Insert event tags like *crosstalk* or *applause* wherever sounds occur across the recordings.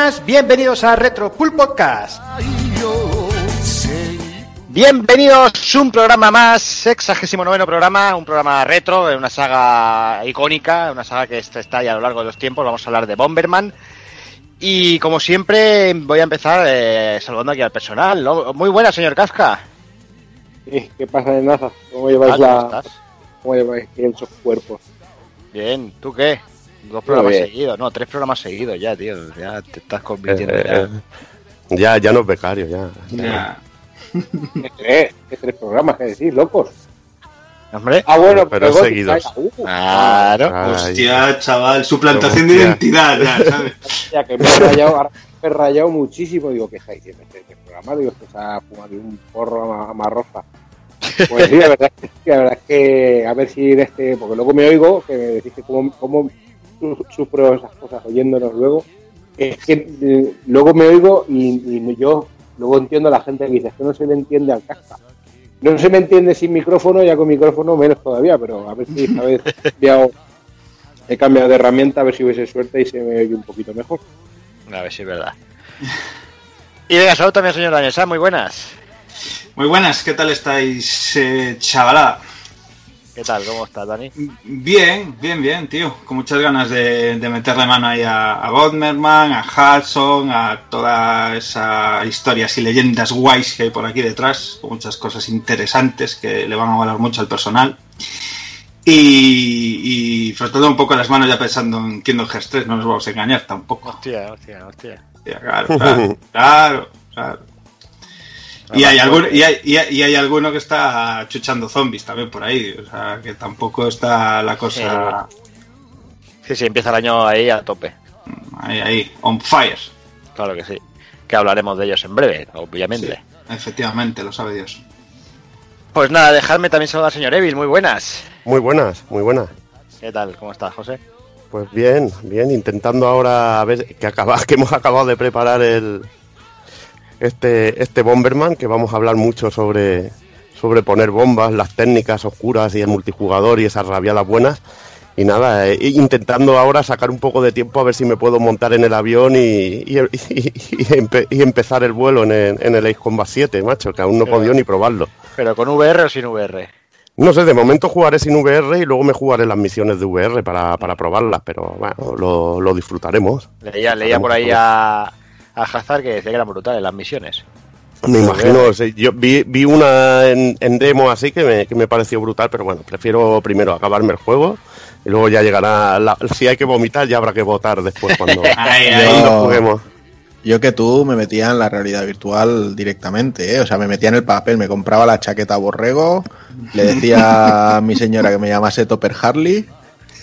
buenas, bienvenidos a Retro Pool Podcast. Bienvenidos a un programa más, sexagésimo noveno programa, un programa retro, una saga icónica, una saga que está ahí a lo largo de los tiempos. Vamos a hablar de Bomberman. Y como siempre, voy a empezar eh, saludando aquí al personal. ¿no? Muy buena, señor Kafka. ¿Qué pasa de NASA? ¿Cómo lleváis Ah, la... ¿cómo lleváis esos cuerpos? Bien, ¿tú qué? Dos programas seguidos, no, tres programas seguidos ya, tío. Ya te estás convirtiendo Eh, ya. eh, ya, ya no es becario, ya. Ya. *laughs* ¿Qué tres? ¿Qué tres programas? ¿Qué decís, locos? Hombre, Ah, bueno, Pero luego- seguidos. Uh, claro. Ay, Hostia, chaval, suplantación de identidad, ya, ¿sabes? hostia, que me he rayado, ahora me he rayado muchísimo. Digo, ¿qué estáis diciendo este, este programa? Digo, que se ha fumado un porro a, ma- a marroza. Pues sí, la verdad, es que, la verdad es que a ver si de este, porque luego me oigo, que me decís que cómo, *laughs* sufro esas cosas oyéndonos luego, es que eh, luego me oigo y, y yo luego entiendo a la gente que dice "Es que no se le entiende al casca. No se me entiende sin micrófono, ya con micrófono menos todavía, pero a ver si esta vez *laughs* he cambiado, he cambiado de herramienta, a ver si hubiese suerte y se me oye un poquito mejor. A ver si es verdad. Y venga, saludos también, señor Danesa, muy buenas. Muy buenas, ¿qué tal estáis, eh, chavalada? ¿Qué tal? ¿Cómo estás, Dani? Bien, bien, bien, tío. Con muchas ganas de, de meterle mano ahí a, a Godmerman, a Hudson, a toda esa historias y leyendas guays que hay por aquí detrás, con muchas cosas interesantes que le van a valer mucho al personal. Y, y frotando un poco las manos ya pensando en Kingdom Hearts 3, no nos vamos a engañar tampoco. Hostia, hostia, hostia. Ya, claro, claro, *laughs* claro, claro. Y hay, algún, y, hay, y hay- y hay alguno que está chuchando zombies también por ahí, o sea, que tampoco está la cosa Sí, sí, empieza el año ahí a tope. ahí, ahí, on fire. Claro que sí. Que hablaremos de ellos en breve, obviamente. Efectivamente, lo sabe Dios. Pues nada, dejadme también saludar al señor Evil, muy buenas. Muy buenas, muy buenas. ¿Qué tal? ¿Cómo estás, José? Pues bien, bien, intentando ahora a ver que, acaba, *laughs* que hemos acabado de preparar el este, este Bomberman, que vamos a hablar mucho sobre, sobre poner bombas, las técnicas oscuras y el multijugador y esas rabiadas buenas. Y nada, eh, intentando ahora sacar un poco de tiempo a ver si me puedo montar en el avión y, y, y- y empe- y empezar el vuelo en el, en el Ace Combat 7, macho, que aún no he podido ni probarlo. ¿Pero con VR o sin VR? No sé, de momento jugaré sin VR y luego me jugaré las misiones de VR para, para probarlas, pero bueno, lo, lo disfrutaremos. Leía, leía por ahí a, a Hazard que decía que eran brutales las misiones. Me imagino, yo vi, vi una en, en demo así que me, que me pareció brutal, pero bueno, prefiero primero acabarme el juego y luego ya llegará, la- si hay que vomitar ya habrá que votar después cuando, *laughs* ahí. juguemos. Yo que tú me metía en la realidad virtual directamente, ¿eh? o sea, me metía en el papel, me compraba la chaqueta borrego, le decía a mi señora que me llamase Topper Harley,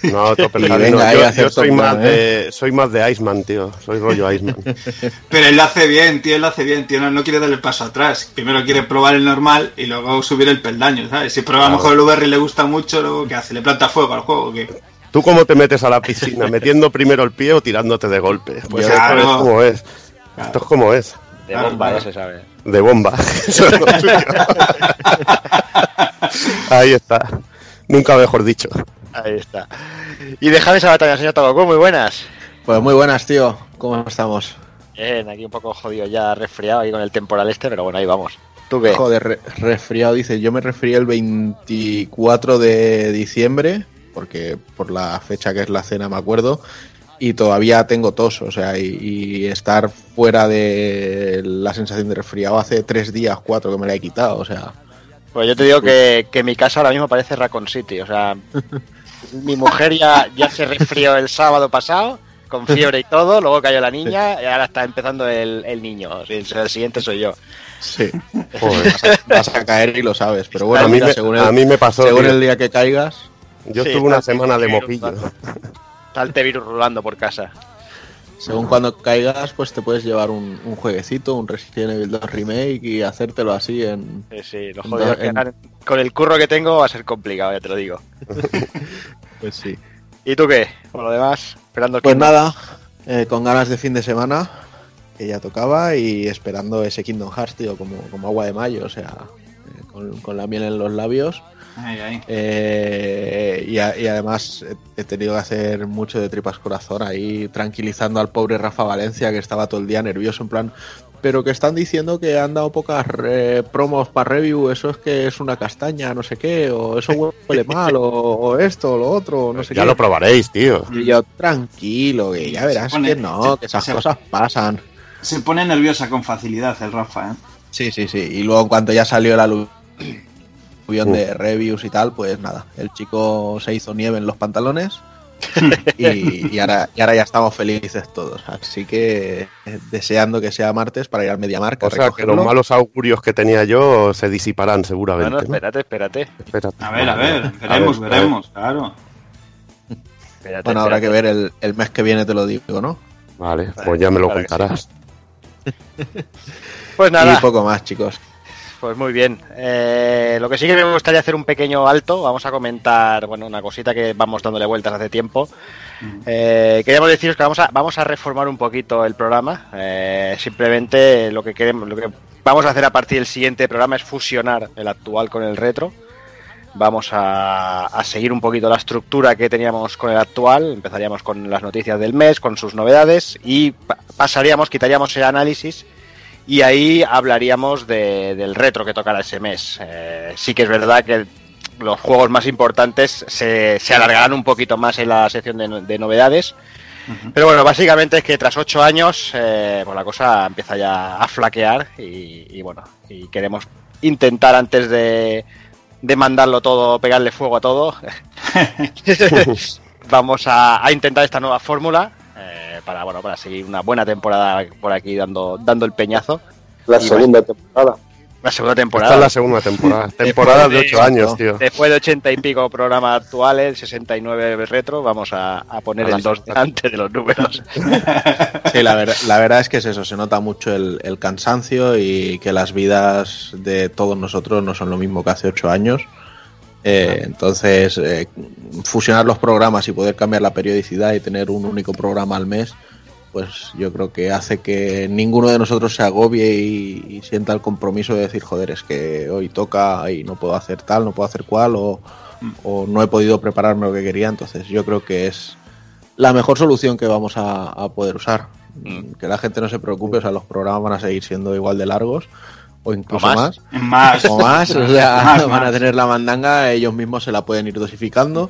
No, Topper no, ahí yo, yo soy, Top más Gun, de, soy más de Iceman, tío, soy rollo Iceman. *laughs* Pero él lo hace bien, tío, él lo hace bien, tío, no, no quiere dar el paso atrás. Primero quiere probar el normal y luego subir el peldaño, ¿sabes? Si prueba a lo mejor el VR y le gusta mucho, luego ¿qué hace? ¿Le planta fuego al juego? o ¿Qué? ¿Tú cómo te metes a la piscina? ¿Metiendo primero el pie o tirándote de golpe? Pues esto es como es. Esto es como es. De Claro, bomba, claro. ese, ¿sabes? De bomba. *laughs* Eso es lo. *laughs* Ahí está. Nunca mejor dicho. Ahí está. Y dejadme saludar también al señor Tagoku, muy buenas. Pues muy buenas, tío, ¿cómo estamos? Bien, aquí un poco jodido ya, resfriado ahí con el temporal este, pero bueno, ahí vamos. ¿Tú qué? Joder, re- resfriado, dice, yo me resfrié el 24 de diciembre, porque por la fecha que es la cena me acuerdo, y todavía tengo tos, o sea, y, y estar fuera de la sensación de resfriado hace tres días, cuatro que me la he quitado, o sea... Pues yo te digo que, que mi casa ahora mismo parece Raccoon City, o sea, *laughs* mi mujer ya, ya se resfrió el sábado pasado, con fiebre y todo, luego cayó la niña y ahora está empezando el, el niño, el, el siguiente soy yo. Sí, *laughs* Joder. vas a, vas a caer y lo sabes, pero bueno, a, mí mira, me, según, a el, mí me pasó. según tío. el día que caigas, Yo Sí, estuve una semana de virus mojillo. rulando. Está el T-Virus rulando por casa. Según cuando caigas, pues te puedes llevar un, un jueguecito, un Resident Evil 2 Remake y hacértelo así en... Sí, sí, lo jodido en- con el curro que tengo va a ser complicado, ya te lo digo. *laughs* Pues sí. ¿Y tú qué? Por lo demás, esperando Pues nada, eh, con ganas de fin de semana, que ya tocaba, y esperando ese Kingdom Hearts, tío, como, como agua de mayo, o sea, eh, con, con la miel en los labios. Eh, y, a- y además he- tenido que hacer mucho de tripas corazón ahí tranquilizando al pobre Rafa Valencia que estaba todo el día nervioso en plan pero que están diciendo que han dado pocas eh, promos para review, eso es que es una castaña, no sé qué, o eso huele mal, o, o esto, o lo otro, no sé ya qué. lo probaréis, tío. Y yo, tranquilo, que ya verás pone- que no, se- que esas se- cosas pasan. Se pone nerviosa con facilidad el Rafa, ¿eh? Sí, sí, sí. Y luego en cuanto ya salió el de reviews y tal, pues nada, el chico se hizo nieve en los pantalones *laughs* y, y ahora, y ahora ya estamos felices todos. Así que eh, deseando que sea martes para ir al Mediamarkt a O sea que los malos augurios que tenía yo se disiparán seguramente. Bueno, ¿no? espérate, espérate. Espérate. A ver, a ver, A veremos, ver, veremos, claro. espérate, Bueno, habrá que ver el, el mes que viene, te lo digo, ¿no? Vale, pues ya me lo Claro que sí. contarás. *laughs* Pues nada, Y poco más, chicos. Pues muy bien. Eh, lo que sí que me gustaría hacer un pequeño alto, vamos a comentar, bueno, una cosita que vamos dándole vueltas hace tiempo. Eh, queríamos deciros que vamos a, vamos a reformar un poquito el programa. Eh, simplemente lo que queremos, lo que vamos a hacer a partir del siguiente programa es fusionar el actual con el retro. Vamos a, a seguir un poquito la estructura que teníamos con el actual. Empezaríamos con las noticias del mes, con sus novedades y pa- pasaríamos, quitaríamos el análisis y ahí hablaríamos de- del retro que tocará ese mes. Eh, sí que es verdad que los juegos más importantes se, se alargarán un poquito más en la sección de, no- de novedades. Pero bueno, básicamente es que tras ocho años, eh, pues la cosa empieza ya a flaquear y, y bueno, y queremos intentar antes de, de mandarlo todo, pegarle fuego a todo, *laughs* *laughs* vamos a, a intentar esta nueva fórmula eh, para bueno para seguir una buena temporada por aquí dando dando el peñazo. La Y segunda temporada. La segunda Esta temporada. es la segunda temporada. Temporada de ocho años, tío. Después de ochenta y pico programas actuales, 69 retro, vamos a, a poner A el 2 segunda. delante de los números. *laughs* Sí, la, ver- la verdad es que es eso, se nota mucho el, el cansancio y que las vidas de todos nosotros no son lo mismo que hace ocho años. Eh, entonces, eh, fusionar los programas y poder cambiar la periodicidad y tener un único programa al mes, pues yo creo que hace que ninguno de nosotros se agobie y, y sienta el compromiso de decir, joder, es que hoy toca y no puedo hacer tal, no puedo hacer cual, o, o no he podido prepararme lo que quería. Entonces, yo creo que es la mejor solución que vamos a, a poder usar. Mm. Que la gente no se preocupe, o sea, los programas van a seguir siendo igual de largos o incluso O más. más. Más. O más, o *laughs* sea, Más, *laughs* van a tener la mandanga, ellos mismos se la pueden ir dosificando.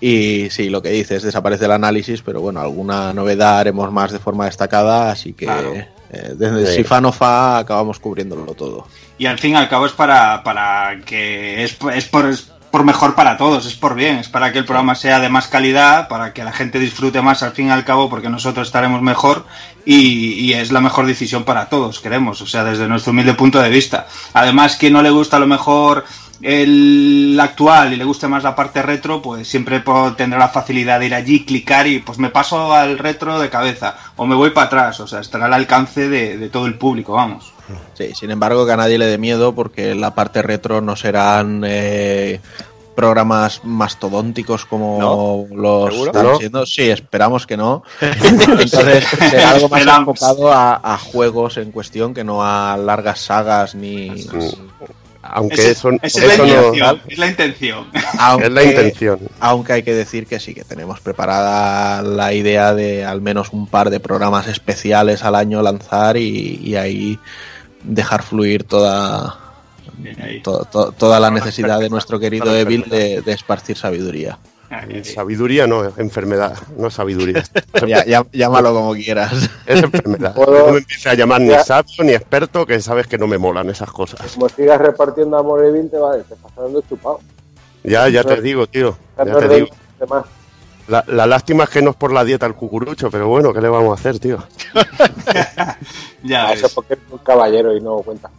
Y sí, lo que dices, desaparece el análisis, pero bueno, alguna novedad haremos más de forma destacada, así que Claro. eh, desde Sí. si fa no fa acabamos cubriéndolo todo. Y al fin y al cabo es para, para que es, es por, es por mejor para todos, es por bien, es para que el programa sea de más calidad, para que la gente disfrute más al fin y al cabo, porque nosotros estaremos mejor y, es la mejor decisión para todos, queremos, o sea, desde nuestro humilde punto de vista. Además, quien no le gusta a lo mejor el actual y le guste más la parte retro, pues siempre tendrá la facilidad de ir allí, clicar y pues me paso al retro de cabeza o me voy para atrás, o sea, estará al alcance de, de todo el público, vamos. Sí, sin embargo, que a nadie le dé miedo porque la parte retro no serán eh, programas mastodónticos como los ¿Seguro? están siendo. Sí, esperamos que no. *laughs* Entonces, será algo más Esperamos. enfocado a, a juegos en cuestión que no a largas sagas ni. Aunque eso, es la no. intención, es la intención. Aunque, Es la intención. aunque hay que decir que sí, que tenemos preparada la idea de al menos un par de programas especiales al año lanzar y, y ahí dejar fluir toda. To- to- toda la necesidad de nuestro querido Evil de, de esparcir sabiduría. Ahí. Sabiduría no, enfermedad, no es sabiduría. *laughs* Ya- ya- llámalo como quieras. Es enfermedad. Puedo- No me empieces a llamar ni sabio ni experto, que sabes que no me molan esas cosas. Como sigas repartiendo amor y te va te estás dando chupado. Ya, ya te digo, tío. Ya te digo. La, la lástima es que no es por la dieta el cucurucho, pero bueno, ¿qué le vamos a hacer, tío? *laughs* *laughs* Ya Ah, Eso es porque eres un caballero y no cuentas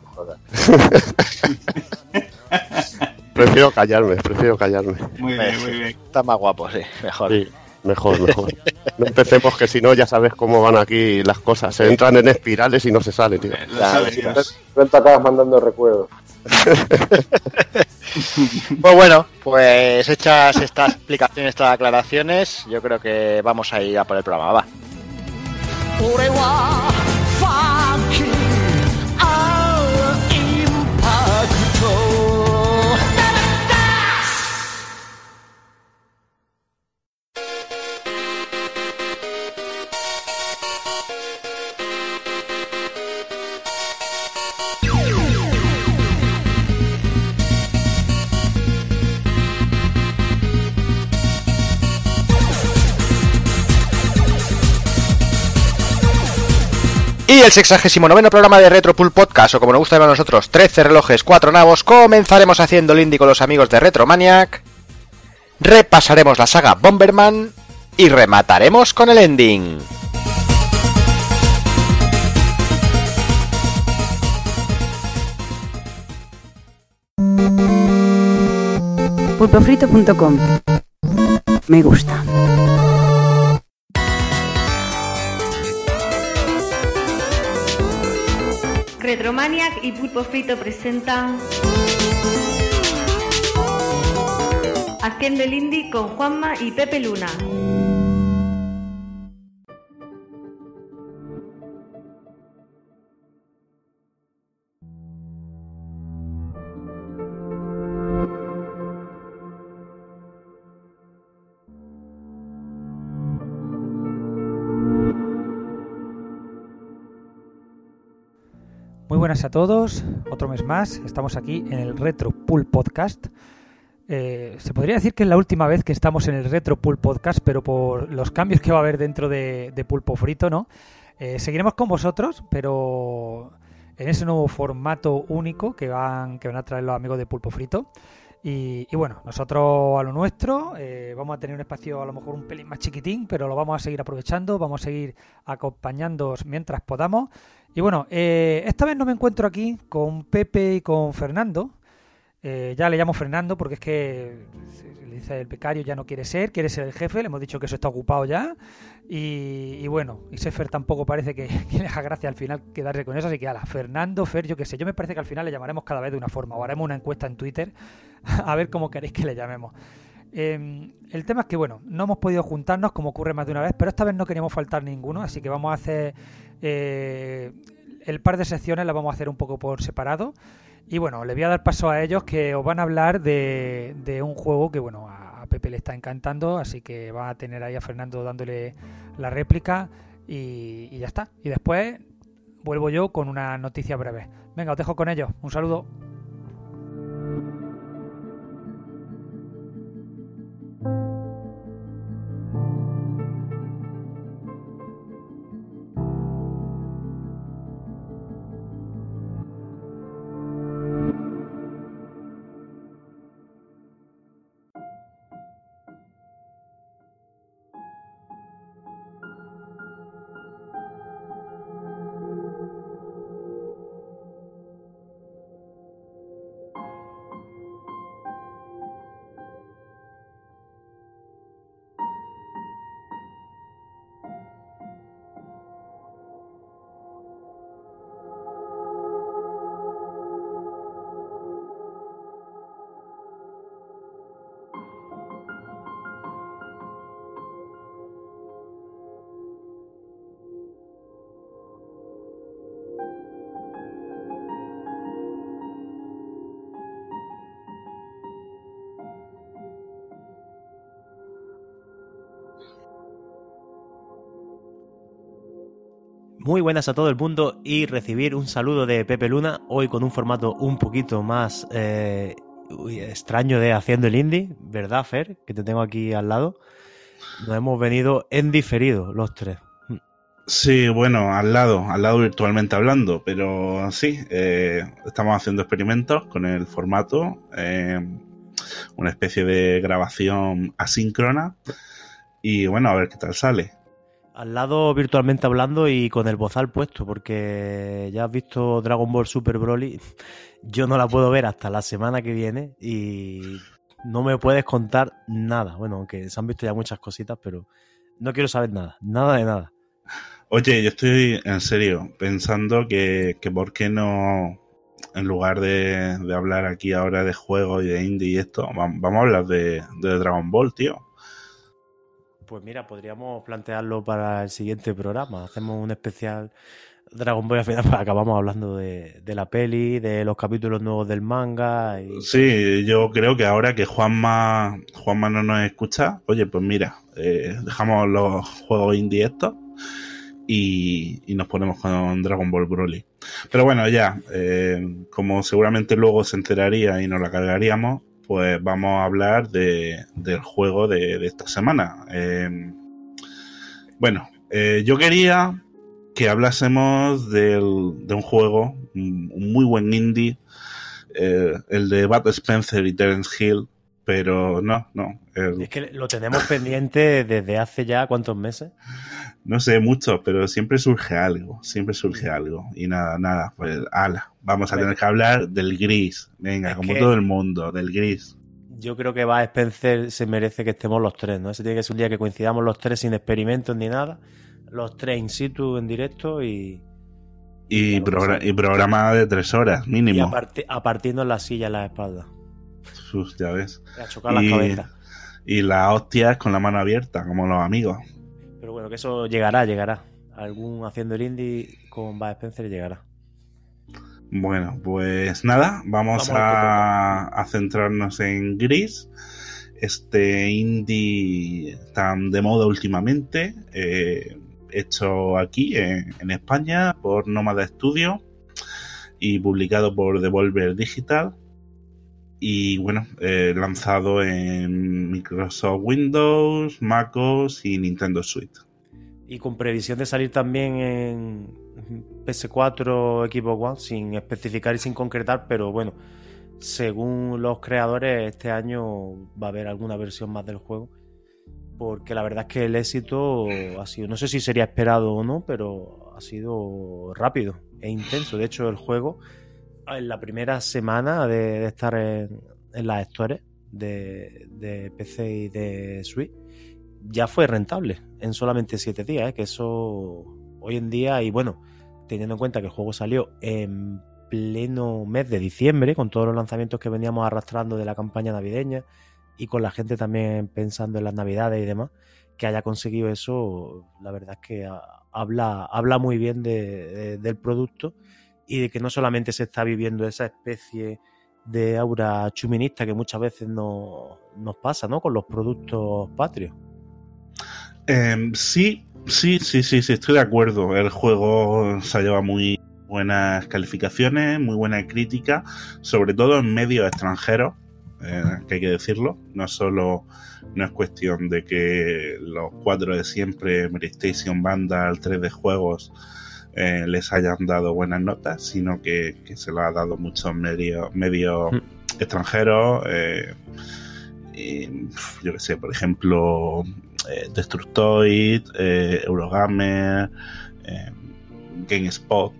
*laughs* Prefiero callarme, prefiero callarme. Muy bien, muy bien. Está más guapo, sí, mejor. Sí, mejor, mejor. *laughs* No empecemos que si no ya sabes cómo van aquí las cosas. Se entran en espirales y no se sale, tío. Dios. Pronto acabas mandando recuerdos. *laughs* Pues bueno, pues hechas estas explicaciones, estas aclaraciones, yo creo que vamos a ir a por el programa, va. Y el sexagésimo noveno programa de Retropool Podcast, o como nos gusta llamar a nosotros, 13 relojes, 4 navos, comenzaremos haciendo el indie con los amigos de Retromaniac, repasaremos la saga Bomberman y remataremos con el ending. pulpofrito.com Me gusta. Retromaniac y Pulpo Frito presentan Haciendo el con Juanma y Pepe Luna. Buenas a todos, otro mes más, estamos aquí en el Retro Pool Podcast. Eh, se podría decir que es la última vez que estamos en el Retro Pool Podcast, pero por los cambios que va a haber dentro de, Pulpo Frito, ¿no? Eh, seguiremos con vosotros, pero en ese nuevo formato único que van, que van a traer los amigos de Pulpo Frito. Y, y bueno, nosotros a lo nuestro, eh, vamos a tener un espacio a lo mejor un pelín más chiquitín, pero lo vamos a seguir aprovechando, vamos a seguir acompañándoos mientras podamos. Y bueno, eh, esta vez no me encuentro aquí con Pepe y con Fernando. Eh, ya le llamo Fernando porque es que le dice el becario ya no quiere ser, quiere ser el jefe, le hemos dicho que eso está ocupado ya. Y, bueno, y Sefer tampoco parece que, *laughs* que le haga gracia al final quedarse con eso, así que ala, Fernando, Fer, yo qué sé, yo me parece que al final le llamaremos cada vez de una forma, o haremos una encuesta en Twitter *laughs* a ver cómo queréis que le llamemos. Eh, el tema es que, bueno, no hemos podido juntarnos como ocurre más de una vez, pero esta vez no queríamos faltar ninguno, así que vamos a hacer eh, el par de secciones, las vamos a hacer un poco por separado. Y bueno, le voy a dar paso a ellos que os van a hablar de, de un juego que, bueno, a, Pepe le está encantando, así que va a tener ahí a Fernando dándole la réplica y, y ya está. Y después vuelvo yo con una noticia breve. Venga, os dejo con ellos. Un saludo. Muy buenas a todo el mundo y recibir un saludo de Pepe Luna, hoy con un formato un poquito más eh, extraño de Haciendo el Indie, ¿verdad, Fer? Que te tengo aquí al lado. Nos hemos venido en diferido los tres. Sí, bueno, al lado, al lado virtualmente hablando, pero sí, eh, estamos haciendo experimentos con el formato, eh, una especie de grabación asíncrona y bueno, a ver qué tal sale. Al lado virtualmente hablando y con el bozal puesto, porque ya has visto Dragon Ball Super Broly. *laughs* Yo no la puedo ver hasta la semana que viene y no me puedes contar nada. Bueno, aunque se han visto ya muchas cositas, pero no quiero saber nada, nada de nada. Oye, yo estoy en serio pensando que, que por qué no, en lugar de, de hablar aquí ahora de juegos y de indie y esto, va- vamos a hablar de, de Dragon Ball, tío. Pues mira, podríamos plantearlo para el siguiente programa. Hacemos un especial Dragon Ball al final pues, acabamos hablando de, la peli, de los capítulos nuevos del manga. Sí, yo creo que ahora que Juanma, Juanma no nos escucha, oye, pues mira, eh, dejamos los juegos indie estos y, y nos ponemos con Dragon Ball Broly. Pero bueno, ya, eh, como seguramente luego se enteraría y nos la cargaríamos, pues vamos a hablar de, del juego de, esta semana. Eh, bueno, eh, yo quería que hablásemos del- de un juego, un muy buen indie, eh, el de Bud Spencer y Terence Hill, pero no, no. Es que lo tenemos pendiente desde hace ya cuántos meses. No sé mucho, pero siempre surge algo, siempre surge algo. Y nada, nada, pues ala, vamos a tener que hablar del gris. Venga, Es como todo el mundo, del gris. Yo creo que va Spencer se merece que estemos los tres, ¿no? Ese tiene que ser un día que coincidamos los tres sin experimentos ni nada. Los tres in situ en directo y, Y, y programa de tres horas, y mínimo. a, parti- a partirnos la silla en la espalda. Ya ves. A chocar las Y, cabezas. y las hostias con la mano abierta, como los amigos. Pero bueno, que eso llegará, llegará. Algún haciendo el indie con Bud Spencer llegará. Bueno, pues nada, vamos, a centrarnos en Gris, este indie tan de moda últimamente, eh, hecho aquí en, en España por Nómada Studio y publicado por Devolver Digital. Y bueno, lanzado en Microsoft Windows, MacOS y Nintendo Switch. Y con previsión de salir también en PS4, Xbox One, sin especificar y sin concretar, pero bueno, según los creadores, este año va a haber alguna versión más del juego. Porque la verdad es que el éxito ha sido, no sé si sería esperado o no, pero ha sido rápido e intenso. De hecho, el juego, en la primera semana de, estar en, las stores de, PC y de Switch, ya fue rentable en solamente 7 días, ¿eh? que eso hoy en día, y bueno, teniendo en cuenta que el juego salió en pleno mes de diciembre, con todos los lanzamientos que veníamos arrastrando de la campaña navideña y con la gente también pensando en las navidades y demás, que haya conseguido eso, la verdad es que ha- habla, habla muy bien de- del producto y de que no solamente se está viviendo esa especie de aura chuminista que muchas veces no- nos pasa ¿no? con los productos patrios. Em, sí, sí, sí, sí, sí, estoy de acuerdo. El juego se lleva muy buenas calificaciones, muy buena crítica, sobre todo en medios extranjeros, eh, que hay que decirlo. No solo no es cuestión de que los cuatro de siempre, PlayStation, Vandal, 3D Juegos, eh, les hayan dado buenas notas, sino que, que se lo ha dado muchos medios, medios extranjeros. eh, y, yo qué sé, por ejemplo, eh, Destructoid, eh, Eurogamer, GameSpot,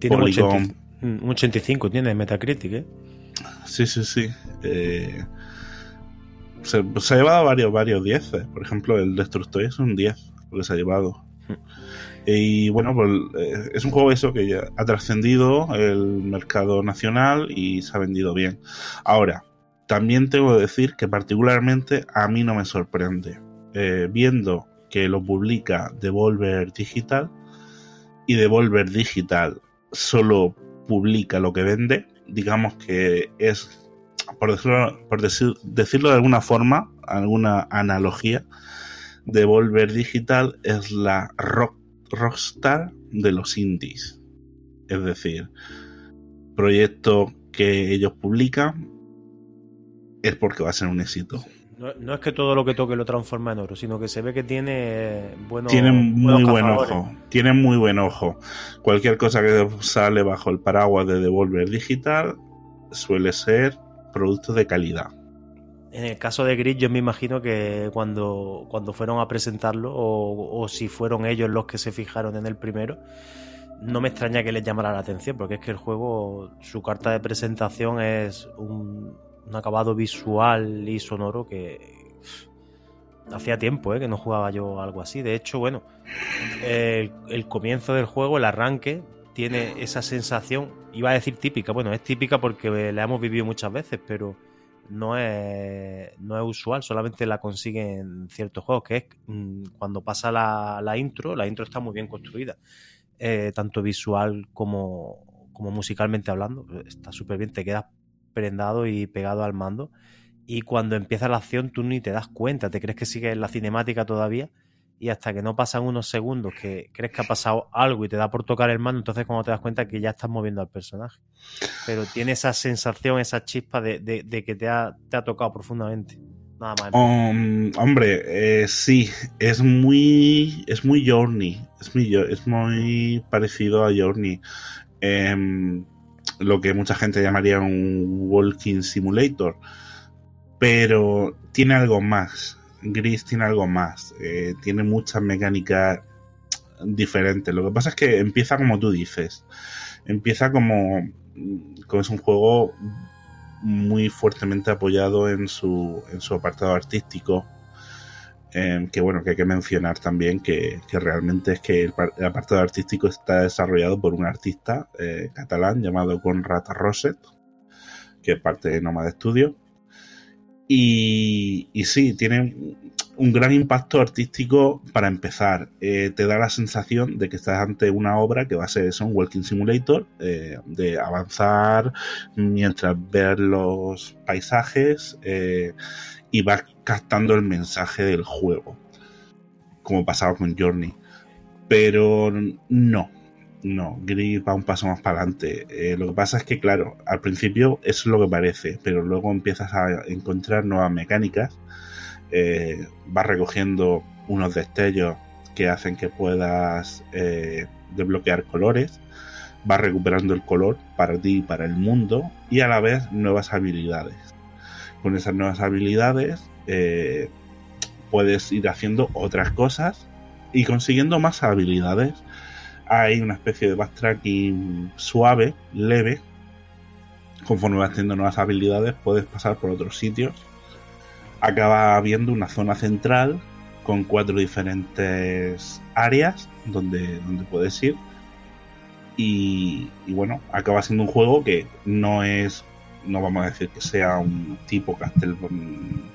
Tiene un, Polygon. 80 un 85, tiene Metacritic, ¿eh? Sí, sí, sí. Eh, se, se ha llevado varios, varios 10. Por ejemplo, el Destructoid es un 10, lo que se ha llevado. Y bueno, pues eh, es un juego eso que ha trascendido el mercado nacional y se ha vendido bien. Ahora, también tengo que decir que particularmente a mí no me sorprende. Eh, viendo que lo publica Devolver Digital y Devolver Digital solo publica lo que vende, digamos que es, por decirlo, por decir- decirlo de alguna forma, alguna analogía, Devolver Digital es la rock, rockstar de los indies. Es decir, proyecto que ellos publican es porque va a ser un éxito. No, no es que todo lo que toque lo transforma en oro, sino que se ve que tiene buenos Tienen muy buenos buen ojo. Tienen muy buen ojo. Cualquier cosa que sale bajo el paraguas de Devolver Digital suele ser producto de calidad. En el caso de Gris, yo me imagino que cuando, cuando fueron a presentarlo, o, o si fueron ellos los que se fijaron en el primero, no me extraña que les llamara la atención, porque es que el juego, su carta de presentación es un, acabado visual y sonoro que hacía tiempo ¿eh? que no jugaba yo algo así. De hecho, bueno, el comienzo del juego, el arranque, tiene esa sensación, iba a decir típica, bueno, es típica porque la hemos vivido muchas veces, pero no es, no es usual, solamente la consiguen ciertos juegos, que es mm, cuando pasa la, la intro, la intro está muy bien construida, eh, tanto visual como, como musicalmente hablando, está súper bien, te quedas prendado y pegado al mando, y cuando empieza la acción tú ni te das cuenta, te crees que sigue en la cinemática todavía, y hasta que no pasan unos segundos que crees que ha pasado algo y te da por tocar el mando, entonces cuando te das cuenta que ya estás moviendo al personaje. Pero tiene esa sensación, esa chispa de, de- que te ha, te ha tocado profundamente. Nada más. Um, hombre, eh, sí, es muy, es muy Journey, es muy, es muy parecido a Journey. Em, lo que mucha gente llamaría un walking simulator, pero tiene algo más. Gris tiene algo más, eh, tiene muchas mecánicas diferentes. Lo que pasa es que empieza como tú dices, empieza como, como es un juego muy fuertemente apoyado en su, en su apartado artístico. eh, que bueno, que hay que mencionar también que, que realmente es que el apartado artístico está desarrollado por un artista eh, catalán llamado Conrad Roset, que es parte de Nomad Studio. Y, sí, tiene un gran impacto artístico para empezar. Eh, te da la sensación de que estás ante una obra que va a ser eso, un Walking Simulator, eh, de avanzar mientras ves los paisajes eh, y vas captando el mensaje del juego, como pasaba con Journey. Pero no, no, Gris va un paso más para adelante. Eh, lo que pasa es que, claro, al principio es lo que parece, pero luego empiezas a encontrar nuevas mecánicas. eh, vas recogiendo unos destellos que hacen que puedas eh, desbloquear colores. Vas recuperando el color para ti y para el mundo. Y a la vez nuevas habilidades. Con esas nuevas habilidades puedes ir haciendo otras cosas y consiguiendo más habilidades hay una especie de backtracking suave, leve. Conforme vas teniendo nuevas habilidades, puedes pasar por otros sitios. Acaba habiendo una zona central con cuatro diferentes áreas donde, donde puedes ir. Y, y bueno, acaba siendo un juego que no es, no vamos a decir que sea un tipo Castel,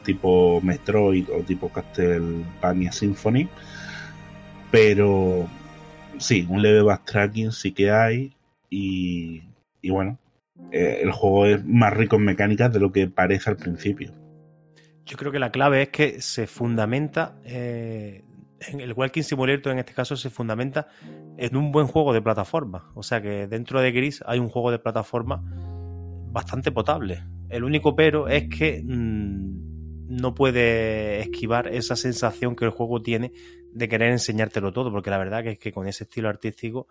tipo Metroid o tipo Castlevania Symphony, pero sí, un leve backtracking sí que hay y, y bueno, eh, el juego es más rico en mecánicas de lo que parece al principio. Yo creo que la clave es que se fundamenta, eh, en el Walking Simulator en este caso se fundamenta en un buen juego de plataforma. O sea que dentro de Gris hay un juego de plataforma bastante potable. El único pero es que mmm, no puede esquivar esa sensación que el juego tiene de querer enseñártelo todo, porque la verdad que es que con ese estilo artístico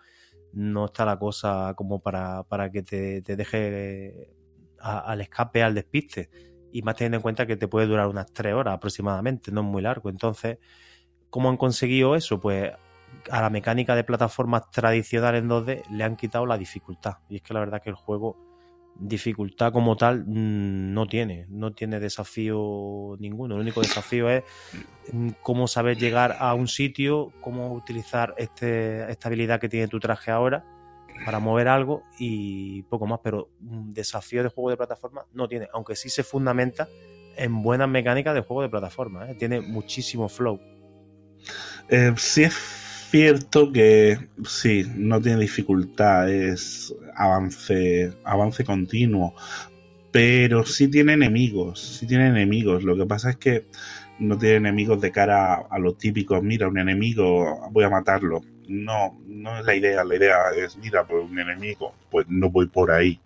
no está la cosa como para, para que te, te deje a, al escape, al despiste y más teniendo en cuenta que te puede durar unas tres horas aproximadamente, no es muy largo. Entonces, ¿cómo han conseguido eso? Pues a la mecánica de plataformas tradicional en 2D le han quitado la dificultad. Y es que la verdad que el juego, dificultad como tal, no tiene. No tiene desafío ninguno. El único desafío es cómo saber llegar a un sitio, cómo utilizar este, esta habilidad que tiene tu traje ahora para mover algo y poco más, pero un desafío de juego de plataforma no tiene, aunque sí se fundamenta en buenas mecánicas de juego de plataforma, ¿eh? tiene muchísimo flow. Eh, sí es cierto que sí, no tiene dificultad, es avance, avance continuo, pero sí tiene enemigos, sí tiene enemigos, lo que pasa es que no tiene enemigos de cara a, a lo típico, mira, un enemigo, voy a matarlo. No, no es la idea, la idea es, mira, pues un enemigo, pues no voy por ahí.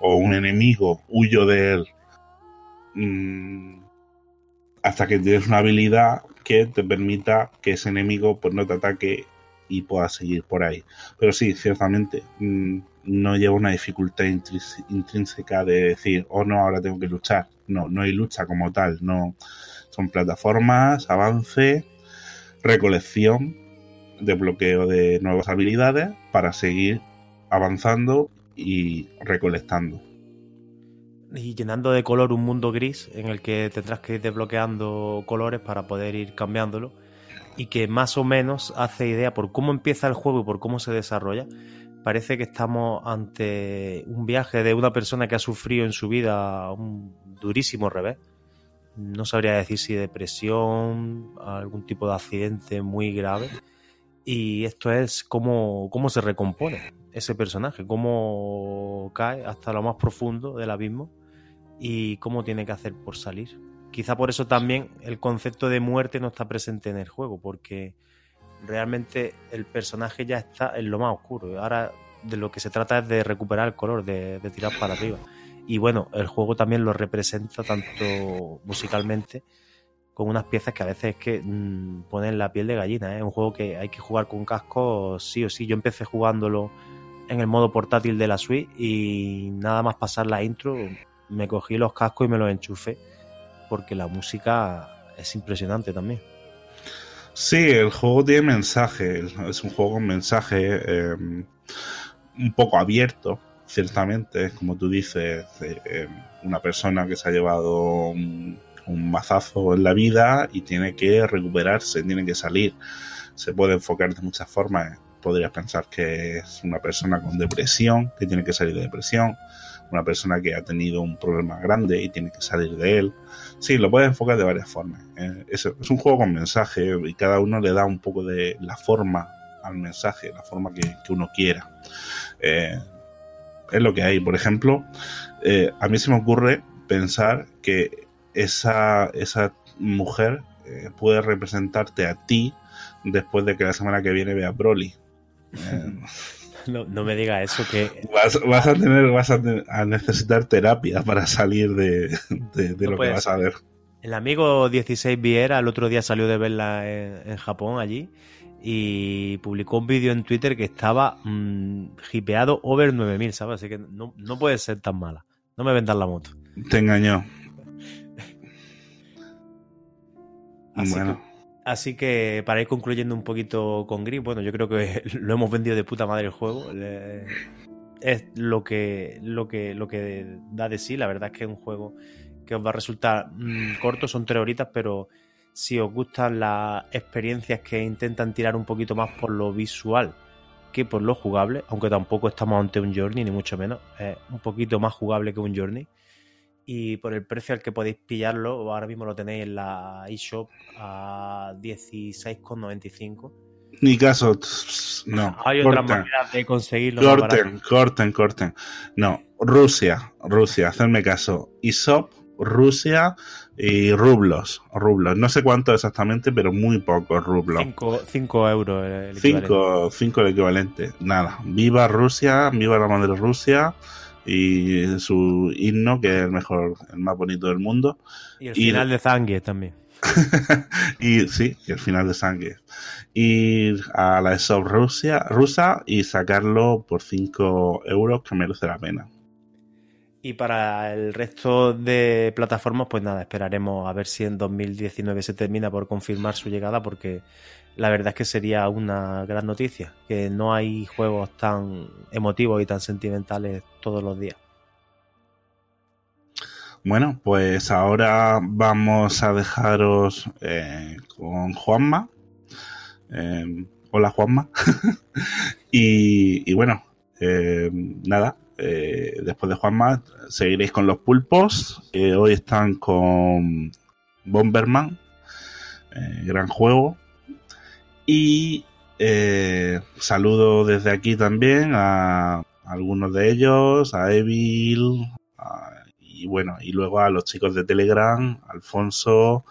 O un enemigo, huyo de él. Mm, hasta que tienes una habilidad que te permita que ese enemigo pues no te ataque y puedas seguir por ahí. Pero sí, ciertamente, mm, no lleva una dificultad intrínseca de decir, oh no, ahora tengo que luchar. No, no hay lucha como tal, no son plataformas, avance, recolección, desbloqueo de nuevas habilidades para seguir avanzando y recolectando. Y llenando de color un mundo gris en el que tendrás que ir desbloqueando colores para poder ir cambiándolo y que más o menos hace idea por cómo empieza el juego y por cómo se desarrolla. Parece que estamos ante un viaje de una persona que ha sufrido en su vida un durísimo revés no sabría decir si depresión, algún tipo de accidente muy grave. Y esto es cómo, cómo se recompone ese personaje, cómo cae hasta lo más profundo del abismo y cómo tiene que hacer por salir. Quizá por eso también el concepto de muerte no está presente en el juego, porque realmente el personaje ya está en lo más oscuro. Ahora de lo que se trata es de recuperar el color, de, tirar para arriba. Y bueno, el juego también lo representa tanto musicalmente con unas piezas que a veces es que mmm, ponen la piel de gallina. ¿eh? Es un juego que hay que jugar con casco sí o sí. Yo empecé jugándolo en el modo portátil de la Switch y nada más pasar la intro me cogí los cascos y me los enchufé porque la música es impresionante también. Sí, el juego tiene mensaje, es un juego con mensaje eh, un poco abierto, ciertamente, como tú dices, eh, una persona que se ha llevado un, un mazazo en la vida y tiene que recuperarse, tiene que salir. Se puede enfocar de muchas formas. Podrías pensar que es una persona con depresión, que tiene que salir de depresión, una persona que ha tenido un problema grande y tiene que salir de él. Sí, lo puedes enfocar de varias formas. Eh, es, un juego con mensaje y cada uno le da un poco de la forma al mensaje, la forma que, que uno quiera. Eh, es lo que hay. Por ejemplo, eh, a mí se me ocurre pensar que esa, esa mujer puede representarte a ti después de que la semana que viene vea Broly. *laughs* *laughs* No, no, me diga eso que vas, vas a tener vas a, tener, a, necesitar terapia para salir de, de, de no lo que vas a ver. El amigo 16 Viera el otro día salió de verla en, en Japón allí y publicó un vídeo en Twitter que estaba mmm, hipeado over 9000, ¿sabes? Así que no, no puede ser tan mala. No me vendan la moto. Te engañó. *laughs* Así bueno. Que, así que para ir concluyendo un poquito con Gris, bueno, yo creo que *laughs* lo hemos vendido de puta madre el juego. Es lo que, lo que, lo que da de sí. La verdad es que es un juego que os va a resultar mmm, corto, son tres horitas, pero si os gustan las experiencias que intentan tirar un poquito más por lo visual que por lo jugable, aunque tampoco estamos ante un Journey, ni mucho menos, es un poquito más jugable que un Journey. Y por el precio al que podéis pillarlo, ahora mismo lo tenéis en la eShop a 16,95. Ni caso, no. Hay otra manera de conseguirlo. Corten, corten, corten. No, Rusia, Rusia, hacerme caso. eShop, Rusia y rublos, rublos. No sé cuánto exactamente, pero muy poco rublos. 5 euros el equivalente. 5 el equivalente. Nada. Viva Rusia, viva la madre Rusia y su himno, que es el mejor, el más bonito del mundo. Y el final y... de Zangue también. *laughs* y sí, el final de Zangue. Ir a la Rusia, rusa y sacarlo por 5 euros, que merece la pena. Y para el resto de plataformas, pues nada, esperaremos a ver si en 2019 se termina por confirmar su llegada, porque la verdad es que sería una gran noticia, que no hay juegos tan emotivos y tan sentimentales todos los días. Bueno, pues ahora vamos a dejaros eh, con Juanma. Eh, hola Juanma. *laughs* y, bueno, eh, nada, después de Juanma, seguiréis con los pulpos. Hoy están con Bomberman, gran juego. Y eh, saludo desde aquí también a, algunos de ellos, a Evil, y bueno, y luego a los chicos de Telegram, Alfonso,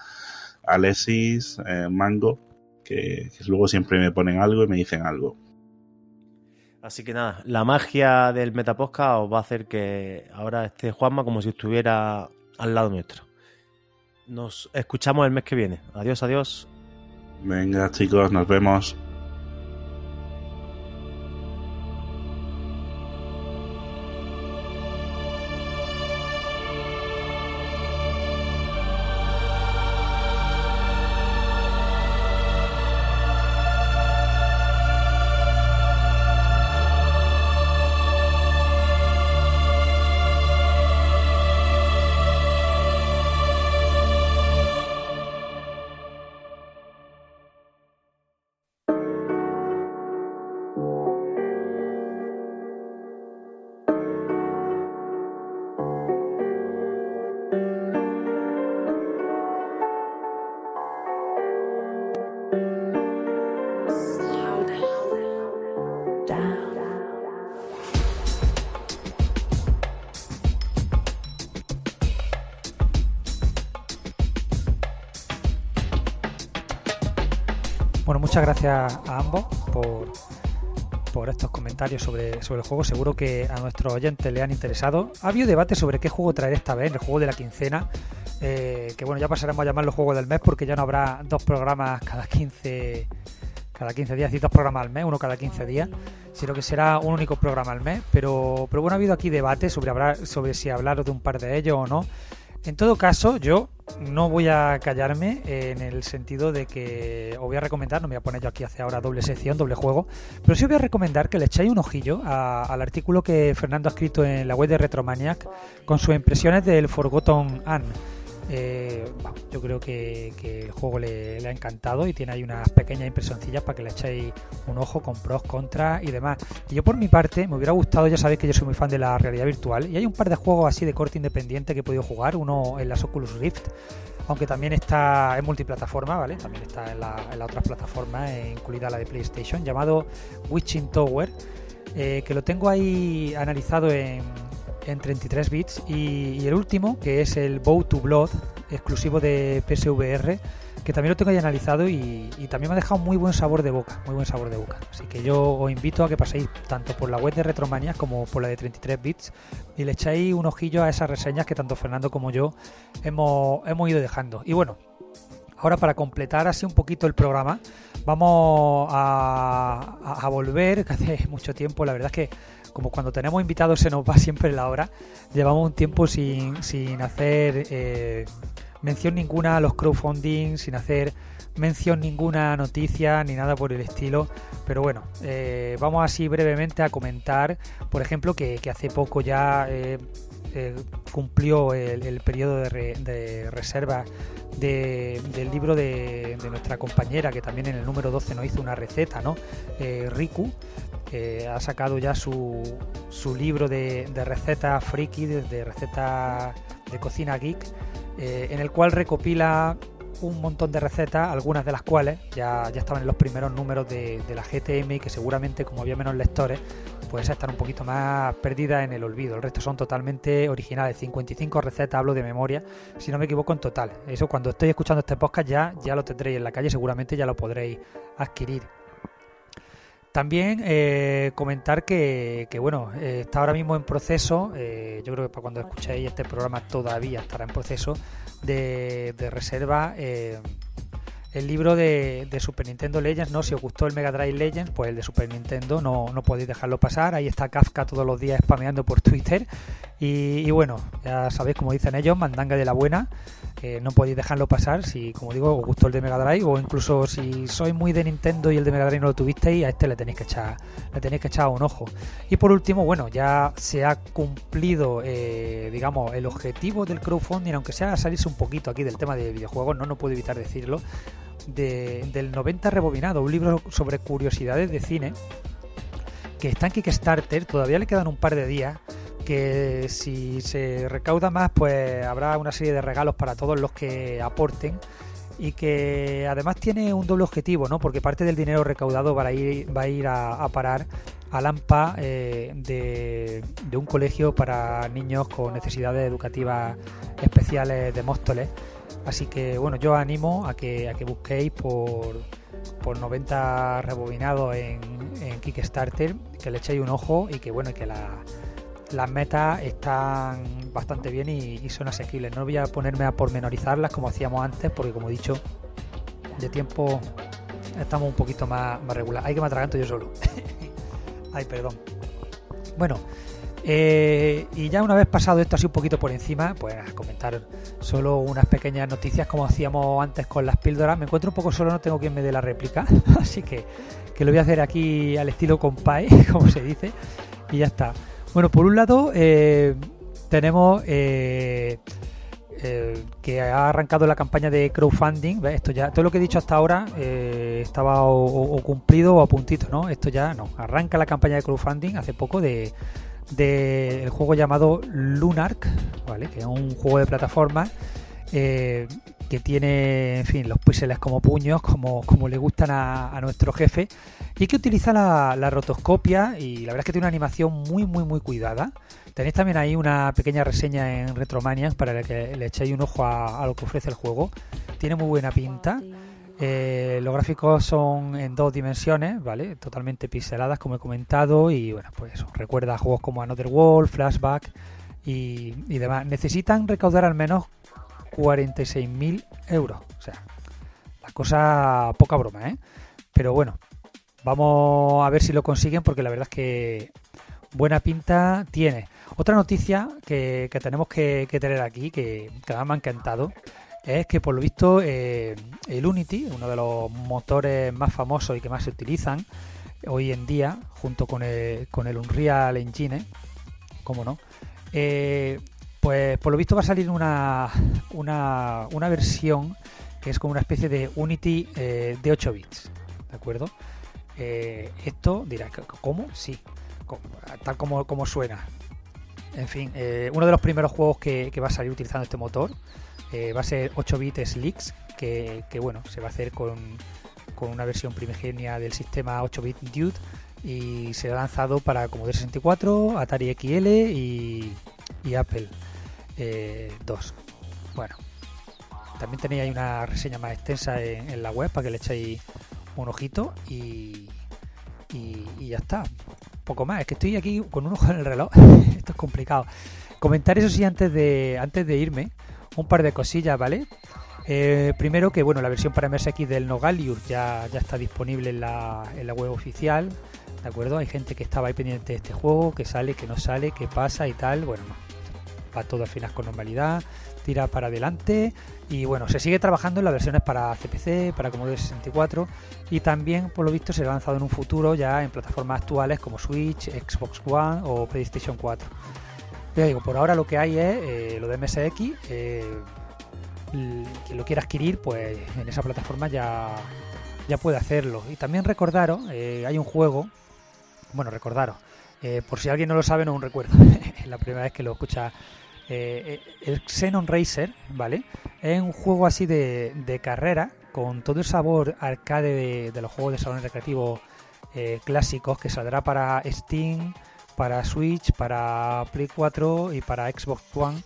Alexis, eh, Mango, que, que luego siempre me ponen algo y me dicen algo. Así que nada, la magia del Metapodcast os va a hacer que ahora esté Juanma como si estuviera al lado nuestro. Nos escuchamos el mes que viene. Adiós, adiós. Venga, chicos, nos vemos. Gracias a ambos por, estos comentarios sobre, sobre el juego. Seguro que a nuestros oyentes le han interesado. Ha habido debate sobre qué juego traer esta vez, el juego de la quincena. eh, que bueno, ya pasaremos a llamarlo juego del mes porque ya no habrá dos programas cada 15 cada 15 días y dos programas al mes, uno cada 15 días, sino que será un único programa al mes. Pero, pero bueno, ha habido aquí debate sobre, hablar, sobre si hablar de un par de ellos o no. En todo caso, yo no voy a callarme en el sentido de que os voy a recomendar, no me voy a poner yo aquí hace ahora doble sección, doble juego, pero sí os voy a recomendar que le echéis un ojillo al artículo que Fernando ha escrito en la web de Retromaniac con sus impresiones del Forgotten Anne. Eh, yo creo que, el juego le, ha encantado y tiene ahí unas pequeñas impresioncillas para que le echéis un ojo con pros, contras y demás. Y yo por mi parte me hubiera gustado, ya sabéis que yo soy muy fan de la realidad virtual y hay un par de juegos así de corte independiente que he podido jugar, uno en las Oculus Rift, aunque también está en multiplataforma, ¿vale? También está en la, en la otras plataformas, incluida la de PlayStation, llamado Witching Tower, eh, que lo tengo ahí analizado en, en 33 bits. Y, el último que es el Bow to Blood exclusivo de PSVR que también lo tengo ahí analizado y, también me ha dejado muy buen sabor de boca muy buen sabor de boca. Así que yo os invito a que paséis tanto por la web de Retromania como por la de 33 bits y le echáis un ojillo a esas reseñas que tanto Fernando como yo hemos, hemos ido dejando. Y bueno Ahora para completar así un poquito el programa, vamos a volver, *laughs* que hace mucho tiempo, la verdad es que como cuando tenemos invitados se nos va *laughs* siempre la hora, llevamos un tiempo sin, sin hacer eh, mención ninguna a los crowdfunding, sin hacer mención ninguna noticia ni nada por el estilo, pero bueno, eh, vamos así brevemente a comentar, por ejemplo, que, hace poco ya... eh, cumplió el, periodo de, re- de reserva de- del libro de, de nuestra compañera, que también en el número 12 nos hizo una receta, ¿no? Riku, que ha sacado ya su, su libro de, de recetas friki, de, recetas de cocina geek, eh, en el cual recopila un montón de recetas, algunas de las cuales ya, ya estaban en los primeros números de, de la GTM y que seguramente como había menos lectores, pues están un poquito más perdidas en el olvido. El resto son totalmente originales, 55 recetas, hablo de memoria, si no me equivoco en total. Eso cuando estoy escuchando este podcast ya, ya lo tendréis en la calle, seguramente ya lo podréis adquirir. También eh, comentar que, que, bueno, eh, está ahora mismo en proceso, eh, yo creo que para cuando escuchéis este programa todavía estará en proceso de, de reserva eh, el libro de, Super Nintendo Legends, ¿no? Si os gustó el Mega Drive Legends, pues el de Super Nintendo no, no podéis dejarlo pasar. Ahí está Kafka todos los días spameando por Twitter. Y, bueno, ya sabéis, como dicen ellos, mandanga de la buena. no podéis dejarlo pasar si, como digo, os gustó el de Mega Drive o incluso si sois muy de Nintendo y el de Mega Drive no lo tuvisteis, a este le tenéis que echar, le tenéis que echar un ojo. Y por último, bueno, ya se ha cumplido, eh, digamos, el objetivo del crowdfunding, aunque sea salirse un poquito aquí del tema de videojuegos, no, no puedo evitar decirlo, de- del 90 rebobinado, un libro sobre curiosidades de cine que está en Kickstarter, todavía le quedan un par de días, que si se recauda más, pues habrá una serie de regalos para todos los que aporten y que además tiene un doble objetivo, ¿no? Porque parte del dinero recaudado va a ir, va a, ir a, a parar al AMPA eh, de un colegio para niños con necesidades educativas especiales de Móstoles. Así que bueno, yo animo a que, a que busquéis por, por 90 rebobinados en, en Kickstarter, que le echéis un ojo y que bueno, que la, las metas están bastante bien y, y son asequibles. No voy a ponerme a pormenorizarlas como hacíamos antes, porque como he dicho, de tiempo estamos un poquito más, más regular. Hay que me atraganto yo solo. *laughs* Ay, perdón. Bueno, eh, y ya una vez pasado esto así un poquito por encima, pues a comentar solo unas pequeñas noticias como hacíamos antes con las píldoras. Me encuentro un poco solo, no tengo quien me dé la réplica, *laughs* así que, que lo voy a hacer aquí al estilo compay, *laughs* como se dice, y ya está. Bueno, por un lado eh, tenemos eh, que ha arrancado la campaña de crowdfunding. Esto ya, todo lo que he dicho hasta ahora estaba o- o cumplido o a puntito, ¿no? Esto ya no. Arranca la campaña de crowdfunding hace poco de del juego llamado Lunark. Que es un juego de plataforma eh, que tiene, en fin, los píxeles como puños, como, como le gustan a, nuestro jefe, y que utiliza la, rotoscopia y la verdad es que tiene una animación muy, muy, muy cuidada. Tenéis también ahí una pequeña reseña en Retromania para que le echéis un ojo a lo que ofrece el juego. Tiene muy buena pinta. Eh, los gráficos son en dos dimensiones, ¿vale? Totalmente pixeladas, como he comentado, y bueno, pues recuerda juegos como Another World, Flashback y, demás. Necesitan recaudar al menos 46.000 euros, o sea, la cosa poca broma, ¿eh? Pero bueno, vamos a ver si lo consiguen, porque la verdad es que buena pinta tiene. Otra noticia que, tenemos que, tener aquí, que, me ha encantado, es que por lo visto eh, el Unity, uno de los motores más famosos y que más se utilizan hoy en día, junto con el, con el Unreal Engine, como no, eh, pues por lo visto va a salir una, una, una versión que es como una especie de Unity eh, de 8 bits, ¿de acuerdo? Esto dirá, ¿cómo? Sí, tal como, como suena. En fin, uno de los primeros juegos que, que va a salir utilizando este motor eh, va a ser 8 bits Slicks, que, que, bueno, se va a hacer con, con una versión primigenia del sistema 8 bit Dude y será lanzado para Commodore 64, Atari XL y, y Apple eh, 2. Bueno, también tenéis ahí una reseña más extensa en, en la web para que le echéis un ojito y, y, y ya está. Poco más, es que estoy aquí con un ojo en el reloj. *laughs* Esto es complicado. Comentar eso sí antes de, antes de irme, un par de cosillas, ¿vale? Eh, primero que bueno, la versión para MSX del Nogalius ya, ya está disponible en la, en la web oficial, ¿de acuerdo? Hay gente que estaba ahí pendiente de este juego, que sale, que no sale, que pasa y tal. Bueno, no, va todo al final con normalidad, tira para adelante y bueno, se sigue trabajando en las versiones para CPC, para Commodore 64 y también por lo visto será lanzado en un futuro ya en plataformas actuales como Switch, Xbox One o PlayStation 4. Ya digo, por ahora lo que hay es eh, lo de MSX, eh, quien lo quiera adquirir pues en esa plataforma ya, ya puede hacerlo. Y también recordaros, eh, hay un juego, bueno, recordaros, eh, por si alguien no lo sabe, no un recuerdo, *laughs* es la primera vez que lo escucha. el Xenon Racer, ¿vale? Es un juego así de, de carrera, con todo el sabor arcade de, de los juegos de salón recreativo clásicos, que saldrá para Steam, para Switch, para Play 4 y para Xbox One.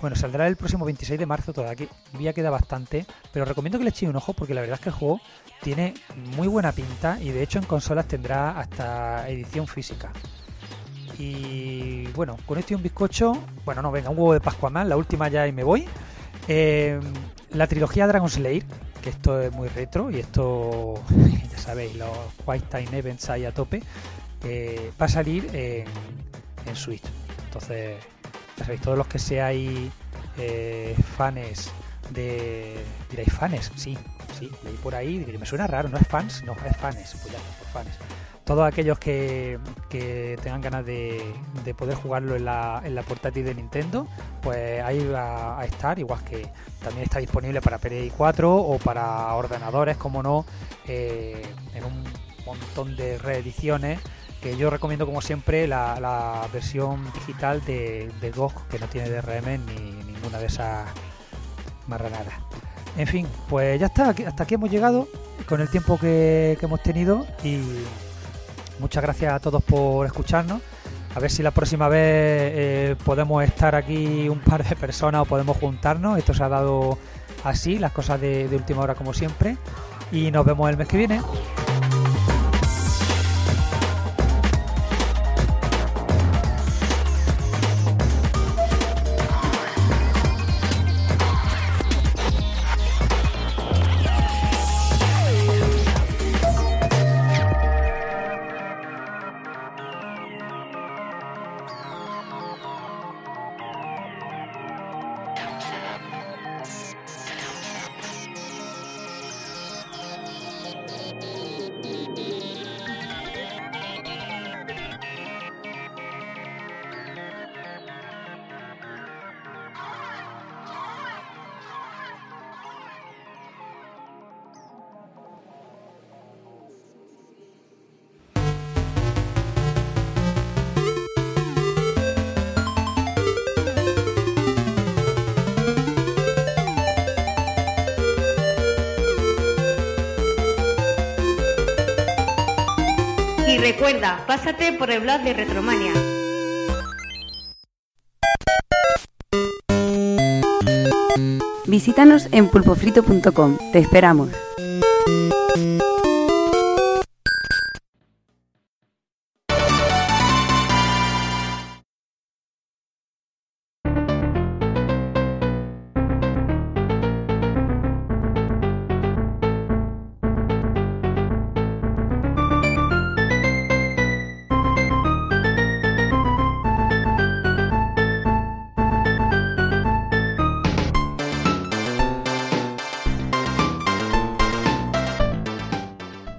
Bueno, saldrá el próximo 26 de marzo, todavía queda bastante, pero recomiendo que le echéis un ojo porque la verdad es que el juego tiene muy buena pinta y de hecho en consolas tendrá hasta edición física. Y bueno, con esto y un bizcocho, bueno, no, venga, un huevo de Pascua más, la última ya y me voy. Eh, la trilogía Dragon Slayer, que esto es muy retro y esto, *laughs* ya sabéis, los White Time Events ahí a tope, eh, va a salir en, Switch. Entonces, ya sabéis, todos los que seáis eh, fans de. diréis fans, sí, sí, leí por ahí, me suena raro, no es fans, no, es fans, pues ya, por fans. Todos aquellos que, que tengan ganas de, de poder jugarlo en la, en la portátil de Nintendo, pues ahí va a estar, igual que también está disponible para Play 4 o para ordenadores, como no, eh, en un montón de reediciones que yo recomiendo como siempre la, la versión digital de, de GOG que no tiene DRM ni ninguna de esas marranadas. En fin, pues ya está, hasta aquí hemos llegado con el tiempo que, hemos tenido y muchas gracias a todos por escucharnos. A ver si la próxima vez eh, podemos estar aquí un par de personas o podemos juntarnos. Esto se ha dado así, las cosas de última hora como siempre. Y nos vemos el mes que viene. Por de Retromania. Visítanos en pulpofrito.com. Te esperamos.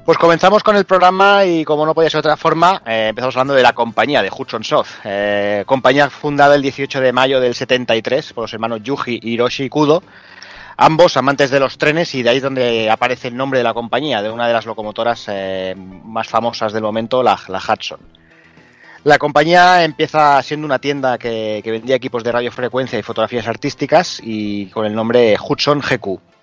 Pues comenzamos con el programa y como no podía ser de otra forma, eh, empezamos hablando de la compañía, de Hudson Soft. Eh, compañía fundada el 18 de mayo del 73 por los hermanos Yuji y Hiroshi Kudo, ambos amantes de los trenes y de ahí es donde aparece el nombre de la compañía, de una de las locomotoras eh, más famosas del momento, la, la Hudson. La compañía empieza siendo una tienda que vendía equipos de radiofrecuencia y fotografías artísticas y con el nombre Hudson GQ.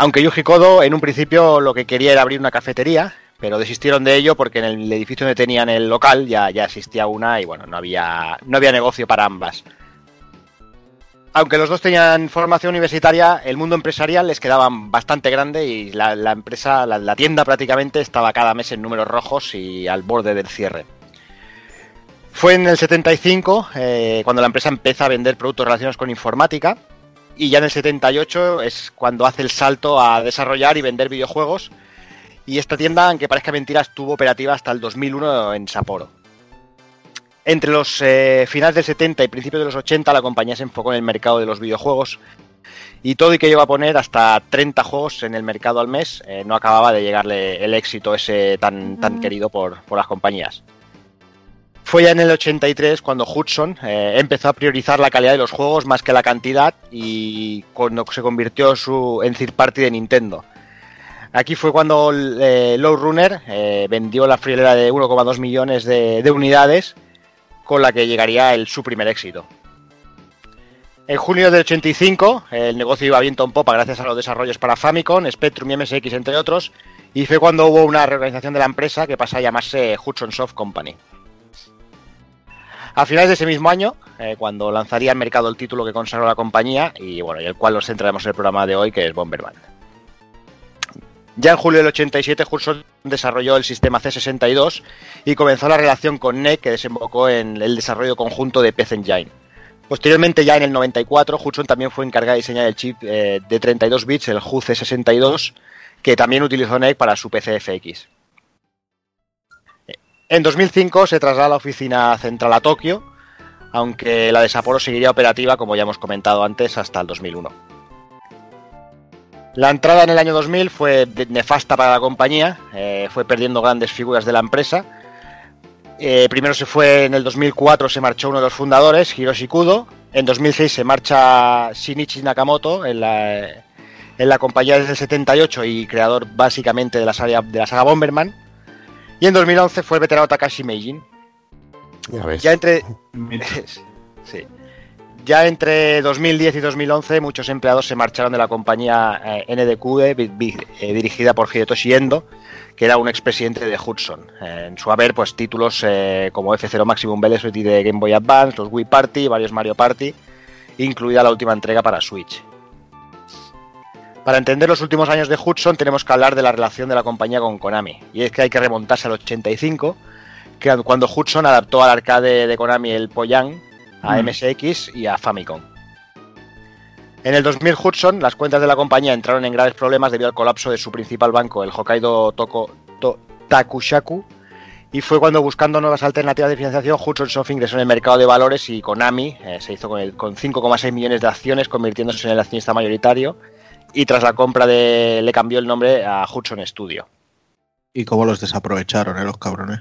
Aunque Yuji Kodo en un principio lo que quería era abrir una cafetería, pero desistieron de ello porque en el edificio donde tenían el local ya, ya existía una y bueno, no había, no había negocio para ambas. Aunque los dos tenían formación universitaria, el mundo empresarial les quedaba bastante grande y la, empresa, la, la tienda prácticamente estaba cada mes en números rojos y al borde del cierre. Fue en el 75 eh, cuando la empresa empieza a vender productos relacionados con informática y ya en el 78 es cuando hace el salto a desarrollar y vender videojuegos. Y esta tienda, aunque parezca mentira, estuvo operativa hasta el 2001 en Sapporo. Entre los eh, finales del 70 y principios de los 80 la compañía se enfocó en el mercado de los videojuegos y todo y que llegó a poner hasta 30 juegos en el mercado al mes, eh, no acababa de llegarle el éxito ese tan, tan querido por, por las compañías. Fue ya en el 83 cuando Hudson eh, empezó a priorizar la calidad de los juegos más que la cantidad y cuando se convirtió su, en third party de Nintendo. Aquí fue cuando eh, Low Runner eh, vendió la friolera de 1,2 millones de, de, unidades, con la que llegaría su primer éxito. En junio del 85 el negocio iba viento en popa gracias a los desarrollos para Famicom, Spectrum y MSX entre otros, y fue cuando hubo una reorganización de la empresa que pasa a llamarse Hudson Soft Company. A finales de ese mismo año, eh, cuando lanzaría al mercado el título que consagró la compañía y bueno, y el cual nos centraremos en el programa de hoy, que es Bomberman. Ya en julio del 87, Hudson desarrolló el sistema C62 y comenzó la relación con NEC que desembocó en el desarrollo conjunto de PC Engine. Posteriormente, ya en el 94, Hudson también fue encargado de diseñar el chip eh, de 32 bits, el HUC62, que también utilizó NEC para su PC FX. En 2005 se traslada la oficina central a Tokio, aunque la de Sapporo seguiría operativa, como ya hemos comentado antes, hasta el 2001. La entrada en el año 2000 fue nefasta para la compañía, eh, fue perdiendo grandes figuras de la empresa. Eh, primero se fue en el 2004, se marchó uno de los fundadores, Hiroshi Kudo. En 2006 se marcha Shinichi Nakamoto en la, compañía desde el 78 y creador básicamente de la saga, de la saga Bomberman. Y en 2011 fue el veterano Takashi Meijin. Ya ves. Ya entre, *laughs* sí. ya entre 2010 y 2011 muchos empleados se marcharon de la compañía eh, NDQ eh, dirigida por Hidetoshi Endo, que era un expresidente de Hudson. Eh, en su haber, pues títulos eh, como F0 Maximum Velocity de Game Boy Advance, los Wii Party, varios Mario Party, incluida la última entrega para Switch. Para entender los últimos años de Hudson tenemos que hablar de la relación de la compañía con Konami. Y es que hay que remontarse al 85, que cuando Hudson adaptó al arcade de Konami el Poyang a mm. MSX y a Famicom. En el 2000 Hudson las cuentas de la compañía entraron en graves problemas debido al colapso de su principal banco, el Hokkaido Toko, to, Takushaku, y fue cuando buscando nuevas alternativas de financiación Hudson Soft ingresó en el mercado de valores y Konami eh, se hizo con, con 5,6 millones de acciones convirtiéndose en el accionista mayoritario y tras la compra de le cambió el nombre a Hudson Studio. ¿Y cómo los desaprovecharon, eh, los cabrones?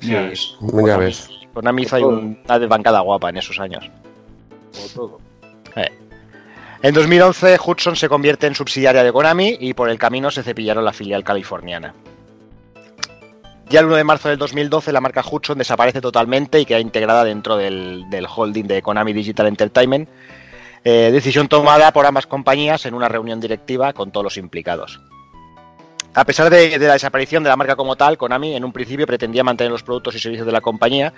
Sí, ya ves. Ya ves. Konami hizo una desbancada guapa en esos años. Como todo. Eh. En 2011 Hudson se convierte en subsidiaria de Konami y por el camino se cepillaron la filial californiana. Ya el 1 de marzo del 2012 la marca Hudson desaparece totalmente y queda integrada dentro del, del holding de Konami Digital Entertainment eh, decisión tomada por ambas compañías en una reunión directiva con todos los implicados. A pesar de, la desaparición de la marca como tal, Konami en un principio pretendía mantener los productos y servicios de la compañía,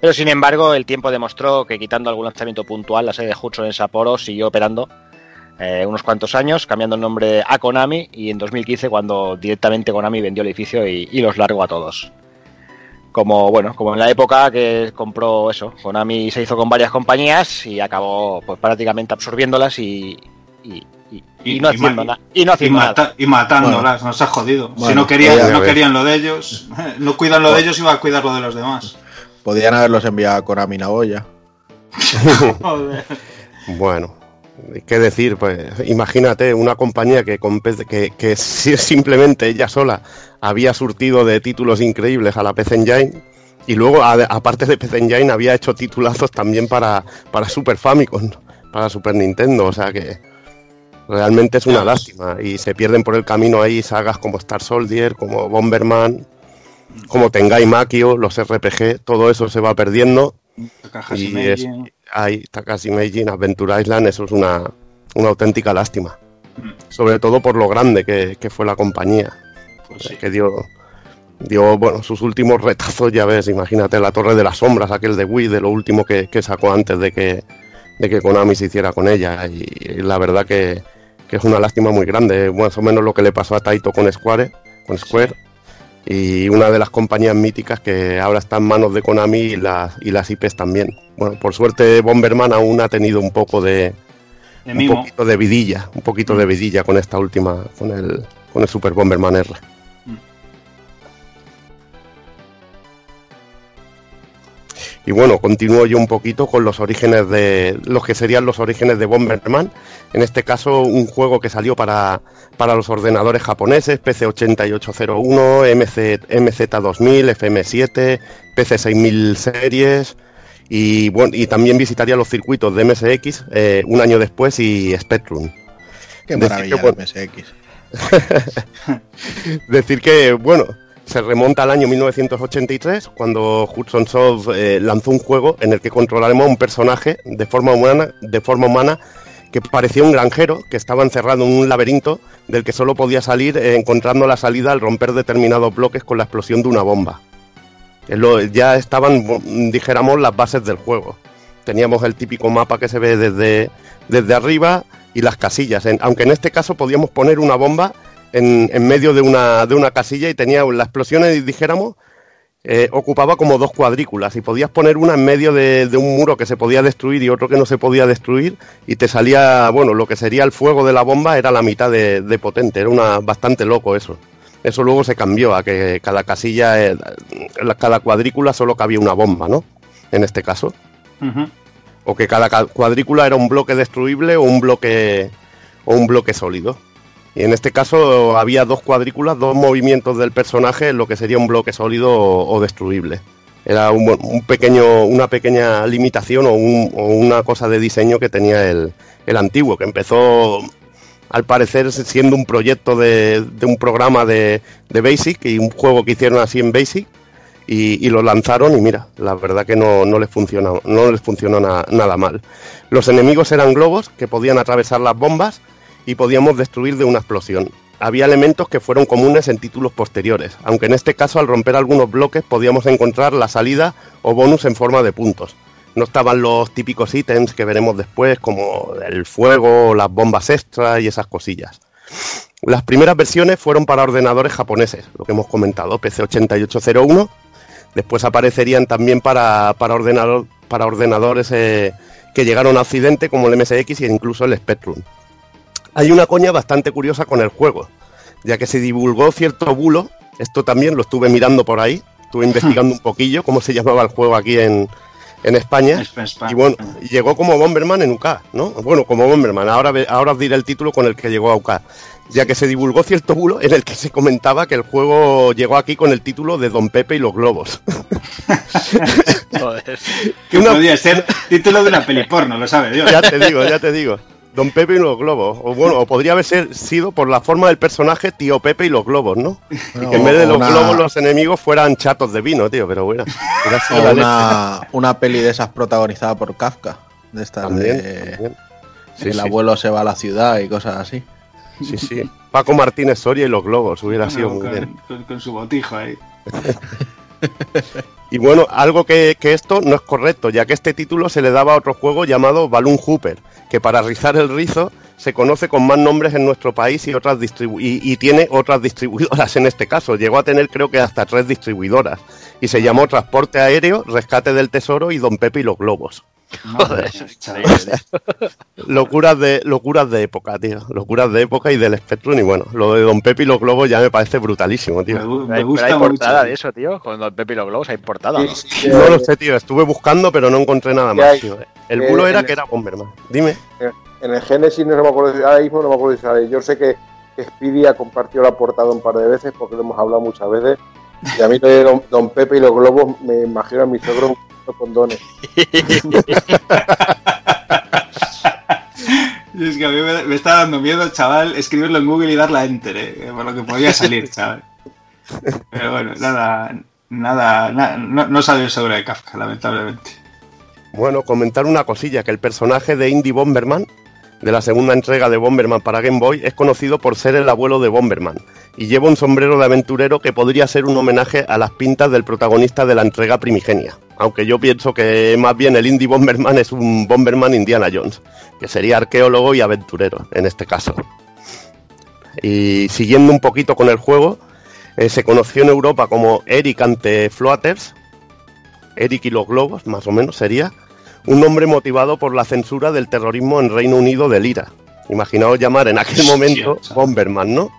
pero sin embargo el tiempo demostró que quitando algún lanzamiento puntual, la sede de Hudson en Sapporo siguió operando eh, unos cuantos años, cambiando el nombre a Konami y en 2015 cuando directamente Konami vendió el edificio y, y los largó a todos. Como bueno, como en la época que compró eso, Konami se hizo con varias compañías y acabó pues prácticamente absorbiéndolas y, y, y- y no haciendo nada. Y no y haciendo mata- nada. y matándolas, nos ha jodido. si Bueno, no querían, no querían lo de ellos, *laughs* no cuidan lo de ellos, iba a cuidar lo de los demás. Podían haberlos enviado a Konami Nagoya. *laughs* Joder. Bueno, ¿qué decir? Pues imagínate una compañía que, *laughs* simplemente ella sola había surtido de títulos increíbles a la PC Engine y luego, a- aparte de PC Engine, había hecho titulazos también para, para Super Famicom, para Super Nintendo, o sea que realmente es una lástima. Y se pierden por el camino ahí sagas como Star Soldier, como Bomberman, como Tengai Makio, los RPG, todo eso se va perdiendo. Y es, Meiji. hay Takashi Meiji, Adventure Island, eso es una, una auténtica lástima. Mm. Sobre todo por lo grande que, que fue la compañía, Pues sí. que dio, dio bueno, sus últimos retazos, ya ves, imagínate la Torre de las Sombras, aquel de Wii, de lo último que, que sacó antes de que, de que Konami se hiciera con ella. Y, la verdad que, que es una lástima muy grande, más o menos lo que le pasó a Taito con Square, con Square. Y una de las compañías míticas que ahora está en manos de Konami y las, y las IPs también. Bueno, por suerte Bomberman aún ha tenido un poco de, De un mimo. poquito de vidilla, un poquito de vidilla con esta última, con el, con el Super Bomberman R. Y bueno, continúo yo un poquito con los orígenes de los que serían los orígenes de Bomberman. En este caso, un juego que salió para, para los ordenadores japoneses, PC 8801, MC, MZ2000, FM7, PC 6000 series. Y, bueno, y también visitaría los circuitos de MSX eh, un año después y Spectrum. Qué Decir maravilla que, bueno, el MSX. *laughs* Decir que, bueno, se remonta al año 1983, cuando Hudson Soft eh, lanzó un juego en el que controlaremos a un personaje de forma humana, de forma humana que parecía un granjero que estaba encerrado en un laberinto del que solo podía salir eh, encontrando la salida al romper determinados bloques con la explosión de una bomba. Lo- ya estaban, mm, dijéramos, las bases del juego. Teníamos el típico mapa que se ve desde, desde arriba y las casillas. En- aunque en este caso podíamos poner una bomba en, en medio de una, de una casilla y tenía la explosión, eh, dijéramos, eh, ocupaba como dos cuadrículas y podías poner una en medio de, de un muro que se podía destruir y otro que no se podía destruir y te salía, bueno, lo que sería el fuego de la bomba era la mitad de, de potente, era una bastante loco eso. Eso luego se cambió a que cada casilla, eh, cada cuadrícula solo cabía una bomba, ¿no? En este caso o que cada ca- cuadrícula era un bloque destruible o un bloque o un bloque sólido. Y en este caso había dos cuadrículas, dos movimientos del personaje lo que sería un bloque sólido o, destruible. Era un, pequeño, una pequeña limitación o, un- o una cosa de diseño que tenía el, el antiguo, que empezó al parecer siendo un proyecto de, un programa de, de Basic y un juego que hicieron así en Basic y, lo lanzaron y mira, la verdad que no, no les funcionó, no les funcionó na- nada mal. Los enemigos eran globos que podían atravesar las bombas y podíamos destruir de una explosión. Había elementos que fueron comunes en títulos posteriores, aunque en este caso al romper algunos bloques podíamos encontrar la salida o bonus en forma de puntos. No estaban los típicos ítems que veremos después, como el fuego, las bombas extra y esas cosillas. Las primeras versiones fueron para ordenadores japoneses, lo que hemos comentado, PC 8801. Después aparecerían también para, para, para ordenadores eh, que llegaron a Occidente, como el MSX e incluso el Spectrum. Hay una coña bastante curiosa con el juego, ya que se divulgó cierto bulo, esto también lo estuve mirando por ahí, estuve investigando un poquillo cómo se llamaba el juego aquí en, en España. España. Y bueno, llegó como Bomberman en UK, ¿no? Bueno, como Bomberman, ahora, ve- ahora os diré el título con el que llegó a UK, ya que se divulgó cierto bulo en el que se comentaba que el juego llegó aquí con el título de Don Pepe y los globos. *laughs* Joder. Que podría ser título de una peli porno, lo sabe Dios. ya te digo, ya te digo. Don Pepe y los globos. O bueno, o podría haber ser- sido por la forma del personaje Tío Pepe y los globos, ¿no? y que en vez de los una- globos los enemigos fueran chatos de vino, tío, pero bueno. una, una peli de esas protagonizada por Kafka. De estas También, de- también. Sí, el sí. abuelo se va a la ciudad y cosas así. Sí, sí. Paco Martínez Soria y los globos, hubiera sido muy con, bien. con- con su botijo ahí. *laughs* Y bueno, algo que, esto no es correcto, ya que este título se le daba a otro juego llamado Balloon Hooper, que para rizar el rizo se conoce con más nombres en nuestro país y otras distribu y tiene otras distribuidoras en este caso. Llegó a tener creo que hasta tres distribuidoras y se llamó Transporte Aéreo, Rescate del Tesoro y Don Pepe y los Globos. Joder, *laughs* Locuras de, locuras de época, tío. Locuras de época y del Spectrum. Y bueno, lo de Don Pepe y los Globos ya me parece brutalísimo, tío. Me, gu- me Pero hay gusta portada mucho. de eso, tío. Con Don Pepe y los globos hay portada. ¿no? Sí, sí, No eh, lo sé, tío. Estuve buscando, pero no encontré nada ¿Qué más, hay? tío. El Eh, bulo era que el- era Bomberman. Dime. En el Genesis no me acuerdo, ahora mismo no me acuerdo si sale. Yo sé que, que Speedy ha compartido la portada un par de veces porque lo hemos hablado muchas veces. Y a mí Don, Don Pepe y los globos me imagino a mi suegro con condones. *laughs* Es que a mí me, me está dando miedo, chaval, escribirlo en Google y darle a enter, eh, por lo que podía salir, chaval. Pero bueno, nada, nada, na- no, no salió de Kafka, lamentablemente. Bueno, comentar una cosilla, que el personaje de Indy Bomberman, de la segunda entrega de Bomberman para Game Boy, es conocido por ser el abuelo de Bomberman, y lleva un sombrero de aventurero que podría ser un homenaje a las pintas del protagonista de la entrega primigenia. Aunque yo pienso que más bien el Indy Bomberman es un Bomberman Indiana Jones, que sería arqueólogo y aventurero en este caso. Y siguiendo un poquito con el juego, eh, se conoció en Europa como Eric ante Floaters, Eric y los globos, más o menos sería, un nombre motivado por la censura del terrorismo en Reino Unido del IRA. Imaginaos llamar en aquel momento. Bomberman, ¿no?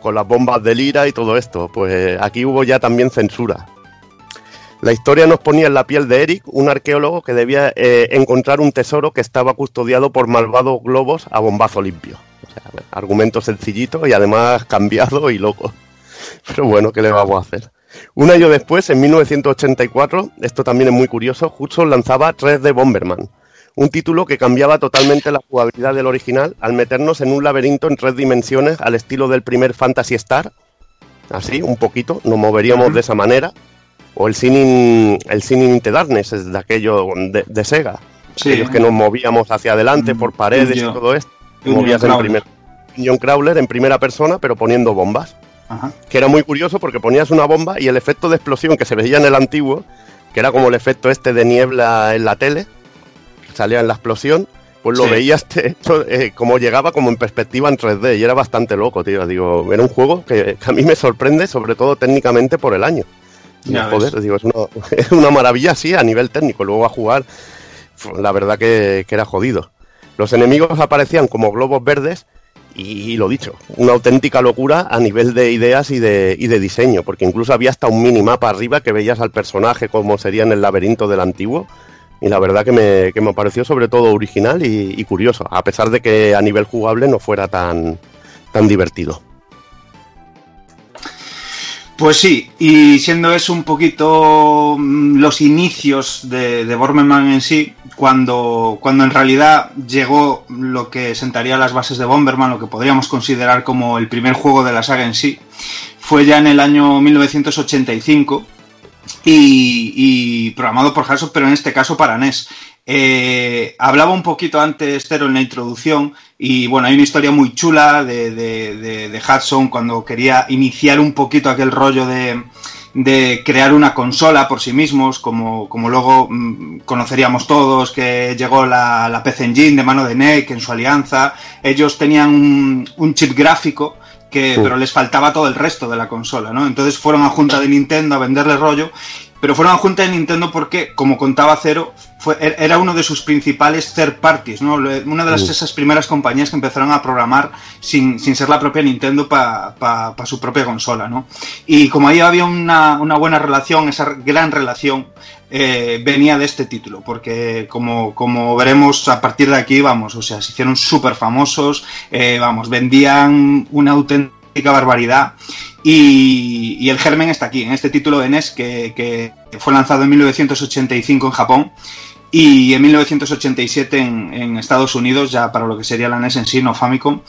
Con las bombas del IRA y todo esto. Pues aquí hubo ya también censura. La historia nos ponía en la piel de Eric, un arqueólogo que debía eh, encontrar un tesoro que estaba custodiado por malvados globos a bombazo limpio. O sea, argumento sencillito y además *laughs* cambiado y loco. Pero bueno, ¿qué le vamos a hacer? Un año después, en 1984, esto también es muy curioso, Hudson lanzaba 3D Bomberman, un título que cambiaba totalmente la jugabilidad del original al meternos en un laberinto en tres dimensiones al estilo del primer Fantasy Star, así, un poquito, nos moveríamos de esa manera, o el Sinning, el Sinning into Darkness, es de aquello de, de Sega, Sí. aquellos que nos movíamos hacia adelante Mm, por paredes y todo esto, movías en primer Dungeon Crawler en primera persona, pero poniendo bombas Ajá. que era muy curioso porque ponías una bomba y el efecto de explosión que se veía en el antiguo, que era como el efecto este de niebla en la tele, que salía en la explosión, pues lo Sí. veías *laughs* te- hecho, eh, como llegaba como en perspectiva en 3D y era bastante loco, tío. Digo, era un juego que, que a mí me sorprende, sobre todo técnicamente por el año. Y, Ya joder, ves. digo, es una, *laughs* es una maravilla, sí, a nivel técnico. Luego a jugar, la verdad que, que era jodido. Los enemigos aparecían como globos verdes y, lo dicho, una auténtica locura a nivel de ideas y de, y de diseño, porque incluso había hasta un minimapa arriba que veías al personaje como sería en el laberinto del antiguo. Y la verdad que me, que me pareció sobre todo original y, curioso, a pesar de que a nivel jugable no fuera tan, tan divertido. Pues sí, y siendo eso un poquito mm, los inicios de, de en sí, cuando, cuando en realidad llegó lo que sentaría las bases de Bomberman, lo que podríamos considerar como el primer juego de la saga en sí, fue ya en el año 1985 y, programado por Hudson, pero en este caso para NES. Eh, hablaba un poquito antes, Cero, en la introducción, y bueno, hay una historia muy chula de, de, de, de Hudson cuando quería iniciar un poquito aquel rollo de, de crear una consola por sí mismos, como, como luego mmm, conoceríamos todos, que llegó la, la PC Engine de mano de NEC en su alianza. Ellos tenían un, un chip gráfico que, pero les faltaba todo el resto de la consola, ¿no? Entonces fueron a junta de Nintendo a venderle rollo, pero fueron a junta de Nintendo porque, como contaba Cero, fue, era uno de sus principales third parties, ¿no? Una de las, esas primeras compañías que empezaron a programar sin, sin ser la propia Nintendo para pa, pa su propia consola, ¿no? Y como ahí había una, una buena relación, esa gran relación, eh, venía de este título, porque como, como, veremos a partir de aquí, vamos, o sea, se hicieron súper famosos, eh, vamos, vendían una auténtica barbaridad. Y, el germen está aquí, en este título de NES que, fue lanzado en 1985 en Japón y en 1987 en, Estados Unidos, ya para lo que sería la NES en sí, no Famicom.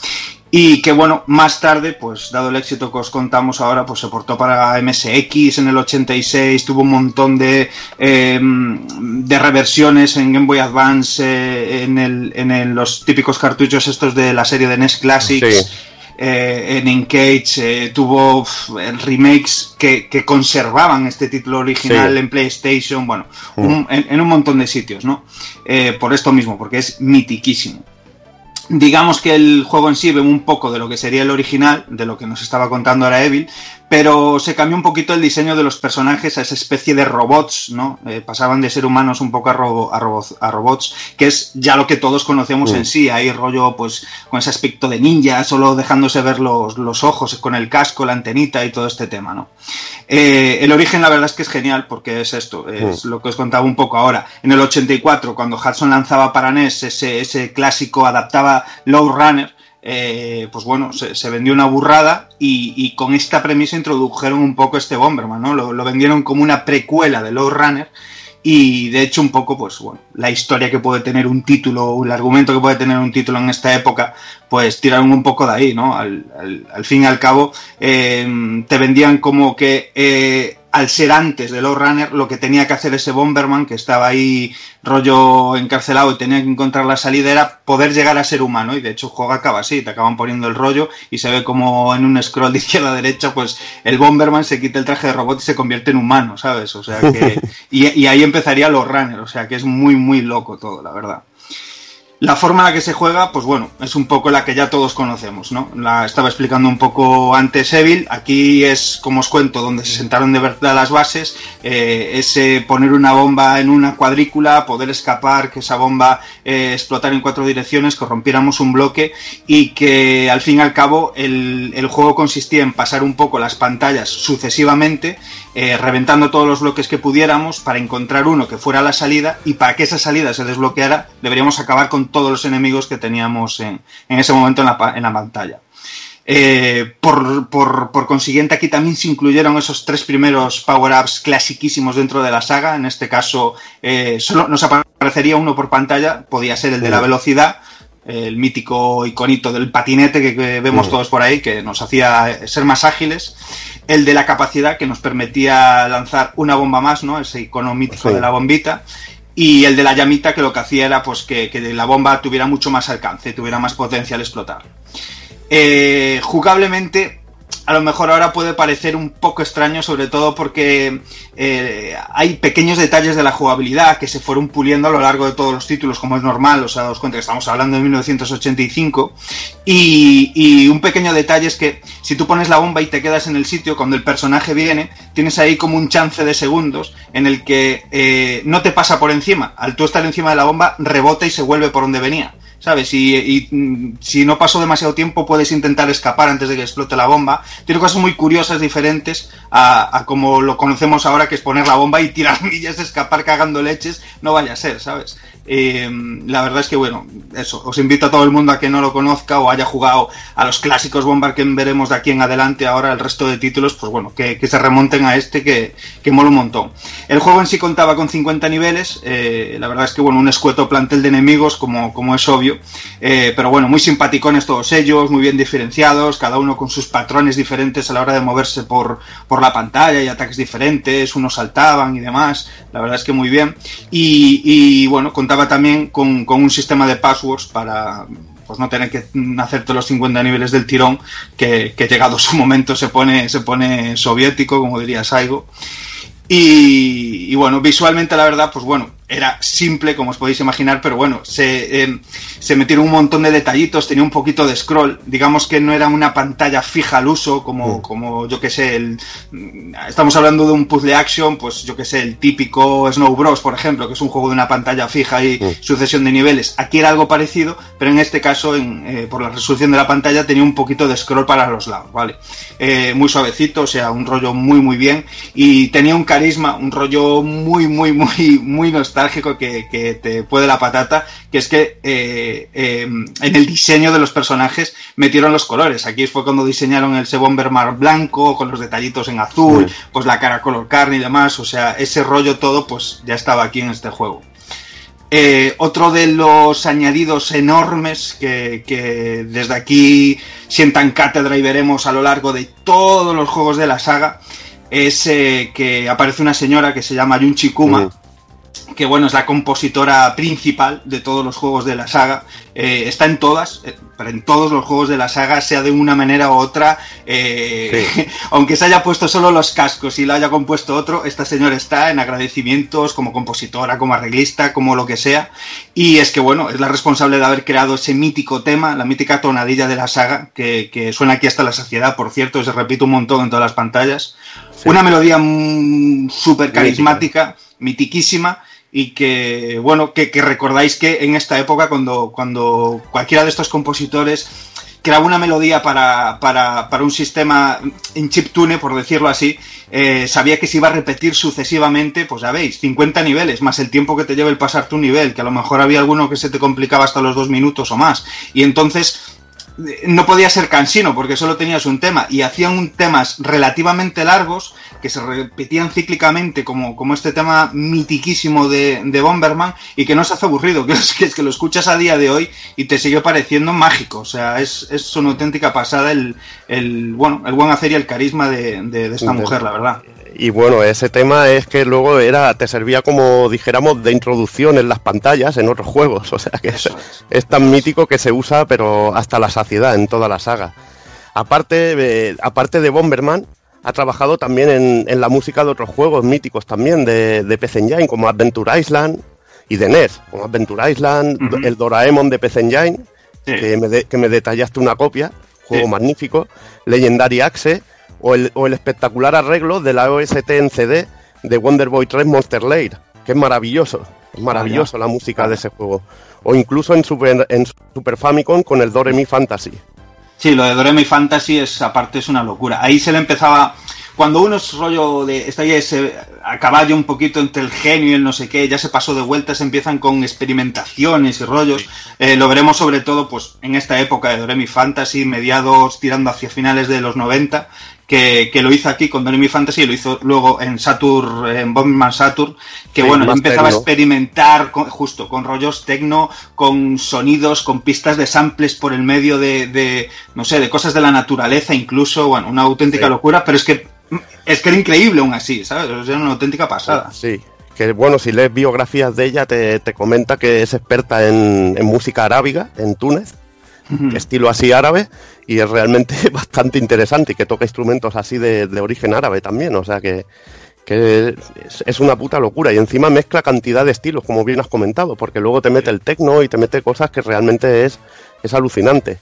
Y que bueno, más tarde, pues dado el éxito que os contamos ahora, pues se portó para MSX en el 86, tuvo un montón de, eh, de reversiones en Game Boy Advance, eh, en, el, en los típicos cartuchos estos de la serie de NES Classics. Sí. Eh, en Engage eh, tuvo remakes que, que, conservaban este título original sí. en PlayStation, bueno, mm. un, en, en, un montón de sitios, ¿no? Eh, por esto mismo, porque es mitiquísimo. Digamos que el juego en sí ve un poco de lo que sería el original, de lo que nos estaba contando ahora Evil, pero se cambió un poquito el diseño de los personajes a esa especie de robots, ¿no? Eh, pasaban de ser humanos un poco a, robo- a, robo- a robots, que es ya lo que todos conocemos Mm. en sí, ahí rollo pues con ese aspecto de ninja, solo dejándose ver los, los ojos con el casco, la antenita y todo este tema, ¿no? Eh, el origen la verdad es que es genial porque es esto, es Mm. lo que os contaba un poco ahora. En el 84, cuando Hudson lanzaba para NES ese, ese clásico, adaptaba Low Runner, eh, pues bueno, se, vendió una burrada y, con esta premisa introdujeron un poco este Bomberman, ¿no? Lo, vendieron como una precuela de Low Runner y de hecho un poco, pues bueno, la historia que puede tener un título, el argumento que puede tener un título en esta época, pues tiraron un poco de ahí, ¿no? Al fin y al cabo, eh, te vendían como que eh, al ser antes de Low Runner, lo que tenía que hacer ese Bomberman, que estaba ahí rollo encarcelado y tenía que encontrar la salida, era poder llegar a ser humano. Y de hecho, el juego acaba así, te acaban poniendo el rollo y se ve como en un scroll de izquierda a derecha, pues el Bomberman se quita el traje de robot y se convierte en humano, ¿sabes? O sea que. *laughs* Y, y ahí empezaría Low Runner, o sea que es muy, muy loco todo, la verdad. La forma en la que se juega, pues bueno, es un poco la que ya todos conocemos, ¿no? La estaba explicando un poco antes Evil. Aquí es, como os cuento, donde se sentaron de verdad las bases. Eh, es eh, poner una bomba en una cuadrícula, poder escapar, que esa bomba eh, explotara en cuatro direcciones, que rompiéramos un bloque y que al fin y al cabo el, el juego consistía en pasar un poco las pantallas sucesivamente, eh, reventando todos los bloques que pudiéramos para encontrar uno que fuera la salida y para que esa salida se desbloqueara deberíamos acabar con todos los enemigos que teníamos en, en ese momento en la, en la pantalla. Eh, por, por- por consiguiente, aquí también se incluyeron esos tres primeros power-ups clasiquísimos dentro de la saga. En este caso, eh, solo nos aparecería uno por pantalla. Podía ser el de la velocidad, el mítico iconito del patinete que, que vemos todos por ahí, que nos hacía ser más ágiles. El de la capacidad, que nos permitía lanzar una bomba más, ¿no? Ese icono mítico Sí. de la bombita. Y el de la llamita, que lo que hacía era pues que, que la bomba tuviera mucho más alcance, tuviera más potencial explotar. Eh, jugablemente, a lo mejor ahora puede parecer un poco extraño, sobre todo porque eh, hay pequeños detalles de la jugabilidad que se fueron puliendo a lo largo de todos los títulos, como es normal. O sea, os cuenta que estamos hablando de 1985. Y, y un pequeño detalle es que si tú pones la bomba y te quedas en el sitio, cuando el personaje viene, tienes ahí como un chance de segundos en el que eh, no te pasa por encima. Al tú estar encima de la bomba, rebota y se vuelve por donde venía. ¿Sabes? Y, mm, si no pasó demasiado tiempo, puedes intentar escapar antes de que explote la bomba. Tiene cosas muy curiosas, diferentes a, a como lo conocemos ahora, que es poner la bomba y tirar *laughs* millas, escapar cagando leches. No vaya a ser, ¿sabes? Eh, la verdad es que, bueno, eso. Os invito a todo el mundo a que no lo conozca o haya jugado a los clásicos Bomber que veremos de aquí en adelante. Ahora el resto de títulos, pues bueno, que, que se remonten a este que, que mola un montón. El juego en sí contaba con 50 niveles. eh, la verdad es que, bueno, un escueto plantel de enemigos, como, como es obvio. Eh, pero bueno, muy simpaticones todos ellos, muy bien diferenciados, cada uno con sus patrones diferentes a la hora de moverse por, por la pantalla y ataques diferentes, unos saltaban y demás, la verdad es que muy bien. Y, y, bueno, contaba también con, con un sistema de passwords para pues no tener que hacerte los 50 niveles del tirón, que, llegado su *laughs* momento se pone, se pone soviético, como diría Saigo. Y, bueno, visualmente la verdad, pues bueno, era simple, como os podéis imaginar, pero bueno, se, eh, se metieron un montón de detallitos, tenía un poquito de scroll, digamos que no era una pantalla fija al uso, como, como yo que sé, el, estamos hablando de un puzzle action, pues yo que sé, el típico Snow Bros, por ejemplo, que es un juego de una pantalla fija y sucesión de niveles. Aquí era algo parecido, pero en este caso, en, eh, por la resolución de la pantalla, tenía un poquito de scroll para los lados, ¿vale? Eh, muy suavecito, o sea, un rollo muy, muy bien, y tenía un carisma, un rollo muy, muy, muy, muy nostálgico que, que te puede la patata, que es que eh, eh, en el diseño de los personajes metieron los colores. Aquí fue cuando diseñaron el Sebombermar blanco, con los detallitos en azul, pues la cara color carne y demás, o sea, ese rollo todo, pues ya estaba aquí en este juego. Eh, otro de los añadidos enormes que, que, desde aquí sientan cátedra y veremos a lo largo de todos los juegos de la saga es eh, que aparece una señora que se llama Yunchi Kuma, que bueno, es la compositora principal de todos los juegos de la saga. Eh, está en todas, eh, pero en todos los juegos de la saga, sea de una manera u otra. eh, *laughs* aunque se haya puesto solo los cascos y lo haya compuesto otro, esta señora está en agradecimientos como compositora, como arreglista, como lo que sea. Y es que bueno, es la responsable de haber creado ese mítico tema, la mítica tonadilla de la saga, que, que suena aquí hasta la saciedad, por cierto, se repite un montón en todas las pantallas. Una melodía súper carismática, mitiquísima y que, bueno, que, que recordáis que en esta época cuando, cuando cualquiera de estos compositores creaba una melodía para, para, para un sistema en chiptune, por decirlo así, eh, sabía que se iba a repetir sucesivamente, pues ya veis, 50 niveles, más el tiempo que te lleva el pasarte un nivel, que a lo mejor había alguno que se te complicaba hasta los dos minutos o más. Y entonces no podía ser cansino porque solo tenías un tema y hacían un temas relativamente largos que se repetían cíclicamente como, como este tema mitiquísimo de, de Bomberman y que no se hace aburrido, *laughs* que es, que es que lo escuchas a día de hoy y te sigue pareciendo mágico, o sea, es, es una auténtica pasada el, el, bueno, el buen hacer y el carisma de, de, de esta mujer, la verdad. Y bueno, ese tema es que luego era, te servía como dijéramos de introducción en las pantallas en otros juegos. *laughs* O sea que es, es tan mítico que se usa, pero hasta la saciedad en toda la saga. Aparte, de- aparte de Bomberman, ha trabajado también en, en la música de otros juegos míticos también de, de PC Engine, como Adventure Island y de NES, como Adventure Island, el Doraemon de PC Engine, Sí. que, me de- que me detallaste una copia, juego Sí. magnífico, Legendary Axe, o el, o el espectacular arreglo de la OST en CD de Wonder Boy 3 Monster Lair, que es maravilloso, es maravilloso la música de ese juego. O incluso en Super, en Super Famicom con el Doremi Fantasy. Sí, lo de Doremi Fantasy es aparte es una locura. Ahí se le empezaba cuando uno es rollo de está ahí ese a caballo un poquito entre el genio y el no sé qué, ya se pasó de vueltas, empiezan con experimentaciones y rollos. Eh, lo veremos sobre todo pues en esta época de Doremi Fantasy, mediados tirando hacia finales de los 90, que, que lo hizo aquí con Doremi Fantasy y lo hizo luego en Saturn, en Bomberman Saturn, que Sí, bueno, empezaba a experimentar con- justo con rollos tecno, con sonidos, con pistas de samples por el medio de, de, no sé, de cosas de la naturaleza incluso, bueno, una auténtica Sí. locura, pero es que es que era increíble aún así, ¿sabes? O sea, Era una auténtica pasada. Sí, que bueno, si lees biografías de ella, te, te comenta que es experta en, en música arábiga, en Túnez, estilo así árabe, y es realmente *laughs* bastante interesante, y que toca instrumentos así de, de origen árabe también, o sea que, que es, es una puta locura, y encima mezcla cantidad de estilos, como bien has comentado, porque luego te mete el tecno y te mete cosas que realmente es, es alucinante.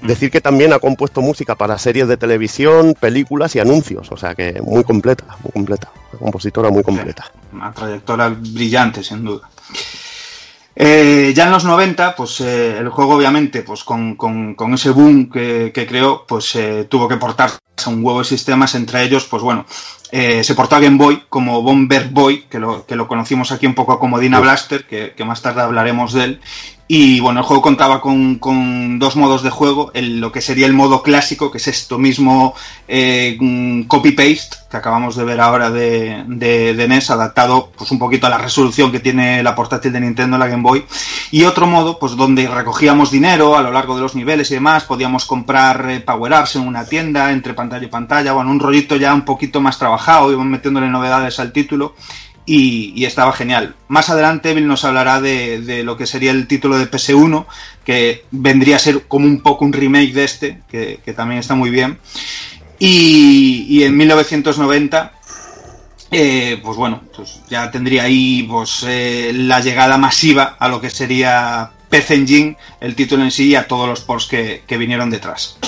Decir que también ha compuesto música para series de televisión, películas y anuncios, o sea que muy completa, muy completa, una compositora muy completa. Una trayectoria brillante, sin duda. Eh, ya en los 90, pues eh, el juego obviamente, pues con, con- con ese boom que, que creó, pues eh, tuvo que portarse a un huevo de sistemas, entre ellos, pues bueno, se portó a Game Boy como Bomber Boy, que lo, que lo conocimos aquí un poco como Dina Blaster, que, que más tarde hablaremos de él. Y bueno, el juego contaba con, con dos modos de juego, lo que sería el modo clásico, que es esto mismo eh, copy-paste, que acabamos de ver ahora de, de, NES, adaptado pues un poquito a la resolución que tiene la portátil de Nintendo, la Game Boy. Y otro modo, pues donde recogíamos dinero a lo largo de los niveles y demás, podíamos comprar eh, power-ups en una tienda, entre pantalla y pantalla, bueno, un rollito ya un poquito más trabajado, iban metiéndole novedades al título y, estaba genial. Más adelante Bill nos hablará de, de lo que sería el título de PS1, que vendría a ser como un poco un remake de este, que, que también está muy bien. Y, y en 1990, eh, pues bueno, pues ya tendría ahí pues, eh, la llegada masiva a lo que sería PC Engine, el título en sí y a todos los ports que, que vinieron detrás.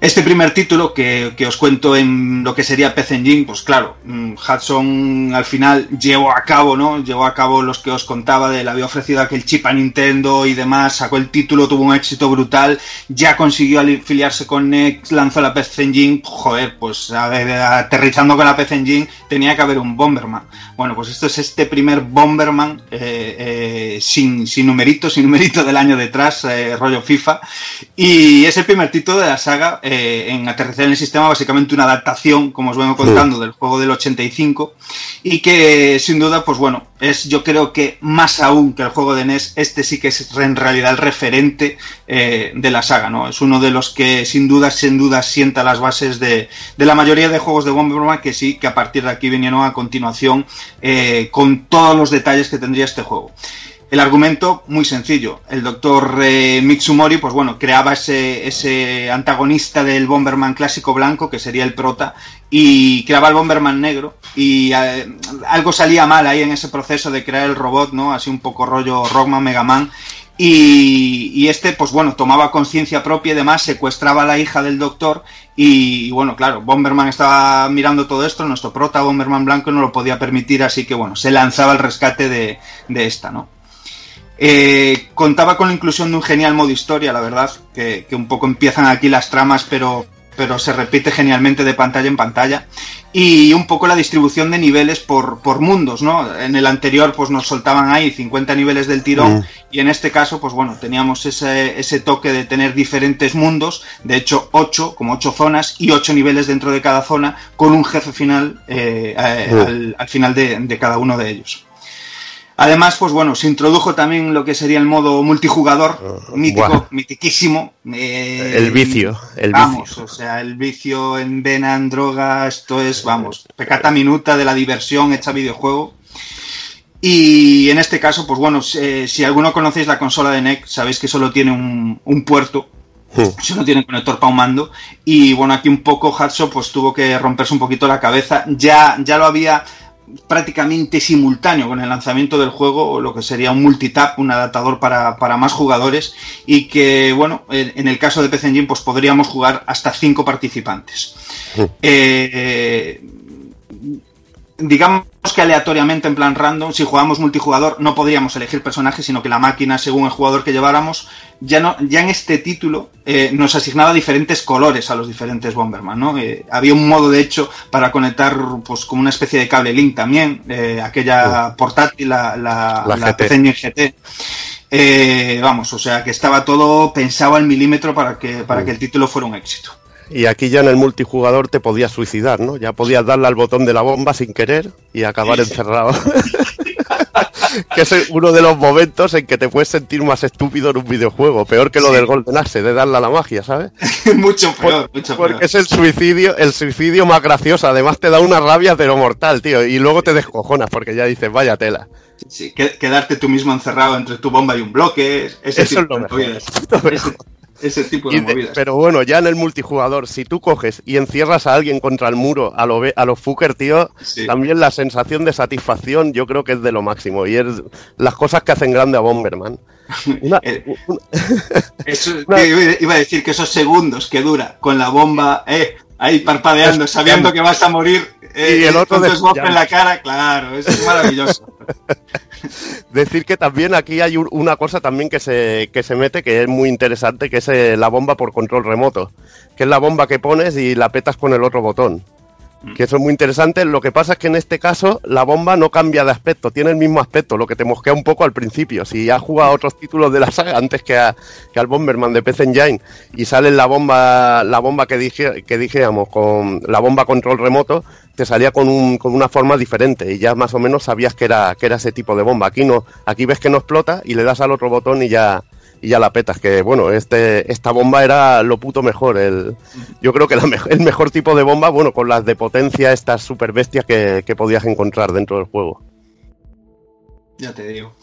Este primer título que, que os cuento en lo que sería PC Engine, pues claro, mm, Hudson al final llevó a cabo, ¿no? Llevó a cabo los que os contaba de le había ofrecido aquel chip a Nintendo y demás, sacó el título, tuvo un éxito brutal, ya consiguió afiliarse con NEC, lanzó la PC Engine, joder, pues aterrizando con la PC Engine tenía que haber un Bomberman. Bueno, pues esto es este primer Bomberman eh, eh, sin, sin numerito, sin numerito del año detrás, eh, rollo FIFA, y es el primer título de la saga eh, en aterrizar en el sistema, básicamente una adaptación, como os vengo contando, del juego del 85 y que sin duda, pues bueno, es yo creo que más aún que el juego de NES, este sí que es en realidad el referente eh, de la saga, ¿no? Es uno de los que sin duda, sin duda sienta las bases de, de la mayoría de juegos de Bomberman que sí, que a partir de aquí vinieron a continuación eh, con todos los detalles que tendría este juego. El argumento, muy sencillo. El doctor eh, Mitsumori, pues bueno, creaba ese, ese antagonista del Bomberman clásico blanco, que sería el prota, y creaba el Bomberman negro. Y eh, algo salía mal ahí en ese proceso de crear el robot, ¿no? Así un poco rollo Rockman, Mega Man. Y, y este, pues bueno, tomaba conciencia propia y demás, secuestraba a la hija del doctor. Y, y bueno, claro, Bomberman estaba mirando todo esto, nuestro prota, Bomberman blanco, no lo podía permitir, así que bueno, se lanzaba al rescate de, de esta, ¿no? Eh, contaba con la inclusión de un genial modo historia, la verdad, que, que, un poco empiezan aquí las tramas, pero, pero se repite genialmente de pantalla en pantalla. Y un poco la distribución de niveles por, por mundos, ¿no? En el anterior, pues nos soltaban ahí 50 niveles del tirón, mm. y en este caso, pues bueno, teníamos ese, ese toque de tener diferentes mundos, de hecho, 8, como 8 zonas, y 8 niveles dentro de cada zona, con un jefe final eh, mm. al, al, final de, de cada uno de ellos. Además, pues bueno, se introdujo también lo que sería el modo multijugador, uh, mítico, wow. mitiquísimo. Eh, el vicio, el vamos, vicio. o sea, el vicio en vena, en droga, esto es, vamos, pecata minuta de la diversión hecha videojuego. Y en este caso, pues bueno, eh, si alguno conocéis la consola de NEC, sabéis que solo tiene un, un puerto, Hmm. solo tiene conector para un mando. Y bueno, aquí un poco Hudson pues tuvo que romperse un poquito la cabeza. Ya, ya lo había prácticamente simultáneo con el lanzamiento del juego, lo que sería un multitap, un adaptador para, para más jugadores, y que, bueno, en el caso de PC Engine, pues podríamos jugar hasta cinco participantes. Eh, digamos que aleatoriamente en plan random, si jugamos multijugador no podríamos elegir personajes, sino que la máquina, según el jugador que lleváramos, ya no, ya en este título eh, nos asignaba diferentes colores a los diferentes Bomberman, ¿no? Eh, había un modo de hecho para conectar pues como una especie de cable link también, eh, aquella portátil, la, la, La la GT. GT. Eh, vamos, o sea que estaba todo pensado al milímetro para que, para que el título fuera un éxito. Y aquí ya en el multijugador te podías suicidar, ¿no? Ya podías darle al botón de la bomba sin querer y acabar Sí, encerrado. *laughs* que es uno de los momentos en que te puedes sentir más estúpido en un videojuego, peor que lo Sí. del Golden Axe, de darle a la magia, ¿sabes? *laughs* mucho peor, mucho Porque peor. es el suicidio, el suicidio más gracioso, además te da una rabia pero mortal, tío, y luego te descojonas porque ya dices, vaya tela. Sí, que- quedarte tú mismo encerrado entre tu bomba y un bloque, ese Eso tipo es lo de mejor. Ese, tipo de movidas. pero bueno, ya en el multijugador, si tú coges y encierras a alguien contra el muro, a lo, a los fucker, tío, Sí. también la sensación de satisfacción yo creo que es de lo máximo. Y es las cosas que hacen grande a Bomberman. *laughs* Una- Eh, Eso, iba a decir que esos segundos que dura con la bomba, eh, ahí parpadeando, sabiendo que vas a morir, eh, Y el otro desmayando. en la cara, claro, eso es maravilloso. *laughs* decir que también aquí hay un- una cosa también que se, que se mete que es muy interesante, que es eh, la bomba por control remoto, que es la bomba que pones y la petas con el otro botón. Que eso es muy interesante. Lo que pasa es que en este caso la bomba no cambia de aspecto, tiene el mismo aspecto, lo que te mosquea un poco al principio. Si has jugado a otros títulos de la saga antes que, a- al Bomberman de PC Engine y sale la bomba, la bomba que dije, que dijéramos con la bomba control remoto, te salía con, un, con una forma diferente y ya más o menos sabías que era, que era ese tipo de bomba. Aquí no, aquí ves que no explota y le das al otro botón y ya, y ya la petas. Que bueno, este, esta bomba era lo puto mejor. El, yo creo que la *laughs* el mejor tipo de bomba, bueno, con las de potencia, estas super bestias que, que podías encontrar dentro del juego. Ya te digo.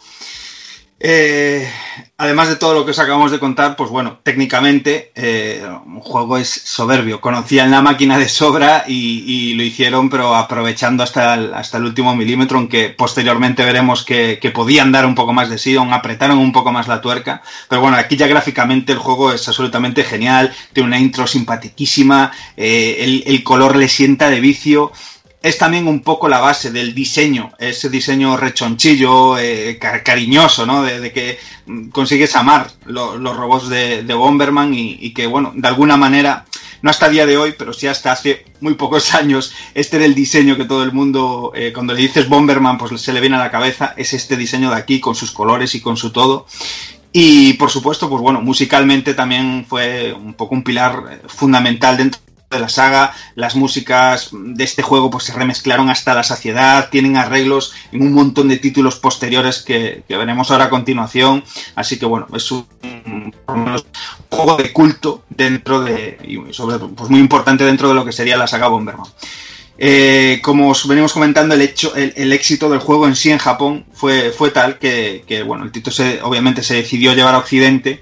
Eh, además de todo lo que os acabamos de contar, pues bueno, técnicamente eh, un juego es soberbio. Conocían la máquina de sobra y, y lo hicieron, pero aprovechando hasta el, hasta el último milímetro, aunque posteriormente veremos que, que podían dar un poco más de sí, aún apretaron un poco más la tuerca. Pero bueno, aquí ya gráficamente el juego es absolutamente genial, tiene una intro simpaticísima, eh, el, el color le sienta de vicio es también un poco la base del diseño, ese diseño rechonchillo, eh, car cariñoso, ¿no? De, que consigues amar lo, los robots de, Bomberman y, y, que, bueno, de alguna manera, no hasta el día de hoy, pero sí hasta hace muy pocos *laughs* años, este era el diseño que todo el mundo, eh, cuando le dices Bomberman, pues se le viene a la cabeza, es este diseño de aquí, con sus colores y con su todo. Y por supuesto, pues bueno, musicalmente también fue un poco un pilar eh, fundamental dentro de la saga, las músicas de este juego pues se remezclaron hasta la saciedad, tienen arreglos en un montón de títulos posteriores que, veremos ahora a continuación, así que bueno, es un, un juego de culto dentro de, y sobre pues muy importante dentro de lo que sería la saga Bomberman. Eh, como os venimos comentando, el, hecho, el, éxito del juego en sí en Japón fue, fue tal que, que, bueno, el título se, obviamente se decidió llevar a Occidente,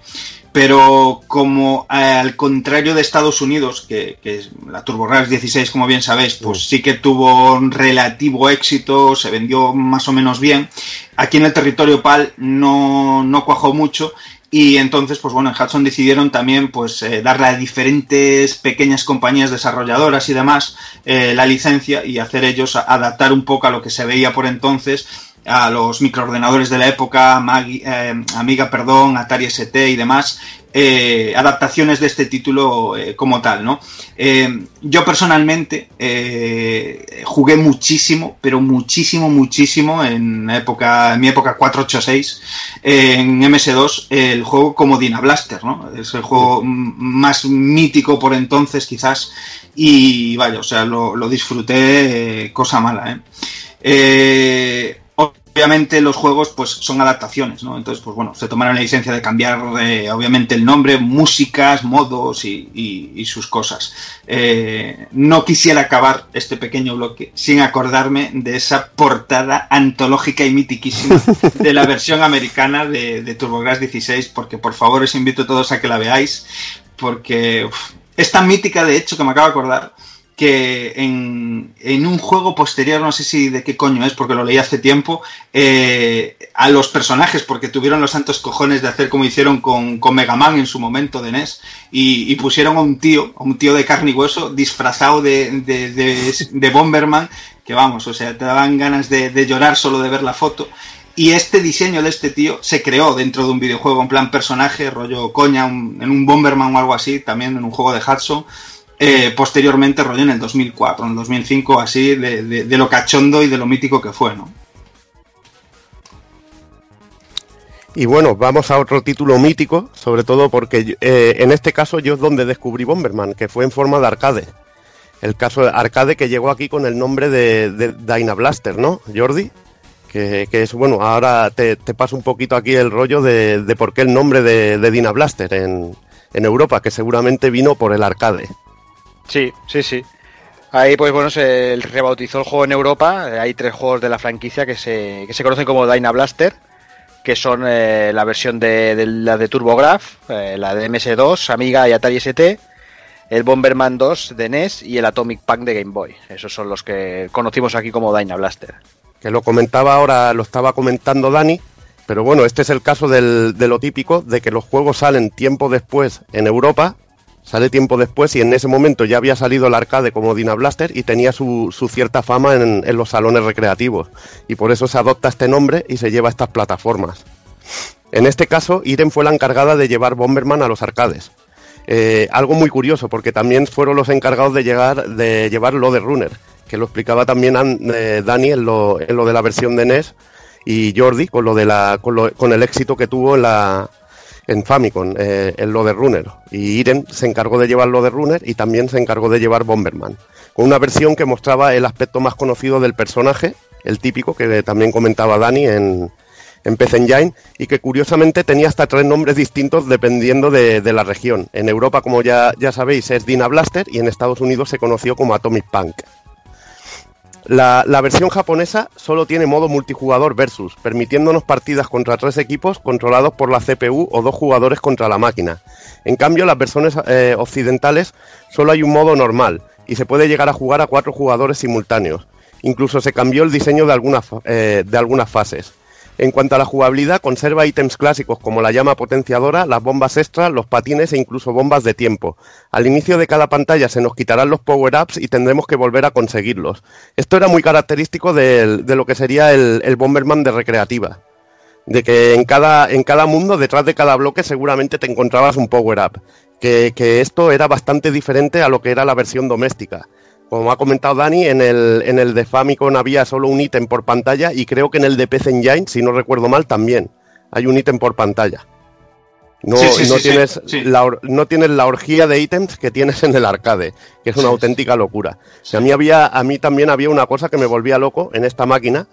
pero como eh, al contrario de Estados Unidos, que, que la TurboGrafx 16, como bien sabéis, pues sí. que tuvo un relativo éxito, se vendió más o menos bien, aquí en el territorio PAL no, no cuajó mucho y entonces, pues bueno, en Hudson decidieron también pues eh, darle a diferentes pequeñas compañías desarrolladoras y demás eh, la licencia y hacer ellos adaptar un poco a lo que se veía por entonces a los microordenadores de la época, Magi, eh, Amiga, perdón, Atari ST y demás, eh, adaptaciones de este título eh, como tal, ¿no? Yo personalmente jugué muchísimo, pero muchísimo, muchísimo en, época, en mi época 486 en MS2 el juego como Dina Blaster, ¿no? Es el juego más mítico por entonces quizás y vaya, o sea, lo, lo disfruté cosa mala, ¿eh? eh obviamente los juegos pues son adaptaciones, ¿no? Entonces, pues bueno, se tomaron la licencia de cambiar eh, obviamente el nombre, músicas, modos y, y, y sus cosas. Eh, no quisiera acabar este pequeño bloque sin acordarme de esa portada antológica y mitiquísima *laughs* de la versión americana de, de TurboGrafx 16, porque por favor os invito a todos a que la veáis, porque uf, es tan mítica de hecho que me acabo de acordar que en, en, un juego posterior, no sé si de qué coño es, porque lo leí hace tiempo, eh, a los personajes, porque tuvieron los santos cojones de hacer como hicieron con, con Mega Man en su momento de NES, y, pusieron a un tío, a un tío de carne y hueso, disfrazado de, de, de, Bomberman, que vamos, o sea, te daban ganas de, llorar solo de ver la foto. Y este diseño de este tío se creó dentro de un videojuego en plan personaje, rollo coña, en un Bomberman o algo así, también en un juego de Hudson eh, posteriormente rollo en el 2004, en el 2005, así, de, de, lo cachondo y de lo mítico que fue, ¿no? Y bueno, vamos a otro título mítico, sobre todo porque eh, en este caso yo es donde descubrí Bomberman, que fue en forma de arcade. El caso de arcade que llegó aquí con el nombre de, de Blaster, ¿no, Jordi? Que, es, bueno, ahora te, te, paso un poquito aquí el rollo de, de por qué el nombre de, de Dyna Blaster en, en Europa, que seguramente vino por el arcade. Sí, sí, sí. Ahí, pues bueno, se rebautizó el juego en Europa. Hay tres juegos de la franquicia que se, que se conocen como Dyna Blaster, que son eh, la versión de, la de TurboGrafx, eh, la de MS2, Amiga y Atari ST, el Bomberman 2 de NES y el Atomic Punk de Game Boy. Esos son los que conocimos aquí como Dyna Blaster. Que lo comentaba ahora, lo estaba comentando Dani, pero bueno, este es el caso de lo típico, de que los juegos salen tiempo después en Europa sale tiempo después y en ese momento ya había salido el arcade como Dina Blaster y tenía su, su cierta fama en, en, los salones recreativos y por eso se adopta este nombre y se lleva a estas plataformas. En este caso, Irem fue la encargada de llevar Bomberman a los arcades. Eh, algo muy curioso porque también fueron los encargados de, llegar, de llevar lo de Runner, que lo explicaba también eh, Dani en lo, en lo, de la versión de NES y Jordi con, lo de la, con, lo, con el éxito que tuvo en la, en Famicom, eh, el Loader Runner. Y Iren se encargó de llevar Loader Runner y también se encargó de llevar Bomberman. Con una versión que mostraba el aspecto más conocido del personaje, el típico que también comentaba Dani en, en PC Engine, y que curiosamente tenía hasta tres nombres distintos dependiendo de, de la región. En Europa, como ya, ya sabéis, es Dina Blaster y en Estados Unidos se conoció como Atomic Punk. La, versión japonesa solo tiene modo multijugador versus, permitiéndonos partidas contra tres equipos controlados por la CPU o dos jugadores contra la máquina. En cambio, las versiones eh, occidentales solo hay un modo normal y se puede llegar a jugar a cuatro jugadores simultáneos. Incluso se cambió el diseño de eh, de algunas fases. En cuanto a la jugabilidad, conserva ítems clásicos como la llama potenciadora, las bombas extras, los patines e incluso bombas de tiempo. Al inicio de cada pantalla se nos quitarán los power-ups y tendremos que volver a conseguirlos. Esto era muy característico de, lo que sería el, Bomberman de recreativa. De que en cada, en cada mundo, detrás de cada bloque, seguramente te encontrabas un power-up. Que esto era bastante diferente a lo que era la versión doméstica como ha comentado Dani, en el, en el de Famicom había solo un ítem por pantalla y creo que en el de PC Engine, si no recuerdo mal, también hay un ítem por pantalla. No, Sí, sí, no sí, tienes. La, no tienes la orgía de ítems que tienes en el arcade, que es una auténtica locura. O sea, a, mí había, a mí también había una cosa que me volvía loco en esta máquina,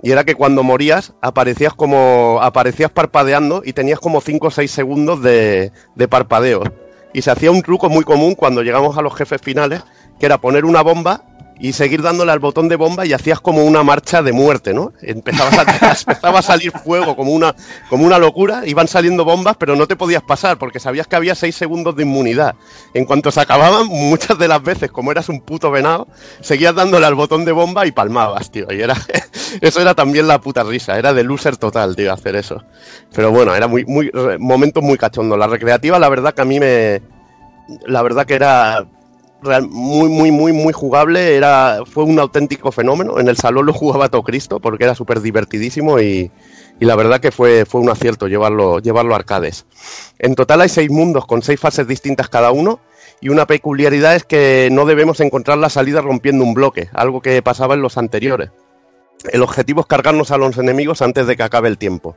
y era que cuando morías aparecías como aparecías parpadeando y tenías como 5 o 6 segundos de, de parpadeo. Y se hacía un truco muy común cuando llegamos a los jefes finales, que era poner una bomba y seguir dándole al botón de bomba y hacías como una marcha de muerte, ¿no? A, *laughs* empezaba a salir fuego como una, como una locura, iban saliendo bombas, pero no te podías pasar porque sabías que había 6 segundos de inmunidad. En cuanto se acababan, muchas de las veces, como eras un puto venado, seguías dándole al botón de bomba y palmabas, tío. Y era, *laughs* eso era también la puta risa, era de loser total, tío, hacer eso. Pero bueno, era muy, muy, momentos muy cachondos. La recreativa, la verdad que a mí me, la verdad que era real- muy, muy, muy, muy jugable. Era, fue un auténtico fenómeno. En el salón lo jugaba todo Cristo porque era súper divertidísimo y, y la verdad que fue, fue un acierto llevarlo, llevarlo a arcades. En total hay seis mundos con seis fases distintas cada uno. Y una peculiaridad es que no debemos encontrar la salida rompiendo un bloque, algo que pasaba en los anteriores. El objetivo es cargarnos a los enemigos antes de que acabe el tiempo.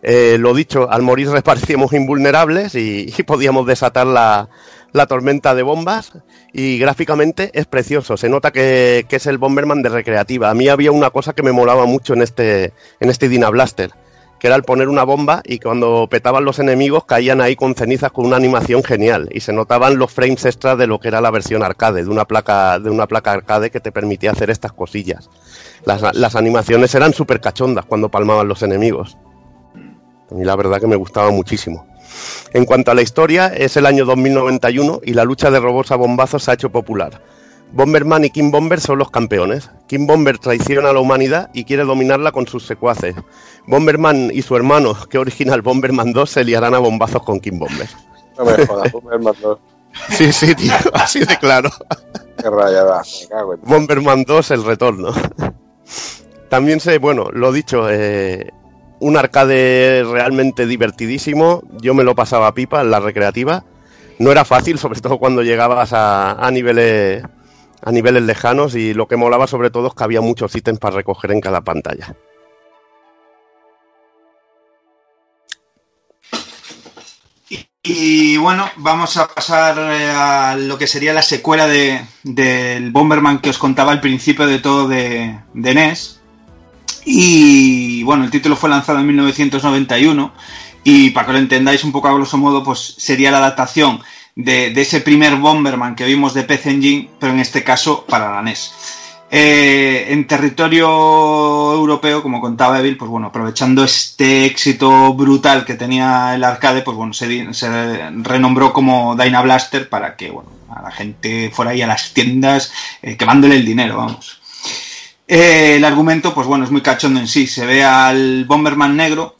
Eh, lo dicho, al morir *laughs* parecíamos invulnerables y, y podíamos desatar la, la tormenta de bombas y gráficamente es precioso, se nota que, es el Bomberman de recreativa. A mí había una cosa que me molaba mucho en este, en este Dyna Blaster, que era el poner una bomba y cuando petaban los enemigos caían ahí con cenizas con una animación genial y se notaban los frames extras de lo que era la versión arcade, de una placa, de una placa arcade que te permitía hacer estas cosillas. Las, las animaciones eran súper cachondas cuando palmaban los enemigos. A mí la verdad que me gustaba muchísimo. En cuanto a la historia, es el año 2091 y la lucha de robots a bombazos se ha hecho popular. Bomberman y King Bomber son los campeones. King Bomber traiciona a la humanidad y quiere dominarla con sus secuaces. Bomberman y su hermano, *laughs* que original Bomberman 2, se liarán a bombazos con King Bomber. No me jodas, Bomberman 2. *laughs* Sí, sí, tío, *laughs* así de claro. Qué rayada, me cago en Bomberman 2, el retorno. También sé, bueno, lo dicho, eh, un arcade realmente divertidísimo. Yo me lo pasaba pipa en la recreativa. No era fácil, *laughs* sobre todo cuando llegabas a, a niveles a niveles lejanos y lo que molaba sobre todo es que había muchos ítems para recoger en cada pantalla. Y bueno, vamos a pasar eh, a lo que sería la secuela de, del Bomberman que os contaba al principio de todo de, de NES. Y bueno, el título fue lanzado en 1991 y para que lo entendáis un poco a grosso modo, pues sería la adaptación de, ese primer Bomberman que vimos de PC Engine, pero en este caso para la NES. Eh, en territorio europeo, como contaba Evil, pues bueno, aprovechando este éxito brutal que tenía el arcade, pues bueno, se renombró como Dyna Blaster para que, bueno, a la gente fuera ahí a las tiendas eh, quemándole el dinero, vamos. Eh, el argumento, pues bueno, es muy cachondo en sí. Se ve al Bomberman negro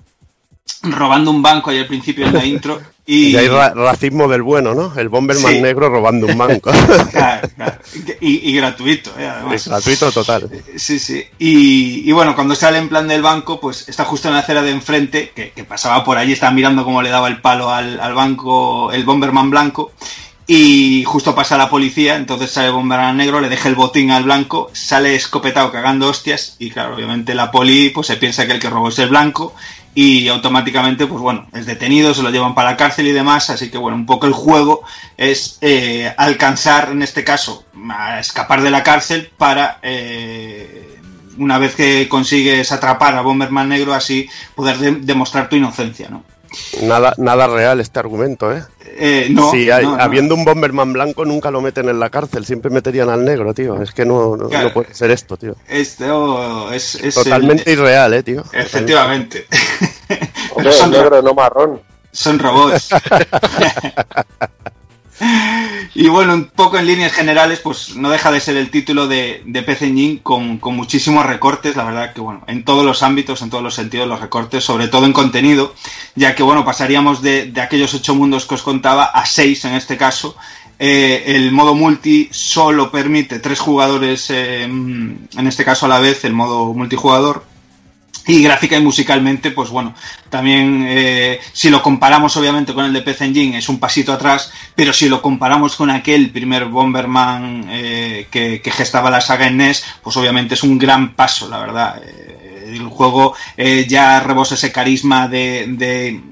robando un banco ahí al principio en la intro y, Y hay ra- racismo del bueno, ¿no? El Bomberman Sí. negro robando un banco. *laughs* Claro, *laughs* claro. Y- y gratuito, eh, además. Es gratuito total. Sí, sí. Y, y bueno, cuando sale en plan del banco, pues está justo en la acera de enfrente, que, que pasaba por allí, estaba mirando cómo le daba el palo al, al banco el Bomberman blanco. Y justo pasa la policía, entonces sale el Bomberman negro, le deja el botín al blanco, sale escopetado cagando hostias. Y claro, obviamente la poli pues se piensa que el que robó es el blanco. Y automáticamente, pues bueno, es detenido, se lo llevan para la cárcel y demás. Así que bueno, un poco el juego es eh, alcanzar, en este caso, a escapar de la cárcel para eh, una vez que consigues atrapar a Bomberman Negro, así poder de- demostrar tu inocencia, ¿no? Nada, nada real este argumento, ¿eh? Eh, no, Sí, hay- no, no. habiendo un Bomberman blanco nunca lo meten en la cárcel, siempre meterían al negro, tío. Es que no, no, Claro. no puede ser esto, tío. Esto es, es Totalmente el- irreal, ¿eh, tío? Efectivamente. Hombre, *laughs* Son- negro, no marrón. Son robots. *laughs* *laughs* y bueno, un poco en líneas generales, pues no deja de ser el título de, de PC Engine con, muchísimos recortes, la verdad que bueno, en todos los ámbitos, en todos los sentidos los recortes, sobre todo en contenido, ya que bueno, pasaríamos de, de aquellos ocho mundos que os contaba a seis en este caso. Eh, el modo multi solo permite tres jugadores, eh, en este caso a la vez, el modo multijugador. Y gráfica y musicalmente, pues bueno, también eh, si lo comparamos obviamente con el de PC Engine es un pasito atrás, pero si lo comparamos con aquel primer Bomberman eh, que, gestaba la saga en NES, pues obviamente es un gran paso, la verdad. Eh, el juego ya rebosa ese carisma de,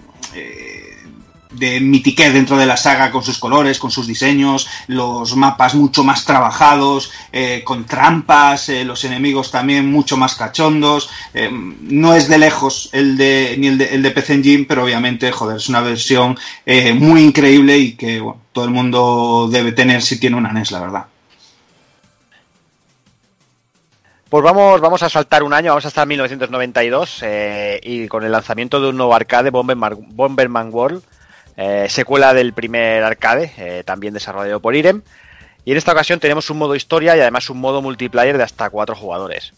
de mitiqué dentro de la saga con sus colores, con sus diseños, los mapas mucho más trabajados, eh, con trampas, eh, los enemigos también mucho más cachondos. Eh, no es de lejos el de, ni el de, el de Engine, pero obviamente, joder, es una versión muy increíble y que todo el mundo debe tener si tiene una NES, la verdad. Pues vamos, vamos a saltar un año, vamos hasta 1992 eh, y con el lanzamiento de un nuevo arcade, Bomberman, Bomberman World, eh, secuela del primer arcade, eh, también desarrollado por Irem. Y en esta ocasión tenemos un modo historia y además un modo multiplayer de hasta cuatro jugadores.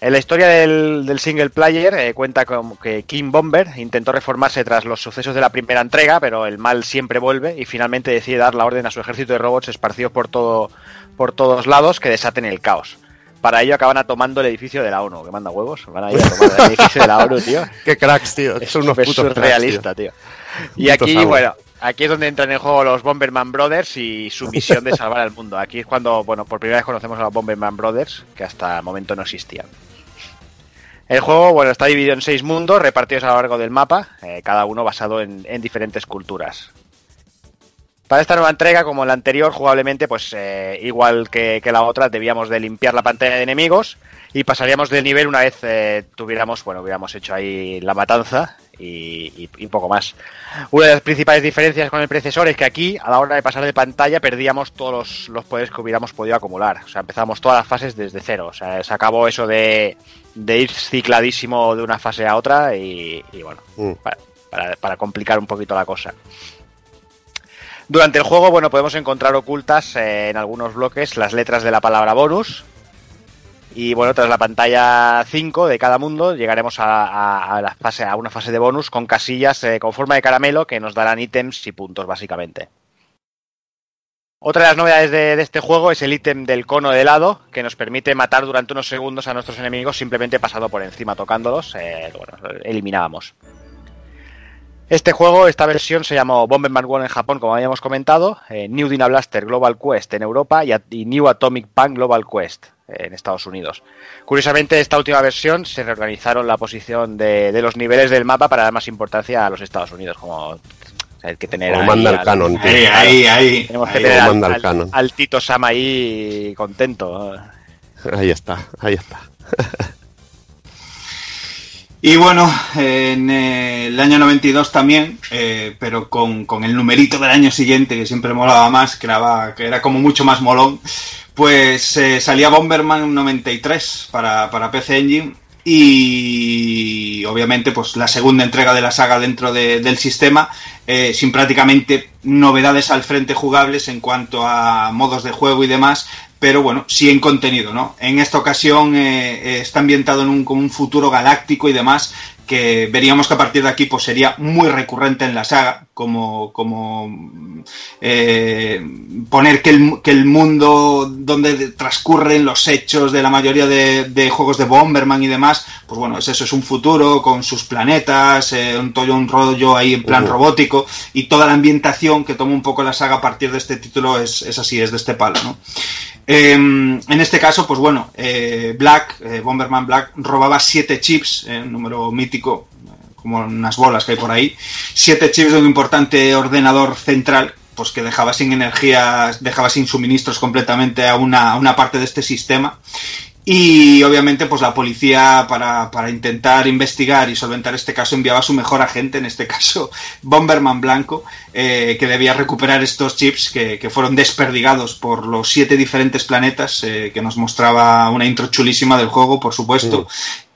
En la historia del, single player eh, cuenta con que King Bomber intentó reformarse tras los sucesos de la primera entrega, pero el mal siempre vuelve y finalmente decide dar la orden a su ejército de robots esparcidos por, todo, por todos lados que desaten el caos. Para ello acaban tomando el edificio de la ONU, que manda huevos. Van a ir *laughs* a tomar el edificio de la ONU, tío. Qué cracks, tío. Es Son unos súper putos surrealista, tío. Y aquí, bueno, aquí es donde entran en juego los Bomberman Brothers y su misión de salvar al mundo. Aquí es cuando, bueno, por primera vez conocemos a los Bomberman Brothers, que hasta el momento no existían. El juego, bueno, está dividido en seis mundos repartidos a lo largo del mapa, eh, cada uno basado en, en diferentes culturas. Para esta nueva entrega, como la anterior, jugablemente, pues eh, igual que, que la otra, debíamos de limpiar la pantalla de enemigos y pasaríamos del nivel una vez eh, tuviéramos, bueno, hubiéramos hecho ahí la matanza y, y- y poco más. Una de las principales diferencias con el predecesor es que aquí, a la hora de pasar de pantalla, perdíamos todos los, los poderes que hubiéramos podido acumular. O sea, empezamos todas las fases desde cero. O sea, se acabó eso de, de ir cicladísimo de una fase a otra y, y bueno, Mm. para, para- para complicar un poquito la cosa. Durante el juego, bueno, podemos encontrar ocultas eh, en algunos bloques las letras de la palabra bonus. Y bueno, tras la pantalla 5 de cada mundo, llegaremos a, la fase, a una fase de bonus con casillas eh, con forma de caramelo que nos darán ítems y puntos, básicamente. Otra de las novedades de, de este juego es el ítem del cono de helado, que nos permite matar durante unos segundos a nuestros enemigos simplemente pasando por encima, tocándolos. eh, bueno, eliminábamos. Este juego, esta versión se llamó Bomberman World en Japón, como habíamos comentado, eh, New Dina Blaster Global Quest en Europa y, New Atomic Punk Global Quest eh, en Estados Unidos. Curiosamente, esta última versión se reorganizaron la posición de, de los niveles del mapa para dar más importancia a los Estados Unidos, como o sea, hay que tener Como ahí manda el al- canon, tío. Ahí, ahí, ahí. tenemos que Ahí tener como al, manda el al- canon. al Tito Sam ahí contento. Ahí está, ahí está. *laughs* Y bueno, en eh, el año 92 también, eh, pero con, con el numerito del año siguiente, que siempre molaba más, que era, que era como mucho más molón, pues eh, salía Bomberman 93 para, para PC Engine. Y obviamente pues la segunda entrega de la saga dentro de- del sistema, eh, sin prácticamente novedades al frente jugables en cuanto a modos de juego y demás, pero bueno, sí en contenido, ¿no? En esta ocasión eh, eh, está ambientado en un, como un futuro galáctico y demás, que veríamos que a partir de aquí pues sería muy recurrente en la saga, como, como eh, poner que el, que el mundo donde transcurren los hechos de la mayoría de, de juegos de Bomberman y demás, pues bueno, es eso, es un futuro con sus planetas, eh, un, todo un rollo ahí en plan robótico y toda la ambientación que toma un poco la saga a partir de este título es, es así, es de este palo, ¿no? Eh, en este caso, pues bueno, eh, Black, eh, Bomberman Black, robaba siete chips, eh, un número mítico, como unas bolas que hay por ahí, siete chips de un importante ordenador central, pues que dejaba sin energía, dejaba sin suministros completamente a una parte de este sistema. Y obviamente, pues la policía, para, para intentar investigar y solventar este caso, enviaba a su mejor agente, en este *laughs* caso Bomberman Blanco, eh, que debía recuperar estos chips que, que fueron desperdigados por los siete diferentes planetas, eh, que nos mostraba una intro chulísima del juego, por supuesto,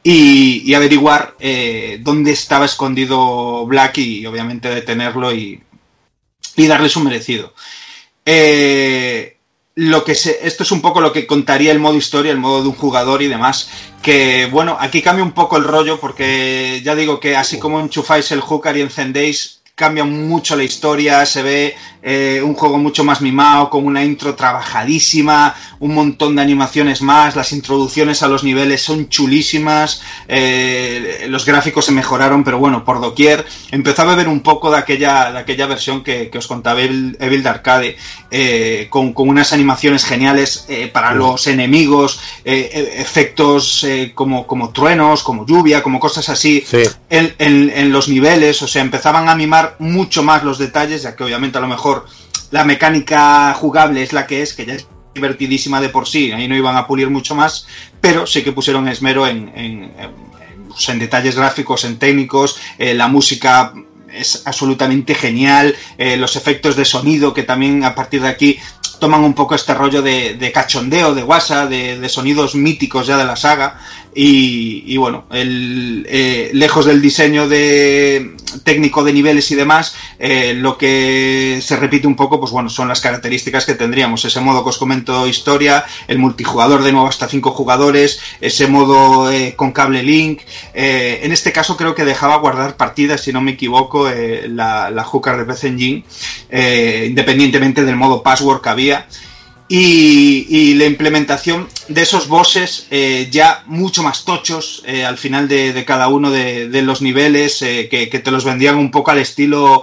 y, y averiguar eh, dónde estaba escondido Black y obviamente detenerlo y, y darle su merecido. Eh, lo que se, esto es un poco lo que contaría el modo historia, el modo de un jugador y demás. Que bueno, aquí cambia un poco el rollo porque ya digo que así como enchufáis el hooker y encendéis, cambia mucho la historia, se ve eh, un juego mucho más mimado, con una intro trabajadísima, un montón de animaciones más, las introducciones a los niveles son chulísimas, eh, los gráficos se mejoraron, pero bueno, por doquier. Empezó a beber un poco de aquella, de aquella versión que, que os contaba Evil, Evil de Arcade, eh, con, con unas animaciones geniales para los enemigos, e- efectos como, como truenos, como lluvia, como cosas así Sí. en, en- en los niveles, o sea, empezaban a mimar mucho más los detalles, ya que obviamente a lo mejor la mecánica jugable es la que es, que ya es divertidísima de por sí, ahí no iban a pulir mucho más, pero sí que pusieron esmero en, en, en, detalles gráficos, en técnicos, eh, la música es absolutamente genial, eh, los efectos de sonido que también a partir de aquí toman un poco este rollo de, de cachondeo, de guasa, de, sonidos míticos ya de la saga. Y, bueno, eh, lejos del diseño de técnico de niveles y demás, eh, lo que se repite un poco, pues bueno, son las características que tendríamos. Ese modo que os comento historia, el multijugador de nuevo hasta cinco jugadores, ese modo eh, con cable link. En este caso creo que dejaba guardar partidas, si no me equivoco, la, la hooker de PC Engine, independientemente del modo password que había. Y, y, la implementación de esos bosses eh, ya mucho más tochos eh, al final de, de, cada uno de, de los niveles eh, que, que, te los vendían un poco al estilo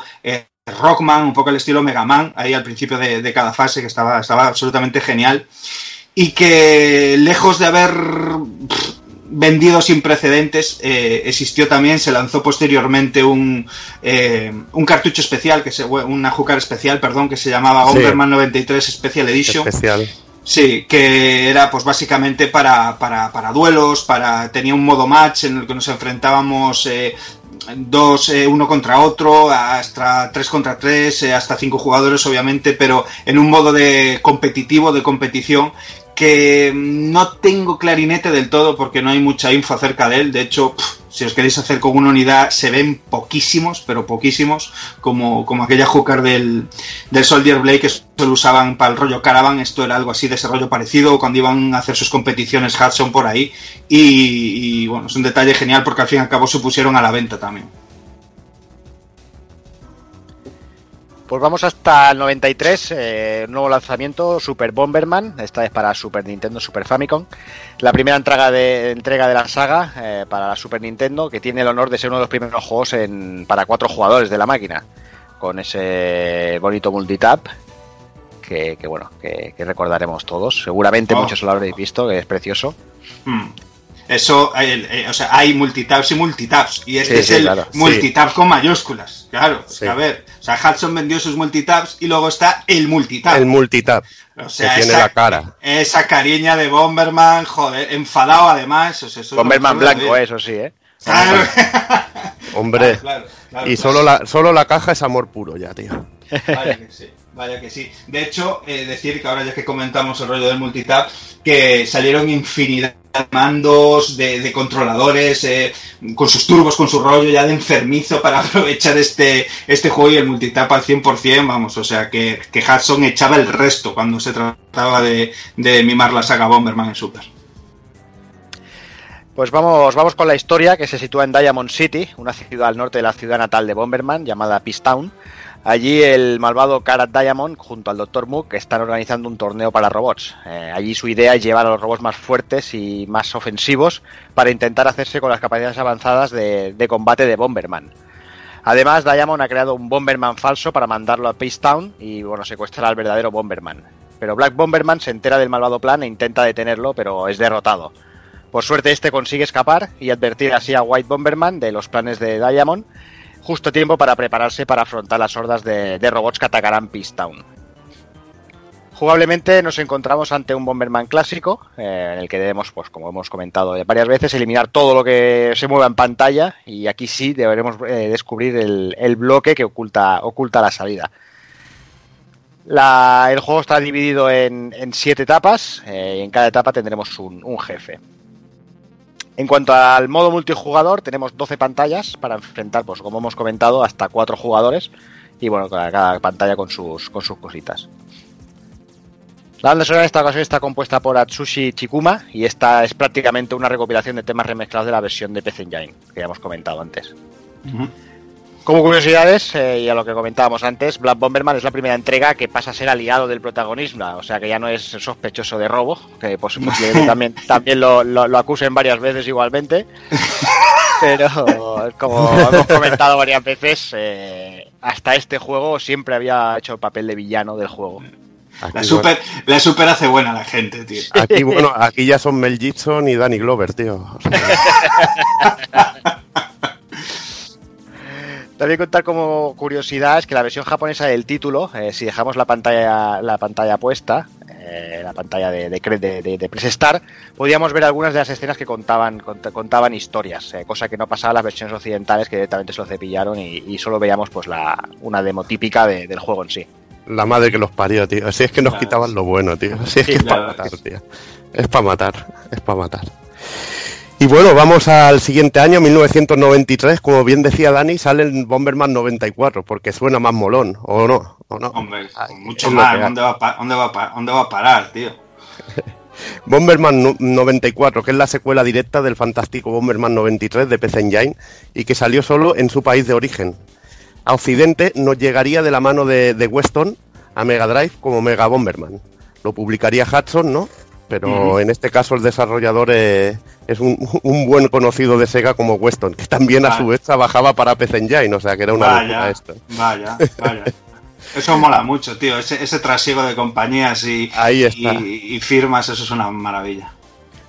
Rockman, un poco al estilo Mega Man, ahí al principio de, de cada fase que estaba, estaba absolutamente genial. Y que lejos de haber vendido sin precedentes, eh, existió también, se lanzó posteriormente un, eh, un cartucho especial, que se, una Jucar especial, perdón, que se llamaba sí. Overman 93 Special Edition. Especial. Sí, que era pues básicamente para, para, para, duelos, para tenía un modo match en el que nos enfrentábamos eh, dos, eh, uno contra otro, hasta tres contra tres, eh, hasta cinco jugadores obviamente, pero en un modo de competitivo, de competición, que no tengo clarinete del todo porque no hay mucha info acerca de él. De hecho, si os queréis hacer con una unidad, se ven poquísimos, pero poquísimos, como, como aquella hooker del, del Soldier Blade que solo usaban para el rollo Caravan. Esto era algo así de ese rollo parecido cuando iban a hacer sus competiciones Hudson por ahí. Y, y bueno, es un detalle genial porque al fin y al cabo se pusieron a la venta también. Pues vamos hasta el 93, eh, nuevo lanzamiento, Super Bomberman, esta vez para Super Nintendo, Super Famicom. La primera entrega de, entrega de la saga eh, para la Super Nintendo, que tiene el honor de ser uno de los primeros juegos en, para cuatro jugadores de la máquina, con ese bonito multitap, que, que bueno, que, que, recordaremos todos. Seguramente oh. muchos lo habréis visto, que es precioso. Hmm. Eso, eh, eh, o sea, hay multitabs y multitabs. Y este sí, es sí, el claro. multitab sí. con mayúsculas. Claro, a ver. O sea, Hudson vendió sus multitabs y luego está el multitab. El multitab. O sea, que tiene esa, la cara. Esa cariña de Bomberman, joder, enfadado además. O sea, eso Bomberman blanco, eso sí, ¿eh? Claro. Hombre. *laughs* Claro, claro, y solo la, solo la caja es amor puro ya, tío. Que sí. Vaya que sí. De hecho, eh, decir que ahora ya que comentamos el rollo del multitap, que salieron infinidad de mandos, de, controladores, eh, con sus turbos, con su rollo ya de enfermizo para *laughs* aprovechar este, este juego y el multitap al 100%, vamos, o sea, que, que Hudson echaba el resto cuando se trataba de, de mimar la saga Bomberman en Super. Pues vamos, vamos con la historia que se sitúa en Diamond City, una ciudad al norte de la ciudad natal de Bomberman, llamada Peace Town. Allí el malvado Karat Diamond junto al Dr. Mook están organizando un torneo para robots. Eh, allí su idea es llevar a los robots más fuertes y más ofensivos para intentar hacerse con las capacidades avanzadas de, de combate de Bomberman. Además, Diamond ha creado un Bomberman falso para mandarlo a Town y bueno, secuestrar al verdadero Bomberman. Pero Black Bomberman se entera del malvado plan e intenta detenerlo, pero es derrotado. Por suerte este consigue escapar y advertir así a White Bomberman de los planes de Diamond justo tiempo para prepararse para afrontar las hordas de, robots que atacarán Peace Town. Jugablemente nos encontramos ante un Bomberman clásico, eh, en el que debemos, pues como hemos comentado varias veces, eliminar todo lo que se mueva en pantalla y aquí sí deberemos eh, descubrir el, bloque que oculta, oculta la salida. El juego está dividido en, siete etapas eh, y en cada etapa tendremos un jefe. En cuanto al modo multijugador, tenemos 12 pantallas para enfrentar, pues como hemos comentado, hasta 4 jugadores. Y bueno, cada, pantalla con sus, con sus cositas. La banda sonora en esta ocasión está compuesta por Atsushi Chikuma y esta es prácticamente una recopilación de temas remezclados de la versión de PC Engine, que ya hemos comentado antes. Como curiosidades, eh, y a lo que comentábamos antes, Black Bomberman es la primera entrega que pasa a ser aliado del protagonismo, o sea que ya no es sospechoso de robo, que posiblemente *laughs* también, también lo, lo, lo, acusen varias veces igualmente. *laughs* Pero como hemos comentado varias veces, eh, hasta este juego siempre había hecho el papel de villano del juego. Aquí, la, super, bueno. la super hace buena la gente, tío. Aquí, *laughs* bueno, aquí ya son Mel Gibson y Danny Glover, tío. O sea... También contar como curiosidad es que la versión japonesa del título, eh, si dejamos la pantalla la pantalla puesta, eh, la pantalla de, de, cre- de, de- de Press Start, podíamos ver algunas de las escenas que contaban cont- contaban historias, eh, cosa que no pasaba en las versiones occidentales que directamente se lo cepillaron y, y solo veíamos pues la una demo típica de- del juego en sí. La madre que los parió, tío. Si es que nos Claro. quitaban lo bueno, tío. Si es que Sí, es para matar, tío. Es para matar, es para matar. Y bueno, vamos al siguiente año, 1993. Como bien decía Dani, sale el Bomberman 94, porque suena más molón, ¿o no? ¿O no? Hombre, Ay, mucho más. ¿Dónde va, a pa- dónde, va a pa- ¿Dónde va a parar, tío? *laughs* Bomberman no- 94, que es la secuela directa del fantástico Bomberman 93 de PC Engine y que salió solo en su país de origen. A Occidente nos llegaría de la mano de, de Weston a Mega Drive como Mega Bomberman. Lo publicaría Hudson, ¿no? Pero en este caso el desarrollador eh, es un, *laughs* un buen conocido de Sega como Weston, que también a su vez trabajaba para PC Engine, o sea que era una Vaya, esto. vaya, *laughs* vaya. Eso mola mucho, tío. Ese, ese trasiego de compañías y, Ahí está. y, y firmas, eso es una maravilla.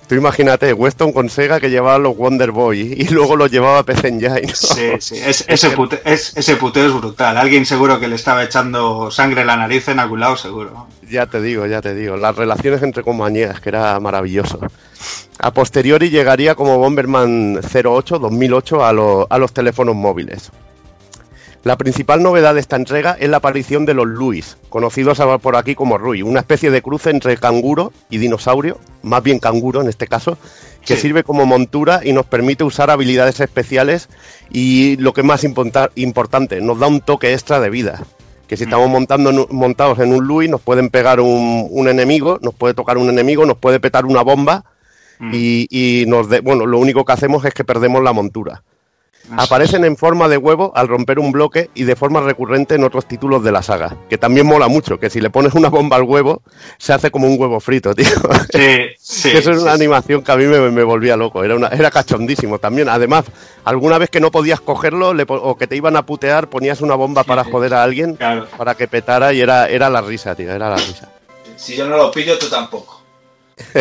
Tú imagínate, Weston con Sega que llevaba los Wonder Boy y luego los llevaba a PC Engine. ¿no? Sí, sí. Es- ese, pute- es- ese puteo es brutal. Alguien seguro que le estaba echando sangre en la nariz en algún lado, seguro. Ya te digo, ya te digo. Las relaciones entre compañías, que era maravilloso. A posteriori llegaría como Bomberman 08 2008 a, lo- a los teléfonos móviles. La principal novedad de esta entrega es la aparición de los Luis, conocidos por aquí como Rui, una especie de cruce entre canguro y dinosaurio, más bien canguro en este caso, que Sí. sirve como montura y nos permite usar habilidades especiales y lo que es más importante, nos da un toque extra de vida. Que si estamos montando, montados en un Louis, nos pueden pegar un, un enemigo, nos puede tocar un enemigo, nos puede petar una bomba Mm. y, y nos de- bueno, lo único que hacemos es que perdemos la montura. Eso. Aparecen en forma de huevo al romper un bloque y de forma recurrente en otros títulos de la saga, que también mola mucho, que si le pones una bomba al huevo, se hace como un huevo frito, *laughs* tío. Sí, sí. que eso es una sí. animación que a mí me, me volvía loco, era, una, era cachondísimo también. Además, alguna vez que no podías cogerlo le o que te iban a putear, ponías una bomba para joder a alguien Claro. para que petara y era, era la risa, tío, era la risa. Si yo no lo pillo, tú tampoco. *laughs*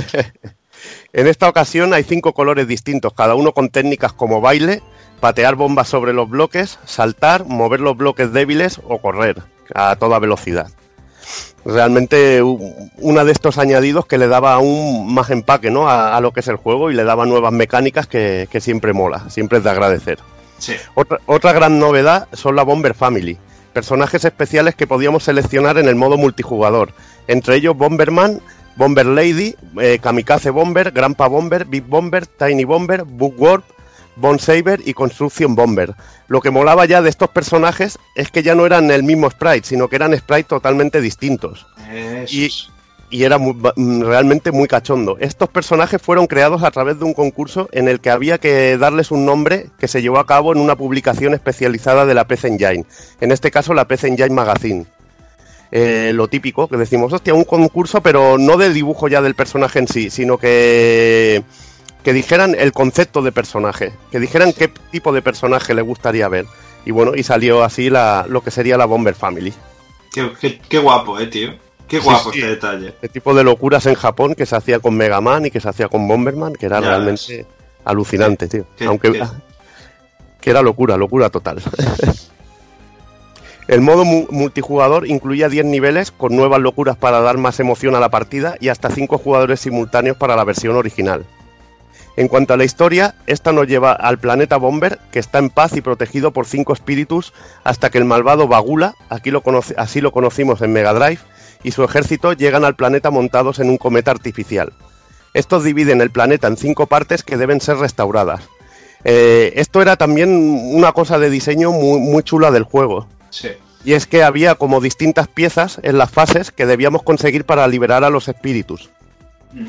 En esta ocasión hay cinco colores distintos, cada uno con técnicas como baile, patear bombas sobre los bloques, saltar, mover los bloques débiles o correr a toda velocidad. Realmente u- una de estos añadidos que le daba aún más empaque ¿no? a, a lo que es el juego y le daba nuevas mecánicas que, que siempre mola, siempre es de agradecer. Sí. Otra, otra gran novedad son la Bomber Family, personajes especiales que podíamos seleccionar en el modo multijugador, entre ellos Bomberman, Bomber Lady, eh, Kamikaze Bomber, Grandpa Bomber, Big Bomber, Tiny Bomber, Bookwarp, Bone Saber y Construction Bomber. Lo que molaba ya de estos personajes es que ya no eran el mismo sprite, sino que eran sprites totalmente distintos Y- y era muy- mm, realmente muy cachondo. Estos personajes fueron creados a través de un concurso en el que había que darles un nombre que se llevó a cabo en una publicación especializada de la PC Engine, en este caso la PC Engine Magazine. Eh, lo típico, que decimos, hostia, un concurso, pero no de dibujo ya del personaje en sí, sino que, que dijeran el concepto de personaje, que dijeran qué tipo de personaje le gustaría ver. Y bueno, y salió así la, lo que sería la Bomber Family. Qué, qué- qué guapo, eh, tío. Qué Sí, guapo sí. este detalle. este tipo de locuras en Japón que se hacía con Mega Man y que se hacía con Bomberman, que era Ya realmente alucinante, tío. Qué- Aunque qué- *laughs* que era locura, locura total. *laughs* El modo mu- multijugador incluía 10 niveles con nuevas locuras para dar más emoción a la partida y hasta 5 jugadores simultáneos para la versión original. En cuanto a la historia, esta nos lleva al planeta Bomber, que está en paz y protegido por cinco espíritus, hasta que el malvado Bagula, aquí lo conoce- así lo conocimos en Mega Drive, y su ejército llegan al planeta montados en un cometa artificial. Estos dividen el planeta en cinco partes que deben ser restauradas. Eh, esto era también una cosa de diseño muy, muy chula del juego. Sí. Y es que había como distintas piezas en las fases que debíamos conseguir para liberar a los espíritus. Mm.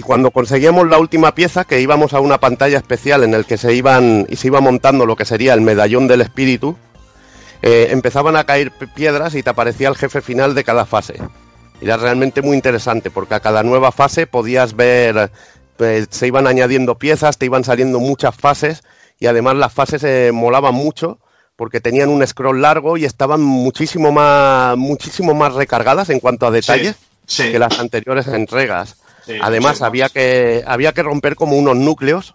Y cuando conseguíamos la última pieza, que íbamos a una pantalla especial en el que se iban y se iba montando lo que sería el medallón del espíritu, eh, empezaban a caer piedras y te aparecía el jefe final de cada fase. Y Era realmente muy interesante porque a cada nueva fase podías ver, eh, se iban añadiendo piezas, te iban saliendo muchas fases y además las fases eh, molaban mucho porque tenían un scroll largo y estaban muchísimo más, muchísimo más recargadas en cuanto a detalles Sí. que las anteriores entregas. Sí, Además, había que, había que romper como unos núcleos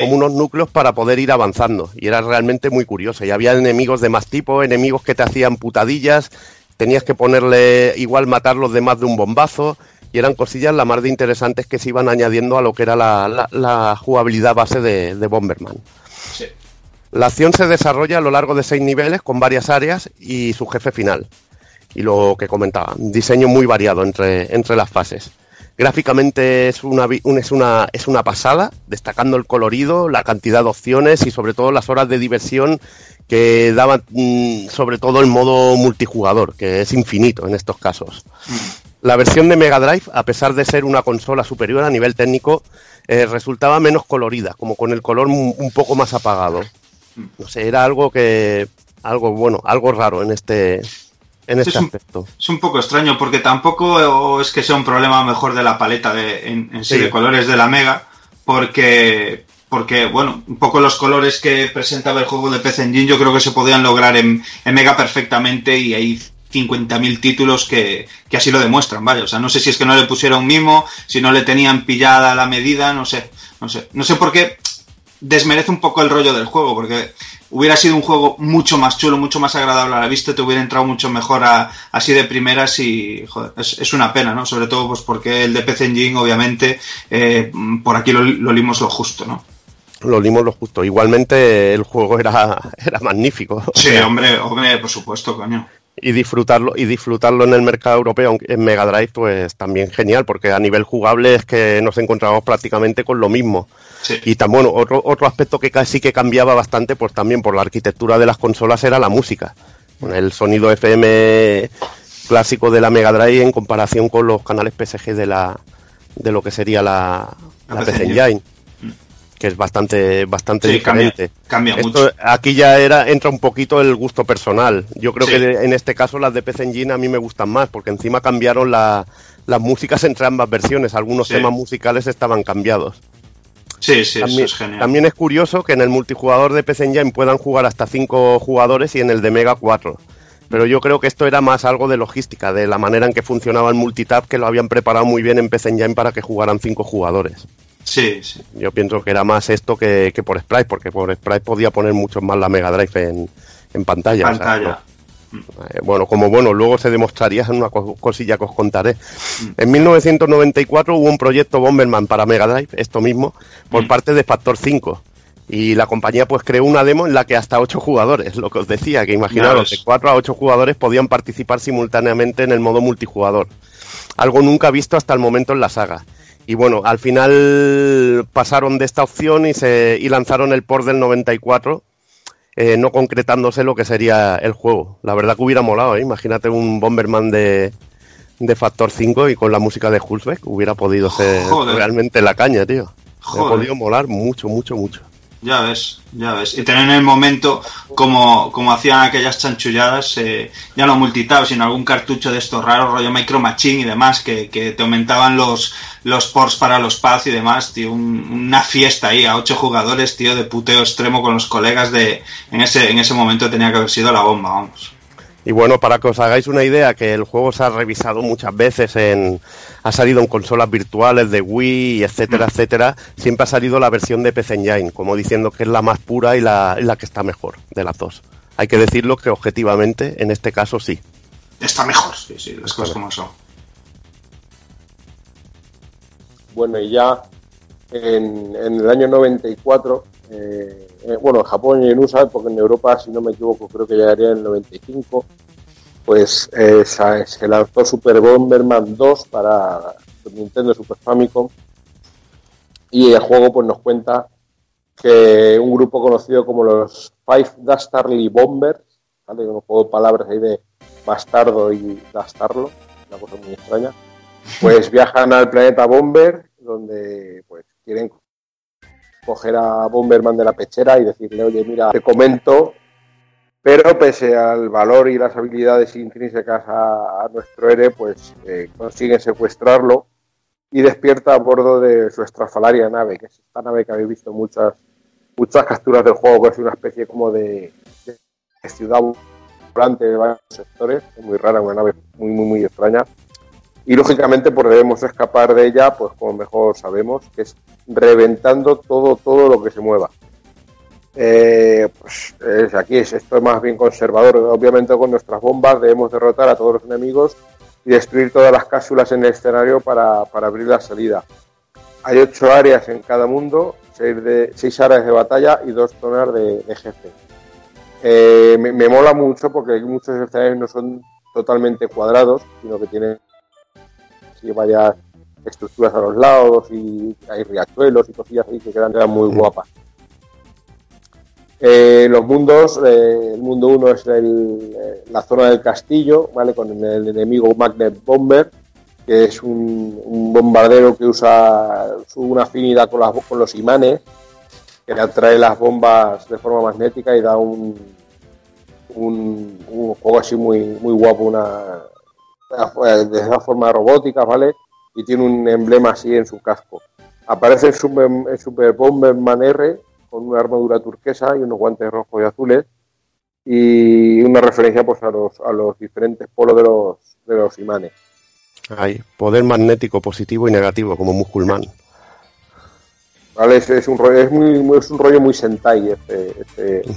como unos núcleos para poder ir avanzando. Y era realmente muy curioso. Y había enemigos de más tipo, enemigos que te hacían putadillas, tenías que ponerle igual matarlos de más de un bombazo. Y eran cosillas la más de interesantes que se iban añadiendo a lo que era la, la- la jugabilidad base de, de Bomberman. Sí. La acción se desarrolla a lo largo de seis niveles con varias áreas y su jefe final. Y lo que comentaba, diseño muy variado entre, entre las fases. Gráficamente es una, es, una, es una pasada, destacando el colorido, la cantidad de opciones y sobre todo las horas de diversión que daban mm, sobre todo el modo multijugador, que es infinito en estos casos. La versión de Mega Drive, a pesar de ser una consola superior a nivel técnico, eh, resultaba menos colorida, como con el color un un poco más apagado. No sé, era algo que. algo bueno, algo raro en este. En este es un- aspecto. Es un poco extraño porque tampoco es que sea un problema mejor de la paleta de, en, en sí Sí. de colores de la Mega, porque, porque, bueno, un poco los colores que presentaba el juego de PC Engine yo creo que se podían lograr en, en Mega perfectamente y hay 50.000 títulos que, que así lo demuestran, vaya. O sea, no sé si es que no le pusieron mimo, si no le tenían pillada la medida, no sé, no sé. No sé por qué desmerece un poco el rollo del juego, porque hubiera sido un juego mucho más chulo, mucho más agradable a la vista, te hubiera entrado mucho mejor a- así de primeras y joder, es, es una pena, ¿no? Sobre todo pues porque el de PC Engine, obviamente, eh, por aquí lo, lo limos lo justo, ¿no? Lo limos lo justo. Igualmente el juego era, *laughs* era magnífico. Sí, hombre, hombre, por supuesto, coño. Y disfrutarlo y disfrutarlo en el mercado europeo en Mega Drive pues también genial porque a nivel jugable es que nos encontramos prácticamente con lo mismo Sí. y tan bueno otro otro aspecto que casi que cambiaba bastante pues también por la arquitectura de las consolas era la música con el sonido FM clásico de la Mega Drive en comparación con los canales PSG de la de lo que sería la, La la PC PC Engine. Que es bastante bastante Sí, cambia, diferente cambia esto, mucho. Aquí ya era, entra un poquito el gusto personal. Yo creo Sí. que en este caso las de PC Engine a mí me gustan más, porque encima cambiaron la- las músicas entre ambas versiones. Algunos Sí. temas musicales estaban cambiados. Sí, sí, también, eso es genial. también es curioso que en el multijugador de PC Engine puedan jugar hasta cinco jugadores y en el de Mega 4. Pero yo creo que esto era más algo de logística, de la manera en que funcionaba el multitap, que lo habían preparado muy bien en PC Engine para que jugaran cinco jugadores. Sí, sí. Yo pienso que era más esto que, que por Sprite, porque por Sprite podía poner mucho más la Mega Drive en, en pantalla. o sea, Pantalla. no. Eh, bueno, como bueno, luego se demostraría en una co- cosilla que os contaré. En 1994 hubo un proyecto Bomberman para Mega Drive, esto mismo, por Mm. parte de Factor 5. Y la compañía pues creó una demo en la que hasta ocho jugadores, lo que os decía, que imaginaros, de 4 a 8 jugadores podían participar simultáneamente en el modo multijugador. Algo nunca visto hasta el momento en la saga. Y bueno, al final pasaron de esta opción y, se, y lanzaron el port del 94, eh, no concretándose lo que sería el juego. La verdad que hubiera molado, ¿eh? imagínate un Bomberman de, de Factor 5 y con la música de Hulsbeck, hubiera podido ser Joder. realmente la caña, tío. Me ha Joder. podido molar mucho, mucho, mucho. Ya ves, ya ves. Y tener en el momento, como, como hacían aquellas chanchulladas, eh, ya no multitap, sino algún cartucho de estos raros, rollo Micro Machine y demás, que, que te aumentaban los, los ports para los pads y demás, tío. un- una fiesta ahí a ocho jugadores, tío, de puteo extremo con los colegas de... En ese, en ese momento tenía que haber sido la bomba, vamos. Y bueno, para que os hagáis una idea, que el juego se ha revisado muchas veces en. Ha salido en consolas virtuales de Wii, etcétera, etcétera. Siempre ha salido la versión de PC Engine, como diciendo que es la más pura y la, y la que está mejor de las dos. Hay que decirlo que objetivamente, en este caso sí. Está mejor, sí, sí, las cosas como son. Bueno, y ya en, en el año 94, eh, eh, bueno, en Japón y en USA, porque en Europa, si no me equivoco, creo que llegaría en el 95, pues eh, se, lanzó Super Bomberman 2 para Nintendo Super Famicom. Y el juego pues nos cuenta que un grupo conocido como los Five Dastardly Bombers, ¿vale? un juego de palabras ahí de bastardo y dastarlo, una cosa muy extraña, pues viajan al planeta Bomber, donde pues quieren coger a Bomberman de la pechera y decirle, oye, mira, te comento, pero pese al valor y las habilidades intrínsecas a, nuestro héroe, pues eh, consiguen secuestrarlo y despierta a bordo de su estrafalaria nave, que es esta nave que habéis visto muchas, muchas capturas del juego, que es una especie como de, ciudad volante de varios sectores, es muy rara, una nave muy, muy, muy extraña. Y lógicamente pues debemos escapar de ella, pues como mejor sabemos, que es reventando todo, todo lo que se mueva. Eh, pues es- aquí es, esto es más bien conservador. Obviamente con nuestras bombas debemos derrotar a todos los enemigos y destruir todas las cápsulas en el escenario para, para abrir la salida. Hay ocho áreas en cada mundo, seis, de, seis áreas de batalla y dos zonas de, de jefe. Eh, me, me mola mucho porque muchos escenarios no son totalmente cuadrados, sino que tienen así varias estructuras a los lados y hay riachuelos y cosillas ahí que quedan, quedan muy guapas. Eh, los mundos, eh, el mundo 1 es el, eh, la zona del castillo, ¿vale? Con el enemigo Magnet Bomber, que es un, un bombardero que usa una afinidad con, las, con los imanes, que le atrae las bombas de forma magnética y da un, un, un juego así muy, muy guapo, una- de esa forma robótica, ¿vale? Y tiene un emblema así en su casco. Aparece el Super, el Super Bomberman R con una armadura turquesa y unos guantes rojos y azules y una referencia pues a los, a los diferentes polos de los, de los imanes. Hay poder magnético positivo y negativo, como Musculman. ¿Vale? Es, es un rollo, es, muy, muy- es un rollo muy Sentai este, este. *laughs*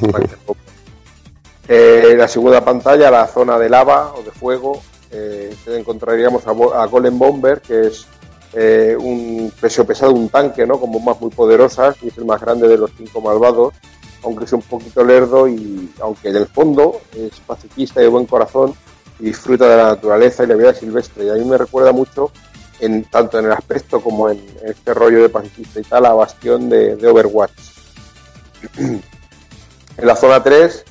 Eh, la segunda pantalla, la zona de lava o de fuego, eh, encontraríamos a, a Golem Bomber, que es eh, un peso pesado, un tanque, ¿no? Con bombas muy poderosas y es el más grande de los cinco malvados, aunque es un poquito lerdo y aunque en el fondo es pacifista y de buen corazón y disfruta de la naturaleza y la vida silvestre. Y a mí me recuerda mucho, en, tanto en el aspecto como en, este rollo de pacifista y tal, a Bastión de, de Overwatch. *clears throat* en la zona 3,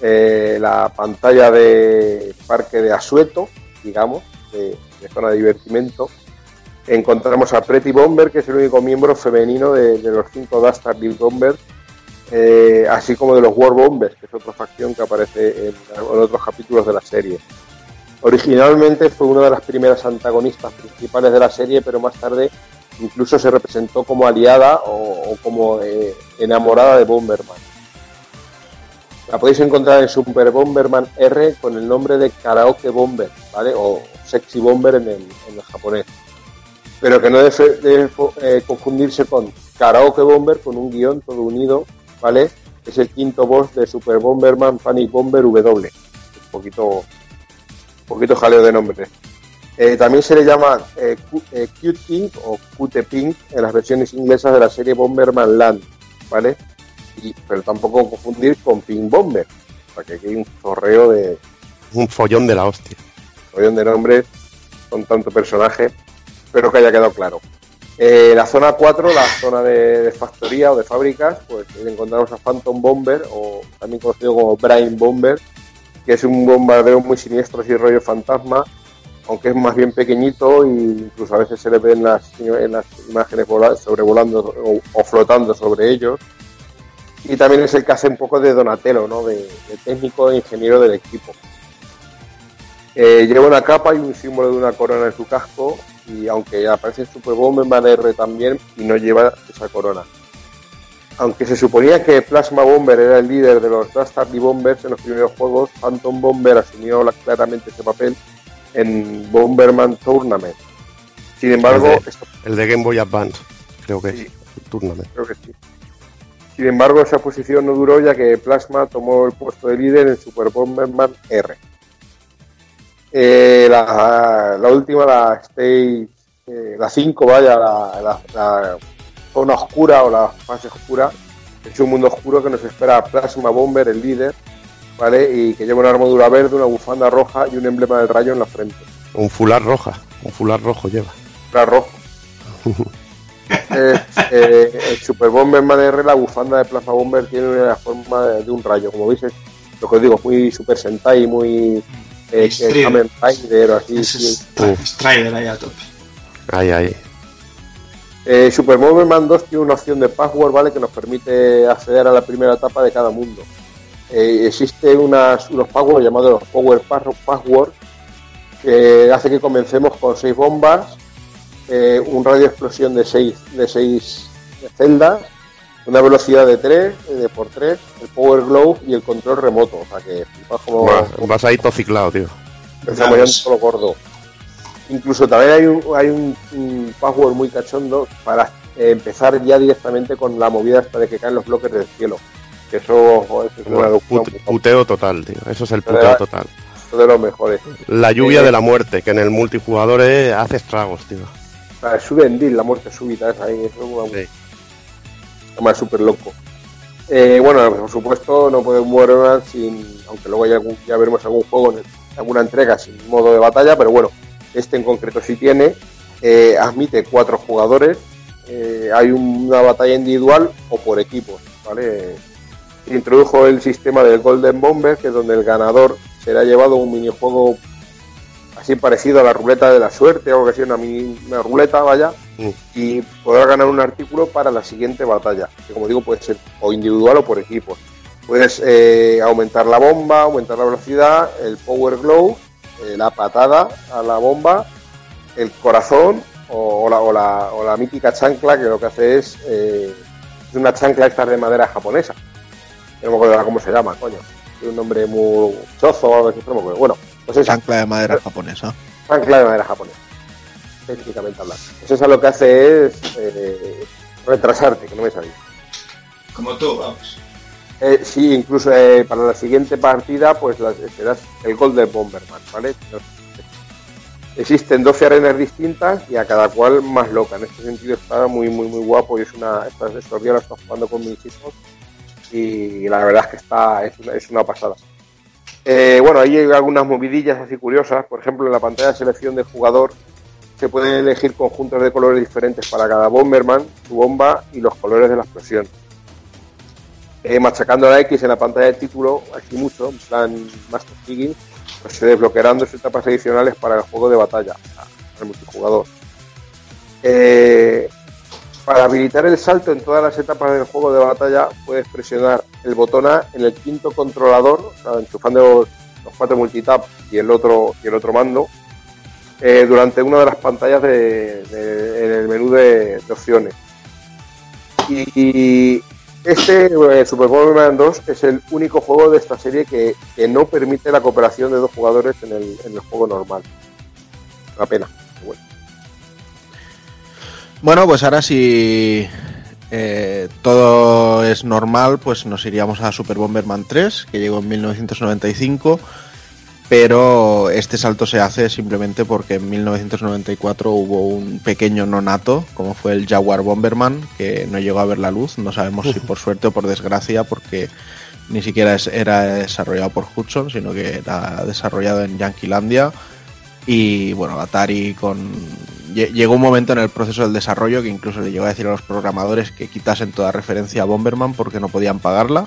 eh, la pantalla de parque de asueto, digamos, de, zona de divertimento, encontramos a Pretty Bomber, que es el único miembro femenino de, los cinco Dastardly Bombers, eh, así como de los War Bombers, que es otra facción que aparece en, otros capítulos de la serie. Originalmente fue una de las primeras antagonistas principales de la serie, pero más tarde incluso se representó como aliada o, o como eh, enamorada de Bomberman. La podéis encontrar en Super Bomberman R con el nombre de Karaoke Bomber, ¿vale? O Sexy Bomber en el, japonés. Pero que no debe, eh, confundirse con Karaoke Bomber con un guion todo unido, ¿vale? Es el quinto boss de Super Bomberman Panic Bomber W. Un poquito, un poquito jaleo de nombre. Eh, también se le llama eh, Cute Pink o Cute Pink en las versiones inglesas de la serie Bomberman Land, ¿vale? Y, pero tampoco confundir con Pink Bomber, para que aquí hay un zorreo de, Un follón de la hostia. follón de nombres con tanto personaje, pero que haya quedado claro. Eh, la zona 4, la zona de, de factoría o de fábricas, pues encontramos a Phantom Bomber, o también conocido como Brain Bomber, que es un bombardero muy siniestro, así rollo fantasma, aunque es más bien pequeñito e incluso a veces se le ven las, en las imágenes vola- sobrevolando o, o flotando sobre ellos. Y también es el que hace un poco de Donatello, ¿no? de, de técnico e ingeniero del equipo. Eh, lleva una capa y un símbolo de una corona en su casco y aunque aparece en Super Bomberman R también y no lleva esa corona. Aunque se suponía que Plasma Bomber era el líder de los Dastardly Bombers en los primeros juegos, Phantom Bomber asumió la- claramente ese papel en Bomberman Tournament. Sin embargo, el, de, esto- el de Game Boy Advance, creo que es. El Tournament. creo que sí. Sin embargo, esa posición no duró ya que Plasma tomó el puesto de líder en Super Bomberman R. Eh, la, la última, la Stage, eh, la 5, vaya, la, la- la zona oscura o la fase oscura, es un mundo oscuro que nos espera Plasma Bomber, el líder, ¿vale? Y que lleva una armadura verde, una bufanda roja y un emblema del rayo en la frente. Un fular roja. Un fular rojo lleva. Era rojo. *laughs* Eh, eh, el Super Bomberman R, la bufanda de Plasma Bomber tiene una forma de, de un rayo. Como veis, es lo que os digo, es muy Super Sentai, muy eh. Kamen Rider, así. Es Stri- Strider ahí a tope. Ahí, ahí. Eh, Super Bomberman 2 tiene una opción de password, ¿vale? Que nos permite acceder a la primera etapa de cada mundo. Eh, existe unas, unos passwords llamados los Power Pass- Password que hace que comencemos con seis bombas, eh, un radio de explosión de seis, de seis celdas, una velocidad de 3, de por 3, el Power Glove y el control remoto. O sea que flipas como Vas, vas ahí todo ciclado, tío. empezamos ya en todo lo gordo. Incluso también hay un, hay un, un password muy cachondo para eh, empezar ya directamente con la movida hasta de que caen los bloques del cielo. Que eso, joder, eso es una locura. Put- puteo total, tío. Eso es el puteo era- total. De los mejores. La lluvia Eh, de la muerte, que en el multijugador es- hace estragos, tío. Sube en deal, la muerte súbita esa ahí, eso es una- Además, súper loco. Eh, bueno, por supuesto, no podemos morir sin. Aunque luego hay algún- ya veremos algún juego, en alguna entrega sin modo de batalla, pero bueno, este en concreto sí tiene. eh, admite cuatro jugadores. eh, hay una batalla individual o por equipos, ¿vale? Introdujo el sistema del Golden Bomber, que es donde el ganador será llevado a un minijuego así parecido a la ruleta de la suerte, algo así, una, mini, una ruleta, vaya, y podrá ganar un artículo para la siguiente batalla, que como digo puede ser o individual o por equipos. Puedes eh, aumentar la bomba, aumentar la velocidad, el power glow, eh, la patada a la bomba, el corazón o, o la, o, la, o la mítica chancla que lo que hace es, eh, es una chancla esta de madera japonesa. No me acuerdo cómo se llama, coño. Tiene un nombre muy chozo o algo así, pero no me acuerdo. Bueno, pues esa. Chancla de madera japonesa. Chancla de madera japonesa. Técnicamente hablando. Pues esa lo que hace es eh, retrasarte, que no me sabía. Como tú, vamos. Eh, sí, incluso eh, para la siguiente partida, pues las, serás el Golden Bomberman, ¿vale? Existen 12 arenas distintas y a cada cual más loca. En este sentido está muy, muy, muy guapo y es una. Estas, estos días la estoy jugando con mis hijos y la verdad es que está, es una, es una pasada. Eh, bueno, ahí hay algunas movidillas así curiosas. Por ejemplo, en la pantalla de selección del jugador se pueden elegir conjuntos de colores diferentes para cada Bomberman, su bomba y los colores de la explosión. Eh, machacando la X en la pantalla de título, aquí mucho, en plan Master Higgins, pues se desbloquearán dos etapas adicionales para el juego de batalla, para el multijugador. Eh, para habilitar el salto en todas las etapas del juego de batalla, puedes presionar el botón A en el quinto controlador, o sea, enchufando los, cuatro multitap y el otro, y el otro mando, eh, durante una de las pantallas de, en el menú de, opciones. Y, este eh, Super Bomberman 2 es el único juego de esta serie que, que no permite la cooperación de dos jugadores en el, en el juego normal. Una pena. Bueno. Pues ahora si eh, todo es normal, pues nos iríamos a Super Bomberman 3, que llegó en 1995, pero este salto se hace simplemente porque en 1994 hubo un pequeño nonato, como fue el Jaguar Bomberman, que no llegó a ver la luz, no sabemos si por *laughs* suerte o por desgracia, porque ni siquiera era desarrollado por Hudson, sino que era desarrollado en Yanquilandia. Y bueno, Atari con. Lle- Llegó un momento en el proceso del desarrollo que incluso le llegó a decir a los programadores que quitasen toda referencia a Bomberman porque no podían pagarla.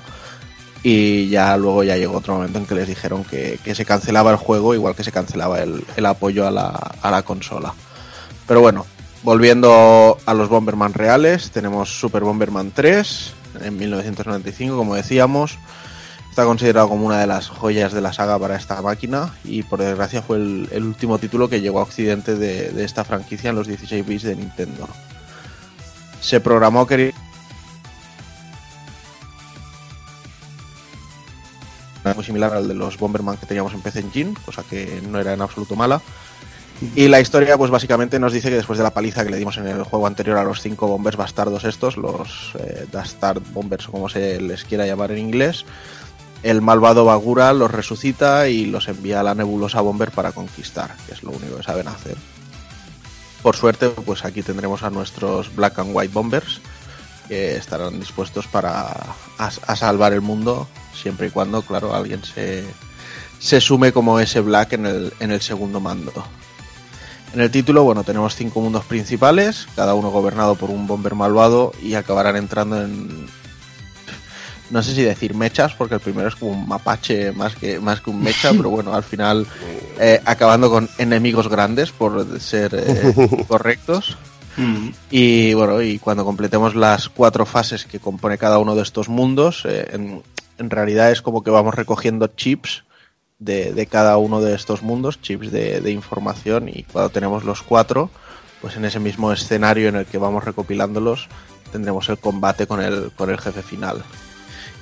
Y ya luego ya llegó otro momento en que les dijeron que, que se cancelaba el juego, igual que se cancelaba el, el apoyo a la, a la consola. Pero bueno, volviendo a los Bomberman reales, tenemos Super Bomberman 3 en 1995, como decíamos. Está considerado como una de las joyas de la saga para esta máquina y por desgracia fue el, último título que llegó a Occidente de, esta franquicia en los 16 bits de Nintendo. Se programó que muy similar al de los Bomberman que teníamos en PC Engine, cosa que no era en absoluto mala. Y la historia, pues básicamente nos dice que después de la paliza que le dimos en el juego anterior a los cinco bombers bastardos estos, los eh, Dastard Bombers o como se les quiera llamar en inglés, el malvado Bagura los resucita y los envía a la nebulosa Bomber para conquistar, que es lo único que saben hacer. Por suerte, pues aquí tendremos a nuestros Black and White Bombers, que estarán dispuestos para a, salvar el mundo, siempre y cuando, claro, alguien se, se sume como ese Black en el, en el segundo mando. En el título, bueno, tenemos cinco mundos principales, cada uno gobernado por un bomber malvado y acabarán entrando en... No sé si decir mechas, porque el primero es como un mapache más que, más que un mecha, pero *laughs* bueno, al final eh, acabando con enemigos grandes, por ser eh, *laughs* correctos. Y bueno, y cuando completemos las cuatro fases que compone cada uno de estos mundos, eh, en, en realidad es como que vamos recogiendo chips de, de cada uno de estos mundos, chips de, de información, y cuando tenemos los cuatro, pues en ese mismo escenario en el que vamos recopilándolos, tendremos el combate con el, con el jefe final.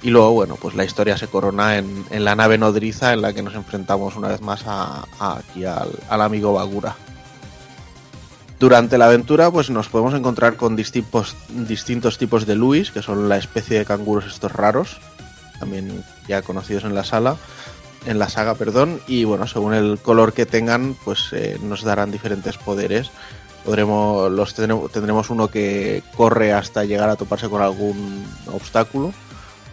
Y luego, bueno, pues la historia se corona en, en la nave nodriza en la que nos enfrentamos una vez más a, aquí al, al amigo Bagura. Durante la aventura, pues nos podemos encontrar con distintos, distintos tipos de Luis, que son la especie de canguros estos raros, también ya conocidos en la sala, en la saga, perdón, y bueno, según el color que tengan, pues eh, nos darán diferentes poderes. Podremos, los tendremos, tendremos uno que corre hasta llegar a toparse con algún obstáculo,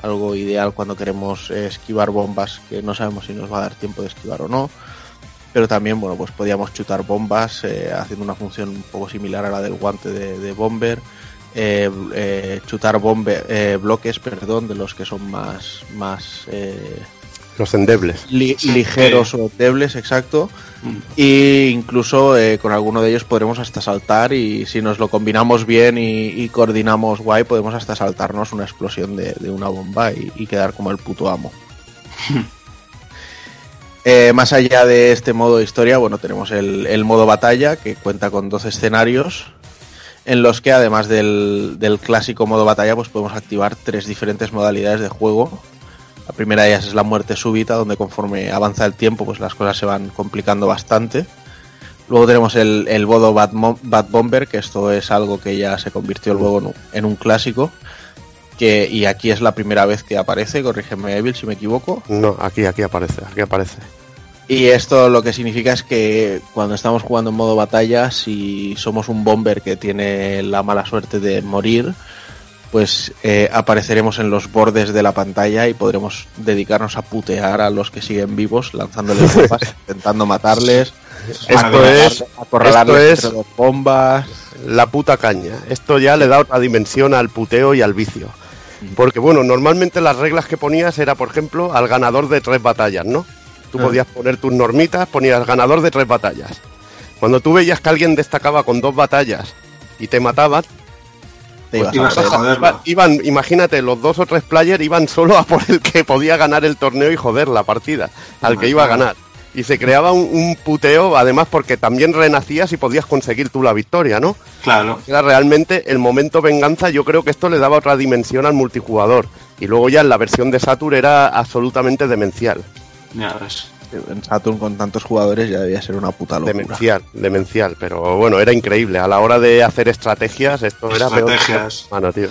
algo ideal cuando queremos eh, esquivar bombas que no sabemos si nos va a dar tiempo de esquivar o no. Pero también, bueno, pues podíamos chutar bombas eh, haciendo una función un poco similar a la del guante de, Bomber. Eh, chutar bombe, bloques, perdón, de los que son más, Los endebles. li- ligeros o endebles, exacto. Y incluso eh, con alguno de ellos podremos hasta saltar y si nos lo combinamos bien y, y coordinamos guay, podemos hasta saltarnos una explosión de, de una bomba y, y quedar como el puto amo. Eh, más allá de este modo de historia, bueno, tenemos el, el modo batalla que cuenta con 12 escenarios en los que además del, del clásico modo batalla pues podemos activar tres diferentes modalidades de juego. La primera de ellas es la muerte súbita, donde conforme avanza el tiempo pues las cosas se van complicando bastante. Luego tenemos el, el Bad, Mo- Bad Bomber, que esto es algo que ya se convirtió luego en un, en un clásico. Que, y aquí es la primera vez que aparece, corrígeme Evil si me equivoco. No, aquí, aquí aparece, aquí aparece. Y esto lo que significa es que cuando estamos jugando en modo batalla, si somos un bomber que tiene la mala suerte de morir, pues eh, apareceremos en los bordes de la pantalla y podremos dedicarnos a putear a los que siguen vivos, lanzándoles *laughs* bombas, intentando matarles, Esto es, esto es entre dos bombas. la puta caña. Esto ya le da otra dimensión al puteo y al vicio. Porque bueno, normalmente las reglas que ponías era, por ejemplo, al ganador de tres batallas, ¿no? Tú Ah. podías poner tus normitas, ponías ganador de tres batallas. Cuando tú veías que alguien destacaba con dos batallas y te mataban, Te ibas ibas a joder. joderlo. iba- iban, imagínate, los dos o tres players iban solo a por el que podía ganar el torneo y joder la partida, al que iba a ganar. Y se creaba un, un puteo, además porque también renacías y podías conseguir tú la victoria, ¿no? Claro. Era realmente el momento venganza, yo creo que esto le daba otra dimensión al multijugador. Y luego ya en la versión de Saturn era absolutamente demencial. Ya ves. En Saturn con tantos jugadores ya debía ser una puta locura. Demencial, demencial. Pero bueno, era increíble. A la hora de hacer estrategias, esto era peor. Estrategias. Mano, tío.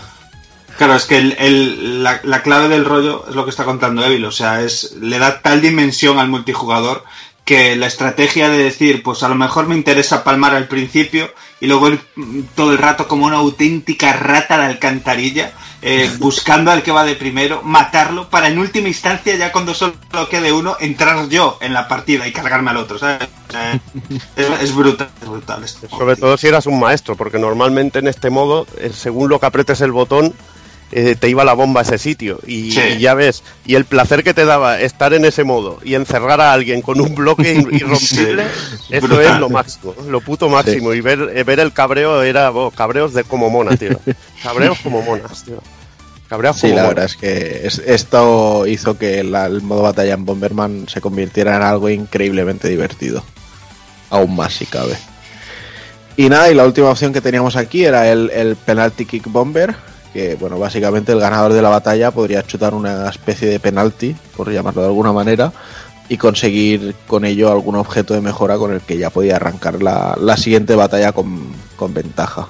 Claro, es que el, el- la, la clave del rollo es lo que está contando Evil, o sea, es le da tal dimensión al multijugador que la estrategia de decir, pues a lo mejor me interesa palmar al principio y luego ir mm, todo el rato como una auténtica rata de alcantarilla, eh, *laughs* buscando al que va de primero, matarlo, para en última instancia, ya cuando solo quede uno, entrar yo en la partida y cargarme al otro, ¿sabes? O sea, es, es brutal, es brutal. este Sobre todo si eras un maestro, porque normalmente en este modo, eh, según lo que apretes el botón, eh, te iba la bomba a ese sitio. Y, Sí. y ya ves, y el placer que te daba estar en ese modo y encerrar a alguien con un bloque ir- *laughs* irrompible, eso Brutal. es lo máximo, lo puto máximo. Y ver, eh, ver el cabreo era oh, cabreos de como mona, tío. *laughs* Cabreos como monas, tío. Cabreos Sí, como la monas. verdad es que es- esto hizo que la- el modo batalla en Bomberman se convirtiera en algo increíblemente divertido. Aún más si cabe. Y nada, y la última opción que teníamos aquí era el, el Penalty Kick Bomber, que bueno, básicamente el ganador de la batalla podría chutar una especie de penalti, por llamarlo de alguna manera, y conseguir con ello algún objeto de mejora con el que ya podía arrancar la, siguiente batalla con, con ventaja.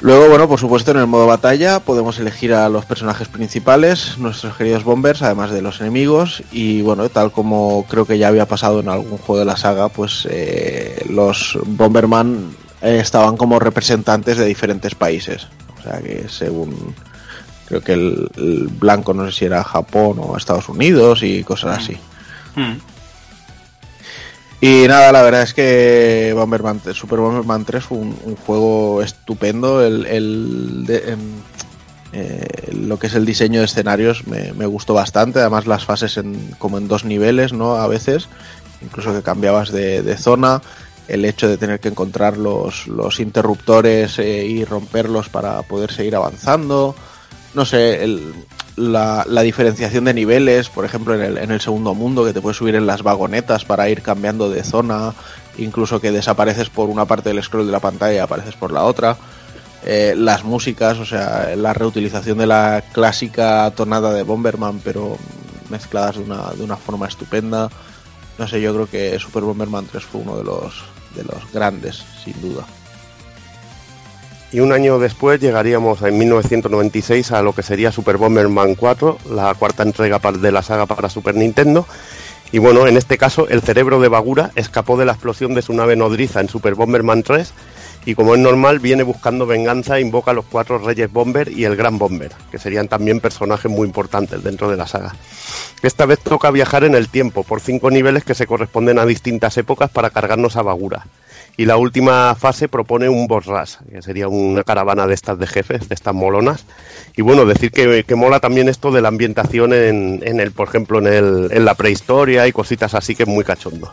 Luego, bueno, por supuesto, en el modo batalla podemos elegir a los personajes principales, nuestros queridos bombers, además de los enemigos. Y bueno, tal como creo que ya había pasado en algún juego de la saga, pues eh, los Bomberman eh, estaban como representantes de diferentes países. Sea que según. Creo que el, el blanco no sé si era Japón o Estados Unidos y cosas así. Mm. Y nada, la verdad es que Bomberman, Super Bomberman 3 fue un, un juego estupendo. El, el de- em, eh, lo que es el diseño de escenarios me, me gustó bastante. Además, las fases en, como en dos niveles, ¿no? A veces, incluso que cambiabas de, de zona. El hecho de tener que encontrar los, los interruptores eh, y romperlos para poder seguir avanzando. No sé, el- la, diferenciación de niveles, por ejemplo, en el, en el segundo mundo, que te puedes subir en las vagonetas para ir cambiando de zona, incluso que desapareces por una parte del scroll de la pantalla y apareces por la otra. Eh, las músicas, o sea, la reutilización de la clásica tonada de Bomberman, pero mezcladas de una, de una forma estupenda. No sé, yo creo que Super Bomberman 3 fue uno de los, de los grandes, sin duda. Y un año después llegaríamos en 1996 a lo que sería Super Bomberman 4, la cuarta entrega de la saga para Super Nintendo. Y bueno, en este caso el cerebro de Bagura escapó de la explosión de su nave nodriza en Super Bomberman 3 y como es normal viene buscando venganza e invoca a los cuatro Reyes Bomber y el Gran Bomber, que serían también personajes muy importantes dentro de la saga. Esta vez toca viajar en el tiempo por cinco niveles que se corresponden a distintas épocas para cargarnos a Bagura. Y la última fase propone un boss rush, que sería una caravana de estas de jefes, de estas molonas. Y bueno, decir que, que mola también esto de la ambientación en, en el, por ejemplo, en, el, en la prehistoria y cositas así que es muy cachondo.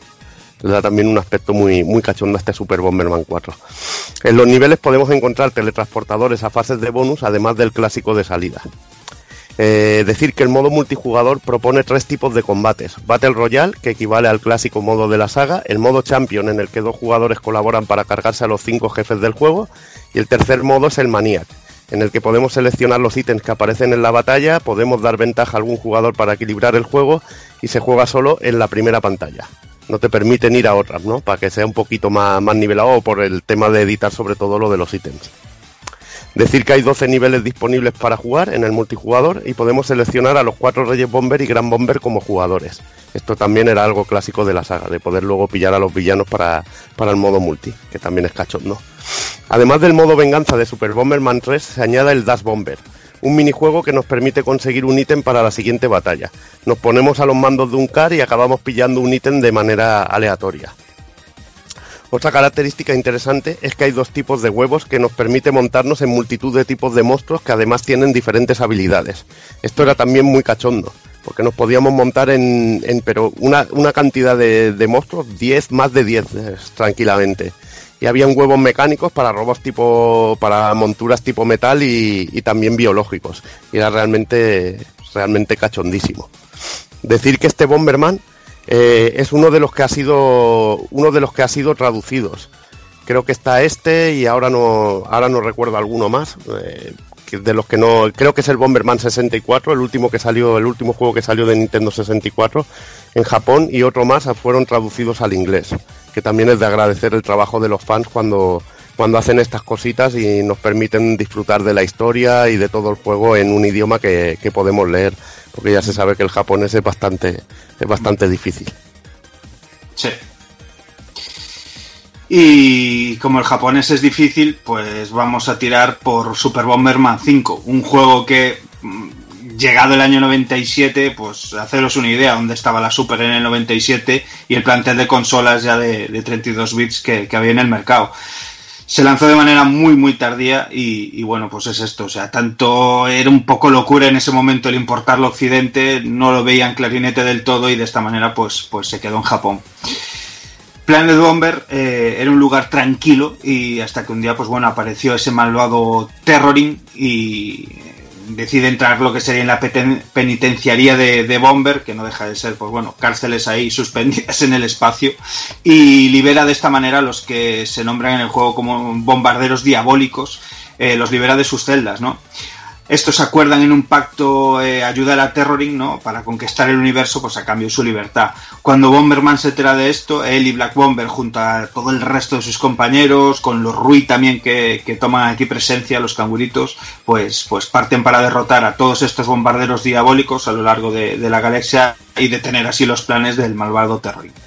Le da también un aspecto muy, muy cachondo a este Super Bomberman 4. En los niveles podemos encontrar teletransportadores a fases de bonus, además del clásico de salida. Eh, decir que el modo multijugador propone tres tipos de combates. Battle Royale, que equivale al clásico modo de la saga, el modo Champion, en el que dos jugadores colaboran para cargarse a los cinco jefes del juego, y el tercer modo es el Maniac, en el que podemos seleccionar los ítems que aparecen en la batalla, podemos dar ventaja a algún jugador para equilibrar el juego y se juega solo en la primera pantalla. No te permiten ir a otras, ¿no? Para que sea un poquito más, más nivelado por el tema de editar sobre todo lo de los ítems. Decir que hay 12 niveles disponibles para jugar en el multijugador y podemos seleccionar a los cuatro Reyes Bomber y Gran Bomber como jugadores. Esto también era algo clásico de la saga, de poder luego pillar a los villanos para, para el modo multi, que también es cachondo. Además del modo venganza de Super Bomberman 3, se añade el Dash Bomber, un minijuego que nos permite conseguir un ítem para la siguiente batalla. Nos ponemos a los mandos de un car y acabamos pillando un ítem de manera aleatoria. Otra característica interesante es que hay dos tipos de huevos que nos permite montarnos en multitud de tipos de monstruos que además tienen diferentes habilidades. Esto era también muy cachondo, porque nos podíamos montar en, en pero una, una cantidad de, monstruos, 10, más de 10 eh, tranquilamente. Y habían huevos mecánicos para robots tipo, para monturas tipo metal y, y también biológicos. Y era realmente, realmente cachondísimo. Decir que este Bomberman eh, es uno de los que ha sido uno de los que ha sido traducidos. Creo que está este y ahora no ahora no recuerdo alguno más. eh, de los que no creo que es el Bomberman 64, el último que salió, el último juego que salió de Nintendo 64 en Japón y otro más fueron traducidos al inglés, que también es de agradecer el trabajo de los fans cuando cuando hacen estas cositas y nos permiten disfrutar de la historia y de todo el juego en un idioma que, que podemos leer, porque ya se sabe que el japonés es bastante es bastante difícil. Sí. Y como el japonés es difícil, pues vamos a tirar por Super Bomberman 5, un juego que mm, llegado el año 97, pues haceros una idea dónde estaba la Super en el 97 y el plantel de consolas ya de, de 32 bits que, había en el mercado. Se lanzó de manera muy muy tardía y, y, bueno, pues es esto, o sea, tanto era un poco locura en ese momento el importarlo a Occidente, no lo veían clarinete del todo y de esta manera pues, pues se quedó en Japón. Planet Bomber eh, era un lugar tranquilo y hasta que un día pues bueno apareció ese malvado Terroring y decide entrar lo que sería en la penitenciaría de, de Bomber, que no deja de ser, pues bueno, cárceles ahí *laughs* suspendidas en el espacio, y libera de esta manera a los que se nombran en el juego como bombarderos diabólicos, eh, los libera de sus celdas, ¿no? Estos acuerdan en un pacto eh, ayudar a Terroring, ¿no? Para conquistar el universo, pues a cambio de su libertad. Cuando Bomberman se entera de esto, él y Black Bomber, junto a todo el resto de sus compañeros, con los Rui también que, que toman aquí presencia, los canguritos, pues, pues parten para derrotar a todos estos bombarderos diabólicos a lo largo de, de la galaxia y detener así los planes del malvado Terroring.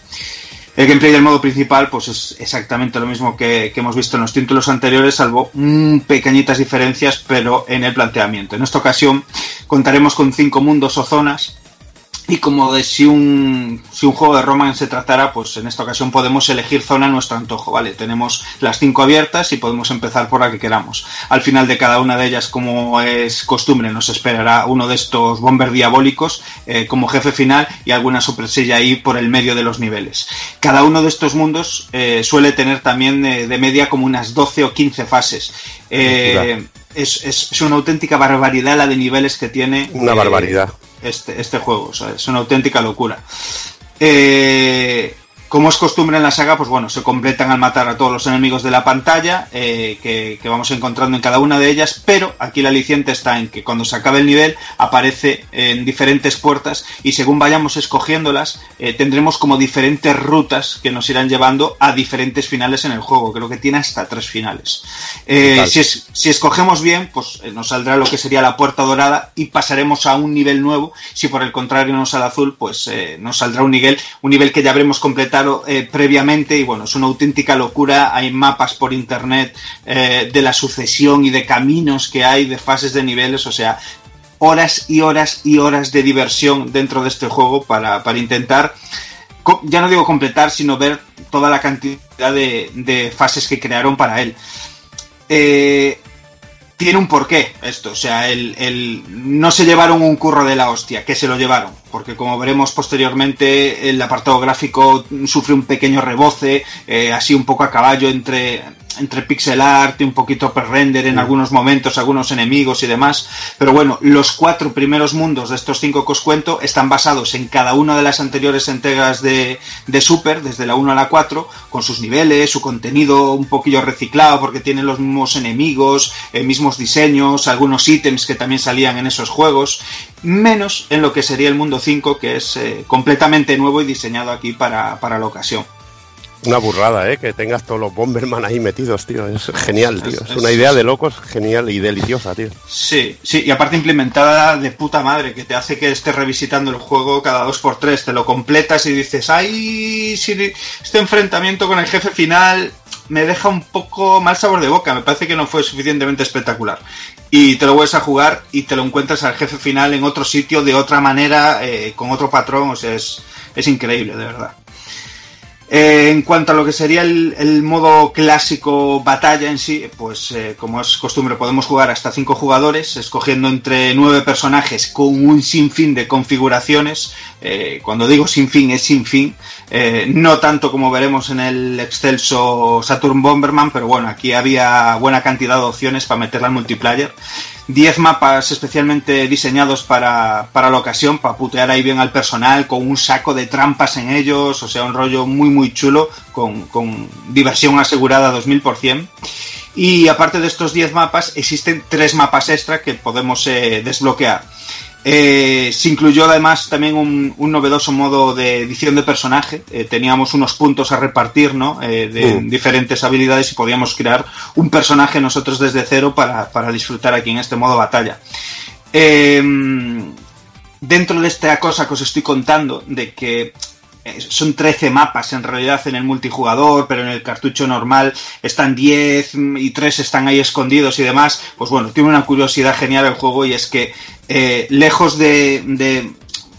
El gameplay del modo principal pues es exactamente lo mismo que, hemos visto en los títulos anteriores, salvo mm, pequeñitas diferencias, pero en el planteamiento. En esta ocasión contaremos con cinco mundos o zonas y como de si un, si un juego de Roman se tratara, pues en esta ocasión podemos elegir zona a nuestro antojo, ¿vale? Tenemos las cinco abiertas y podemos empezar por la que queramos. Al final de cada una de ellas, como es costumbre, nos esperará uno de estos bomber diabólicos eh, como jefe final y alguna sorpresilla ahí por el medio de los niveles. Cada uno de estos mundos eh, suele tener también eh, de media como unas 12 o 15 fases. Es, es, es, una auténtica barbaridad la de niveles que tiene. Una barbaridad. Este, este juego, o es una auténtica locura. Eh, Como es costumbre en la saga, pues bueno, se completan al matar a todos los enemigos de la pantalla eh, que, que, vamos encontrando en cada una de ellas, pero aquí la aliciente está en que cuando se acabe el nivel aparece en diferentes puertas y según vayamos escogiéndolas eh, tendremos como diferentes rutas que nos irán llevando a diferentes finales en el juego. Creo que tiene hasta tres finales. Eh, si, es, si, escogemos bien, pues nos saldrá lo que sería la puerta dorada y pasaremos a un nivel nuevo. Si por el contrario nos sale azul, pues nos saldrá un nivel, un nivel que ya habremos completado eh, previamente y bueno, es una auténtica locura. Hay mapas por internet eh, de la sucesión y de caminos que hay, de fases de niveles, o sea, horas y horas y horas de diversión dentro de este juego para, para intentar, ya no digo completar, sino ver toda la cantidad de, fases que crearon para él. Eh, tiene un porqué esto, o sea, el, no se llevaron un curro de la hostia, que se lo llevaron, porque como veremos posteriormente, el apartado gráfico sufre un pequeño reboce, eh, así un poco a caballo entre, entre pixel art y un poquito pre-render en algunos momentos, algunos enemigos y demás. Pero bueno, los cuatro primeros mundos de estos cinco que os cuento están basados en cada una de las anteriores entregas de, de Super, desde la 1 a la 4, con sus niveles, su contenido un poquillo reciclado porque tienen los mismos enemigos, eh, mismos diseños, algunos ítems que también salían en esos juegos, menos en lo que sería el mundo 5, que es eh, completamente nuevo y diseñado aquí para, para la ocasión. Una burrada, ¿eh? Que tengas todos los Bomberman ahí metidos, tío. Es genial, tío. Es, una idea de locos genial y deliciosa, tío. Sí, sí. Y aparte implementada de puta madre, que te hace que estés revisitando el juego cada dos por tres. Te lo completas y dices, ay, si este enfrentamiento con el jefe final me deja un poco mal sabor de boca. Me parece que no fue suficientemente espectacular. Y te lo vuelves a jugar y te lo encuentras al jefe final en otro sitio, de otra manera, eh, con otro patrón. O sea, es, es increíble, de verdad. Eh, en cuanto a lo que sería el, modo clásico batalla en sí, pues eh, como es costumbre podemos jugar hasta 5 jugadores, escogiendo entre 9 personajes con un sinfín de configuraciones. Eh, cuando digo sin fin es sin fin, no tanto como veremos en el excelso Saturn Bomberman, pero bueno, aquí había buena cantidad de opciones para meterla al multiplayer. 10 mapas especialmente diseñados para, para, la ocasión, para putear ahí bien al personal, con un saco de trampas en ellos, o sea, un rollo muy, muy chulo, con, con diversión asegurada 2000%. Y aparte de estos 10 mapas, existen 3 mapas extra que podemos eh, desbloquear. Eh, se incluyó además también un, un, novedoso modo de edición de personaje. Eh, teníamos unos puntos a repartir, ¿no? Eh, de mm. diferentes habilidades y podíamos crear un personaje nosotros desde cero para, para disfrutar aquí en este modo batalla. dentro de esta cosa que os estoy contando, de que son 13 mapas en realidad en el multijugador, pero en el cartucho normal están 10 y 3 están ahí escondidos y demás. Pues bueno, tiene una curiosidad genial el juego y es que eh, lejos de, de,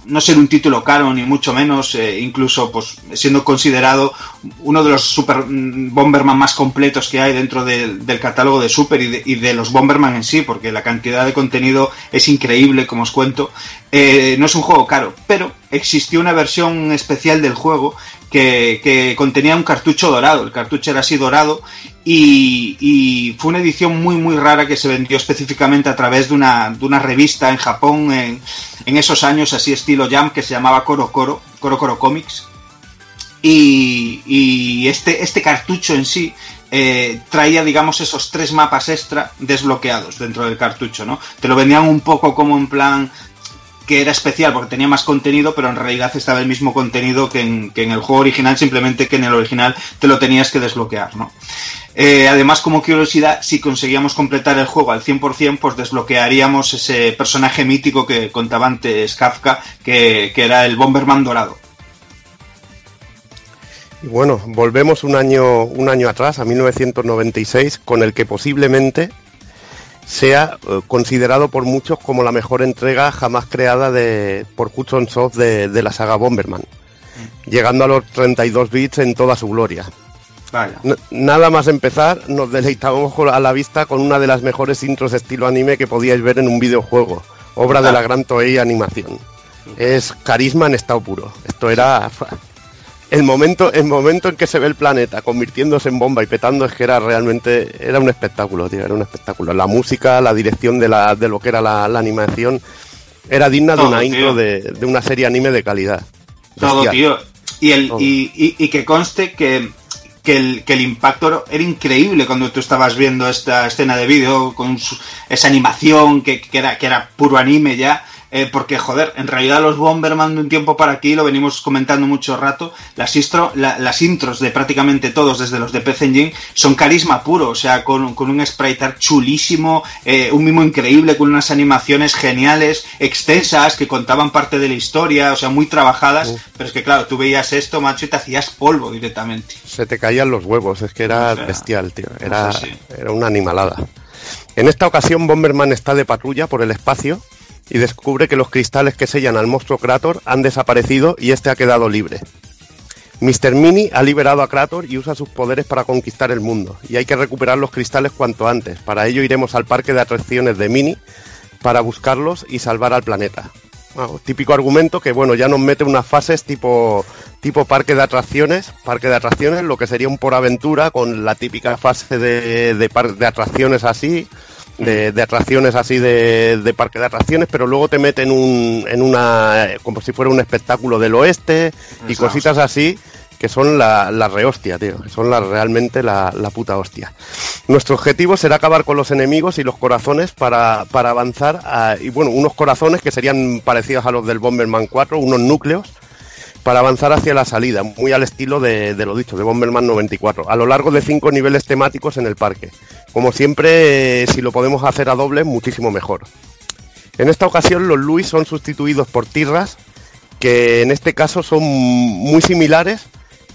no ser un título caro ni mucho menos, eh, incluso pues siendo considerado uno de los Super Bomberman más completos que hay dentro de, del catálogo de Super y de, y de, los Bomberman en sí, porque la cantidad de contenido es increíble, como os cuento. Eh, no es un juego caro, pero existió una versión especial del juego que, contenía un cartucho dorado. El cartucho era así dorado y, fue una edición muy muy rara que se vendió específicamente a través de una, de una revista en Japón en, en, esos años así estilo Jam que se llamaba Coro Coro, Coro Coro Comics. Y, y este, este cartucho en sí eh, traía, digamos, esos tres mapas extra desbloqueados dentro del cartucho, ¿no? Te lo vendían un poco como en plan que era especial porque tenía más contenido, pero en realidad estaba el mismo contenido que en, el juego original, simplemente que en el original te lo tenías que desbloquear, ¿no? Eh, además, como curiosidad, si conseguíamos completar el juego al 100%, pues desbloquearíamos ese personaje mítico que contaba antes Kafka, que, que era el Bomberman dorado. Y bueno, volvemos un año, un año atrás, a 1996, con el que posiblemente sea eh, considerado por muchos como la mejor entrega jamás creada de, por Hudson Soft de, de la saga Bomberman, mm. llegando a los 32 bits en toda su gloria. Vaya. Nada más empezar, nos deleitábamos a la vista con una de las mejores intros de estilo anime que podíais ver en un videojuego, obra de la gran Toei Animación. Es carisma en estado puro. Esto era el momento, el momento en que se ve el planeta convirtiéndose en bomba y petando es que era realmente, era un espectáculo, tío, era un espectáculo. La música, la dirección de, la, de lo que era la, la animación, era digna de una tío. intro de, de, una serie anime de calidad. Todo, tío. y, el, Todo. y, y- y que conste que, que, el, que el impacto era increíble cuando tú estabas viendo esta escena de vídeo con su- esa animación que, que era, que era puro anime ya. Eh, porque, joder, en realidad los Bomberman de un tiempo para aquí, lo venimos comentando mucho rato, las, istro- la- las intros de prácticamente todos, desde los de PC Engine, son carisma puro, o sea, con, con un sprite art chulísimo, eh, un mimo increíble, con unas animaciones geniales, extensas, que contaban parte de la historia, o sea, muy trabajadas, pero es que claro, tú veías esto, macho, y te hacías polvo directamente. Se te caían los huevos, es que era O sea, bestial, tío. Era, era una animalada. En esta ocasión, Bomberman está de patrulla por el espacio y descubre que los cristales que sellan al monstruo Krator han desaparecido y este ha quedado libre. Mr. Mini ha liberado a Krator y usa sus poderes para conquistar el mundo, y hay que recuperar los cristales cuanto antes. Para ello iremos al parque de atracciones de Mini para buscarlos y salvar al planeta. Bueno, típico argumento que bueno, ya nos mete unas fases tipo tipo parque de atracciones, parque de atracciones, lo que sería un por aventura con la típica fase de, de, de atracciones así, de, de atracciones así de, de parque de atracciones, pero luego te meten un, en una, como si fuera un espectáculo del oeste y cositas así que son la, la rehostia, tío, que son la, realmente la, la puta hostia. Nuestro objetivo será acabar con los enemigos y los corazones para, para avanzar a, y bueno, unos corazones que serían parecidos a los del Bomberman 4, unos núcleos, para avanzar hacia la salida, muy al estilo de, de lo dicho, de Bomberman 94, a lo largo de cinco niveles temáticos en el parque. Como siempre, si lo podemos hacer a doble, muchísimo mejor. En esta ocasión los Luis son sustituidos por Tirras, que en este caso son muy similares,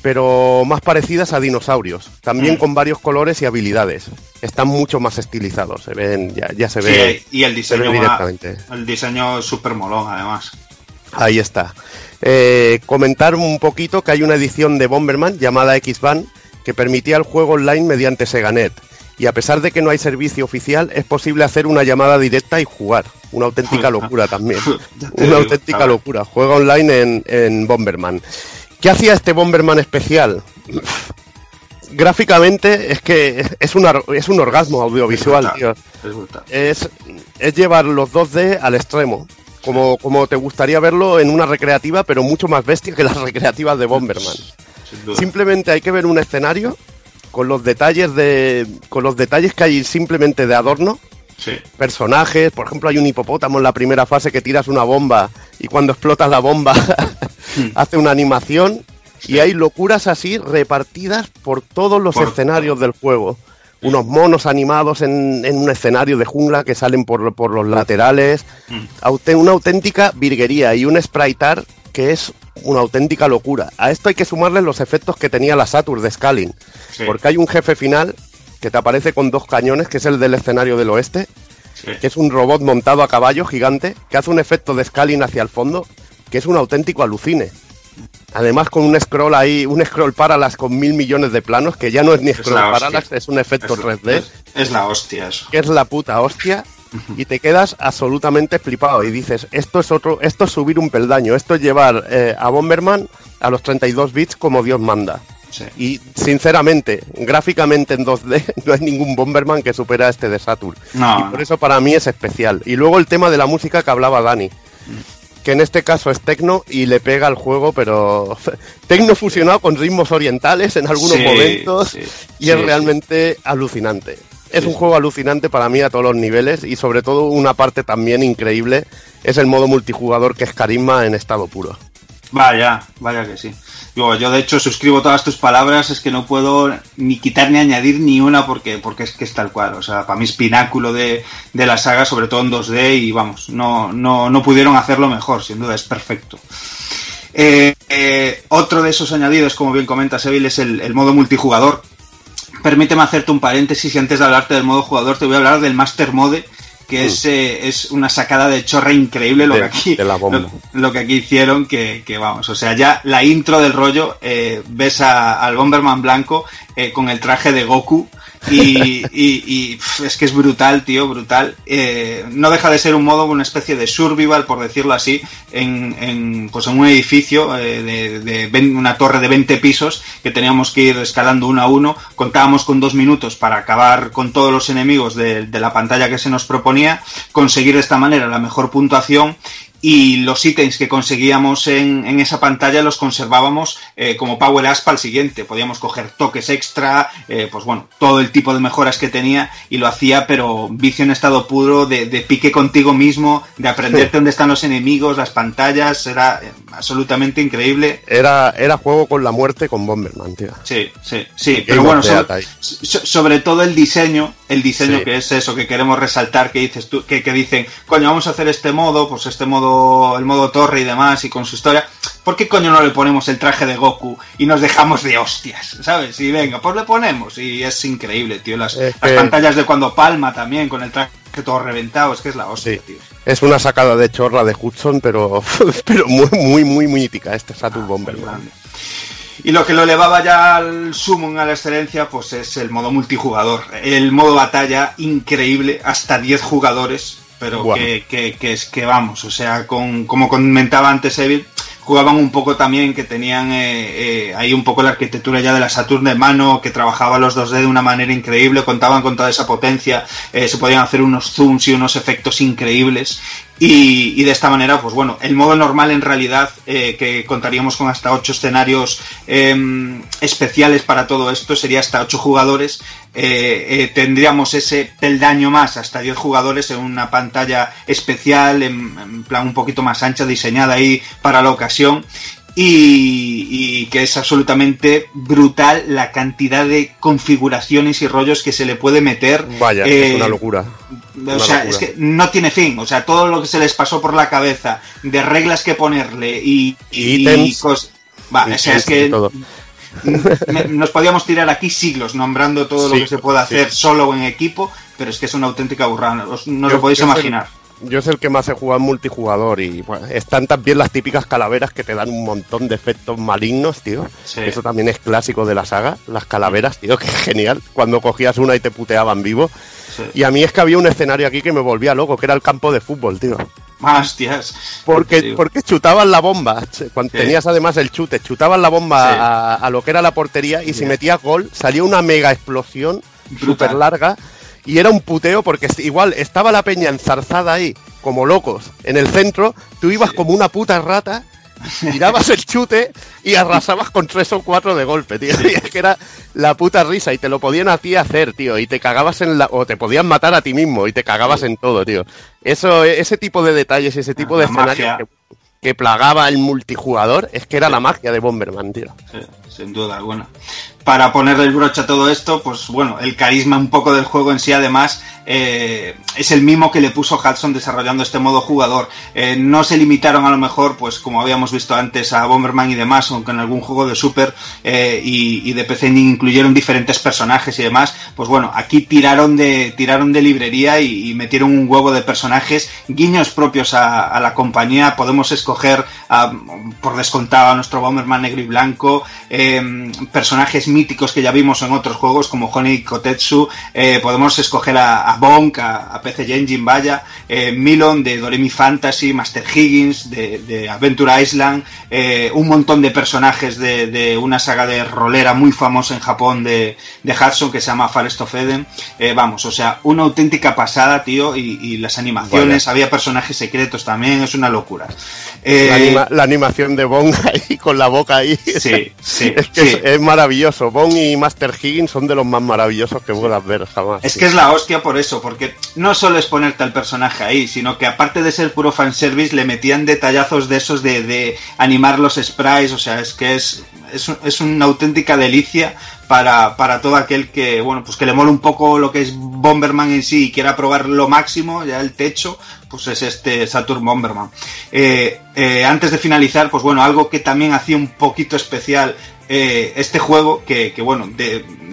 pero más parecidas a dinosaurios, también Mm. con varios colores y habilidades. Están mucho más estilizados, se ven, ya, ya se Sí, ve, y el se diseño, directamente. el diseño es súper molón, además. Ahí está. Eh, comentar un poquito que hay una edición de Bomberman llamada X-Ban que permitía el juego online mediante Seganet. Y a pesar de que no hay servicio oficial, es posible hacer una llamada directa y jugar. Una auténtica *laughs* locura también. Una auténtica locura. Juega online en, en Bomberman. ¿Qué hacía este Bomberman especial? Gráficamente es que es, una- es un orgasmo audiovisual, Es tío es brutal. es, es llevar los 2D al extremo. Como, como te gustaría verlo en una recreativa, pero mucho más bestia que las *laughs* recreativas de Bomberman. Simplemente hay que ver un escenario con los detalles de. con los detalles que hay simplemente de adorno. Sí. Personajes, por ejemplo, hay un hipopótamo en la primera fase que tiras una bomba y cuando explotas la bomba *laughs* hace una animación. Y hay locuras así repartidas por todos los Por- escenarios del juego. Unos monos animados en, en un escenario de jungla que salen por, por los laterales. Mm. Aute- una auténtica virguería y un sprite art que es una auténtica locura. A esto hay que sumarle los efectos que tenía la Saturn de Scaling. Sí. Porque hay un jefe final que te aparece con dos cañones, que es el del escenario del oeste, Sí. que es un robot montado a caballo gigante, que hace un efecto de scaling hacia el fondo, que es un auténtico alucine. Además con un scroll ahí, un scroll parallax con mil millones de planos, que ya no es ni scroll parallax, es un efecto Es, 3D, es- es la hostia eso. que es la puta hostia, y te quedas absolutamente flipado y dices, esto es otro, esto es subir un peldaño, esto es llevar eh, a Bomberman a los 32 bits como Dios manda. Sí. Y sinceramente, gráficamente en 2D *laughs* no hay ningún Bomberman que supera a este de Saturn. No, y no. por eso para mí es especial. Y luego el tema de la música que hablaba Dani. Que en este caso es tecno y le pega al juego, pero *laughs* tecno fusionado con ritmos orientales en algunos Sí, momentos sí, y es realmente alucinante. Es un juego alucinante para mí a todos los niveles y sobre todo una parte también increíble es el modo multijugador que es carisma en estado puro. Vaya, vaya que sí. Digo, yo de hecho suscribo todas tus palabras, es que no puedo ni quitar ni añadir ni una porque, porque es que es tal cual. O sea, para mí es pináculo de, de la saga, sobre todo en 2D, y vamos, no, no, no pudieron hacerlo mejor, sin duda, es perfecto. Eh, eh, otro de esos añadidos, como bien comenta Seville, es el, el modo multijugador. Permíteme hacerte un paréntesis y antes de hablarte del modo jugador te voy a hablar del Master Mode, que es, eh, es una sacada de chorra increíble lo De- que aquí de la bomba. lo- lo que aquí hicieron, que, que vamos, o sea, ya la intro del rollo, eh, ves a- al Bomberman blanco eh, con el traje de Goku y, *laughs* y- es que es brutal, tío, brutal. Eh, no deja de ser un modo, una especie de survival, por decirlo así, en, en, pues en un edificio eh, de, de una torre de 20 pisos que teníamos que ir escalando uno a uno. Contábamos con dos minutos para acabar con todos los enemigos de, de la pantalla que se nos proponía, conseguir de esta manera la mejor puntuación y los ítems que conseguíamos en, en esa pantalla los conservábamos eh, como Power Up para el siguiente. Podíamos coger toques extra, eh, pues bueno, todo el tipo de mejoras que tenía y lo hacía, pero vicio en estado puro de, de pique contigo mismo, de aprenderte dónde están los enemigos, las pantallas, era eh, absolutamente increíble. Era, era juego con la muerte con Bomberman, tío. Sí, sí, sí, pero bueno, sobre, todo el diseño, el diseño Sí. que es eso que queremos resaltar, que dices tú, que, que dicen, coño, vamos a hacer este modo, pues este modo, el modo torre y demás, y con su historia, ¿por qué coño no le ponemos el traje de Goku y nos dejamos de hostias? ¿Sabes? Y venga, pues le ponemos, y es increíble, tío, las, Es las pantallas de cuando palma también, con el traje todo reventado, es que es la hostia, tío. Es una sacada de chorra de Hudson, pero, *laughs* pero muy, muy, muy mítica este Saturn Bomberman. Y lo que lo elevaba ya al sumo, a la excelencia, pues es el modo multijugador. El modo batalla increíble, hasta 10 jugadores, pero que, que- que es que vamos, o sea, con, como comentaba antes Evil, jugaban un poco también, que tenían eh, eh, ahí un poco la arquitectura ya de la Saturn de mano, que trabajaba los 2D de una manera increíble, contaban con toda esa potencia, eh, se podían hacer unos zooms y unos efectos increíbles. Y, y de esta manera, pues bueno, el modo normal en realidad, eh, que contaríamos con hasta 8 escenarios eh, especiales para todo esto, sería hasta 8 jugadores. Eh, eh, tendríamos ese peldaño más, hasta 10 jugadores en una pantalla especial, en, en plan un poquito más ancha, diseñada ahí para la ocasión. Y, y que es absolutamente brutal la cantidad de configuraciones y rollos que se le puede meter. Vaya, es una locura. O sea, es que no tiene fin. O sea, todo lo que se les pasó por la cabeza de reglas que ponerle y, y, Ítems. cos- Va, o sea, es que y nos podíamos tirar aquí siglos nombrando todo lo que se puede hacer sí. solo en equipo, pero es que es una auténtica burrada. No lo podéis soy- imaginar. Yo es el que más he jugado en multijugador y bueno, están también las típicas calaveras que te dan un montón de efectos malignos, tío. Sí. Eso también es clásico de la saga, las calaveras, tío, *laughs* que genial. Cuando cogías una y te puteaban vivo. Sí. Y a mí es que había un escenario aquí que me volvía loco, que era el campo de fútbol, tío. Hostias. Porque, Sí. porque chutaban la bomba. Cuando Sí. tenías además el chute, chutaban la bomba Sí. a, a lo que era la portería y si metías gol, salía una mega explosión súper larga. Y era un puteo porque igual estaba la peña enzarzada ahí, como locos, en el centro. Tú ibas como una puta rata, tirabas el chute y arrasabas con tres o cuatro de golpe, tío. Y *laughs* es que era la puta risa y te lo podían a ti hacer, tío. Y te cagabas en la. O te podían matar a ti mismo y te cagabas en todo, tío. Eso, ese tipo de detalles, ese tipo de escenarios que, que plagaba el multijugador, es que era la magia de Bomberman, tío. Sí, sin duda alguna. Para ponerle el broche a todo esto, pues bueno, el carisma un poco del juego en sí, además, eh, es el mismo que le puso Hudson desarrollando este modo jugador. Eh, no se limitaron a lo mejor, pues como habíamos visto antes, a Bomberman y demás, aunque en algún juego de Super eh, y, de PC incluyeron diferentes personajes y demás. Pues bueno, aquí tiraron de, tiraron de librería y, metieron un huevo de personajes, guiños propios a, la compañía. Podemos escoger, por descontado, a nuestro Bomberman negro y blanco, personajes míticos que ya vimos en otros juegos como Honey Kotetsu, eh, podemos escoger a, a Bonk, a, a PC Engine, vaya, eh, Milon de Doremi Fantasy, Master Higgins de, de Adventure Island, eh, un montón de personajes de, de una saga de rolera muy famosa en Japón de, de Hudson que se llama Forest of Eden. Eh, vamos, o sea, una auténtica pasada, tío, y, y las animaciones, había personajes secretos también, es una locura. La, anima- la animación de Bong *laughs* ahí con la boca ahí. Sí, sí, *laughs* es que sí. es, es maravilloso. Bong y Master Higgins son de los más maravillosos que puedas ver jamás. Es que es la hostia por eso, porque no solo es ponerte al personaje ahí, sino que aparte de ser puro fanservice, le metían detallazos de esos de, animar los sprites, o sea, es que es, es una auténtica delicia para, para todo aquel que, bueno, pues que le mola un poco lo que es Bomberman en sí y quiera probar lo máximo, ya el techo, pues es este Saturn Bomberman. Eh, eh, antes de finalizar, pues bueno, algo que también hacía un poquito especial eh, este juego, que, bueno,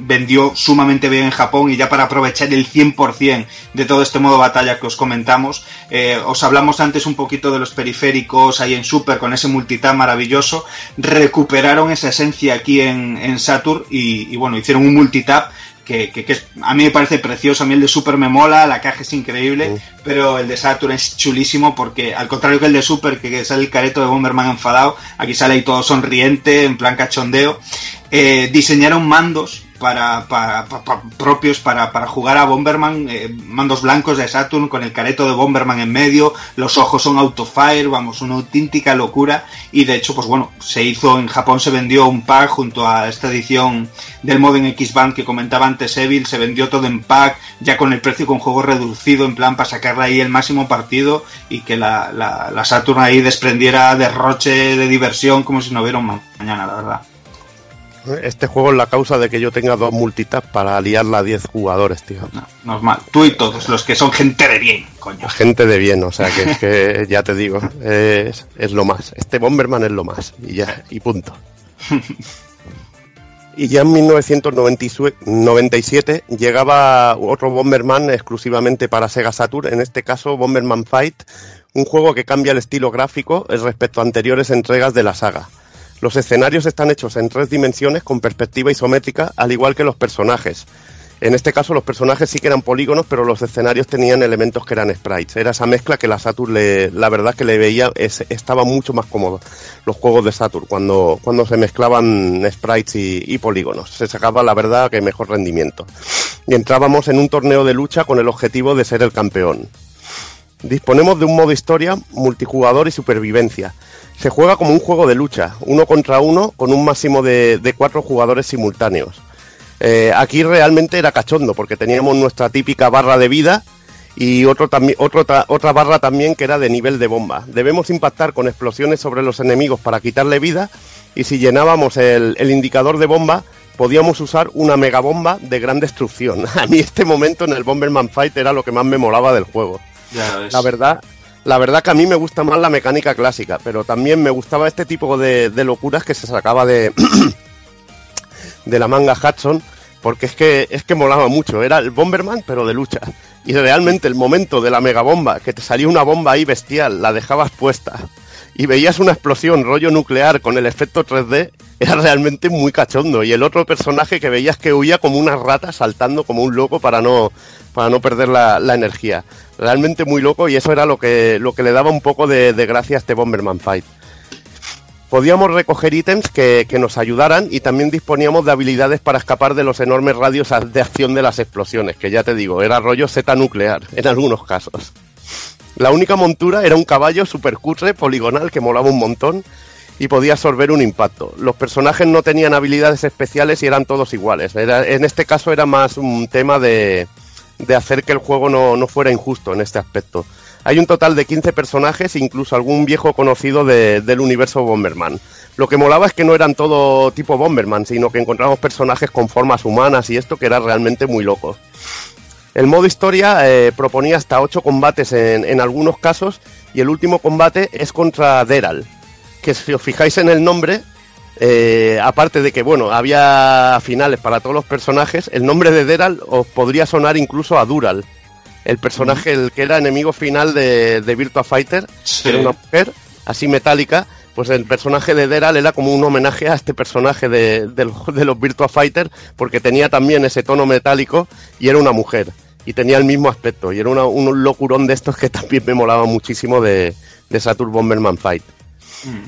vendió sumamente bien en Japón y ya para aprovechar el 100% de todo este modo batalla que os comentamos, eh, os hablamos antes un poquito de los periféricos ahí en Super con ese multitap maravilloso, recuperaron esa esencia aquí en, en Saturn y, y, bueno, hicieron un multitap que, que- que es- a mí me parece precioso, a mí el de Super me mola, la caja es increíble, pero el de Saturn es chulísimo porque al contrario que el de Super, que sale el careto de Bomberman enfadado, aquí sale ahí todo sonriente, en plan cachondeo. eh, diseñaron mandos para, para- pa- pa- propios para, jugar a Bomberman, eh, mandos blancos de Saturn con el careto de Bomberman en medio, los ojos son autofire, vamos, una auténtica locura y de hecho, pues bueno, se hizo en Japón, se vendió un pack junto a esta edición del Modern X-Band que comentaba antes Evil, se vendió todo en pack, ya con el precio con juego reducido, en plan para sacarle ahí el máximo partido y que la, la, Saturn ahí desprendiera derroche de diversión como si no hubiera mañana, la verdad. Este juego es la causa de que yo tenga dos multitask para liarla a 10 jugadores, tío. Normal, tú y todos los que son gente de bien, coño. Gente de bien, o sea que, es que *laughs* ya te digo, es, es lo más. Este Bomberman es lo más, y ya, y punto. Y ya en 1997 llegaba otro Bomberman exclusivamente para Sega Saturn, en este caso Bomberman Fight, un juego que cambia el estilo gráfico respecto a anteriores entregas de la saga. Los escenarios están hechos en tres dimensiones con perspectiva isométrica, al igual que los personajes. En este caso los personajes sí que eran polígonos, pero los escenarios tenían elementos que eran sprites. Era esa mezcla que la Saturn, le, la verdad que le veía, es- estaba mucho más cómodo los juegos de Saturn cuando, cuando se mezclaban sprites y, y polígonos. Se sacaba la verdad que mejor rendimiento. Y entrábamos en un torneo de lucha con el objetivo de ser el campeón. Disponemos de un modo historia, multijugador y supervivencia. Se juega como un juego de lucha, uno contra uno, con un máximo de, de cuatro jugadores simultáneos. Eh, aquí realmente era cachondo, porque teníamos nuestra típica barra de vida y otro otro otra barra también que era de nivel de bomba. Debemos impactar con explosiones sobre los enemigos para quitarle vida y si llenábamos el, el indicador de bomba podíamos usar una megabomba de gran destrucción. *laughs* A mí este momento en el Bomberman Fight era lo que más me molaba del juego. Ya. La verdad, la verdad que a mí me gusta más la mecánica clásica, pero también me gustaba este tipo de, locuras que se sacaba de, *clears throat* de la manga Hudson, porque es que, es que molaba mucho. Era el Bomberman, pero de lucha. Y realmente el momento de la megabomba, que te salía una bomba ahí bestial, la dejabas puesta y veías una explosión rollo nuclear con el efecto 3D, era realmente muy cachondo. Y el otro personaje que veías que huía como una rata saltando como un loco para no, para no perder la, la energía. Realmente muy loco y eso era lo que, lo que le daba un poco de, de gracia a este Bomberman Fight. Podíamos recoger ítems que, que nos ayudaran y también disponíamos de habilidades para escapar de los enormes radios de acción de las explosiones, que ya te digo, era rollo Z nuclear en algunos casos. La única montura era un caballo super cutre, poligonal, que molaba un montón y podía absorber un impacto. Los personajes no tenían habilidades especiales y eran todos iguales. Era- en este caso era más un tema de, de hacer que el juego no, no fuera injusto en este aspecto. Hay un total de 15 personajes, incluso algún viejo conocido de- del universo Bomberman. Lo que molaba es que no eran todo tipo Bomberman, sino que encontramos personajes con formas humanas y esto que era realmente muy loco. El modo historia eh, proponía hasta 8 combates en, en algunos casos y el último combate es contra Deral, que si os fijáis en el nombre, eh, aparte de que bueno, había finales para todos los personajes, el nombre de Deral os podría sonar incluso a Dural, el personaje el que era enemigo final de, de Virtua Fighter, que era una mujer así metálica, pues el personaje de Deral era como un homenaje a este personaje de, de los- de los Virtua Fighter, porque tenía también ese tono metálico y era una mujer. Y tenía el mismo aspecto, y era una- un locurón de estos que *laughs* también me molaba muchísimo de, de Saturn Bomberman Fight.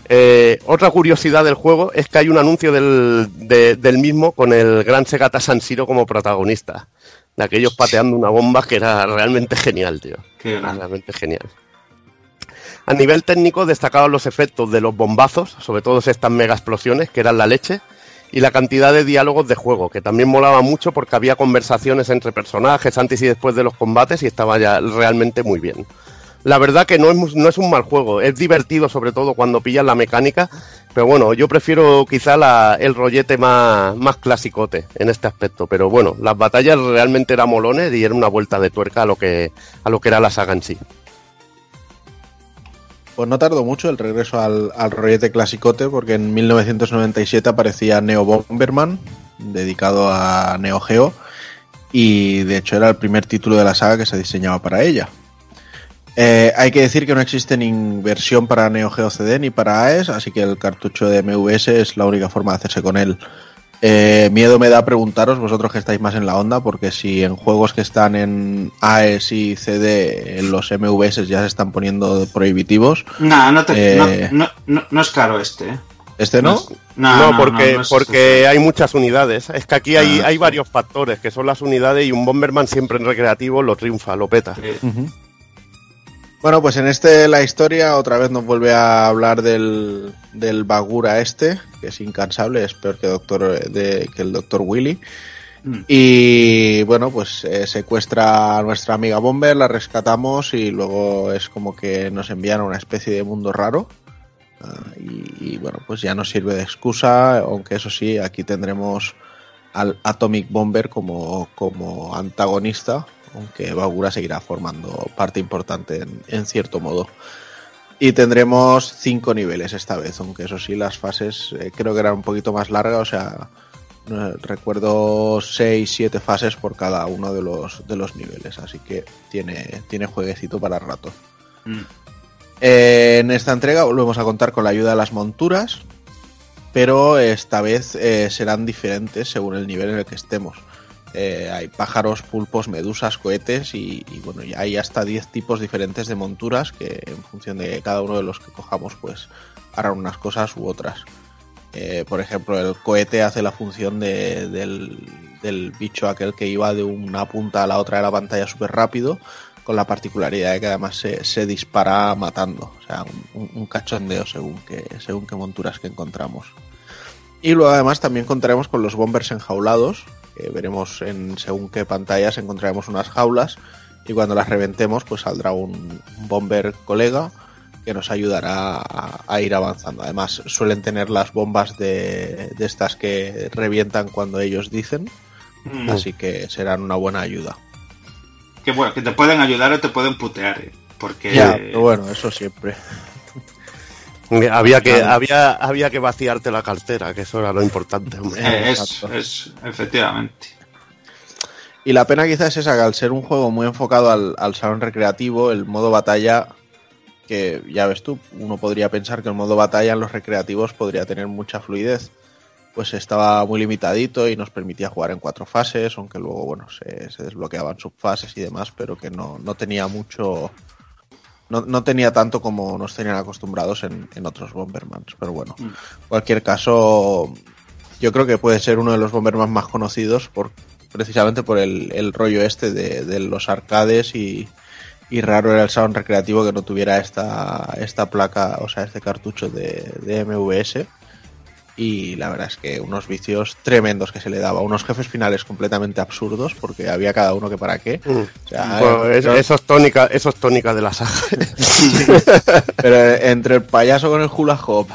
Eh, otra curiosidad del juego es que hay un anuncio del, de- del mismo con el gran Segata San Siro como protagonista. De aquellos pateando una bomba que era realmente genial, tío. Qué Era realmente genial. A nivel técnico destacaban los efectos de los bombazos, sobre todo estas mega explosiones que eran la leche, y la cantidad de diálogos de juego, que también molaba mucho porque había conversaciones entre personajes antes y después de los combates y estaba ya realmente muy bien. La verdad que no es, es un mal juego, es divertido sobre todo cuando pillas la mecánica, pero bueno, yo prefiero quizá el rollete más, más clasicote en este aspecto, pero bueno, las batallas realmente eran molones y era una vuelta de tuerca a lo que, a lo que era la saga en sí. Pues no tardó mucho el regreso al, al rollete clasicote, porque en 1997 aparecía Neo Bomberman, dedicado a Neo Geo, y de hecho era el primer título de la saga que se diseñaba para ella. Eh, hay que decir que no existe ni versión para Neo Geo CD ni para AES, así que el cartucho de MVS es la única forma de hacerse con él. Eh, miedo me da preguntaros, vosotros que estáis más en la onda, porque si en juegos que están en AES y CD, en los MVS ya se están poniendo prohibitivos. Nah, no, te- Eh, no, no, no- no es caro este. ¿eh? ¿Este no? No, porque, porque hay muchas unidades. Es que aquí hay, hay varios factores, que son las unidades y un Bomberman siempre en recreativo lo triunfa, lo peta. Bueno, pues en este la historia otra vez nos vuelve a hablar del, del Bagura este, que es incansable, es peor que, doctor, de, que el doctor Willy. Y bueno, pues eh, secuestra a nuestra amiga Bomber, la rescatamos y luego es como que nos envían a una especie de mundo raro. Ah, y, y, bueno, pues ya nos sirve de excusa, aunque eso sí, aquí tendremos al Atomic Bomber como, como antagonista, aunque Bagura seguirá formando parte importante en, en cierto modo. Y tendremos cinco niveles esta vez, aunque eso sí, las fases eh, creo que eran un poquito más largas, o sea, eh, recuerdo 6, 7 fases por cada uno de los, de los niveles, así que tiene, tiene jueguecito para rato. Mm. Eh, en esta entrega volvemos a contar con la ayuda de las monturas, pero esta vez eh, serán diferentes según el nivel en el que estemos. Eh, hay pájaros, pulpos, medusas, cohetes y, bueno, ya hay hasta 10 tipos diferentes de monturas que en función de cada uno de los que cojamos pues harán unas cosas u otras. Eh, por ejemplo, el cohete hace la función de, del, bicho aquel que iba de una punta a la otra de la pantalla súper rápido, con la particularidad de que además se, dispara matando, o sea, un, un, cachondeo según que, según qué monturas que encontramos. Y luego además también contaremos con los bombers enjaulados, que veremos en según qué pantallas encontraremos unas jaulas y cuando las reventemos pues saldrá un, un bomber colega que nos ayudará a, a, ir avanzando. Además, suelen tener las bombas de, de estas que revientan cuando ellos dicen, mm. así que serán una buena ayuda. Que bueno, que te pueden ayudar o te pueden putear, ¿eh? porque... Ya, pero bueno, eso siempre. Había que, claro. había, había que vaciarte la cartera, que eso era lo importante. Eh, es, es, efectivamente. Y la pena quizás es esa, que al ser un juego muy enfocado al, al salón recreativo, el modo batalla que ya ves tú, uno podría pensar que el modo batalla en los recreativos podría tener mucha fluidez. Pues estaba muy limitadito y nos permitía jugar en cuatro fases, aunque luego, bueno, se, se desbloqueaban subfases y demás, pero que no, no tenía mucho. No, no, tenía tanto como nos tenían acostumbrados en, en otros Bombermans. Pero bueno, en mm. cualquier caso, yo creo que puede ser uno de los Bombermans más conocidos por precisamente por el, el rollo este de, de los arcades y, y raro era el sound recreativo que no tuviera esta, esta placa, o sea, este cartucho de, de, MVS. Y la verdad es que unos vicios tremendos que se le daba, unos jefes finales completamente absurdos, porque había cada uno que para qué. Mm. O sea, bueno, es, eso, es tónica, eso es tónica de la saga. *laughs* Pero entre el payaso con el hula hop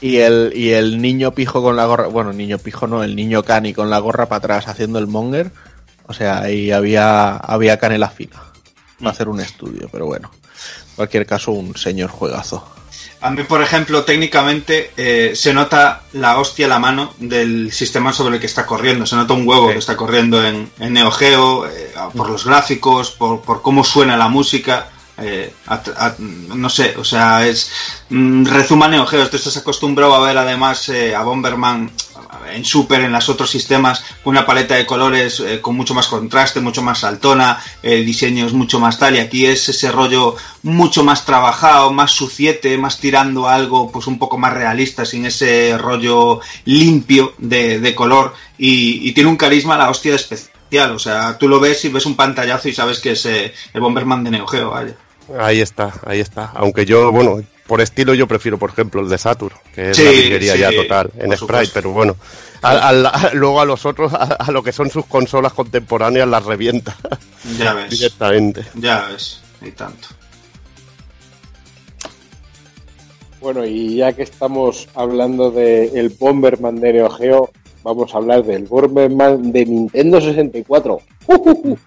y el, y el niño pijo con la gorra, bueno, niño pijo no, el niño cani con la gorra para atrás haciendo el monger, o sea, ahí había, había canela fina va a hacer un estudio, pero bueno, en cualquier caso, un señor juegazo. A mí, por ejemplo, técnicamente eh, se nota la hostia a la mano del sistema sobre el que está corriendo. Se nota un huevo sí. que está corriendo en, en Neo Geo, eh, por los gráficos, por, por, cómo suena la música. Eh, a, a, no sé, o sea, es. Mm, rezuma Neo Geo. Tú estás acostumbrado a ver además a Bomberman en Super, en los otros sistemas, con una paleta de colores eh, con mucho más contraste, mucho más saltona, eh, diseños mucho más tal, y aquí es ese rollo mucho más trabajado, más suciete, más tirando algo pues un poco más realista, sin ese rollo limpio de, de color, y, y, tiene un carisma a la hostia especial, o sea, tú lo ves y ves un pantallazo y sabes que es eh, el Bomberman de Neo Geo, vaya. Ahí está, ahí está. Aunque yo, bueno, por estilo yo prefiero, por ejemplo, el de Saturn, que es sí, la virguería sí, ya total, en Sprite, pero bueno, a, a, a, luego a los otros, a, lo que son sus consolas contemporáneas, las revienta. Ya ves. *laughs* Directamente. Ya ves, y tanto. Bueno, y ya que estamos hablando del de Bomberman de Neo Geo, vamos a hablar del Bomberman de Nintendo 64. Uh, uh, uh.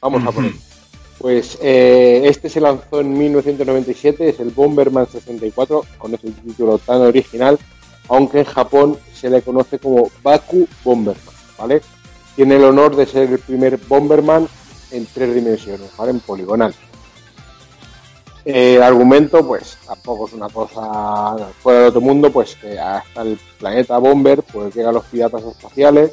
Vamos a poner. Pues eh, este se lanzó en 1997, es el Bomberman 64, con ese título tan original, aunque en Japón se le conoce como Baku Bomberman, ¿vale? Tiene el honor de ser el primer Bomberman en tres dimensiones, ¿vale? En poligonal. Eh, el argumento, pues, tampoco es una cosa fuera de otro mundo, pues que hasta el planeta Bomber, pues llegan los piratas espaciales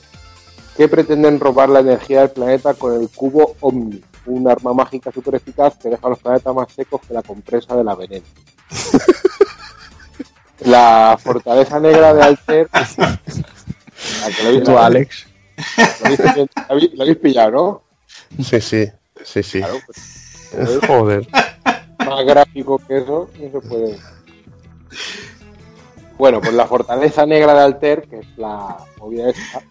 que pretenden robar la energía del planeta con el cubo Omni, un arma mágica súper eficaz que deja los planetas más secos que la compresa de la veneno. *laughs* La fortaleza negra de Alter. *laughs* la que lo habéis- Tú, Alex. Lo habéis, lo pillado, ¿no? Sí, sí, sí, sí. Claro, pues, Joder. más gráfico que eso, no se puede. Bueno, pues la fortaleza negra de Alter, que es la movida esta,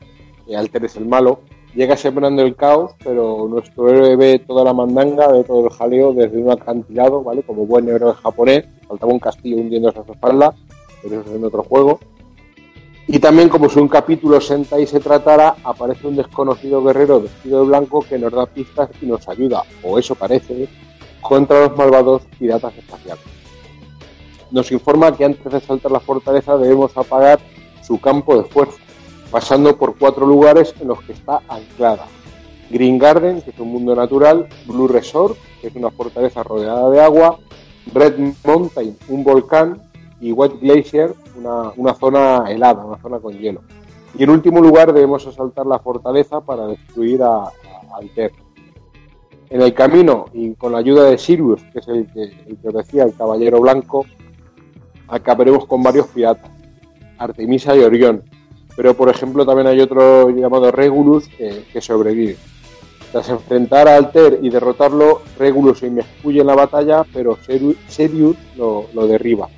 que Alter es el malo, llega sembrando el caos, pero nuestro héroe ve toda la mandanga, ve todo el jaleo desde un acantilado, ¿vale? Como buen héroe japonés, faltaba un castillo hundiéndose a su espalda, pero eso es en otro juego. Y también, como si un capítulo Sentai se tratara, aparece un desconocido guerrero vestido de blanco que nos da pistas y nos ayuda, o eso parece, contra los malvados piratas espaciales. Nos informa que antes de saltar la fortaleza debemos apagar su campo de fuerza, pasando por cuatro lugares en los que está anclada. Green Garden, que es un mundo natural, Blue Resort, que es una fortaleza rodeada de agua, Red Mountain, un volcán, y White Glacier, una, zona helada, una zona con hielo. Y en último lugar debemos asaltar la fortaleza para destruir a, Alter. En el camino y con la ayuda de Sirius, que es el que, el que decía, el caballero blanco, acabaremos con varios piratas, Artemisa y Orión. Pero por ejemplo también hay otro llamado Regulus que, que sobrevive. Tras enfrentar a Alter y derrotarlo, Regulus se inmiscuye en la batalla, pero Sirius lo, lo derriba,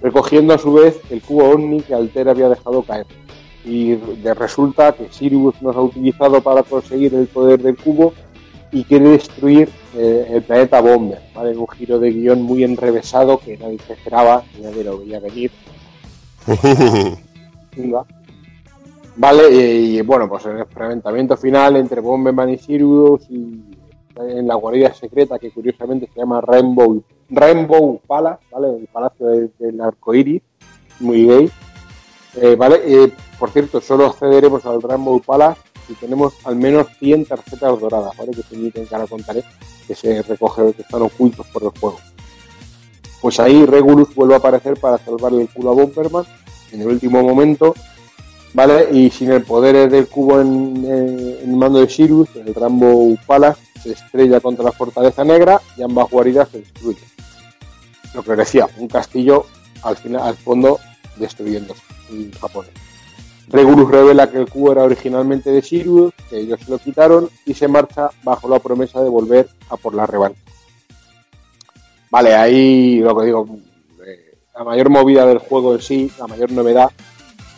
recogiendo a su vez el cubo Omni que Alter había dejado caer. Y de- resulta que Sirius nos ha utilizado para conseguir el poder del cubo y quiere destruir eh, el planeta Bomber, ¿vale? Un giro de guion muy enrevesado que nadie se esperaba, nadie lo veía venir. *laughs* Vale, y, y, bueno, pues el enfrentamiento final entre Bomberman y Sirius y en la guarida secreta que curiosamente se llama Rainbow, Rainbow Palace, ¿vale? El palacio del, del arco iris, muy gay. Eh, vale, eh, por cierto, solo accederemos al Rainbow Palace si tenemos al menos 100 tarjetas doradas, ¿vale? Que se emiten, ahora contaré, que se recoge, que están ocultos por el juego. Pues ahí Regulus vuelve a aparecer para salvarle el culo a Bomberman en el último momento, ¿vale? Y sin el poder del cubo en, en- mando de Sirius, el Rainbow Palace se estrella contra la Fortaleza Negra y ambas guaridas se destruyen. Lo que decía, un castillo al final, al fondo, destruyéndose en japonés. Regulus revela que el cubo era originalmente de Sirius, que ellos se lo quitaron y se marcha bajo la promesa de volver a por la revancha. Vale, ahí lo que digo, eh, la mayor movida del juego en sí, la mayor novedad,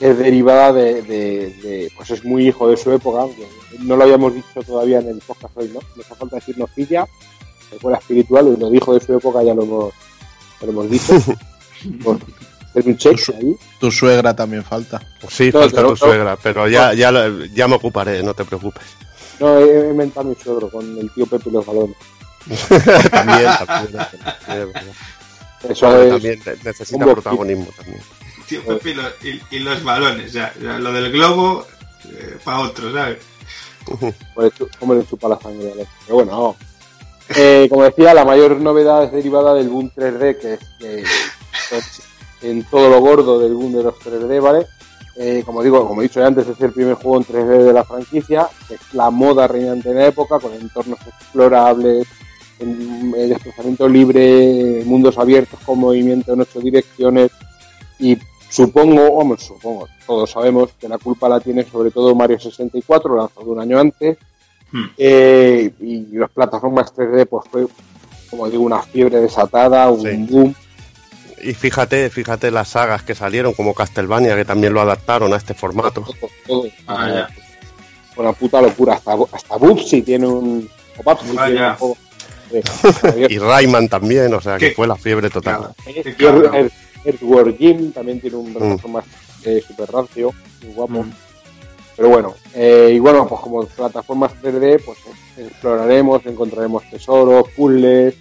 es derivada de, de- de- pues es muy hijo de su época, aunque no lo habíamos dicho todavía en el podcast hoy, ¿no? Nos hace falta decirnos pilla, escuela espiritual, y lo dijo de su época, ya lo hemos, ya lo hemos dicho. *laughs* Por hacer un check ahí. Tu suegra también falta. Sí, No, falta tu suegra, pero ya, ya, lo- ya me ocuparé, no te preocupes. No, he inventado mi suegro con el tío Pepe y los balones. *laughs* también, también, *laughs* también, es verdad. Eso es también necesita protagonismo también. Tío Pepe y, lo- y- y los balones, ya, ya, lo del globo para otro, ¿sabes? *laughs* Cómo le chupa la sangre Alex. Pero bueno. Eh, como decía, la mayor novedad es derivada del boom 3D, que es en todo lo gordo del boom de los 3D, ¿vale? Eh, como digo, como he dicho antes, es el primer juego en 3D de la franquicia, que es la moda reinante en la época, con entornos explorables, en, eh, desplazamiento libre, mundos abiertos con movimiento en ocho direcciones, y supongo, vamos, supongo, todos sabemos que la culpa la tiene sobre todo Mario 64, lanzado un año antes, Hmm. eh, y las plataformas 3D pues fue, como digo, una fiebre desatada, un Sí. boom. Y fíjate, fíjate las sagas que salieron, como Castlevania, que también lo adaptaron a este formato. todo, todo. Ah, ya. Una puta locura. Hasta, hasta Bubsy tiene un. O Vaya. tiene un juego. *laughs* Y Rayman también, o sea, que fue la fiebre total. Earthworm Jim también tiene un Mm. plataforma eh, super rancio, muy guapo. Mm. Pero bueno, eh, y bueno, pues como plataformas 3D, pues eh, exploraremos, encontraremos tesoros, puzzles,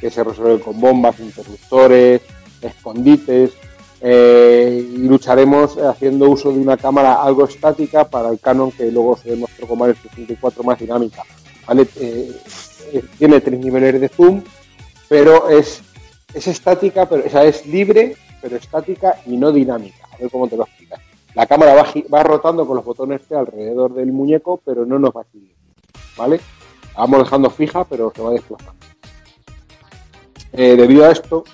que se resuelven con bombas, interruptores, escondites, eh, y lucharemos haciendo uso de una cámara algo estática para el canon que luego se demostró con Mario 64 más dinámica. ¿vale? Eh, eh, tiene tres niveles de zoom, pero es, es estática, pero, o sea, es libre, pero estática y no dinámica. A ver cómo te lo explicas. La cámara va, rotando con los botones C alrededor del muñeco, pero no nos va siguiendo. ¿Vale? Vamos dejando fija, pero se va desplazando. Eh, debido a esto,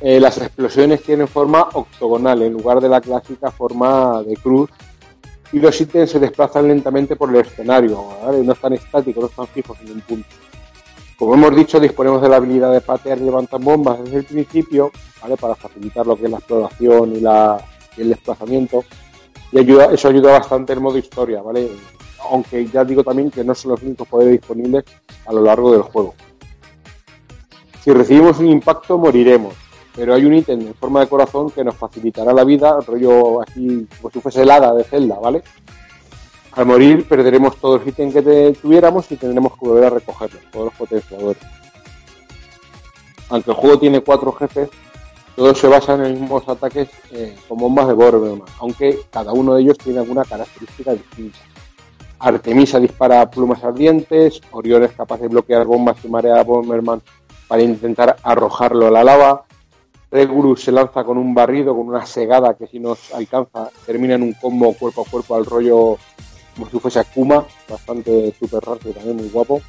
eh, las explosiones tienen forma octogonal en lugar de la clásica forma de cruz y los ítems se desplazan lentamente por el escenario, ¿vale? no están estáticos, no están fijos en un punto. Como hemos dicho, disponemos de la habilidad de patear y levantar bombas desde el principio, ¿vale? Para facilitar lo que es la exploración y, el desplazamiento. Y ayuda, eso ayuda bastante el modo historia, ¿vale? Aunque ya digo también que no son los únicos poderes disponibles a lo largo del juego. Si recibimos un impacto, moriremos. Pero hay un ítem en forma de corazón que nos facilitará la vida, rollo así como si fuese el de Zelda, ¿vale? Al morir perderemos todos los ítems que tuviéramos y tendremos que volver a recogerlos, todos los potenciadores. Aunque el juego tiene cuatro jefes, todos se basan en los mismos ataques eh, con bombas de Borberman, aunque cada uno de ellos tiene alguna característica distinta. Artemisa dispara plumas ardientes, Orión es capaz de bloquear bombas y marea a Bomberman para intentar arrojarlo a la lava, Regulus se lanza con un barrido, con una segada que si nos alcanza termina en un combo cuerpo a cuerpo al rollo como si fuese Akuma, bastante raro y también muy guapo.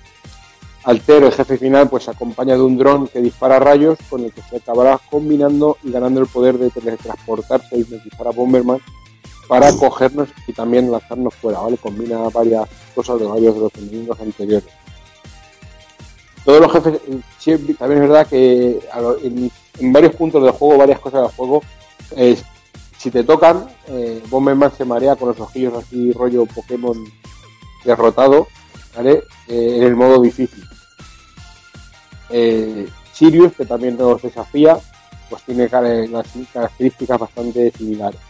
Altero, el jefe final, pues acompaña de un dron que dispara rayos con el que se acabará combinando y ganando el poder de teletransportarse y hipnotizar a Bomberman para cogernos y también lanzarnos fuera, ¿vale? Combina varias cosas de varios de los enemigos anteriores. Todos los jefes, también es verdad que en, varios puntos del juego, varias cosas del juego, si te tocan, eh, Bomberman se marea con los ojillos así, rollo Pokémon derrotado, ¿vale? Eh, en el modo difícil. Eh, Sirius, que también nos desafía, pues tiene características bastante similares.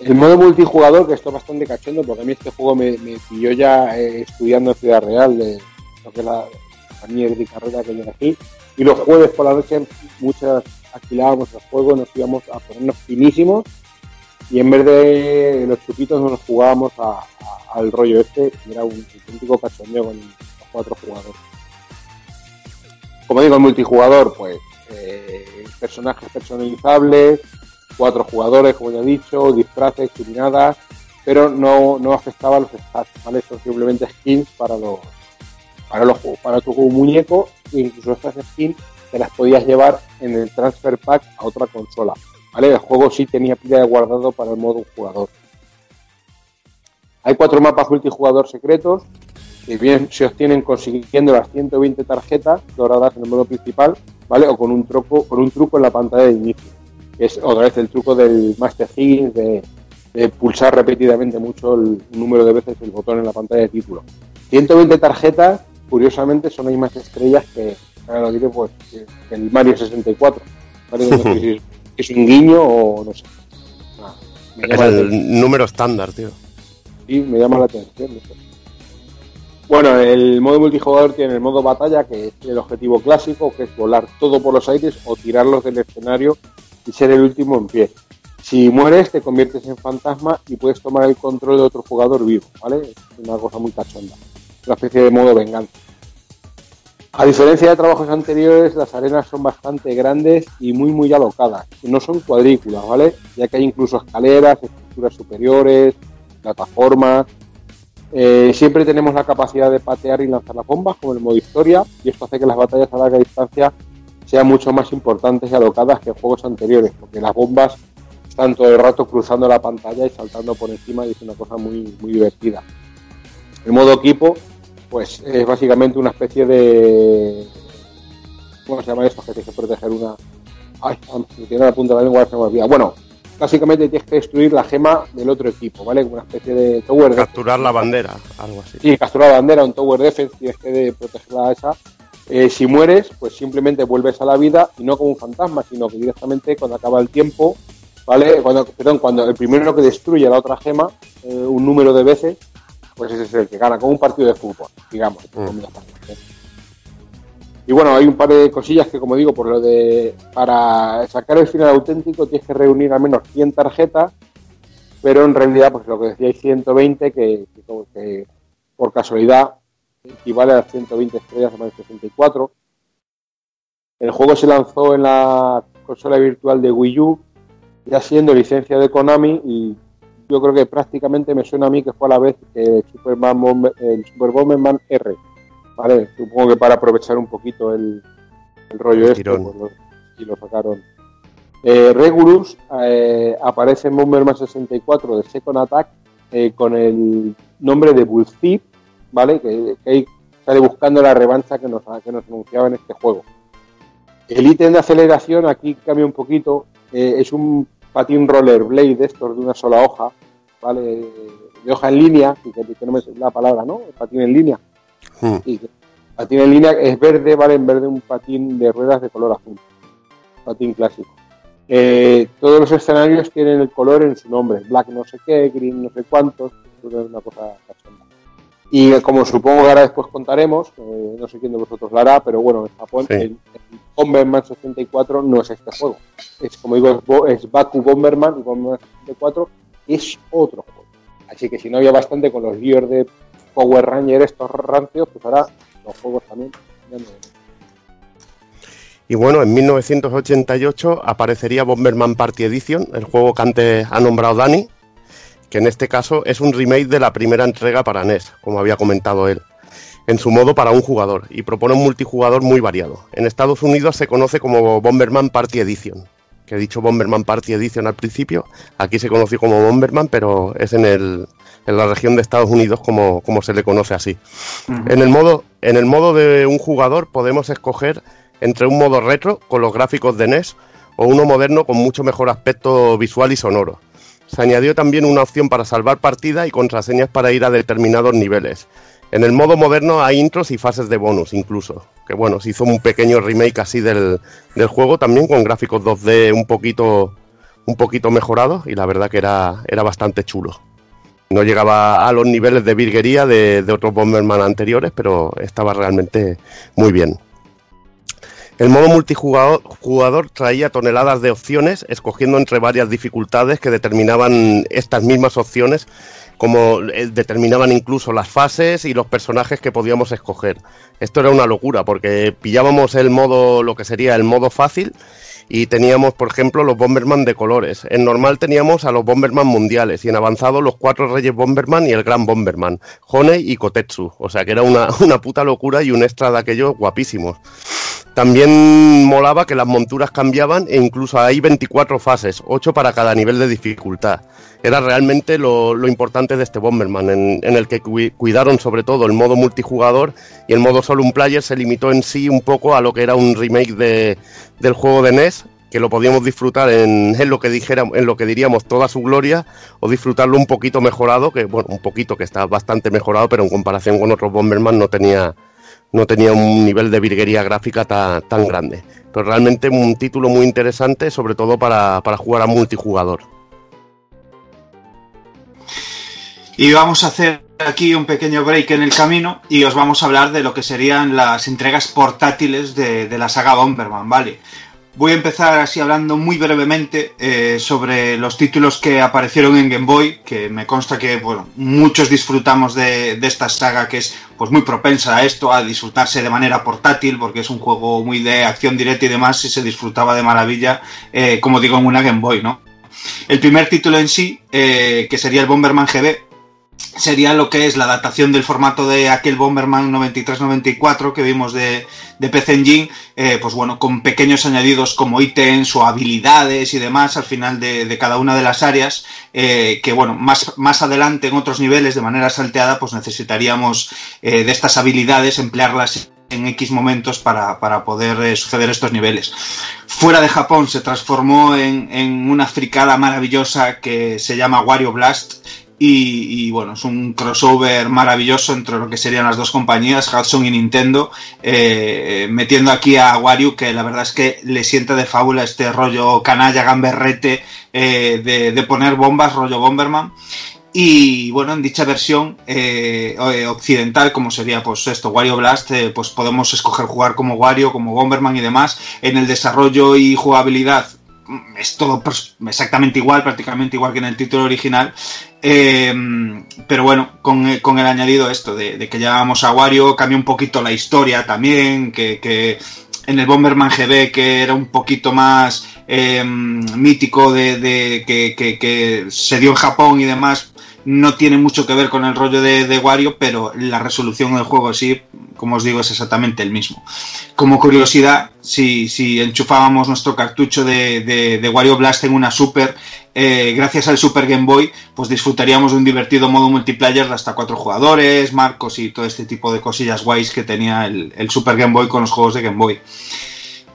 El modo multijugador, que esto es bastante cachondo, porque a mí este juego me, me pilló ya eh, estudiando en Ciudad Real, de lo que es la compañía de carrera que viene aquí. Y los jueves por la noche muchas alquilábamos el juego, nos íbamos a ponernos finísimos y en vez de los chupitos nos jugábamos a- a- al rollo este, y era un auténtico cachondeo con los cuatro jugadores. Como digo, el multijugador, pues eh, personajes personalizables, cuatro jugadores, como ya he dicho, disfraces, chirinadas, pero no, no afectaba los stats, ¿vale? Son simplemente skins para los para los para tu muñeco e incluso estas skins te las podías llevar en el transfer pack a otra consola, ¿vale? El juego sí tenía pila de guardado para el modo jugador. Hay cuatro mapas multijugador secretos que bien se obtienen consiguiendo las 120 tarjetas doradas en el modo principal, ¿vale? O con un truco, con un truco en la pantalla de inicio. Que es otra vez el truco del Master Higgins de, de pulsar repetidamente mucho el número de veces el botón en la pantalla de título. 120 tarjetas, curiosamente, son las mismas estrellas que, ahora lo diré, pues, que el Mario 64. ¿vale? *laughs* Es, un guiño o no sé. Me Es el número estándar, tío. Sí, me llama la atención. no sé. Bueno, el modo multijugador tiene el modo batalla, que es el objetivo clásico, que es volar todo por los aires o tirarlos del escenario y ser el último en pie. Si mueres, te conviertes en fantasma y puedes tomar el control de otro jugador vivo, ¿vale? Es una cosa muy cachonda. Una especie de modo venganza. A diferencia de trabajos anteriores, las arenas son bastante grandes y muy, muy alocadas. No son cuadrículas, ¿vale? Ya que hay incluso escaleras, estructuras superiores, plataformas. Eh, siempre tenemos la capacidad de patear y lanzar las bombas, como en el modo historia, y esto hace que las batallas a larga distancia sean mucho más importantes y alocadas que en juegos anteriores, porque las bombas están todo el rato cruzando la pantalla y saltando por encima y es una cosa muy, muy divertida. El modo equipo, pues es básicamente una especie de. ¿Cómo se llama esto? Que tienes que proteger una. Ay, me tiene la punta de la lengua, se me olvida. Bueno, básicamente tienes que destruir la gema del otro equipo, ¿vale? Una especie de tower defense. Capturar la bandera, algo así. Sí, capturar la bandera, un tower defense, tienes que protegerla a esa. Eh, si mueres, pues simplemente vuelves a la vida y no como un fantasma, sino que directamente cuando acaba el tiempo, ¿vale? Cuando, perdón, cuando el primero que destruye la otra gema, eh, un número de veces, pues ese es el que gana, como un partido de fútbol, digamos. comillas, ¿eh? Y bueno, hay un par de cosillas que, como digo, por lo de para sacar el final auténtico tienes que reunir al menos 100 tarjetas, pero en realidad, pues lo que decíais, 120, que, que como que por casualidad equivale a las 120 estrellas de Mario 64. El juego se lanzó en la consola virtual de Wii U, ya siendo licencia de Konami, y yo creo que prácticamente me suena a mí que fue a la vez el Superman Bomber- el Super Bomberman R. ¿Vale? Supongo que para aprovechar un poquito el, el rollo este, pues y lo sacaron Eh, Regulus eh, aparece en Bomberman 64 de Second Attack eh, con el nombre de Bullthip, ¿vale? Que, que ahí sale buscando la revancha que nos, que nos anunciaba en este juego. El ítem de aceleración aquí cambia un poquito, es un patín rollerblade de estos de una sola hoja, ¿vale? De hoja en línea, y que, que no me sé la palabra, ¿no? Patín en línea. Hmm. Y que- patín en línea es verde, vale, en vez de un patín de ruedas de color azul. Patín clásico. Eh, todos los escenarios tienen el color en su nombre, black no sé qué, green no sé cuántos, es una cosa cachonda. Y como supongo que ahora después contaremos, eh, no sé quién de vosotros lo hará, pero bueno, en Japón Sí. el, el Bomberman 64 no es este juego. Es como digo, es, es Baku Bomberman y Bomberman 64 es otro juego. Así que si no había bastante con los líos de Power Ranger estos rancios, pues ahora los juegos también. ya no- Y bueno, en 1988 aparecería Bomberman Party Edition, el juego que antes ha nombrado Dani, que en este caso es un remake de la primera entrega para NES, como había comentado él, en su modo para un jugador, y propone un multijugador muy variado. En Estados Unidos se conoce como Bomberman Party Edition, que he dicho Bomberman Party Edition al principio, aquí se conoció como Bomberman, pero es en, el, en la región de Estados Unidos como, como se le conoce así. En el modo, en el modo de un jugador podemos escoger entre un modo retro con los gráficos de NES o uno moderno con mucho mejor aspecto visual y sonoro. Se añadió también una opción para salvar partida y contraseñas para ir a determinados niveles. En el modo moderno hay intros y fases de bonus incluso. Que bueno, se hizo un pequeño remake así del, del juego también con gráficos 2D un poquito, un poquito mejorados y la verdad que era, era bastante chulo. No llegaba a los niveles de virguería de, de otros Bomberman anteriores, pero estaba realmente muy bien. El modo multijugador jugador traía toneladas de opciones, escogiendo entre varias dificultades que determinaban estas mismas opciones, como eh, determinaban incluso las fases y los personajes que podíamos escoger. Esto era una locura, porque pillábamos el modo, lo que sería el modo fácil, y teníamos, por ejemplo, los Bomberman de colores. En normal teníamos a los Bomberman mundiales y en avanzado los cuatro Reyes Bomberman y el Gran Bomberman, Honey y Kotetsu. O sea que era una, *laughs* una puta locura y un extra de aquellos guapísimos. También molaba que las monturas cambiaban e incluso hay 24 fases, 8 para cada nivel de dificultad. Era realmente lo, lo importante de este Bomberman, en, en el que cui- cuidaron sobre todo el modo multijugador y el modo solo un player se limitó en sí un poco a lo que era un remake de, del juego de NES, que lo podíamos disfrutar en, en lo que dijera, en lo que diríamos toda su gloria, o disfrutarlo un poquito mejorado, que bueno, un poquito que está bastante mejorado, pero en comparación con otros Bomberman no tenía, no tenía un nivel de virguería gráfica ta- tan grande. Pero realmente un título muy interesante, sobre todo para, para jugar a multijugador. Y vamos a hacer aquí un pequeño break en el camino y os vamos a hablar de lo que serían las entregas portátiles de, de la saga Bomberman, ¿vale? Voy a empezar así hablando muy brevemente eh, sobre los títulos que aparecieron en Game Boy, que me consta que bueno, muchos disfrutamos de, esta saga que es pues muy propensa a esto, a disfrutarse de manera portátil, porque es un juego muy de acción directa y demás, y se disfrutaba de maravilla, eh, como digo, en una Game Boy, ¿no? El primer título en sí, eh, que sería el Bomberman GB, sería lo que es la adaptación del formato de aquel Bomberman 93-94 que vimos de, de PC Engine, eh, pues bueno, con pequeños añadidos como ítems o habilidades y demás al final de, de cada una de las áreas, eh, que bueno, más, más adelante en otros niveles de manera salteada, pues necesitaríamos eh, de estas habilidades emplearlas en X momentos para, para poder suceder estos niveles. Fuera de Japón se transformó en, en una fricada maravillosa que se llama Wario Blast y, bueno, es un crossover maravilloso entre lo que serían las dos compañías, Hudson y Nintendo, eh, metiendo aquí a Wario, que la verdad es que le sienta de fábula este rollo canalla, gamberrete eh, de, poner bombas, rollo Bomberman. Y bueno, en dicha versión eh, occidental, como sería pues esto, Wario Blast, pues podemos escoger jugar como Wario, como Bomberman y demás. En el desarrollo y jugabilidad es todo exactamente igual, prácticamente igual que en el título original. Eh, pero bueno, con, con, el añadido esto de, que llevábamos a Wario, cambia un poquito la historia también, que, que en el Bomberman GB, que era un poquito más eh, mítico de, que, que, se dio en Japón y demás, no tiene mucho que ver con el rollo de, de Wario, pero la resolución del juego sí, como os digo, es exactamente el mismo. Como curiosidad, si, si enchufábamos nuestro cartucho de, de Wario Blast en una Super, eh, gracias al Super Game Boy, pues disfrutaríamos de un divertido modo multiplayer de hasta cuatro jugadores, marcos y todo este tipo de cosillas guays que tenía el, el Super Game Boy con los juegos de Game Boy.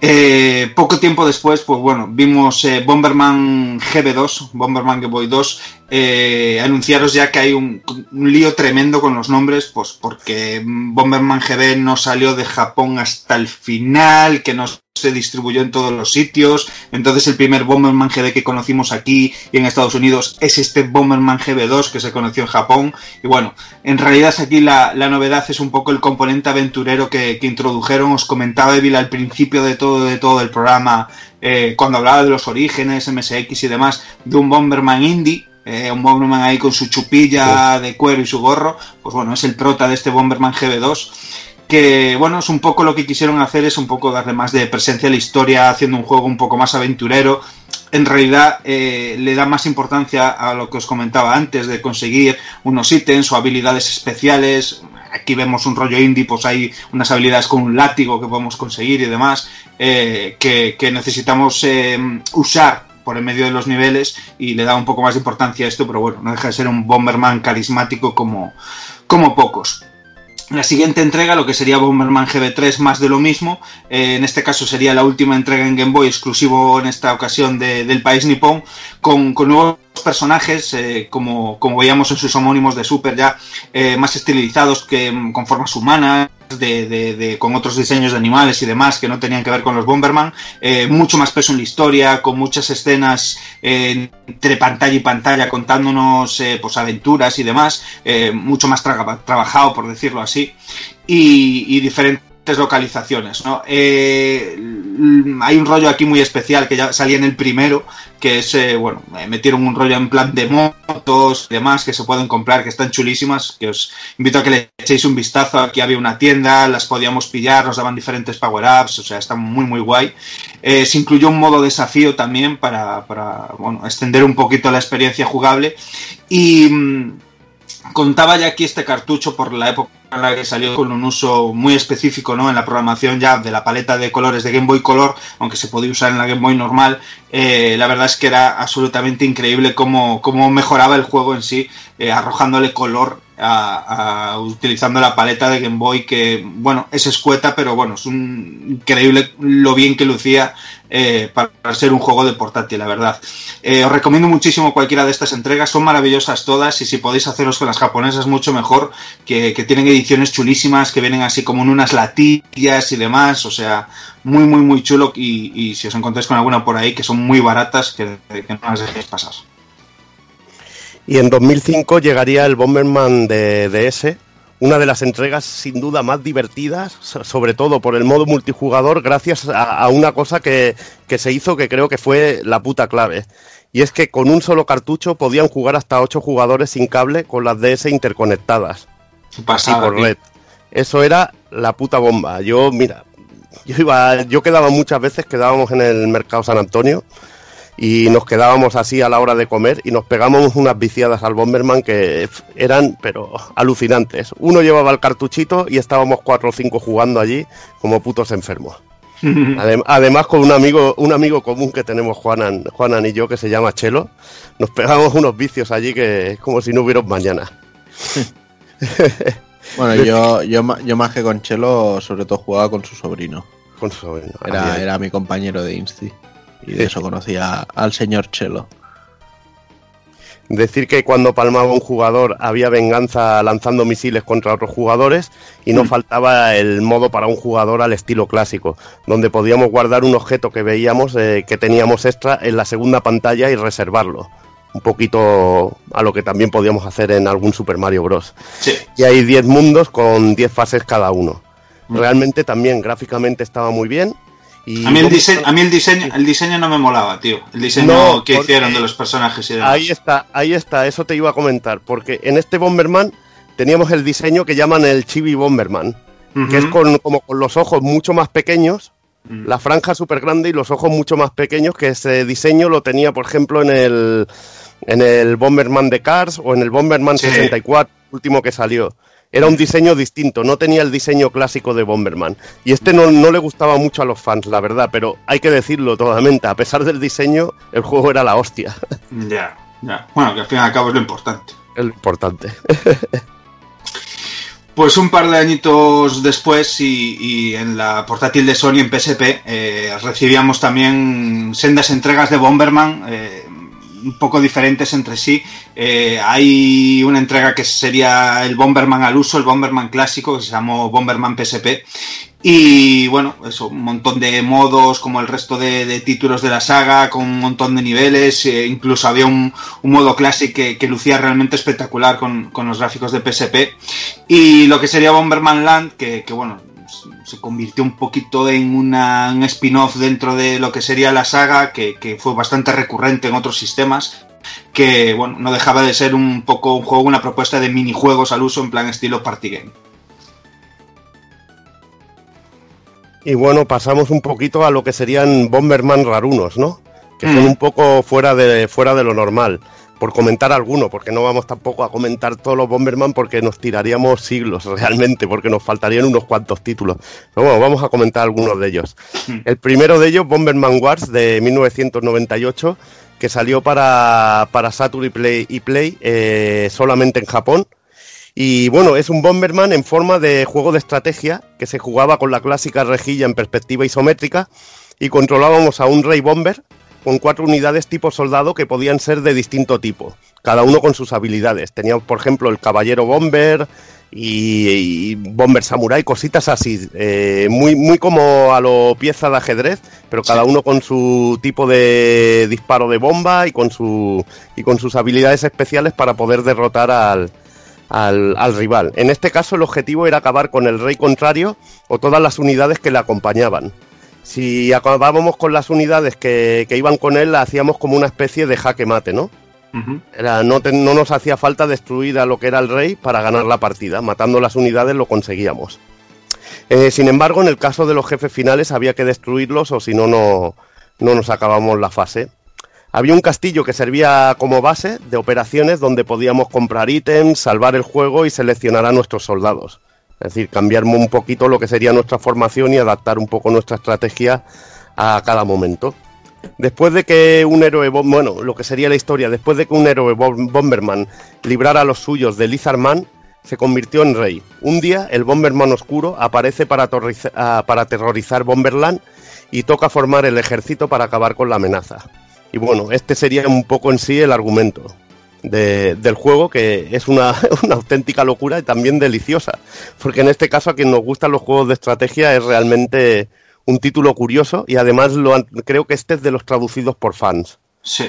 Eh, poco tiempo después, pues bueno, vimos eh, Bomberman GB2, Bomberman Game Boy 2, eh, anunciaros ya que hay un, un, lío tremendo con los nombres, pues porque Bomberman GB no salió de Japón hasta el final, que no se distribuyó en todos los sitios, entonces el primer Bomberman GB que conocimos aquí y en Estados Unidos es este Bomberman GB2 que se conoció en Japón, y bueno, en realidad aquí la, la novedad es un poco el componente aventurero que, que introdujeron, os comentaba Evil al principio de todo, de todo el programa, eh, cuando hablaba de los orígenes, MSX y demás, de un Bomberman indie, eh, un Bomberman ahí con su chupilla sí. de cuero y su gorro, pues bueno, es el prota de este Bomberman GB2 que bueno, es un poco lo que quisieron hacer, es un poco darle más de presencia a la historia, haciendo un juego un poco más aventurero. En realidad eh, le da más importancia a lo que os comentaba antes, de conseguir unos ítems o habilidades especiales. Aquí vemos un rollo indie, pues hay unas habilidades con un látigo que podemos conseguir y demás, eh, que, que, necesitamos eh, usar por el medio de los niveles y le da un poco más de importancia a esto, pero bueno, no deja de ser un Bomberman carismático como, como pocos. La siguiente entrega, lo que sería Bomberman GB3, más de lo mismo. Eh, en este caso sería la última entrega en Game Boy, exclusivo en esta ocasión de, del país nipón, con, con nuevos personajes, eh, como, como, veíamos en sus homónimos de Super, ya eh, más estilizados, que con formas humanas, de, de, de, con otros diseños de animales y demás que no tenían que ver con los Bomberman, eh, mucho más peso en la historia, con muchas escenas entre pantalla y pantalla contándonos eh, pues aventuras y demás, mucho más tra trabajado por decirlo así, y, y diferentes localizaciones. ¿no? Eh, hay un rollo aquí muy especial que ya salía en el primero, que es, eh, bueno, metieron un rollo en plan de motos y demás que se pueden comprar, que están chulísimas, que os invito a que le echéis un vistazo. Aquí había una tienda, las podíamos pillar, nos daban diferentes power-ups, o sea, está muy, muy guay. Eh, se incluyó un modo desafío también para, para, bueno, extender un poquito la experiencia jugable. Y mmm, contaba ya aquí este cartucho por la época en la que salió con un uso muy específico ¿no? en la programación ya de la paleta de colores de Game Boy Color, aunque se podía usar en la Game Boy normal, eh, la verdad es que era absolutamente increíble cómo, cómo mejoraba el juego en sí, eh, arrojándole color a, utilizando la paleta de Game Boy que, bueno, es escueta, pero bueno, es un increíble lo bien que lucía eh, para ser un juego de portátil, la verdad. Eh, os recomiendo muchísimo cualquiera de estas entregas, son maravillosas todas y si podéis haceros con las japonesas mucho mejor, que, tienen ediciones chulísimas, que vienen así como en unas latillas y demás, o sea, muy, muy, muy chulo y, si os encontráis con alguna por ahí que son muy baratas, que no las dejéis pasar. Y en 2005 llegaría el Bomberman de DS, una de las entregas sin duda más divertidas, sobre todo por el modo multijugador, gracias a, a una cosa que, que, se hizo que creo que fue la puta clave. Y es que con un solo cartucho podían jugar hasta 8 jugadores sin cable con las DS interconectadas. Pasada, por red. Eso era la puta bomba. Yo, mira, yo iba, yo quedaba muchas veces, quedábamos en el mercado San Antonio y nos quedábamos así a la hora de comer y nos pegamos unas viciadas al Bomberman que eran, pero alucinantes. Uno llevaba el cartuchito y estábamos cuatro o cinco jugando allí como putos enfermos. *laughs* Adem además con un amigo, un amigo común que tenemos Juanan, Juanan y yo que se llama Chelo, nos pegamos unos vicios allí que es como si no hubiera mañana. *laughs* bueno, yo, yo, yo más que con Chelo, sobre todo jugaba con su sobrino. Con su sobrino. Era, era mi compañero de Insti. Y de eso conocía al señor Chelo. Decir que cuando palmaba un jugador había venganza lanzando misiles contra otros jugadores y no mm. faltaba el modo para un jugador al estilo clásico, donde podíamos guardar un objeto que veíamos eh, que teníamos extra en la segunda pantalla y reservarlo. Un poquito a lo que también podíamos hacer en algún Super Mario Bros. Sí. Y hay 10 mundos con 10 fases cada uno. Mm. Realmente también gráficamente estaba muy bien y a mí, el diseño, a mí el diseño, el diseño no me molaba, tío. El diseño no, que hicieron de los personajes y demás. Ahí está, ahí está, eso te iba a comentar. Porque en este Bomberman teníamos el diseño que llaman el Chibi Bomberman. Uh -huh. Que es con, como con los ojos mucho más pequeños. La franja súper grande y los ojos mucho más pequeños, que ese diseño lo tenía, por ejemplo, en el, en el Bomberman de Cars o en el Bomberman Sí. 64, último que salió. Era un diseño distinto, no tenía el diseño clásico de Bomberman. Y este no, no le gustaba mucho a los fans, la verdad, pero hay que decirlo totalmente, a pesar del diseño, el juego era la hostia. Ya, ya. Bueno, que al fin y al cabo es lo importante. Es lo importante. *laughs* Pues un par de añitos después y, y en la portátil de Sony en PSP eh, recibíamos también sendas entregas de Bomberman, eh, un poco diferentes entre sí. Eh, hay una entrega que sería el Bomberman al uso, el Bomberman clásico, que se llamó Bomberman PSP. Y bueno, eso, un montón de modos, como el resto de, títulos de la saga, con un montón de niveles. eh, incluso había un, modo clásico que, lucía realmente espectacular con, con los gráficos de PSP. Y lo que sería Bomberman Land, que, bueno, se convirtió un poquito en una, un spin-off dentro de lo que sería la saga, que, que fue bastante recurrente en otros sistemas. Que bueno, no dejaba de ser un poco un juego, una propuesta de minijuegos al uso en plan estilo party game. Y bueno, pasamos un poquito a lo que serían Bomberman rarunos, ¿no? Que son Mm. un poco fuera de, fuera de lo normal. Por comentar alguno, porque no vamos tampoco a comentar todos los Bomberman porque nos tiraríamos siglos *laughs* realmente, porque nos faltarían unos cuantos títulos. Pero bueno, vamos a comentar algunos de ellos. El primero de ellos, Bomberman Wars de 1998, que salió para, para Saturn y Play, y Play eh, solamente en Japón. Y bueno, es un Bomberman en forma de juego de estrategia que se jugaba con la clásica rejilla en perspectiva isométrica y controlábamos a un Rey Bomber con cuatro unidades tipo soldado que podían ser de distinto tipo, cada uno con sus habilidades. Teníamos, por ejemplo, el Caballero Bomber y, y Bomber Samurai, cositas así, eh, muy, muy como a lo pieza de ajedrez, pero cada uno con su tipo de disparo de bomba y con, su, y con sus habilidades especiales para poder derrotar al, al, al rival. En este caso el objetivo era acabar con el rey contrario o todas las unidades que le acompañaban. Si acabábamos con las unidades que, que iban con él, hacíamos como una especie de jaque mate, ¿no? Era, no, te- no nos hacía falta destruir a lo que era el rey para ganar la partida. Matando las unidades lo conseguíamos. Eh, sin embargo, en el caso de los jefes finales había que destruirlos o si no, no, no nos acabamos la fase. Había un castillo que servía como base de operaciones donde podíamos comprar ítems, salvar el juego y seleccionar a nuestros soldados. Es decir, cambiar un poquito lo que sería nuestra formación y adaptar un poco nuestra estrategia a cada momento. Después de que un héroe, bueno, lo que sería la historia, después de que un héroe bom- Bomberman librara a los suyos de Lizardman, se convirtió en rey. Un día, el Bomberman oscuro aparece para, ah, para aterrorizar Bomberland y toca formar el ejército para acabar con la amenaza. Y bueno, este sería un poco en sí el argumento de- del juego, que es una, *laughs* una auténtica locura y también deliciosa. Porque en este caso, a quien nos gustan los juegos de estrategia, es realmente un título curioso y además lo han- creo que este es de los traducidos por fans. Sí.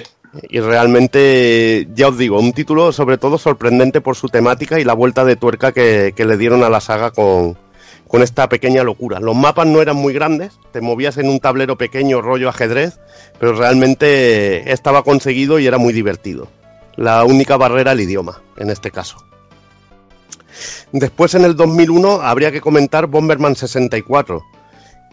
Y realmente, ya os digo, un título sobre todo sorprendente por su temática y la vuelta de tuerca que, que le dieron a la saga con, con esta pequeña locura. Los mapas no eran muy grandes, te movías en un tablero pequeño rollo ajedrez, pero realmente estaba conseguido y era muy divertido. La única barrera el idioma, en este caso. Después en el 2001 habría que comentar Bomberman 64,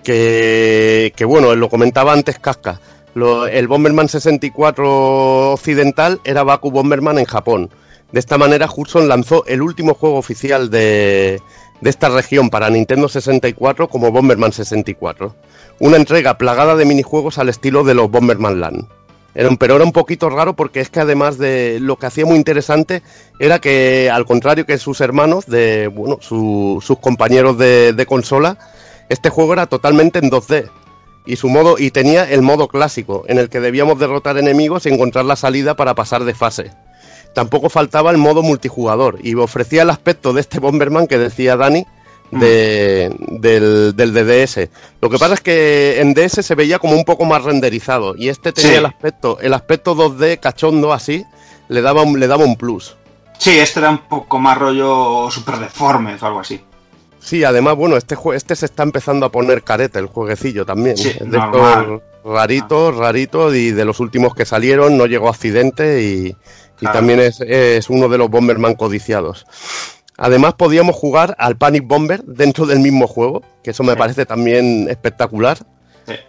que, bueno, lo comentaba antes Casca. El Bomberman 64 occidental era Baku Bomberman en Japón. De esta manera, Hudson lanzó el último juego oficial de, de esta región para Nintendo 64 como Bomberman 64. Una entrega plagada de minijuegos al estilo de los Bomberman Land. Pero era un poquito raro porque es que además de lo que hacía muy interesante era que al contrario que sus hermanos, de bueno, su- sus compañeros de, de consola, este juego era totalmente en 2D y su modo y tenía el modo clásico en el que debíamos derrotar enemigos y encontrar la salida para pasar de fase. Tampoco faltaba el modo multijugador y ofrecía el aspecto de este Bomberman que decía Dani de, del, del DDS. Lo que pasa es que en DS se veía como un poco más renderizado y este tenía Sí. el aspecto el aspecto 2D cachondo así le daba un, le daba un plus. Sí, este era un poco más rollo super deforme o algo así. Sí, además, bueno, este este se está empezando a poner careta, el jueguecillo también. Sí, de estos raritos, raritos, y de los últimos que salieron no llegó accidente y, y también es, es uno de los Bomberman codiciados. Además, podíamos jugar al Panic Bomber dentro del mismo juego, que eso me parece también espectacular.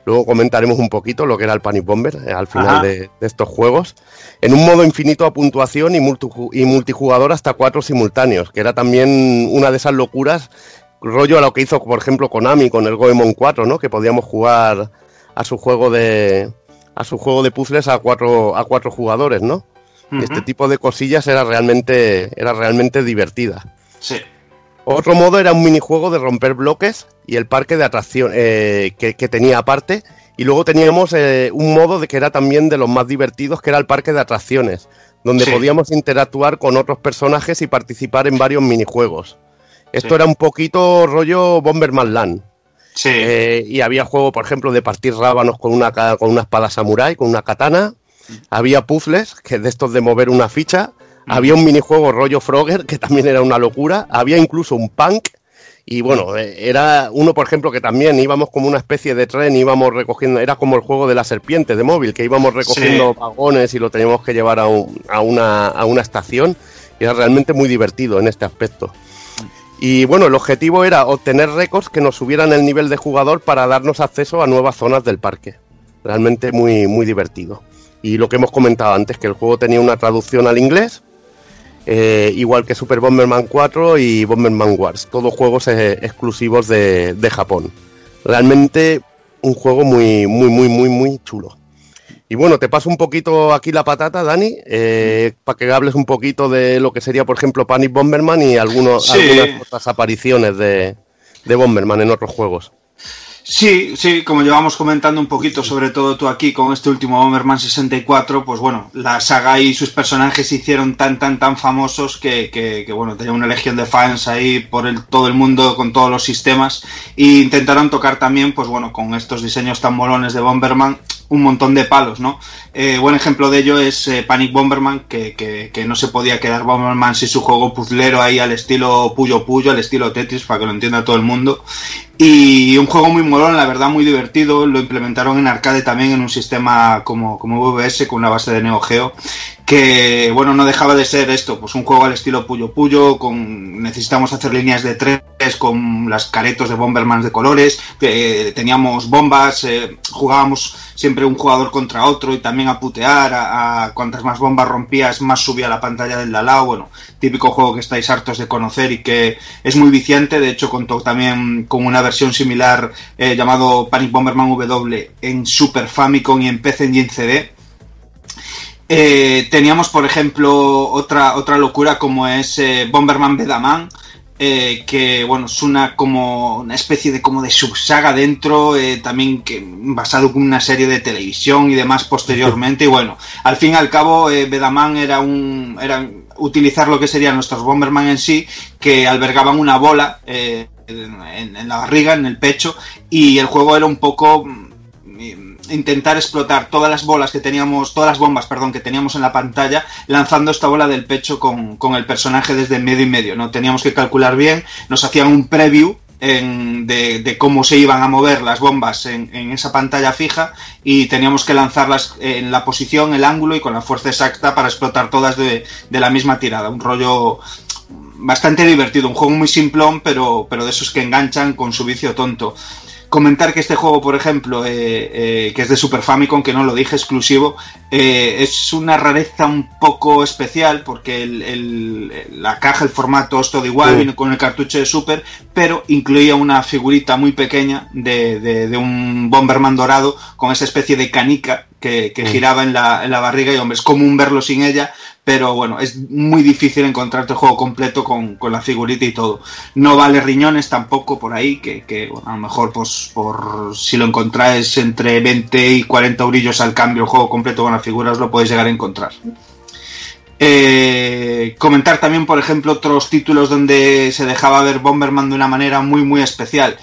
Luego comentaremos un poquito lo que era el Panic Bomber eh, al final de, de estos juegos. En un modo infinito a puntuación y, y multijugador hasta cuatro simultáneos, que era también una de esas locuras, rollo a lo que hizo, por ejemplo, Konami con el Goemon 4, ¿no? Que podíamos jugar a su juego de a su juego de puzzles a cuatro a cuatro jugadores, ¿no? Este tipo de cosillas era realmente era realmente divertida. Sí. Otro modo era un minijuego de romper bloques y el parque de atracción eh, que, que tenía aparte. Y luego teníamos eh, un modo de que era también de los más divertidos, que era el parque de atracciones, donde Sí. podíamos interactuar con otros personajes y participar en varios minijuegos. Esto Sí. era un poquito rollo Bomberman Land. Sí. Eh, y había juego, por ejemplo, de partir rábanos con una, con una espada samurai, con una katana. Había puzzles, que de estos de mover una ficha. Había un minijuego rollo Frogger, que también era una locura. Había incluso un punk. Y bueno, eh, era uno, por ejemplo, que también íbamos como una especie de tren, íbamos recogiendo, era como el juego de la serpiente de móvil, que íbamos recogiendo Sí. vagones y lo teníamos que llevar a, un- a una, a una estación. Y era realmente muy divertido en este aspecto. Y bueno, el objetivo era obtener récords que nos subieran el nivel de jugador para darnos acceso a nuevas zonas del parque. Realmente muy, muy divertido. Y lo que hemos comentado antes, que el juego tenía una traducción al inglés, eh, igual que Super Bomberman 4 y Bomberman Wars, todos juegos eh, exclusivos de, de Japón. Realmente un juego muy, muy, muy, muy, muy chulo. Y bueno, te paso un poquito aquí la patata, Dani, eh, para que hables un poquito de lo que sería, por ejemplo, Panic Bomberman y algunos, Sí. algunas otras apariciones de, de Bomberman en otros juegos. Sí, sí, como llevamos comentando un poquito, sobre todo tú aquí con este último Bomberman 64, pues bueno, la saga y sus personajes se hicieron tan, tan, tan famosos que, que, que, bueno, tenía una legión de fans ahí por el, todo el mundo con todos los sistemas e intentaron tocar también, pues bueno, con estos diseños tan molones de Bomberman, un montón de palos, ¿no? Eh, buen ejemplo de ello es eh, Panic Bomberman, que, que, que no se podía quedar Bomberman sin su juego puzzlero ahí al estilo Puyo Puyo, al estilo Tetris, para que lo entienda todo el mundo. Y un juego muy molón, la verdad, muy divertido. Lo implementaron en arcade también en un sistema como, como VBS con una base de Neo Geo. Que, bueno, no dejaba de ser esto, pues un juego al estilo Puyo Puyo, con necesitamos hacer líneas de tres con las caretos de Bomberman de colores, eh, teníamos bombas, eh, jugábamos siempre un jugador contra otro y también a putear, a, cuantas más bombas rompías, más subía la pantalla del de al lado, bueno, típico juego que estáis hartos de conocer y que es muy viciante, de hecho contó también con una versión similar eh, llamado Panic Bomberman W en Super Famicom y en PC Engine CD. Eh, teníamos, por ejemplo, otra, otra locura como es eh, Bomberman Bedaman, eh, que bueno, es una como una especie de como de subsaga dentro, eh, también que basado en una serie de televisión y demás posteriormente. Y bueno, al fin y al cabo, Bedaman era un era utilizar lo que serían nuestros Bomberman en sí, que albergaban una bola en, en la barriga, en el pecho, y el juego era un poco mm, intentar explotar todas las bolas que teníamos, todas las bombas, perdón, que teníamos en la pantalla, lanzando esta bola del pecho con, con el personaje desde medio y medio, ¿no? Teníamos que calcular bien, nos hacían un preview de, cómo se iban a mover las bombas en, en, esa pantalla fija y teníamos que lanzarlas en la posición, el ángulo y con la fuerza exacta para explotar todas de, de la misma tirada. Un rollo bastante divertido, un juego muy simplón, pero, pero de esos que enganchan con su vicio tonto. Comentar que este juego, por ejemplo, eh, eh, que es de Super Famicom, que no lo dije, exclusivo, eh, es una rareza un poco especial porque el, el, la caja, el formato es todo igual, viene con el cartucho de Super, pero incluía una figurita muy pequeña de, de, de un Bomberman dorado con esa especie de canica que, que giraba en la, en la barriga y, hombre, es común verlo sin ella, pero bueno, es muy difícil encontrarte el juego completo con, con, la figurita y todo. No vale riñones tampoco por ahí, que, que bueno, a lo mejor pues por si lo encontráis entre 20 y 40 eurillos al cambio el juego completo con la figura os lo podéis llegar a encontrar. Eh, comentar también, por ejemplo, otros títulos donde se dejaba ver Bomberman de una manera muy muy especial.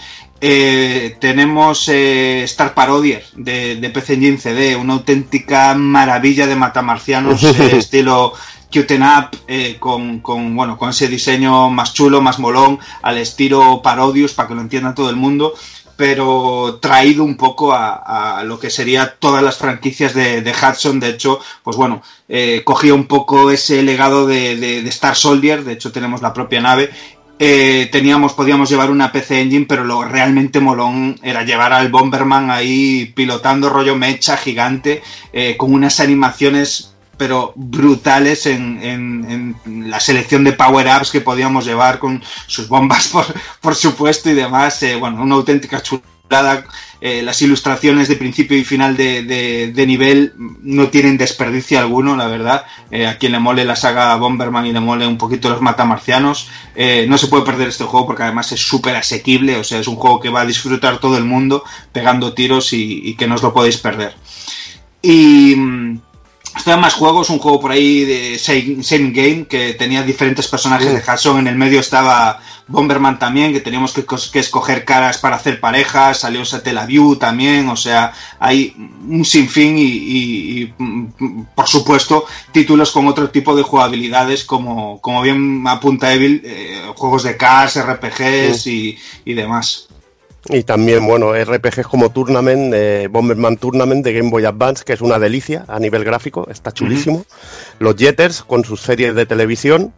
Eh, tenemos eh, Star Parodier de, de, PC Engine CD, una auténtica maravilla de matamarcianos *laughs* eh, estilo Qten Up con, con, bueno, con ese diseño más chulo, más molón, al estilo Parodius para que lo entienda todo el mundo pero traído un poco a, a, lo que sería todas las franquicias de, de Hudson. De hecho, pues bueno, eh, cogía un poco ese legado de, de, de, Star Soldier, de hecho tenemos la propia nave, eh, teníamos, podíamos llevar una PC Engine, pero lo realmente molón era llevar al Bomberman ahí pilotando rollo mecha gigante, eh, con unas animaciones pero brutales en, en- en la selección de power-ups que podíamos llevar con sus bombas, *laughs* por, por supuesto, y demás. Eh, bueno, una auténtica chulada. Eh, las ilustraciones de principio y final de, de- nivel no tienen desperdicio alguno, la verdad. Eh, a quien le mole la saga Bomberman y le mole un poquito los matamarcianos, eh, no se puede perder este juego porque además es súper asequible. O sea, es un juego que va a disfrutar todo el mundo pegando tiros y, y que no os lo podéis perder. Y. Estaban más juegos, un juego por ahí de Same, Same Game que tenía diferentes personajes de Hudson. En el medio estaba Bomberman también, que teníamos que, escoger caras para hacer parejas. Salió Satellaview también, o sea, hay un sinfín y, y- y, mm, por supuesto títulos con otro tipo de jugabilidades, como, como bien apunta Evil, eh, juegos de Cars, RPGs y, y demás. Y también, bueno, RPGs como Tournament, eh, Bomberman Tournament de Game Boy Advance, que es una delicia a nivel gráfico, está chulísimo. Los Jetters con sus series de televisión,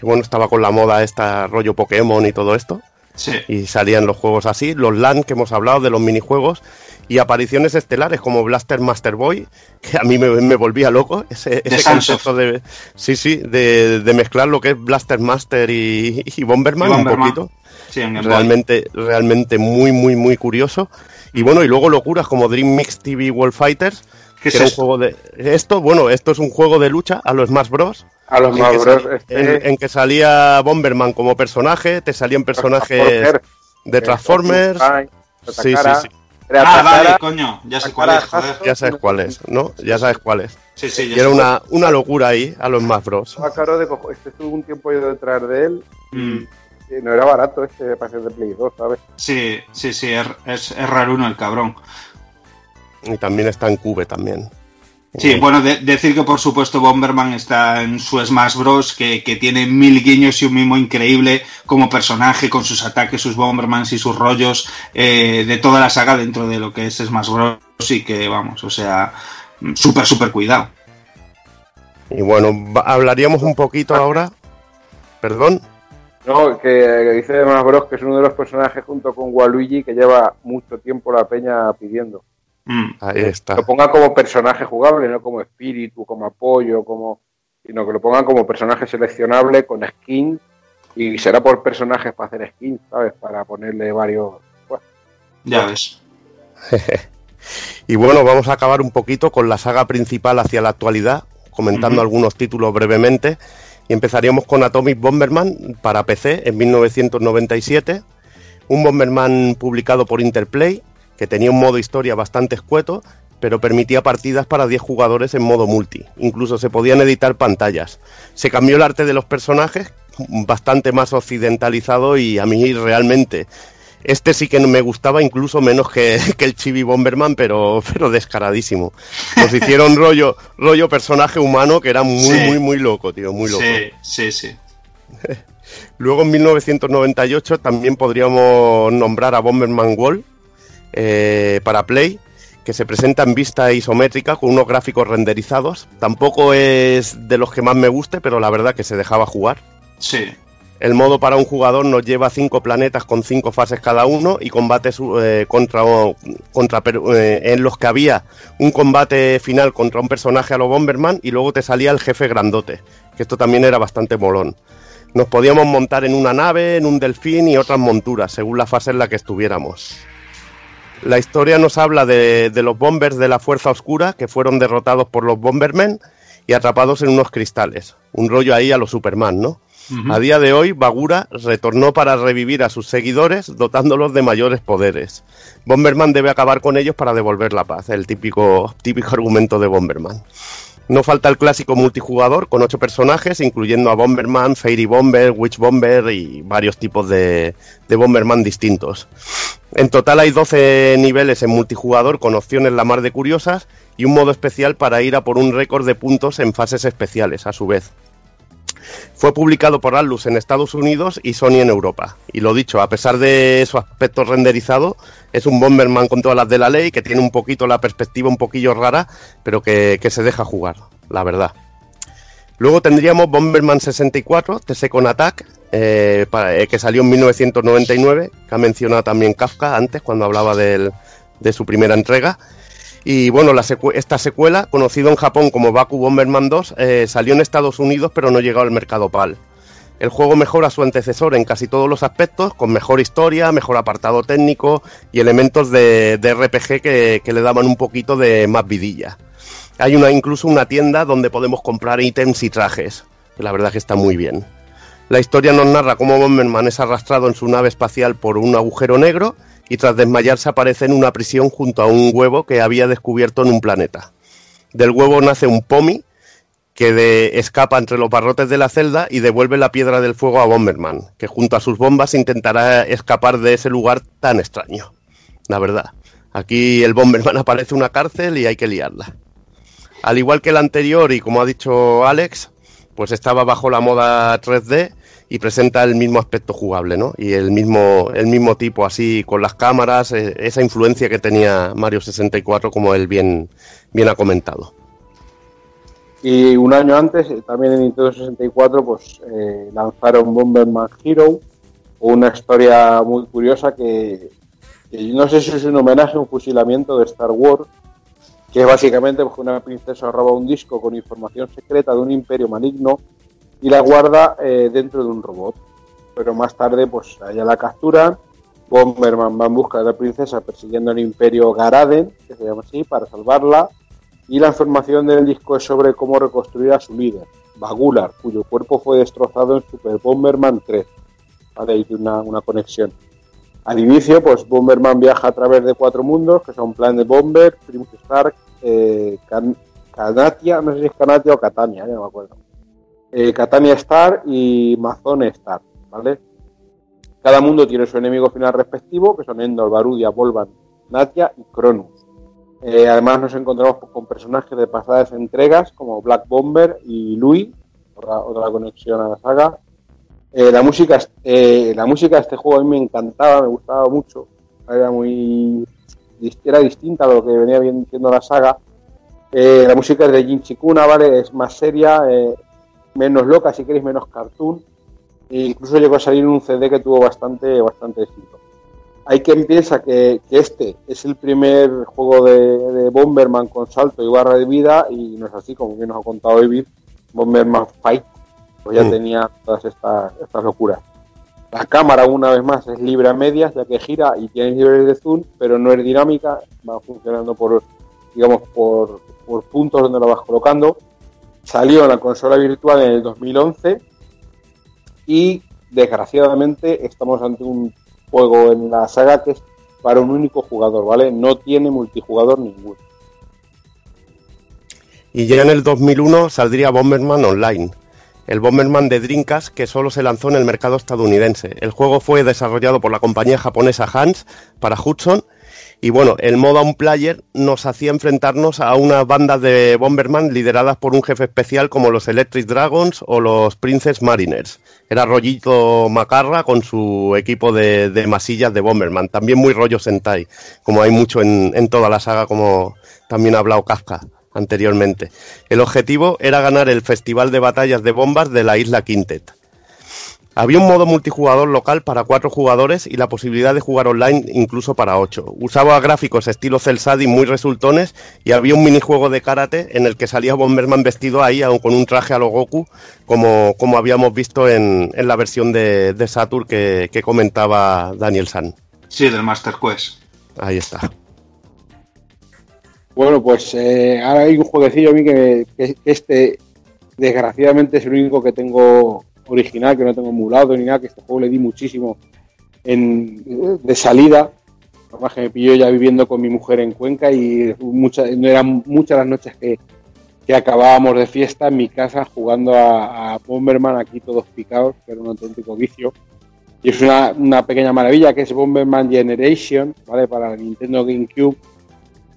que bueno, estaba con la moda esta rollo Pokémon y todo esto. Sí. Y salían los juegos así. Los LAN que hemos hablado de los minijuegos. Y apariciones estelares como Blaster Master Boy, que a mí me, me volvía loco. Ese, ese concepto de. Sí, sí, de, de mezclar lo que es Blaster Master y, y Bomberman, Y Bomberman. un poquito Sí, en Game Boy. realmente, realmente muy, muy, muy curioso. Y bueno, y luego locuras como Dream Mix TV World Fighters, ¿Qué que es un esto? juego de. Esto, bueno, esto es un juego de lucha a los Smash Bros. A los Smash Bros, sal- este- en, en que salía Bomberman como personaje, te salían personajes Transformers, de Transformers. Optimus Sí, sí, sí. Ah, vale, coño, ya sé cuál es, joder. Ya sabes cuál es, ¿no? Ya sabes cuál es. Sí, sí, ya Y era una, una locura ahí a los Smash Bros. estaba caro de cojo- Este estuvo un tiempo yo detrás de él. Mm. No era barato este para ser de Play 2, ¿sabes? Sí, sí, sí, es, es, es raruno el cabrón. Y también está en Cube también. Sí, bueno, de- decir que por supuesto Bomberman está en su Smash Bros. Que, que tiene mil guiños y un mimo increíble como personaje, con sus ataques, sus Bombermans y sus rollos eh, de toda la saga dentro de lo que es Smash Bros. Y que vamos, o sea, súper, súper cuidado. Y bueno, hablaríamos un poquito ahora. Perdón. No, que, que dice Smash Bros. que es uno de los personajes junto con Waluigi que lleva mucho tiempo la peña pidiendo. Mm. Ahí está. Lo pongan como personaje jugable, no como espíritu, como apoyo, como sino que lo pongan como personaje seleccionable con skin y será por personajes para hacer skins, ¿sabes? Para ponerle varios. Bueno, Ya ves. *laughs* Y bueno, vamos a acabar un poquito con la saga principal hacia la actualidad, comentando algunos títulos brevemente. Y empezaríamos con Atomic Bomberman para PC en 1997, un Bomberman publicado por Interplay, que tenía un modo historia bastante escueto, pero permitía partidas para 10 jugadores en modo multi. Incluso se podían editar pantallas. Se cambió el arte de los personajes, bastante más occidentalizado y a mí realmente este sí que me gustaba incluso menos que, *laughs* que el Chibi Bomberman, pero, pero descaradísimo. Nos hicieron rollo, rollo personaje humano que era muy, Sí. muy, muy loco, tío, muy loco. Sí, sí, sí. *laughs* Luego en 1998 también podríamos nombrar a Bomberman Wall eh, para Play, que se presenta en vista isométrica con unos gráficos renderizados. Tampoco es de los que más me guste, pero la verdad que se dejaba jugar. Sí. El modo para un jugador nos lleva cinco planetas con cinco fases cada uno y combates eh, contra, contra eh, en los que había un combate final contra un personaje a lo Bomberman y luego te salía el jefe grandote, que esto también era bastante molón. Nos podíamos montar en una nave, en un delfín y otras monturas, según la fase en la que estuviéramos. La historia nos habla de, de los bombers de la Fuerza Oscura que fueron derrotados por los Bombermen y atrapados en unos cristales. Un rollo ahí a los Superman, ¿no? A día de hoy, Bagura retornó para revivir a sus seguidores, dotándolos de mayores poderes. Bomberman debe acabar con ellos para devolver la paz, el típico, típico *laughs* argumento de Bomberman. No falta el clásico multijugador con ocho personajes, incluyendo a Bomberman, Fairy Bomber, Witch Bomber y varios tipos de, de Bomberman distintos. En total hay 12 niveles en multijugador con opciones la mar de curiosas y un modo especial para ir a por un récord de puntos en fases especiales, a su vez. Fue publicado por Atlus en Estados Unidos y Sony en Europa. Y lo dicho, a pesar de su aspecto renderizado, es un Bomberman con todas las de la ley, que tiene un poquito la perspectiva un poquillo rara, pero que, que se deja jugar, la verdad. Luego tendríamos Bomberman 64, The Second Attack, eh, eh, que salió en 1999, que ha mencionado también Kafka antes cuando hablaba del- de su primera entrega. Y bueno, la esta secuela, conocido en Japón como Baku Bomberman 2, eh, salió en Estados Unidos pero no llegó al mercado PAL. El juego mejora a su antecesor en casi todos los aspectos, con mejor historia, mejor apartado técnico y elementos de, de RPG que, que le daban un poquito de más vidilla. Hay una, incluso una tienda donde podemos comprar ítems y trajes, que la verdad que está muy bien. La historia nos narra cómo Bomberman es arrastrado en su nave espacial por un agujero negro y tras desmayarse aparece en una prisión junto a un huevo que había descubierto en un planeta. Del huevo nace un Pomi que escapa entre los barrotes de la celda y devuelve la piedra del fuego a Bomberman, que junto a sus bombas intentará escapar de ese lugar tan extraño. La verdad, aquí el Bomberman *laughs* aparece en una cárcel y hay que liarla. Al igual que el anterior y como ha dicho Alex, pues estaba bajo la moda 3D y presenta el mismo aspecto jugable, ¿no? Y el mismo, el mismo tipo, así con las cámaras, eh, esa influencia que tenía Mario 64, como él bien, bien ha comentado. Y un año antes, eh, también en Nintendo 64, pues eh, lanzaron Bomberman Hero, una historia muy curiosa que, no sé si es un homenaje a un fusilamiento de Star Wars, que básicamente pues, una princesa roba un disco con información secreta de un imperio maligno y la guarda eh, dentro de un robot. Pero más tarde, pues a ella la capturan, Bomberman va en busca de la princesa persiguiendo al imperio Garaden, que se llama así, para salvarla y la información del disco es sobre cómo reconstruir a su líder, Bagular, cuyo cuerpo fue destrozado en Super Bomberman 3. Vale, tiene una, una conexión. Al inicio, pues Bomberman viaja a través de cuatro mundos, que son Planet Bomber, Primus Stark, eh, Can- Canatia, no sé si es Canatia o Catania, ya no me acuerdo. Eh, Catania Star y Mazone Star, ¿vale? Cada mundo tiene su enemigo final respectivo, que son Endor, Barudia, Volvan, Natia y Cronus. Eh, además nos encontramos con personajes de pasadas entregas como Black Bomber y Louis, otra, otra conexión a la saga. Eh, la, música, la música de este juego a mí me encantaba, me gustaba mucho. Era muy era distinta a lo que venía bien siendo la saga. La música es de Jin Chikuna, ¿vale? Es más seria, menos loca, si queréis, menos cartoon. E incluso llegó a salir un CD que tuvo bastante, bastante éxito. Hay quien piensa que, que este es el primer juego de, de Bomberman con salto y barra de vida y no es así, como bien nos ha contado David, Bomberman Fight, pues ya Mm. tenía todas estas, estas locuras. La cámara, una vez más, es libre a medias, ya que gira y tiene niveles de zoom, pero no es dinámica, va funcionando por, digamos, por, por puntos donde lo vas colocando. Salió la consola virtual en el 2011 y desgraciadamente estamos ante un juego en la saga que es para un único jugador, ¿vale? No tiene multijugador ninguno. Y ya en el 2001 saldría Bomberman Online, el Bomberman de Dreamcast que solo se lanzó en el mercado estadounidense. El juego fue desarrollado por la compañía japonesa Hans para Hudson y bueno, el modo un player nos hacía enfrentarnos a unas bandas de Bomberman lideradas por un jefe especial como los Electric Dragons o los Princess Mariners. Era rollito macarra con su equipo de, de masillas de Bomberman, también muy rollo Sentai, como hay mucho en, en toda la saga, como también ha hablado Kafka anteriormente. El objetivo era ganar el Festival de Batallas de Bombas de la isla Quintet. Había un modo multijugador local para cuatro jugadores y la posibilidad de jugar online incluso para ocho. Usaba gráficos estilo Cel Shading muy resultones y había un minijuego de karate en el que salía Bomberman vestido ahí aun con un traje a lo Goku como, como habíamos visto en, en la versión de, de Saturn que, que comentaba Daniel San. Sí, del Master Quest. Ahí está. Bueno, pues eh, ahora hay un jueguecillo a mí que, que este, desgraciadamente, es el único que tengo original, que no tengo emulado ni nada, que este juego le di muchísimo de salida. Además que me pilló ya viviendo con mi mujer en Cuenca y no eran muchas las noches que, que acabábamos de fiesta en mi casa jugando a, Bomberman aquí todos picados, que era un auténtico vicio. Y es una, una pequeña maravilla que es Bomberman Generation, ¿vale? Para Nintendo GameCube,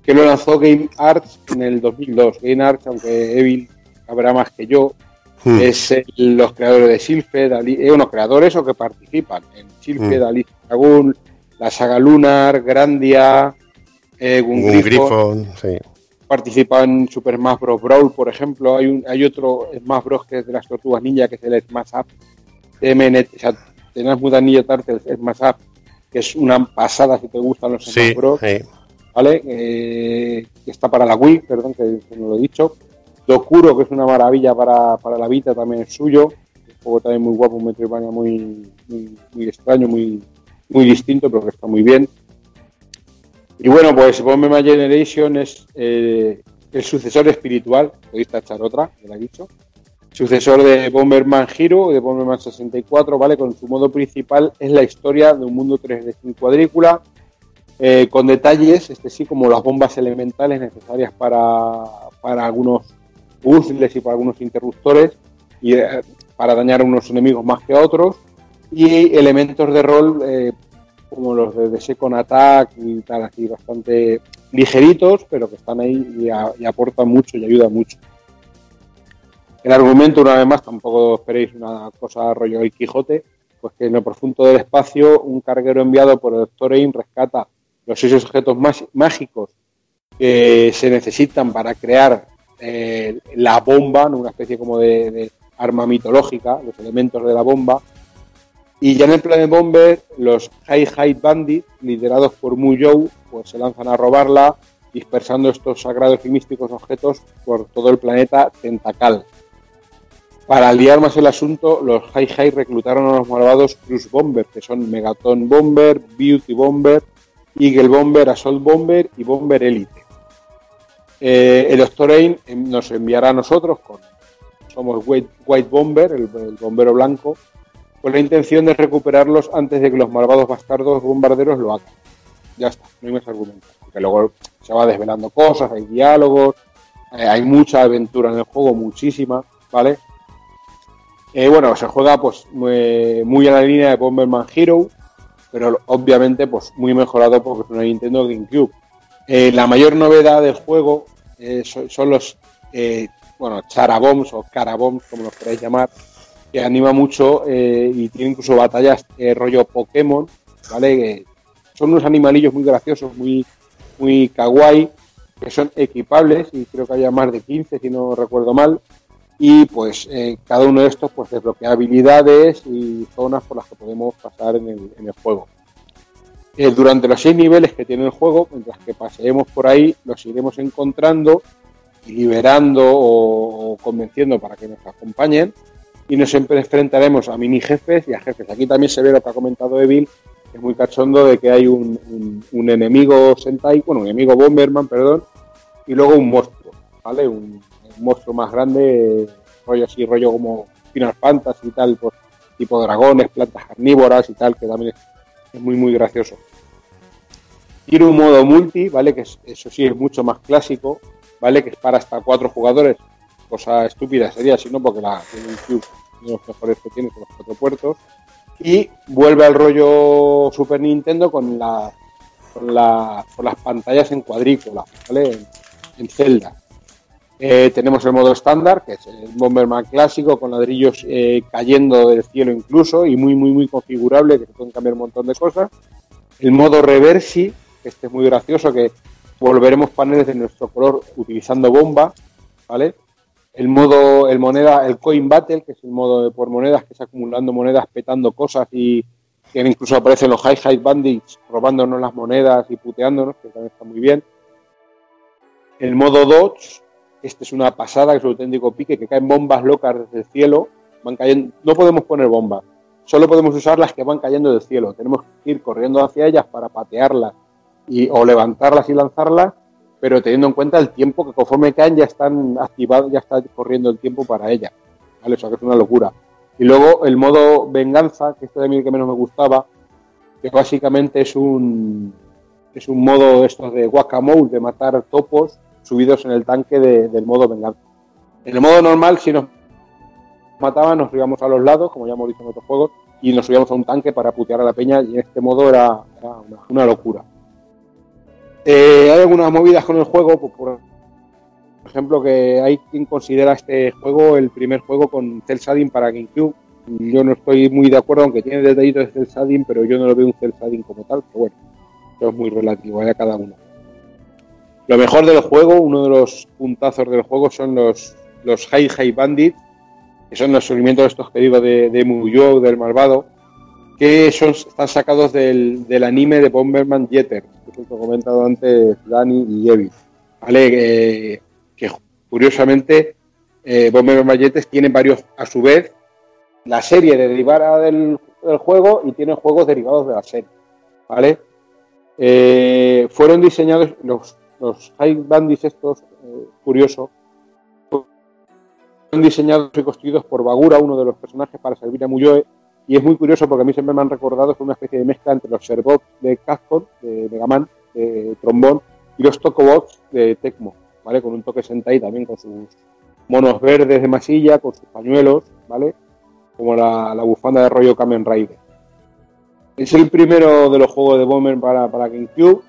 que lo lanzó Game Arts en el 2002. Game Arts, aunque Evil habrá más que yo, Hmm. es el- los creadores de Silphed, Ali- eh, unos creadores o que participan en Silphed, Hmm. Alice Dragoon, la saga Lunar, Grandia, eh, Un Gun Griffon. Griffon, sí. participado en Super Smash Bros. Brawl, por ejemplo. Hay, un, hay otro Smash Bros. que es de las Tortugas Ninja, que es el Smash Up. TMNT, o sea, tenés Mutant Ninja Turtles Smash Up, que es una pasada si te gustan los Smash Sí, Bros. sí. ¿vale? Eh, que está para la Wii, perdón, que no lo he dicho. Dokuro, que es una maravilla para, para la Vita, también es suyo. Un juego también muy guapo, un Metroidvania muy, muy, extraño, muy, muy distinto, pero que está muy bien. Y bueno, pues Bomberman Generation es eh, el sucesor espiritual, podéis tachar otra, ya la he dicho. Sucesor de Bomberman Hero, de Bomberman 64, ¿vale? Con su modo principal es la historia de un mundo 3D sin cuadrícula, eh, con detalles, este sí, como las bombas elementales necesarias para, para algunos puzzles y para algunos interruptores, y eh, para dañar a unos enemigos más que a otros, y elementos de rol eh, como los de The Second Attack y tal, así bastante ligeritos, pero que están ahí y, aportan mucho y ayudan mucho. El argumento, una vez más, tampoco esperéis una cosa rollo el Quijote, pues que en el profundo del espacio un carguero enviado por el Doctor Aim rescata los seis objetos más- mágicos que se necesitan para crear eh, la bomba, ¿no? una especie como de, arma mitológica, los elementos de la bomba. Y ya en el Planet Bomber, los High High Bandits, liderados por Muyou, pues se lanzan a robarla, dispersando estos sagrados y místicos objetos por todo el planeta Tentacal. Para liar más el asunto, los High High reclutaron a los malvados Cruise Bomber, que son Megaton Bomber, Beauty Bomber, Eagle Bomber, Assault Bomber y Bomber Elite. Eh, el Doctor Aim em, nos enviará a nosotros, con, somos White, Bomber, el, el bombero blanco, con la intención de recuperarlos antes de que los malvados bastardos bombarderos lo hagan. Ya está, no hay más argumentos. Porque luego se va desvelando cosas, hay diálogos, eh, hay mucha aventura en el juego, muchísima, ¿vale? Eh, bueno, se juega pues muy, muy a la línea de Bomberman Hero, pero obviamente pues muy mejorado porque es una Nintendo GameCube. Eh, la mayor novedad del juego eh, son, los eh, bueno, charabombs o carabombs, como los queráis llamar, que anima mucho eh, y tiene incluso batallas rollo Pokémon, ¿vale? Son unos animalillos muy graciosos, muy, muy kawaii, que son equipables y creo que haya más de 15 si no recuerdo mal. Y pues cada uno de estos pues desbloquea habilidades y zonas por las que podemos pasar en el, en el juego. Eh, durante los seis niveles que tiene el juego, mientras que paseemos por ahí, los iremos encontrando y liberando o, o convenciendo para que nos acompañen. Y nos siempre enfrentaremos a mini jefes y a jefes. Aquí también se ve lo que ha comentado Evil, que es muy cachondo de que hay un, un- un enemigo Sentai, bueno, un enemigo Bomberman, perdón, y luego un monstruo, ¿vale? Un, un monstruo más grande, rollo así, rollo como Final Fantasy y tal, pues, tipo dragones, plantas carnívoras y tal, que también es, es muy, muy gracioso. Tiene un modo multi, ¿vale? Que es- eso sí es mucho más clásico, ¿vale? Que es para hasta cuatro jugadores. Cosa estúpida sería, si no, porque la GameCube de los mejores que tiene con los cuatro puertos. Y vuelve al rollo Super Nintendo con, la, con, la, con las pantallas en cuadrícula, ¿vale? En, en celda. Eh, tenemos el modo estándar, que es el Bomberman clásico, con ladrillos eh, cayendo del cielo incluso, y muy, muy, muy configurable, que se pueden cambiar un montón de cosas. El modo reversi, que este es muy gracioso, que volveremos paneles de nuestro color utilizando bomba, ¿vale? El modo, el moneda, el coin battle, que es el modo de por monedas, que es acumulando monedas, petando cosas y que incluso aparecen los high high bandits robándonos las monedas y puteándonos, que también está muy bien. El modo dodge, este es una pasada, que es un auténtico pique, que caen bombas locas desde el cielo, van cayendo, no podemos poner bombas, solo podemos usar las que van cayendo del cielo, tenemos que ir corriendo hacia ellas para patearlas y, o levantarlas y lanzarlas, pero teniendo en cuenta el tiempo que conforme caen ya están activados, ya está corriendo el tiempo para ellas, ¿vale? O que es una locura. Y luego el modo venganza, que este de mí el que menos me gustaba, que básicamente es un es un modo estos de guacamole, de matar topos subidos en el tanque de- del modo venganza. En el modo normal, si nos mataban, nos íbamos a los lados, como ya hemos visto en otros juegos, y nos subíamos a un tanque para putear a la peña, y en este modo era, una, locura. Eh, hay algunas movidas con el juego, pues, por ejemplo, que hay quien considera este juego el primer juego con cel shading para GameCube. Yo no estoy muy de acuerdo, aunque tiene detallitos de cel shading, pero yo no lo veo un cel shading como tal, pero bueno, eso es muy relativo, hay a cada uno. Lo mejor del juego, uno de los puntazos del juego son los, los High High Bandits, que son los movimientos estos que digo de, de Muyo, del malvado, que son, están sacados del, del anime de Bomberman Jeter, que que he comentado antes Dani y Evi. ¿Vale? Eh, que curiosamente eh, Bomberman Jeter tiene varios, a su vez, la serie derivada del, del juego y tiene juegos derivados de la serie. ¿Vale? Eh, fueron diseñados los, los High Bandits estos, eh, curioso, fueron diseñados y construidos por Bagura, uno de los personajes, para servir a Muyoe. Y es muy curioso porque a mí siempre me han recordado es una especie de mezcla entre los Serbots de Capcom, de Mega Man, de Trombón, y los Tokobots de Tecmo, ¿vale? Con un toque Sentai también, con sus monos verdes de masilla, con sus pañuelos, ¿vale? Como la, la bufanda de rollo Kamen Rider. Es el primero de los juegos de Bomber para, para GameCube.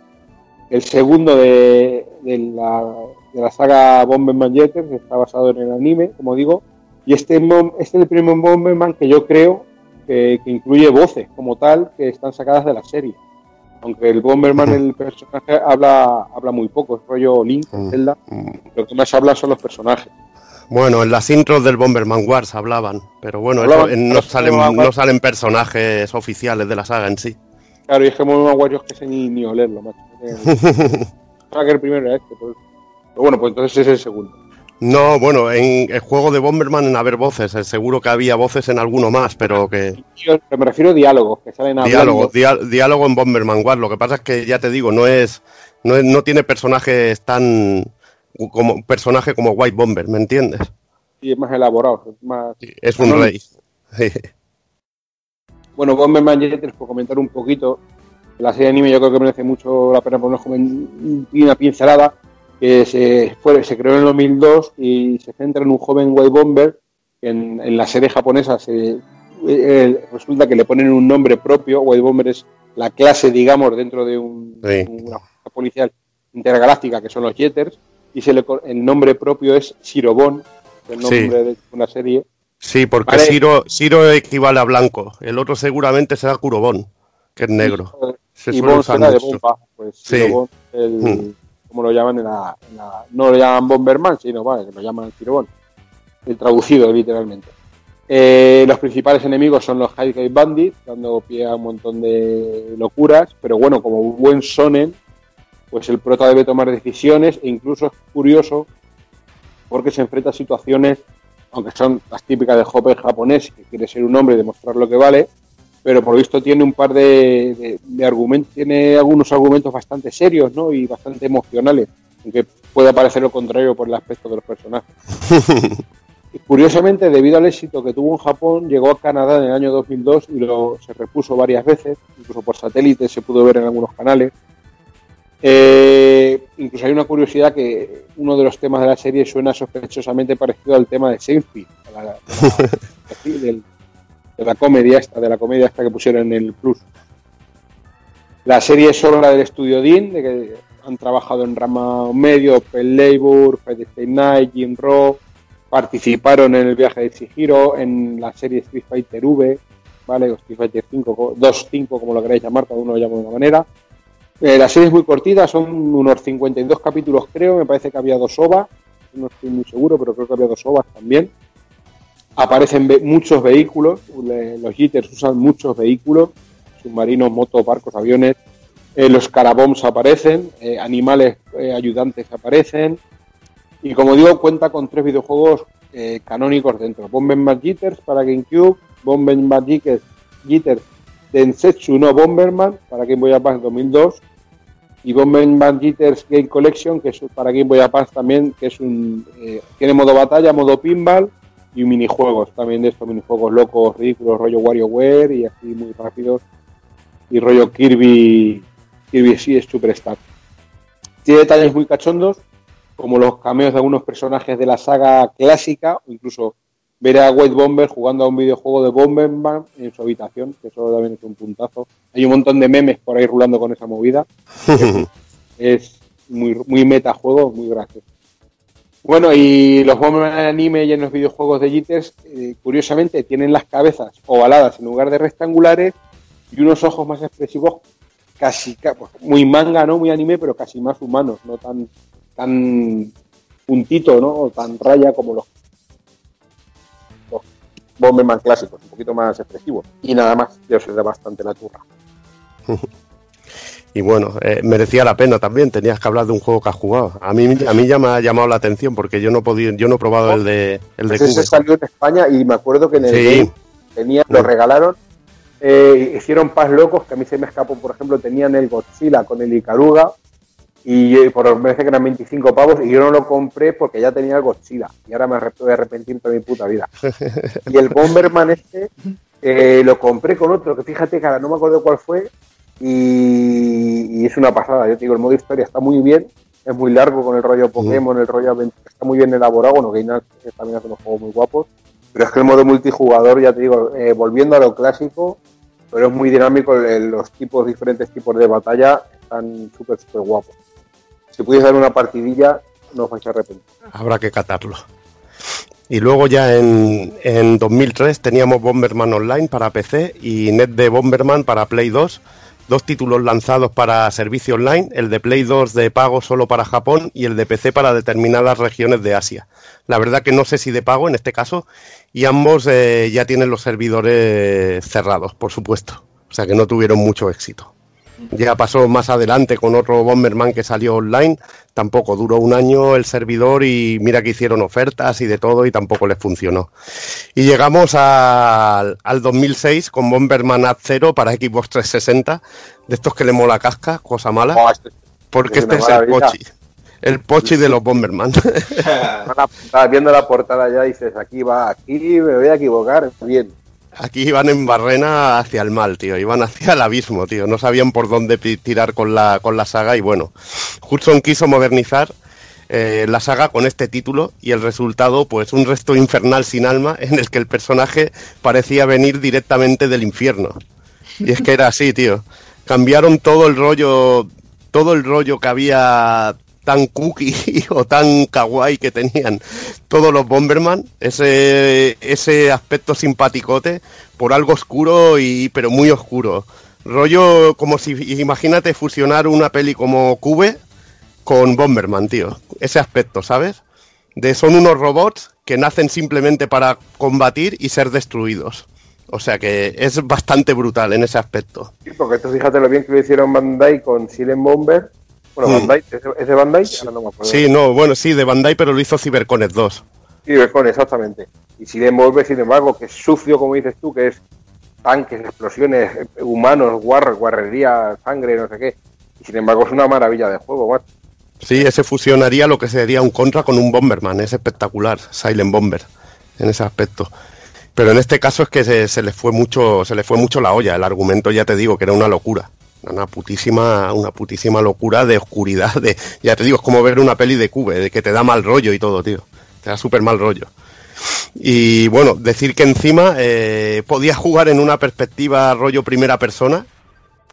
El segundo de, de la, de la saga Bomberman Jeter, que está basado en el anime, como digo. Y este, este es el primer Bomberman que yo creo que, que incluye voces como tal que están sacadas de la serie. Aunque el Bomberman, el personaje, habla, habla muy poco, es rollo Link, Mm. Zelda. Lo que más habla son los personajes. Bueno, en las intros del Bomberman Wars hablaban, pero bueno, Hablaban, en- no, salen, no salen personajes oficiales de la saga en sí. Claro, y es que Bomberman Warriors que sé ni, ni olerlo, macho. Pensaba que el primero era este, pues. Pero bueno, pues entonces es el segundo. No, bueno, en el juego de Bomberman en haber voces, eh, seguro que había voces en alguno más, pero que Yo me refiero a diálogos, que salen hablando. diálogo, diálogo en Bomberman Wars. Lo que pasa es que ya te digo, no es, no es- no tiene personajes tan como personaje como White Bomber, ¿me entiendes? Y es más elaborado, es más... Es un rey. *laughs* Bueno, Bomberman Jeters, por comentar un poquito, la serie de anime yo creo que merece mucho la pena poner una pincelada, que se, fue, se creó en el 2002 y se centra en un joven White Bomber, que en, en la serie japonesa se, eh, resulta que le ponen un nombre propio, White Bomber es la clase, digamos, dentro de un- Sí. una fuerza policial intergaláctica, que son los Jeters, y se le, el nombre propio es Shirobon, el Sí. nombre de una serie. Sí, porque Vale. Siro, Siro equivale a blanco. El otro seguramente será Kurobon, que es negro. Se y suele Bon será de bomba, pues Sí. El, Hmm. como lo llaman en la, en la- no lo llaman Bomberman, sino vale, que lo llaman Shirobon, el traducido literalmente. Eh, los principales enemigos son los Highgate Bandits, dando pie a un montón de locuras, pero bueno, como buen sonen, pues el prota debe tomar decisiones e incluso es curioso porque se enfrenta a situaciones, aunque son las típicas de Hopper japonés, que quiere ser un hombre y demostrar lo que vale, pero por lo visto tiene un par de, de- de argumentos, tiene algunos argumentos bastante serios, ¿no? Y bastante emocionales, aunque puede parecer lo contrario por el aspecto de los personajes. *laughs* Y Curiosamente, debido al éxito que tuvo en Japón, llegó a Canadá en el año 2002 y lo, se repuso varias veces, incluso por satélite se pudo ver en algunos canales. Eh, incluso hay una curiosidad que uno de los temas de la serie suena sospechosamente parecido al tema de Seinfeld, de la, comedia esta, de la comedia esta que pusieron en el Plus. La serie es obra del estudio Dean, de que han trabajado en Rama Medio, Open Labor, Friday Night, Jim Raw, participaron en el viaje de Chihiro, en la serie Street Fighter V, ¿vale? O Street Fighter 5, 2-5, como lo queráis llamar, cada uno lo llama de una manera. Eh, la serie es muy cortita, son unos 52 capítulos creo, me parece que había dos ovas, no estoy muy seguro, pero creo que había dos ovas también. Aparecen muchos vehículos, los jitters usan muchos vehículos, submarinos, motos, barcos, aviones. Eh, los carabombs aparecen, eh, animales eh, ayudantes aparecen. Y como digo, cuenta con tres videojuegos canónicos dentro. Bomberman Jitters para GameCube, Jitters, Jitters Densetsu no Bomberman para Game Boy Advance 2002 y Bomberman Jitters Game Collection que es para Game Boy Advance también, que es un eh, tiene modo batalla, modo pinball y minijuegos también de estos minijuegos locos, ridículos, rollo WarioWare y así muy rápidos y rollo Kirby Kirby sí es Superstar. Tiene detalles muy cachondos, como los cameos de algunos personajes de la saga clásica, o incluso ver a White Bomber jugando a un videojuego de Bomberman en su habitación, que eso también es un puntazo. Hay un montón de memes por ahí rulando con esa movida. *laughs* es muy, muy metajuego, muy gracioso. Bueno, y los Bomberman en anime y en los videojuegos de Jitters, eh, curiosamente, tienen las cabezas ovaladas en lugar de rectangulares y unos ojos más expresivos casi ca- pues, muy manga, ¿no? Muy anime, pero casi más humanos, no tan, tan puntito, ¿no? O tan raya como los Bomberman clásicos, un poquito más expresivos. Y nada más, yo se da bastante la turra. *laughs* Y bueno, eh, merecía la pena también, tenías que hablar de un juego que has jugado. A mí, a mí ya me ha llamado la atención porque yo no podido, yo no he probado el de, el de Ese salió en España y me acuerdo que en el Sí. tenía, lo regalaron, eh, hicieron pas locos, que a mí se me escapó, por ejemplo, tenían el Godzilla con el Icaruga y eh, por me que eran 25 pavos y yo no lo compré porque ya tenía el Godzilla y ahora me voy a arrepentir toda mi puta vida. *laughs* Y el Bomberman este eh, lo compré con otro, que fíjate que ahora no me acuerdo cuál fue y, y es una pasada. Yo te digo, el modo historia está muy bien, es muy largo con el rollo Pokémon, el rollo aventura, está muy bien elaborado. Bueno, Gainax también hace unos juegos muy guapos, pero es que el modo multijugador, ya te digo, eh, volviendo a lo clásico, pero es muy dinámico, los tipos, diferentes tipos de batalla están súper, súper guapos. Si pudiese dar una partidilla, no os vais. Habrá que catarlo. Y luego ya en, en 2003 teníamos Bomberman Online para PC y Net de Bomberman para Play 2. Dos títulos lanzados para servicio online, el de Play 2 de pago solo para Japón y el de PC para determinadas regiones de Asia. La verdad que no sé si de pago en este caso y ambos eh, ya tienen los servidores cerrados, por supuesto. O sea que no tuvieron mucho éxito. Ya pasó más adelante con otro Bomberman que salió online, tampoco duró un año el servidor y mira que hicieron ofertas y de todo y tampoco les funcionó. Y llegamos al, al 2006 con Bomberman Ad Zero para Xbox 360, de estos que le mola casca, cosa mala, porque es este es el pochi, el pochi de los Bomberman. *laughs* Estás viendo la portada ya dices, aquí va, aquí me voy a equivocar, bien. Aquí iban en barrena hacia el mal, tío. Iban hacia el abismo, tío. No sabían por dónde tirar con la, con la saga y bueno, Hudson quiso modernizar eh, la saga con este título y el resultado, pues un resto infernal sin alma en el que el personaje parecía venir directamente del infierno. Y es que era así, tío. Cambiaron todo el rollo, todo el rollo que había tan cookie *laughs* o tan kawaii que tenían todos los Bomberman, ese, ese aspecto simpaticote por algo oscuro y pero muy oscuro. Rollo como si imagínate fusionar una peli como Cube con Bomberman, tío. Ese aspecto, ¿sabes? De son unos robots que nacen simplemente para combatir y ser destruidos. O sea que es bastante brutal en ese aspecto. Sí, porque tú fíjate lo bien que lo hicieron Bandai con Silent Bomber. Bueno, Mm. Bandai, ¿es de Bandai? Ahora no me acuerdo. Sí, no, bueno, sí, de Bandai, pero lo hizo CyberConnect 2. Sí, con exactamente. Y Silent Bomber, sin embargo, que es sucio, como dices tú, que es tanques, explosiones, humanos, guarra, guarrería, sangre, no sé qué. Y sin embargo es una maravilla de juego, macho. Sí, ese fusionaría lo que sería un contra con un Bomberman, es espectacular, Silent Bomber, en ese aspecto. Pero en este caso es que se, se le fue mucho, se le fue mucho la olla. El argumento ya te digo que era una locura. Una putísima, una putísima locura de oscuridad, de, ya te digo, es como ver una peli de Cube, de que te da mal rollo y todo, tío. Te da súper mal rollo. Y bueno, decir que encima eh, podías jugar en una perspectiva rollo primera persona,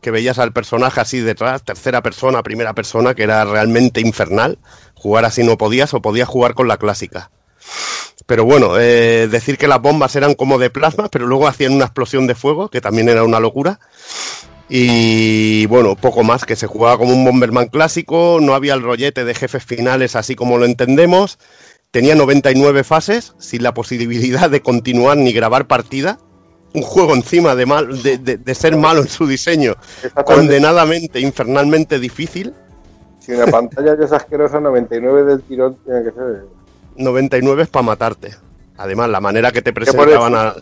que veías al personaje así detrás, tercera persona, primera persona, que era realmente infernal. Jugar así no podías o podías jugar con la clásica. Pero bueno, eh, decir que las bombas eran como de plasma, pero luego hacían una explosión de fuego, que también era una locura. Y bueno, poco más, que se jugaba como un Bomberman clásico, no había el rollete de jefes finales así como lo entendemos. Tenía 99 fases, sin la posibilidad de continuar ni grabar partida. Un juego encima de, mal, de, de, ser malo en su diseño, condenadamente, infernalmente difícil. Si una pantalla es asquerosa, 99 del tirón tiene que ser. 99 es para matarte. Además, la manera que te presentaban a.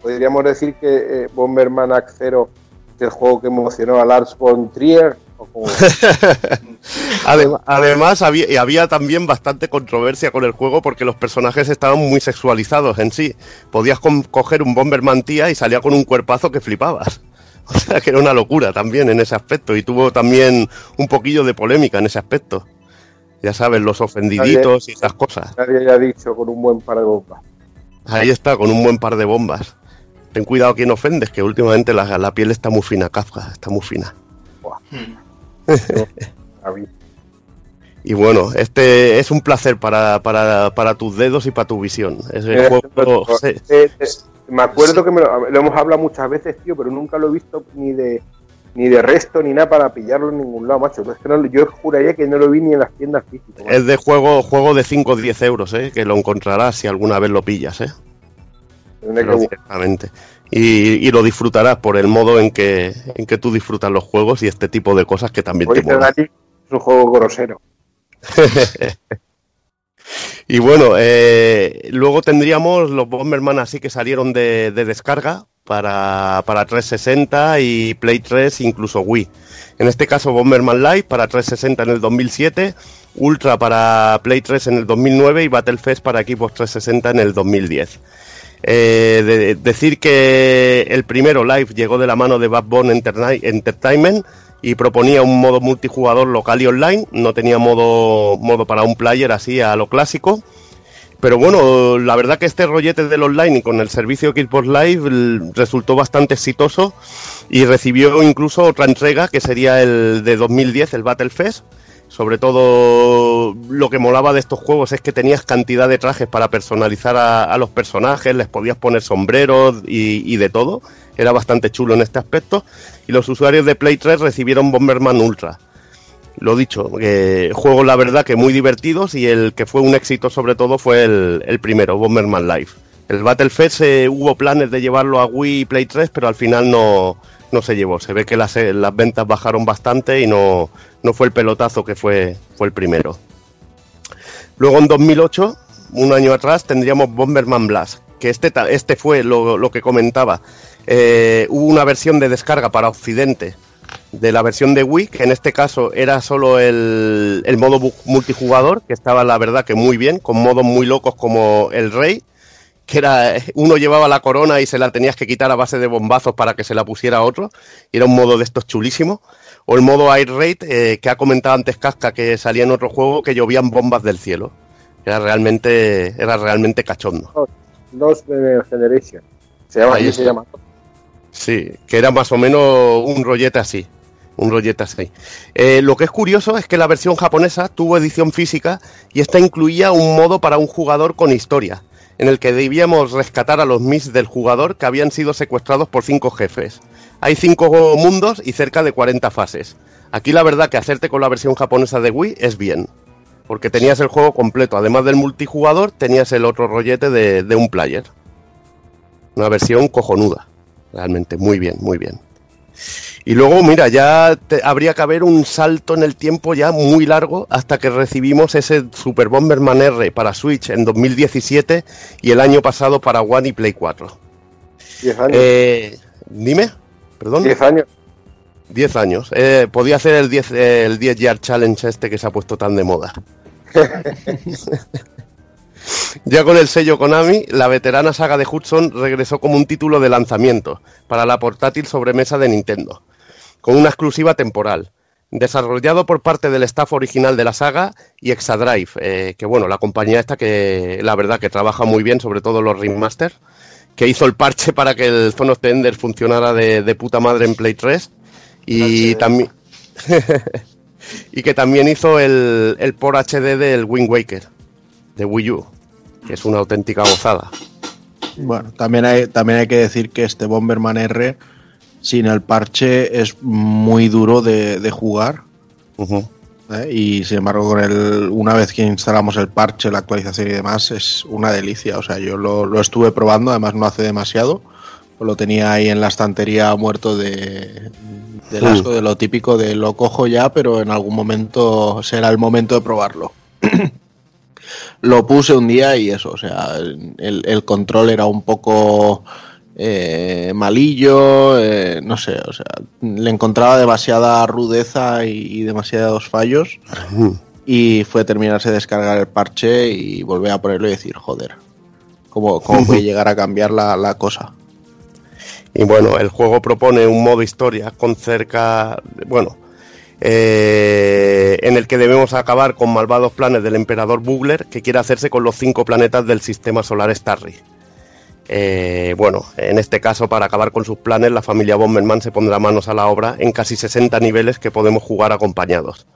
Podríamos decir que eh, Bomberman Act 0 este juego que emocionó a Lars von Trier. *laughs* *laughs* Además, había, también bastante controversia con el juego porque los personajes estaban muy sexualizados en sí. Podías coger un Bomberman tía y salía con un cuerpazo que flipabas. *laughs* O sea, que era una locura también en ese aspecto y tuvo también un poquillo de polémica en ese aspecto. Ya sabes, los ofendiditos y esas cosas. Nadie ha dicho con un buen par de bombas. Ahí está, con un buen par de bombas. Ten cuidado a quien ofendes, que últimamente la, la piel está muy fina, Kafka, está muy fina. *laughs* Y bueno, este es un placer para, para, para tus dedos y para tu visión. Es el Eh, juego. eh, se- eh, me acuerdo que me lo, lo hemos hablado muchas veces, tío, pero nunca lo he visto ni de ni de resto ni nada para pillarlo en ningún lado, macho. Es que no- yo juraría que no lo vi ni en las tiendas físicas. macho. Es de juego, juego de 5 o 10 euros, ¿eh? que lo encontrarás si alguna vez lo pillas. ¿eh? Pero buscar. directamente. Y, y lo disfrutarás por el modo en que, en que tú disfrutas los juegos y este tipo de cosas que también te molan. Es un juego grosero. *laughs* y bueno, eh, luego tendríamos los Bomberman así que salieron de, de descarga para, para 360 y Play 3, incluso Wii. En este caso Bomberman Live para 360 en el 2007, Ultra para Play 3 en el 2009 y Battlefest para Xbox 360 en el 2010. Eh, de- decir que el primero live llegó de la mano de Backbone Entertainment y proponía un modo multijugador local y online, no tenía modo, modo para un player así a lo clásico. Pero bueno, la verdad que este rollete del online y con el servicio Xbox Live resultó bastante exitoso y recibió incluso otra entrega que sería el de 2010, el Battlefest. Sobre todo lo que molaba de estos juegos es que tenías cantidad de trajes para personalizar a, los personajes, les podías poner sombreros y, y de todo. Era bastante chulo en este aspecto. Y los usuarios de Play 3 recibieron Bomberman Ultra. Lo dicho, juegos la verdad que muy divertidos y el que fue un éxito sobre todo fue el, el primero, Bomberman Live. El Battlefest eh, hubo planes de llevarlo a Wii y Play 3, pero al final no, no se llevó. Se ve que las, eh, las ventas bajaron bastante y no, no fue el pelotazo que fue, fue el primero. Luego en 2008, un año atrás, tendríamos Bomberman Blast, que este, este fue lo, lo que comentaba. Eh, hubo una versión de descarga para Occidente de la versión de Wii, que en este caso era solo el, el modo multijugador, que estaba la verdad que muy bien, con modos muy locos como el Rey, que era uno llevaba la corona y se la tenías que quitar a base de bombazos para que se la pusiera otro, y era un modo de estos chulísimo. O el modo Air Raid, eh, que ha comentado antes Casca que salía en otro juego que llovían bombas del cielo. Era realmente, era realmente cachondo. Dos de Generation. Se llama, se llama. Sí, que era más o menos un rollete así. Un rollete así. Eh, lo que es curioso es que la versión japonesa tuvo edición física y esta incluía un modo para un jugador con historia, en el que debíamos rescatar a los Mis del jugador que habían sido secuestrados por cinco jefes. Hay cinco mundos y cerca de 40 fases. Aquí la verdad que hacerte con la versión japonesa de Wii es bien, porque tenías el juego completo. Además del multijugador, tenías el otro rollete de, de un player. Una versión cojonuda. Realmente, muy bien, muy bien. Y luego, mira, ya te- habría que haber un salto en el tiempo ya muy largo hasta que recibimos ese Super Bomberman R para Switch en 2017 y el año pasado para One y Play 4. 10 años. Eh, dime, perdón. 10 años. 10 años. Eh, podía hacer el 10, eh, el 10 Yard Challenge este que se ha puesto tan de moda. *laughs* Ya con el sello Konami, la veterana saga de Hudson regresó como un título de lanzamiento para la portátil sobremesa de Nintendo, con una exclusiva temporal. Desarrollado por parte del staff original de la saga y Exadrive, eh, que bueno, la compañía esta que la verdad que trabaja muy bien, sobre todo los remasters, que hizo el parche para que el Zone of the Ender funcionara de, de puta madre en Play 3 y también *laughs* y que también hizo el, el por HD del Wind Waker de Wii U, que es una auténtica gozada. Bueno, también hay, también hay que decir que este Bomberman R sin el parche es muy duro de, de jugar. ¿eh? Y sin embargo, con el, una vez que instalamos el parche, la actualización y demás, es una delicia. O sea, yo lo, lo estuve probando, además no hace demasiado. Lo tenía ahí en la estantería muerto de, del Mm. asco, de lo típico de lo cojo ya, pero en algún momento será el momento de probarlo. *clears throat* lo puse un día y eso, o sea, el, el control era un poco eh, malillo, eh, no sé, o sea, le encontraba demasiada rudeza y, y demasiados fallos. Y fue terminarse de descargar el parche y volver a ponerlo y decir, joder, ¿cómo, cómo puede *laughs* llegar a cambiar la, la cosa? Y bueno, el juego propone un modo historia con cerca, bueno, eh, en el que debemos acabar con malvados planes del emperador Bugler que quiere hacerse con los cinco planetas del sistema solar Starry. Eh, bueno, en este caso, para acabar con sus planes, la familia Bomberman se pondrá manos a la obra en casi 60 niveles que podemos jugar acompañados.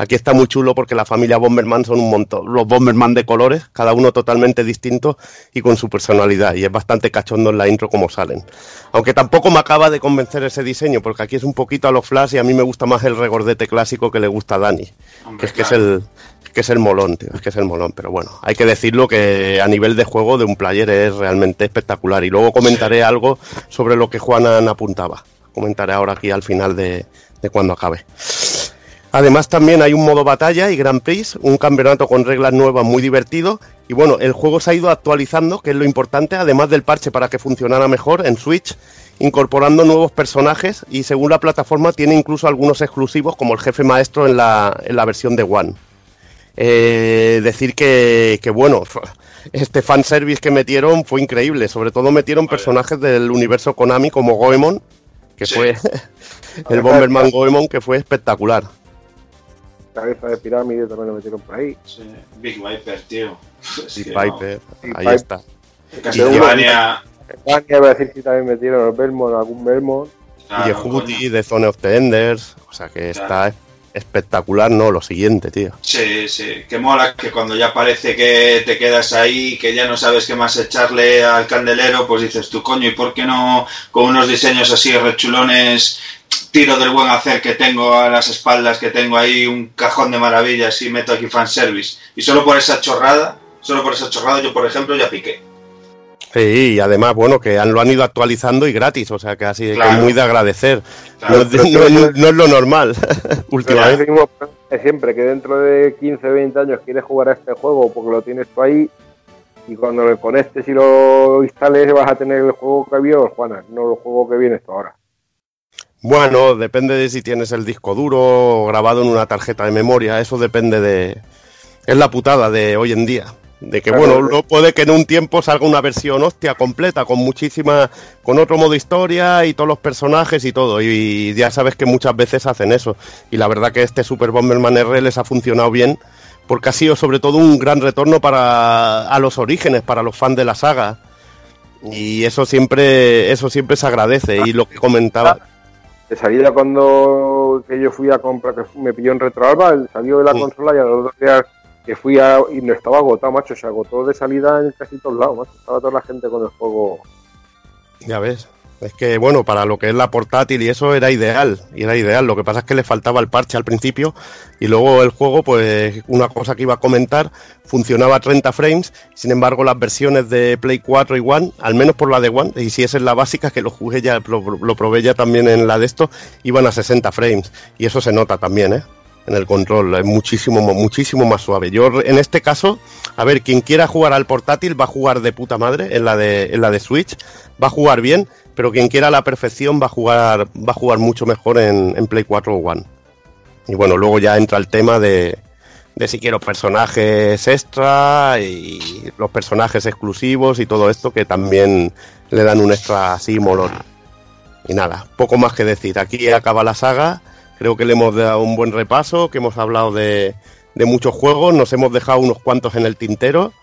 Aquí está muy chulo porque la familia Bomberman son un montón, los Bomberman de colores, cada uno totalmente distinto y con su personalidad. Y es bastante cachondo en la intro como salen. Aunque tampoco me acaba de convencer ese diseño, porque aquí es un poquito a los flash y a mí me gusta más el regordete clásico que le gusta a Dani. que es que es el que es el molón, tío, es que es el molón, pero bueno, hay que decirlo que a nivel de juego de un player es realmente espectacular. Y luego comentaré algo sobre lo que Juanan apuntaba. Comentaré ahora aquí al final de, de cuando acabe. Además también hay un modo batalla y Grand Prix, un campeonato con reglas nuevas muy divertido. Y bueno, el juego se ha ido actualizando, que es lo importante, además del parche para que funcionara mejor en Switch, incorporando nuevos personajes y según la plataforma tiene incluso algunos exclusivos como el jefe maestro en la, en la versión de One. Eh, decir que, que, bueno, *laughs* este fanservice que metieron fue increíble. Sobre todo metieron personajes del universo Konami como Goemon, que sí. fue *laughs* el Bomberman Goemon, que fue espectacular. Cabeza de pirámide también lo metieron por ahí. Sí. Big Viper, tío. *laughs* Big Viper, no. ahí está. Castlevania. Castlevania, voy a decir si también metieron el Belmont, algún Belmont. Claro, y Yehudi de Zone of the Enders. O sea que claro. está espectacular, ¿no? Lo siguiente, tío. Sí, sí, que mola que cuando ya parece que te quedas ahí, que ya no sabes qué más echarle al candelero, pues dices tú, coño, ¿y por qué no con unos diseños así rechulones tiro del buen hacer que tengo a las espaldas, que tengo ahí un cajón de maravillas y meto aquí fanservice? Y solo por esa chorrada, solo por esa chorrada yo, por ejemplo, ya piqué. Sí, y además, bueno, que han, lo han ido actualizando y gratis, o sea que así claro. que es muy de agradecer. Claro, no, no, no, no, es lo normal, *laughs* últimamente. Siempre que dentro de 15, 20 años quieres jugar a este juego porque lo tienes tú ahí y cuando lo conectes y lo instales vas a tener el juego que vio, Juana, no el juego que viene esto ahora. Bueno, depende de si tienes el disco duro grabado en una tarjeta de memoria, eso depende de... Es la putada de hoy en día. De que bueno, no puede que en un tiempo salga una versión hostia completa con muchísima con otro modo historia y todos los personajes y todo. Y ya sabes que muchas veces hacen eso. Y la verdad que este Super Bomberman R les ha funcionado bien porque ha sido sobre todo un gran retorno para a los orígenes para los fans de la saga. Y eso siempre eso siempre se agradece. Y lo que comentaba de salida cuando que yo fui a comprar que me pilló en Retroalba salió de la sí. consola y a los dos días que fui a, y no estaba agotado, macho, se agotó de salida en casi todos lados, macho. Estaba toda la gente con el juego. Ya ves. Es que, bueno, para lo que es la portátil y eso era ideal, y era ideal. Lo que pasa es que le faltaba el parche al principio y luego el juego, pues una cosa que iba a comentar, funcionaba a 30 frames, sin embargo las versiones de Play 4 y One, al menos por la de One, y si esa es la básica, que lo jugué ya, lo, lo probé ya también en la de esto, iban a 60 frames, y eso se nota también, ¿eh? en el control, es muchísimo, muchísimo más suave. Yo en este caso, a ver, quien quiera jugar al portátil va a jugar de puta madre en la de, en la de Switch, va a jugar bien, pero quien quiera la perfección va a jugar, va a jugar mucho mejor en, Play 4 o One. Y bueno, luego ya entra el tema de, de si quiero personajes extra y los personajes exclusivos y todo esto que también le dan un extra así molón. Y nada, poco más que decir. Aquí acaba la saga Creo que le hemos dado un buen repaso, que hemos hablado de, de muchos juegos, nos hemos dejado unos cuantos en el tintero.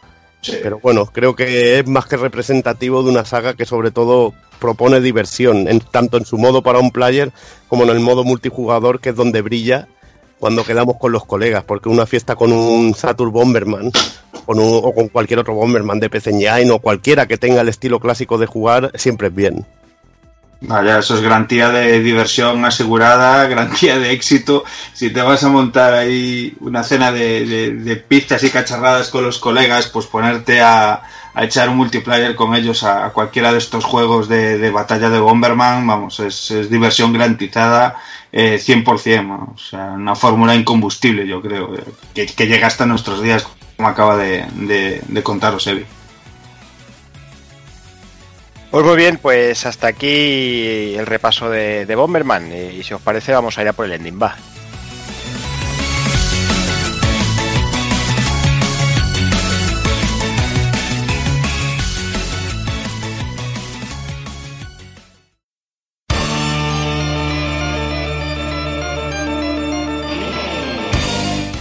Pero bueno, creo que es más que representativo de una saga que sobre todo propone diversión, en, tanto en su modo para un player como en el modo multijugador, que es donde brilla cuando quedamos con los colegas, porque una fiesta con un Saturn Bomberman o con cualquier otro Bomberman de PC o cualquiera que tenga el estilo clásico de jugar siempre es bien. Vaya, eso es garantía de diversión asegurada, *laughs* garantía de éxito. Si te vas a montar ahí una cena de, de, de y cacharradas con los colegas, pues ponerte a, echar un multiplayer con ellos a, cualquiera de estos juegos de, batalla de Bomberman, vamos, es, es diversión garantizada eh, 100%, vamos, o sea, una fórmula incombustible, yo creo, que, que, llega hasta nuestros días, como acaba de, de, de contaros Evi. Pues muy bien, pues hasta aquí el repaso de, Bomberman. Y si os parece, vamos a ir a por el ending, va.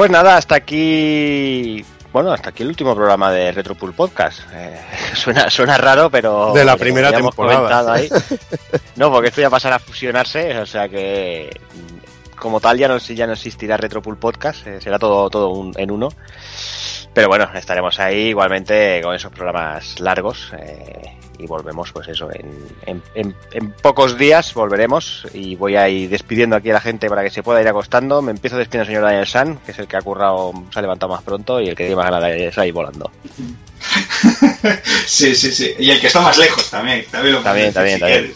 Pues nada, hasta aquí. Bueno, hasta aquí el último programa de Retropool Podcast. Eh, *laughs* suena, suena raro, pero. De la primera temporada. ahí. *laughs* No, porque esto ya pasará a fusionarse, o sea que. Como tal, ya no, ya no existirá Retropool Podcast, eh, será todo, todo un- en uno. Pero bueno, estaremos ahí igualmente con esos programas largos eh, y volvemos, pues eso, en, en- en- en pocos días volveremos y voy a ir despidiendo aquí a la gente para que se pueda ir acostando. Me empiezo despidiendo al señor Daniel San, que es el que ha currado, se ha levantado más pronto y el que tiene más ganas de ahí volando. *laughs* Sí, sí, sí. Y el que está más lejos también. También lo También, también, si también.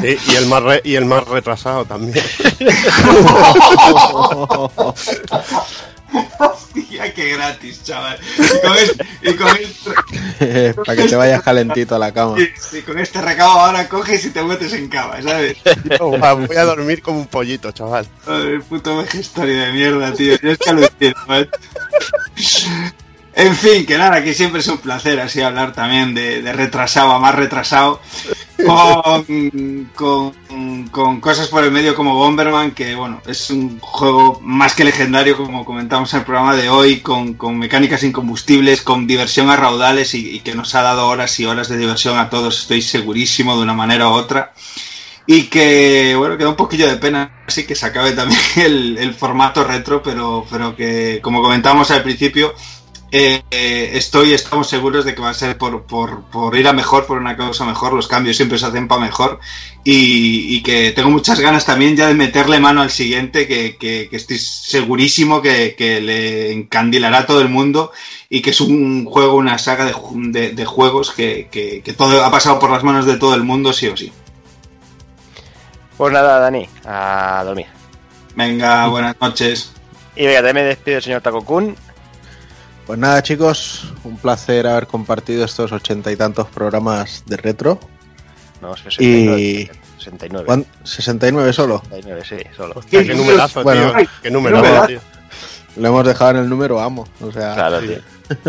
Sí, y el más re- y el más retrasado también. *laughs* *laughs* Hostia, qué gratis, chaval. Y con este, y con este- *laughs* Para que te vayas calentito a la cama. y con este recabo ahora coges y te metes en cama, ¿sabes? *laughs* Voy a dormir como un pollito, chaval. Joder, puto vejestorio de mierda, tío. Yo es que alucino, macho. En fin, que nada, que siempre es un placer así hablar también de, de retrasado a más retrasado. Con, con, cosas por el medio como Bomberman, que bueno, es un juego más que legendario, como comentamos en el programa de hoy, con, con mecánicas incombustibles, con diversión a raudales y, que nos ha dado horas y horas de diversión a todos, estoy segurísimo, de una manera u otra y que bueno queda un poquillo de pena así que se acabe también *laughs* el, formato retro pero pero que como comentamos al principio eh, estoy estamos seguros de que va a ser por, por, por ir a mejor por una causa mejor los cambios siempre se hacen para mejor y, y que tengo muchas ganas también ya de meterle mano al siguiente que, que, que estoy segurísimo que, que le encandilará a todo el mundo y que es un juego una saga de, ju- de, de juegos que, todo ha pasado por las manos de todo el mundo sí o sí Pues nada, Dani, a dormir. Venga, buenas noches. Y venga, también me despido, señor Takokun. Pues nada, chicos, un placer haber compartido estos ochenta y tantos programas de retro. No, 69. Y. 69. ¿cuán- ¿69 solo? 69, sí, solo. Hostia, qué numerazo, Bueno, tío. Qué numerazo, número. tío. Lo hemos dejado en el número amo, o sea, Claro, tío.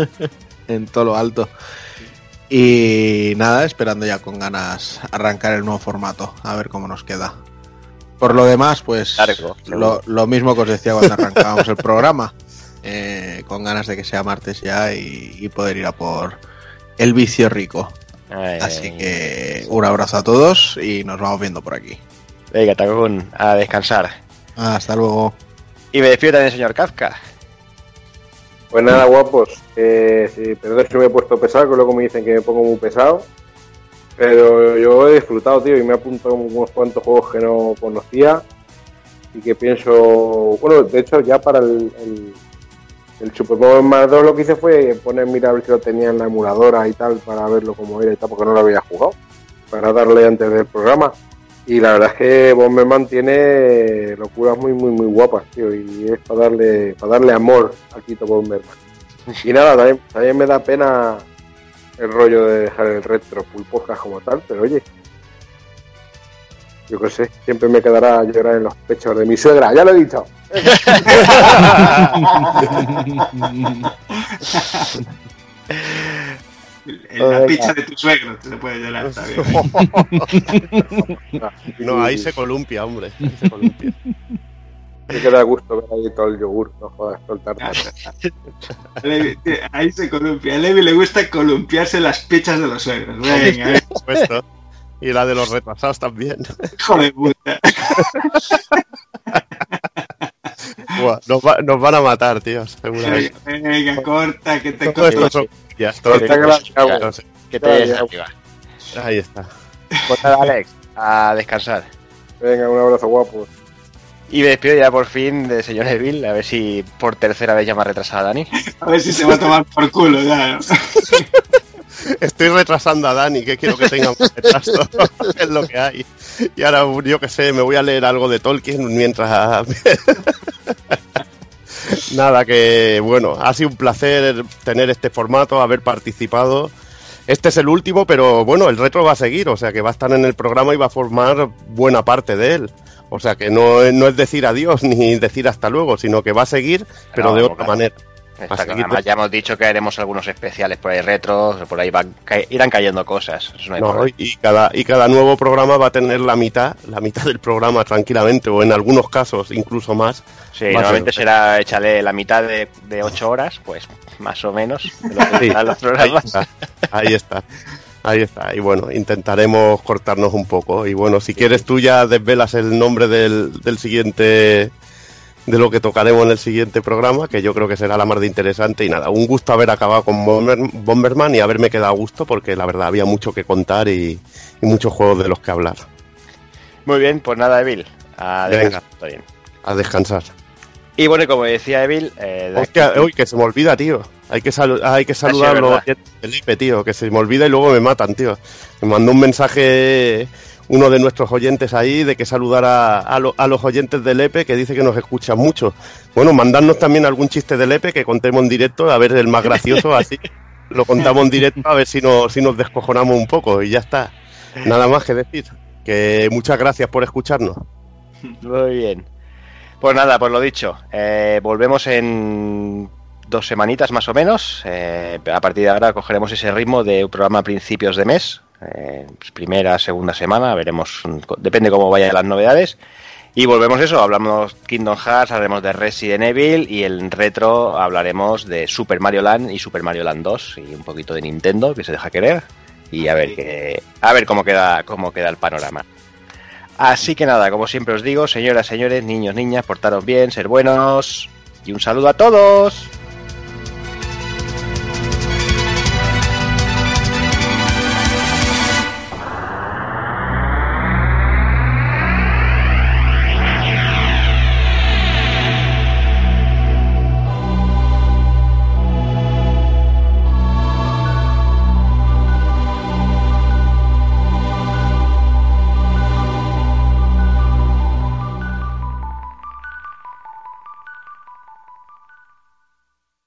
*laughs* en todo lo alto. Y nada, esperando ya con ganas arrancar el nuevo formato, a ver cómo nos queda. Por lo demás, pues lo, seguro. lo mismo que os decía cuando arrancábamos el programa, *laughs* eh, con ganas de que sea martes ya y, y poder ir a por el vicio rico. Ay, Así que un abrazo a todos y nos vamos viendo por aquí. Venga, Takokun, a descansar. Hasta luego. Y me despido también, señor Kafka. Pues nada, guapos. Eh, sí, perdón si me he puesto pesado, que luego me dicen que me pongo muy pesado. Pero yo he disfrutado, tío, y me he apuntado unos cuantos juegos que no conocía. Y que pienso. Bueno, de hecho, ya para el, el, el Super más 2 lo que hice fue poner, mira, a ver si lo tenía en la emuladora y tal, para verlo como era y tal, porque no lo había jugado. Para darle antes del programa. Y la verdad es que Bomberman tiene locuras muy, muy, muy guapas, tío. Y es para darle, para darle amor al Quito Bomberman. Y nada, también, también me da pena el rollo de dejar el retro full podcast como tal, pero oye. Yo qué sé, siempre me quedará llorar en los pechos de mi suegra, ya lo he dicho. En la picha de tu suegro te puede llorar también. *laughs* No, ahí se columpia, hombre. Ahí se columpia. *laughs* Me queda gusto ver ahí todo el yogur, no jodas, todo el tartar. A *laughs* Levi- tío, Ahí se columpia. A Levi le gusta columpiarse las pichas de los suegros. Venga. Por supuesto. Y la de los retrasados también. *laughs* hijo de puta. *laughs* Buah, nos, va- nos van a matar, tío, seguramente. Venga, corta, que te Todo esto corto. son- Ya. Está que la cago. No sé. Que te. Ahí está. Pues nada, Alex, a descansar. Venga, un abrazo guapos. Y me despido ya por fin del señor Evil, a ver si por tercera vez ya me ha retrasado Dani. *laughs* A ver si se va a tomar por culo ya. ¿no? *laughs* Estoy retrasando a Dani, que quiero que tenga más retraso. *laughs* es lo que hay. Y ahora, yo que sé, me voy a leer algo de Tolkien mientras. *laughs* Nada, que bueno, ha sido un placer tener este formato, haber participado. Este es el último, pero bueno, el retro va a seguir, o sea que va a estar en el programa y va a formar buena parte de él. O sea que no, no es decir adiós ni decir hasta luego, sino que va a seguir, pero No, de otra claro. manera. Además ya hemos dicho que haremos algunos especiales por ahí retros, por ahí van, ca- irán cayendo cosas. Eso no hay No, y cada, y cada nuevo programa va a tener la mitad, la mitad del programa tranquilamente, o en algunos casos incluso más. Sí, normalmente ser. será échale la mitad de, de ocho horas, pues más o menos. de lo que Sí, duran los ahí programas. está, ahí está. Ahí está. Y bueno, intentaremos cortarnos un poco. Y bueno, si quieres tú ya desvelas el nombre del, del siguiente, de lo que tocaremos en el siguiente programa, que yo creo que será la más de interesante. Y nada, un gusto haber acabado con Bomber- Bomberman y haberme quedado a gusto, porque la verdad había mucho que contar y, y muchos juegos de los que hablar. Muy bien, pues nada, Evil. A descansar, está bien. A descansar. Y bueno, como decía Evil, eh, de Hostia, aquí- uy, que se me olvida, tío. Hay que, salu- hay que saludar a los verdad. oyentes del IPE, tío. Que se me olvida y luego me matan, tío. Me mandó un mensaje uno de nuestros oyentes ahí de que saludara a, lo- a los oyentes del EPE que dice que nos escuchan mucho. Bueno, mandadnos también algún chiste del EPE que contemos en directo, a ver el más gracioso, así. *laughs* Lo contamos en directo a ver si, no, si nos descojonamos un poco y ya está. Nada más que decir. Que muchas gracias por escucharnos. Muy bien. Pues nada, pues lo dicho. eh, volvemos en dos semanitas más o menos. eh, a partir de ahora cogeremos ese ritmo de un programa a principios de mes. Eh, pues primera, segunda semana, veremos. Depende cómo vayan las novedades. Y volvemos eso, hablamos Kingdom Hearts, hablaremos de Resident Evil y en retro hablaremos de Super Mario Land y Super Mario Land 2 y un poquito de Nintendo, que se deja querer. Y a ver qué, a ver cómo queda, cómo queda el panorama. Así que nada, como siempre os digo, señoras, señores, niños, niñas, portaros bien, ser buenos y un saludo a todos.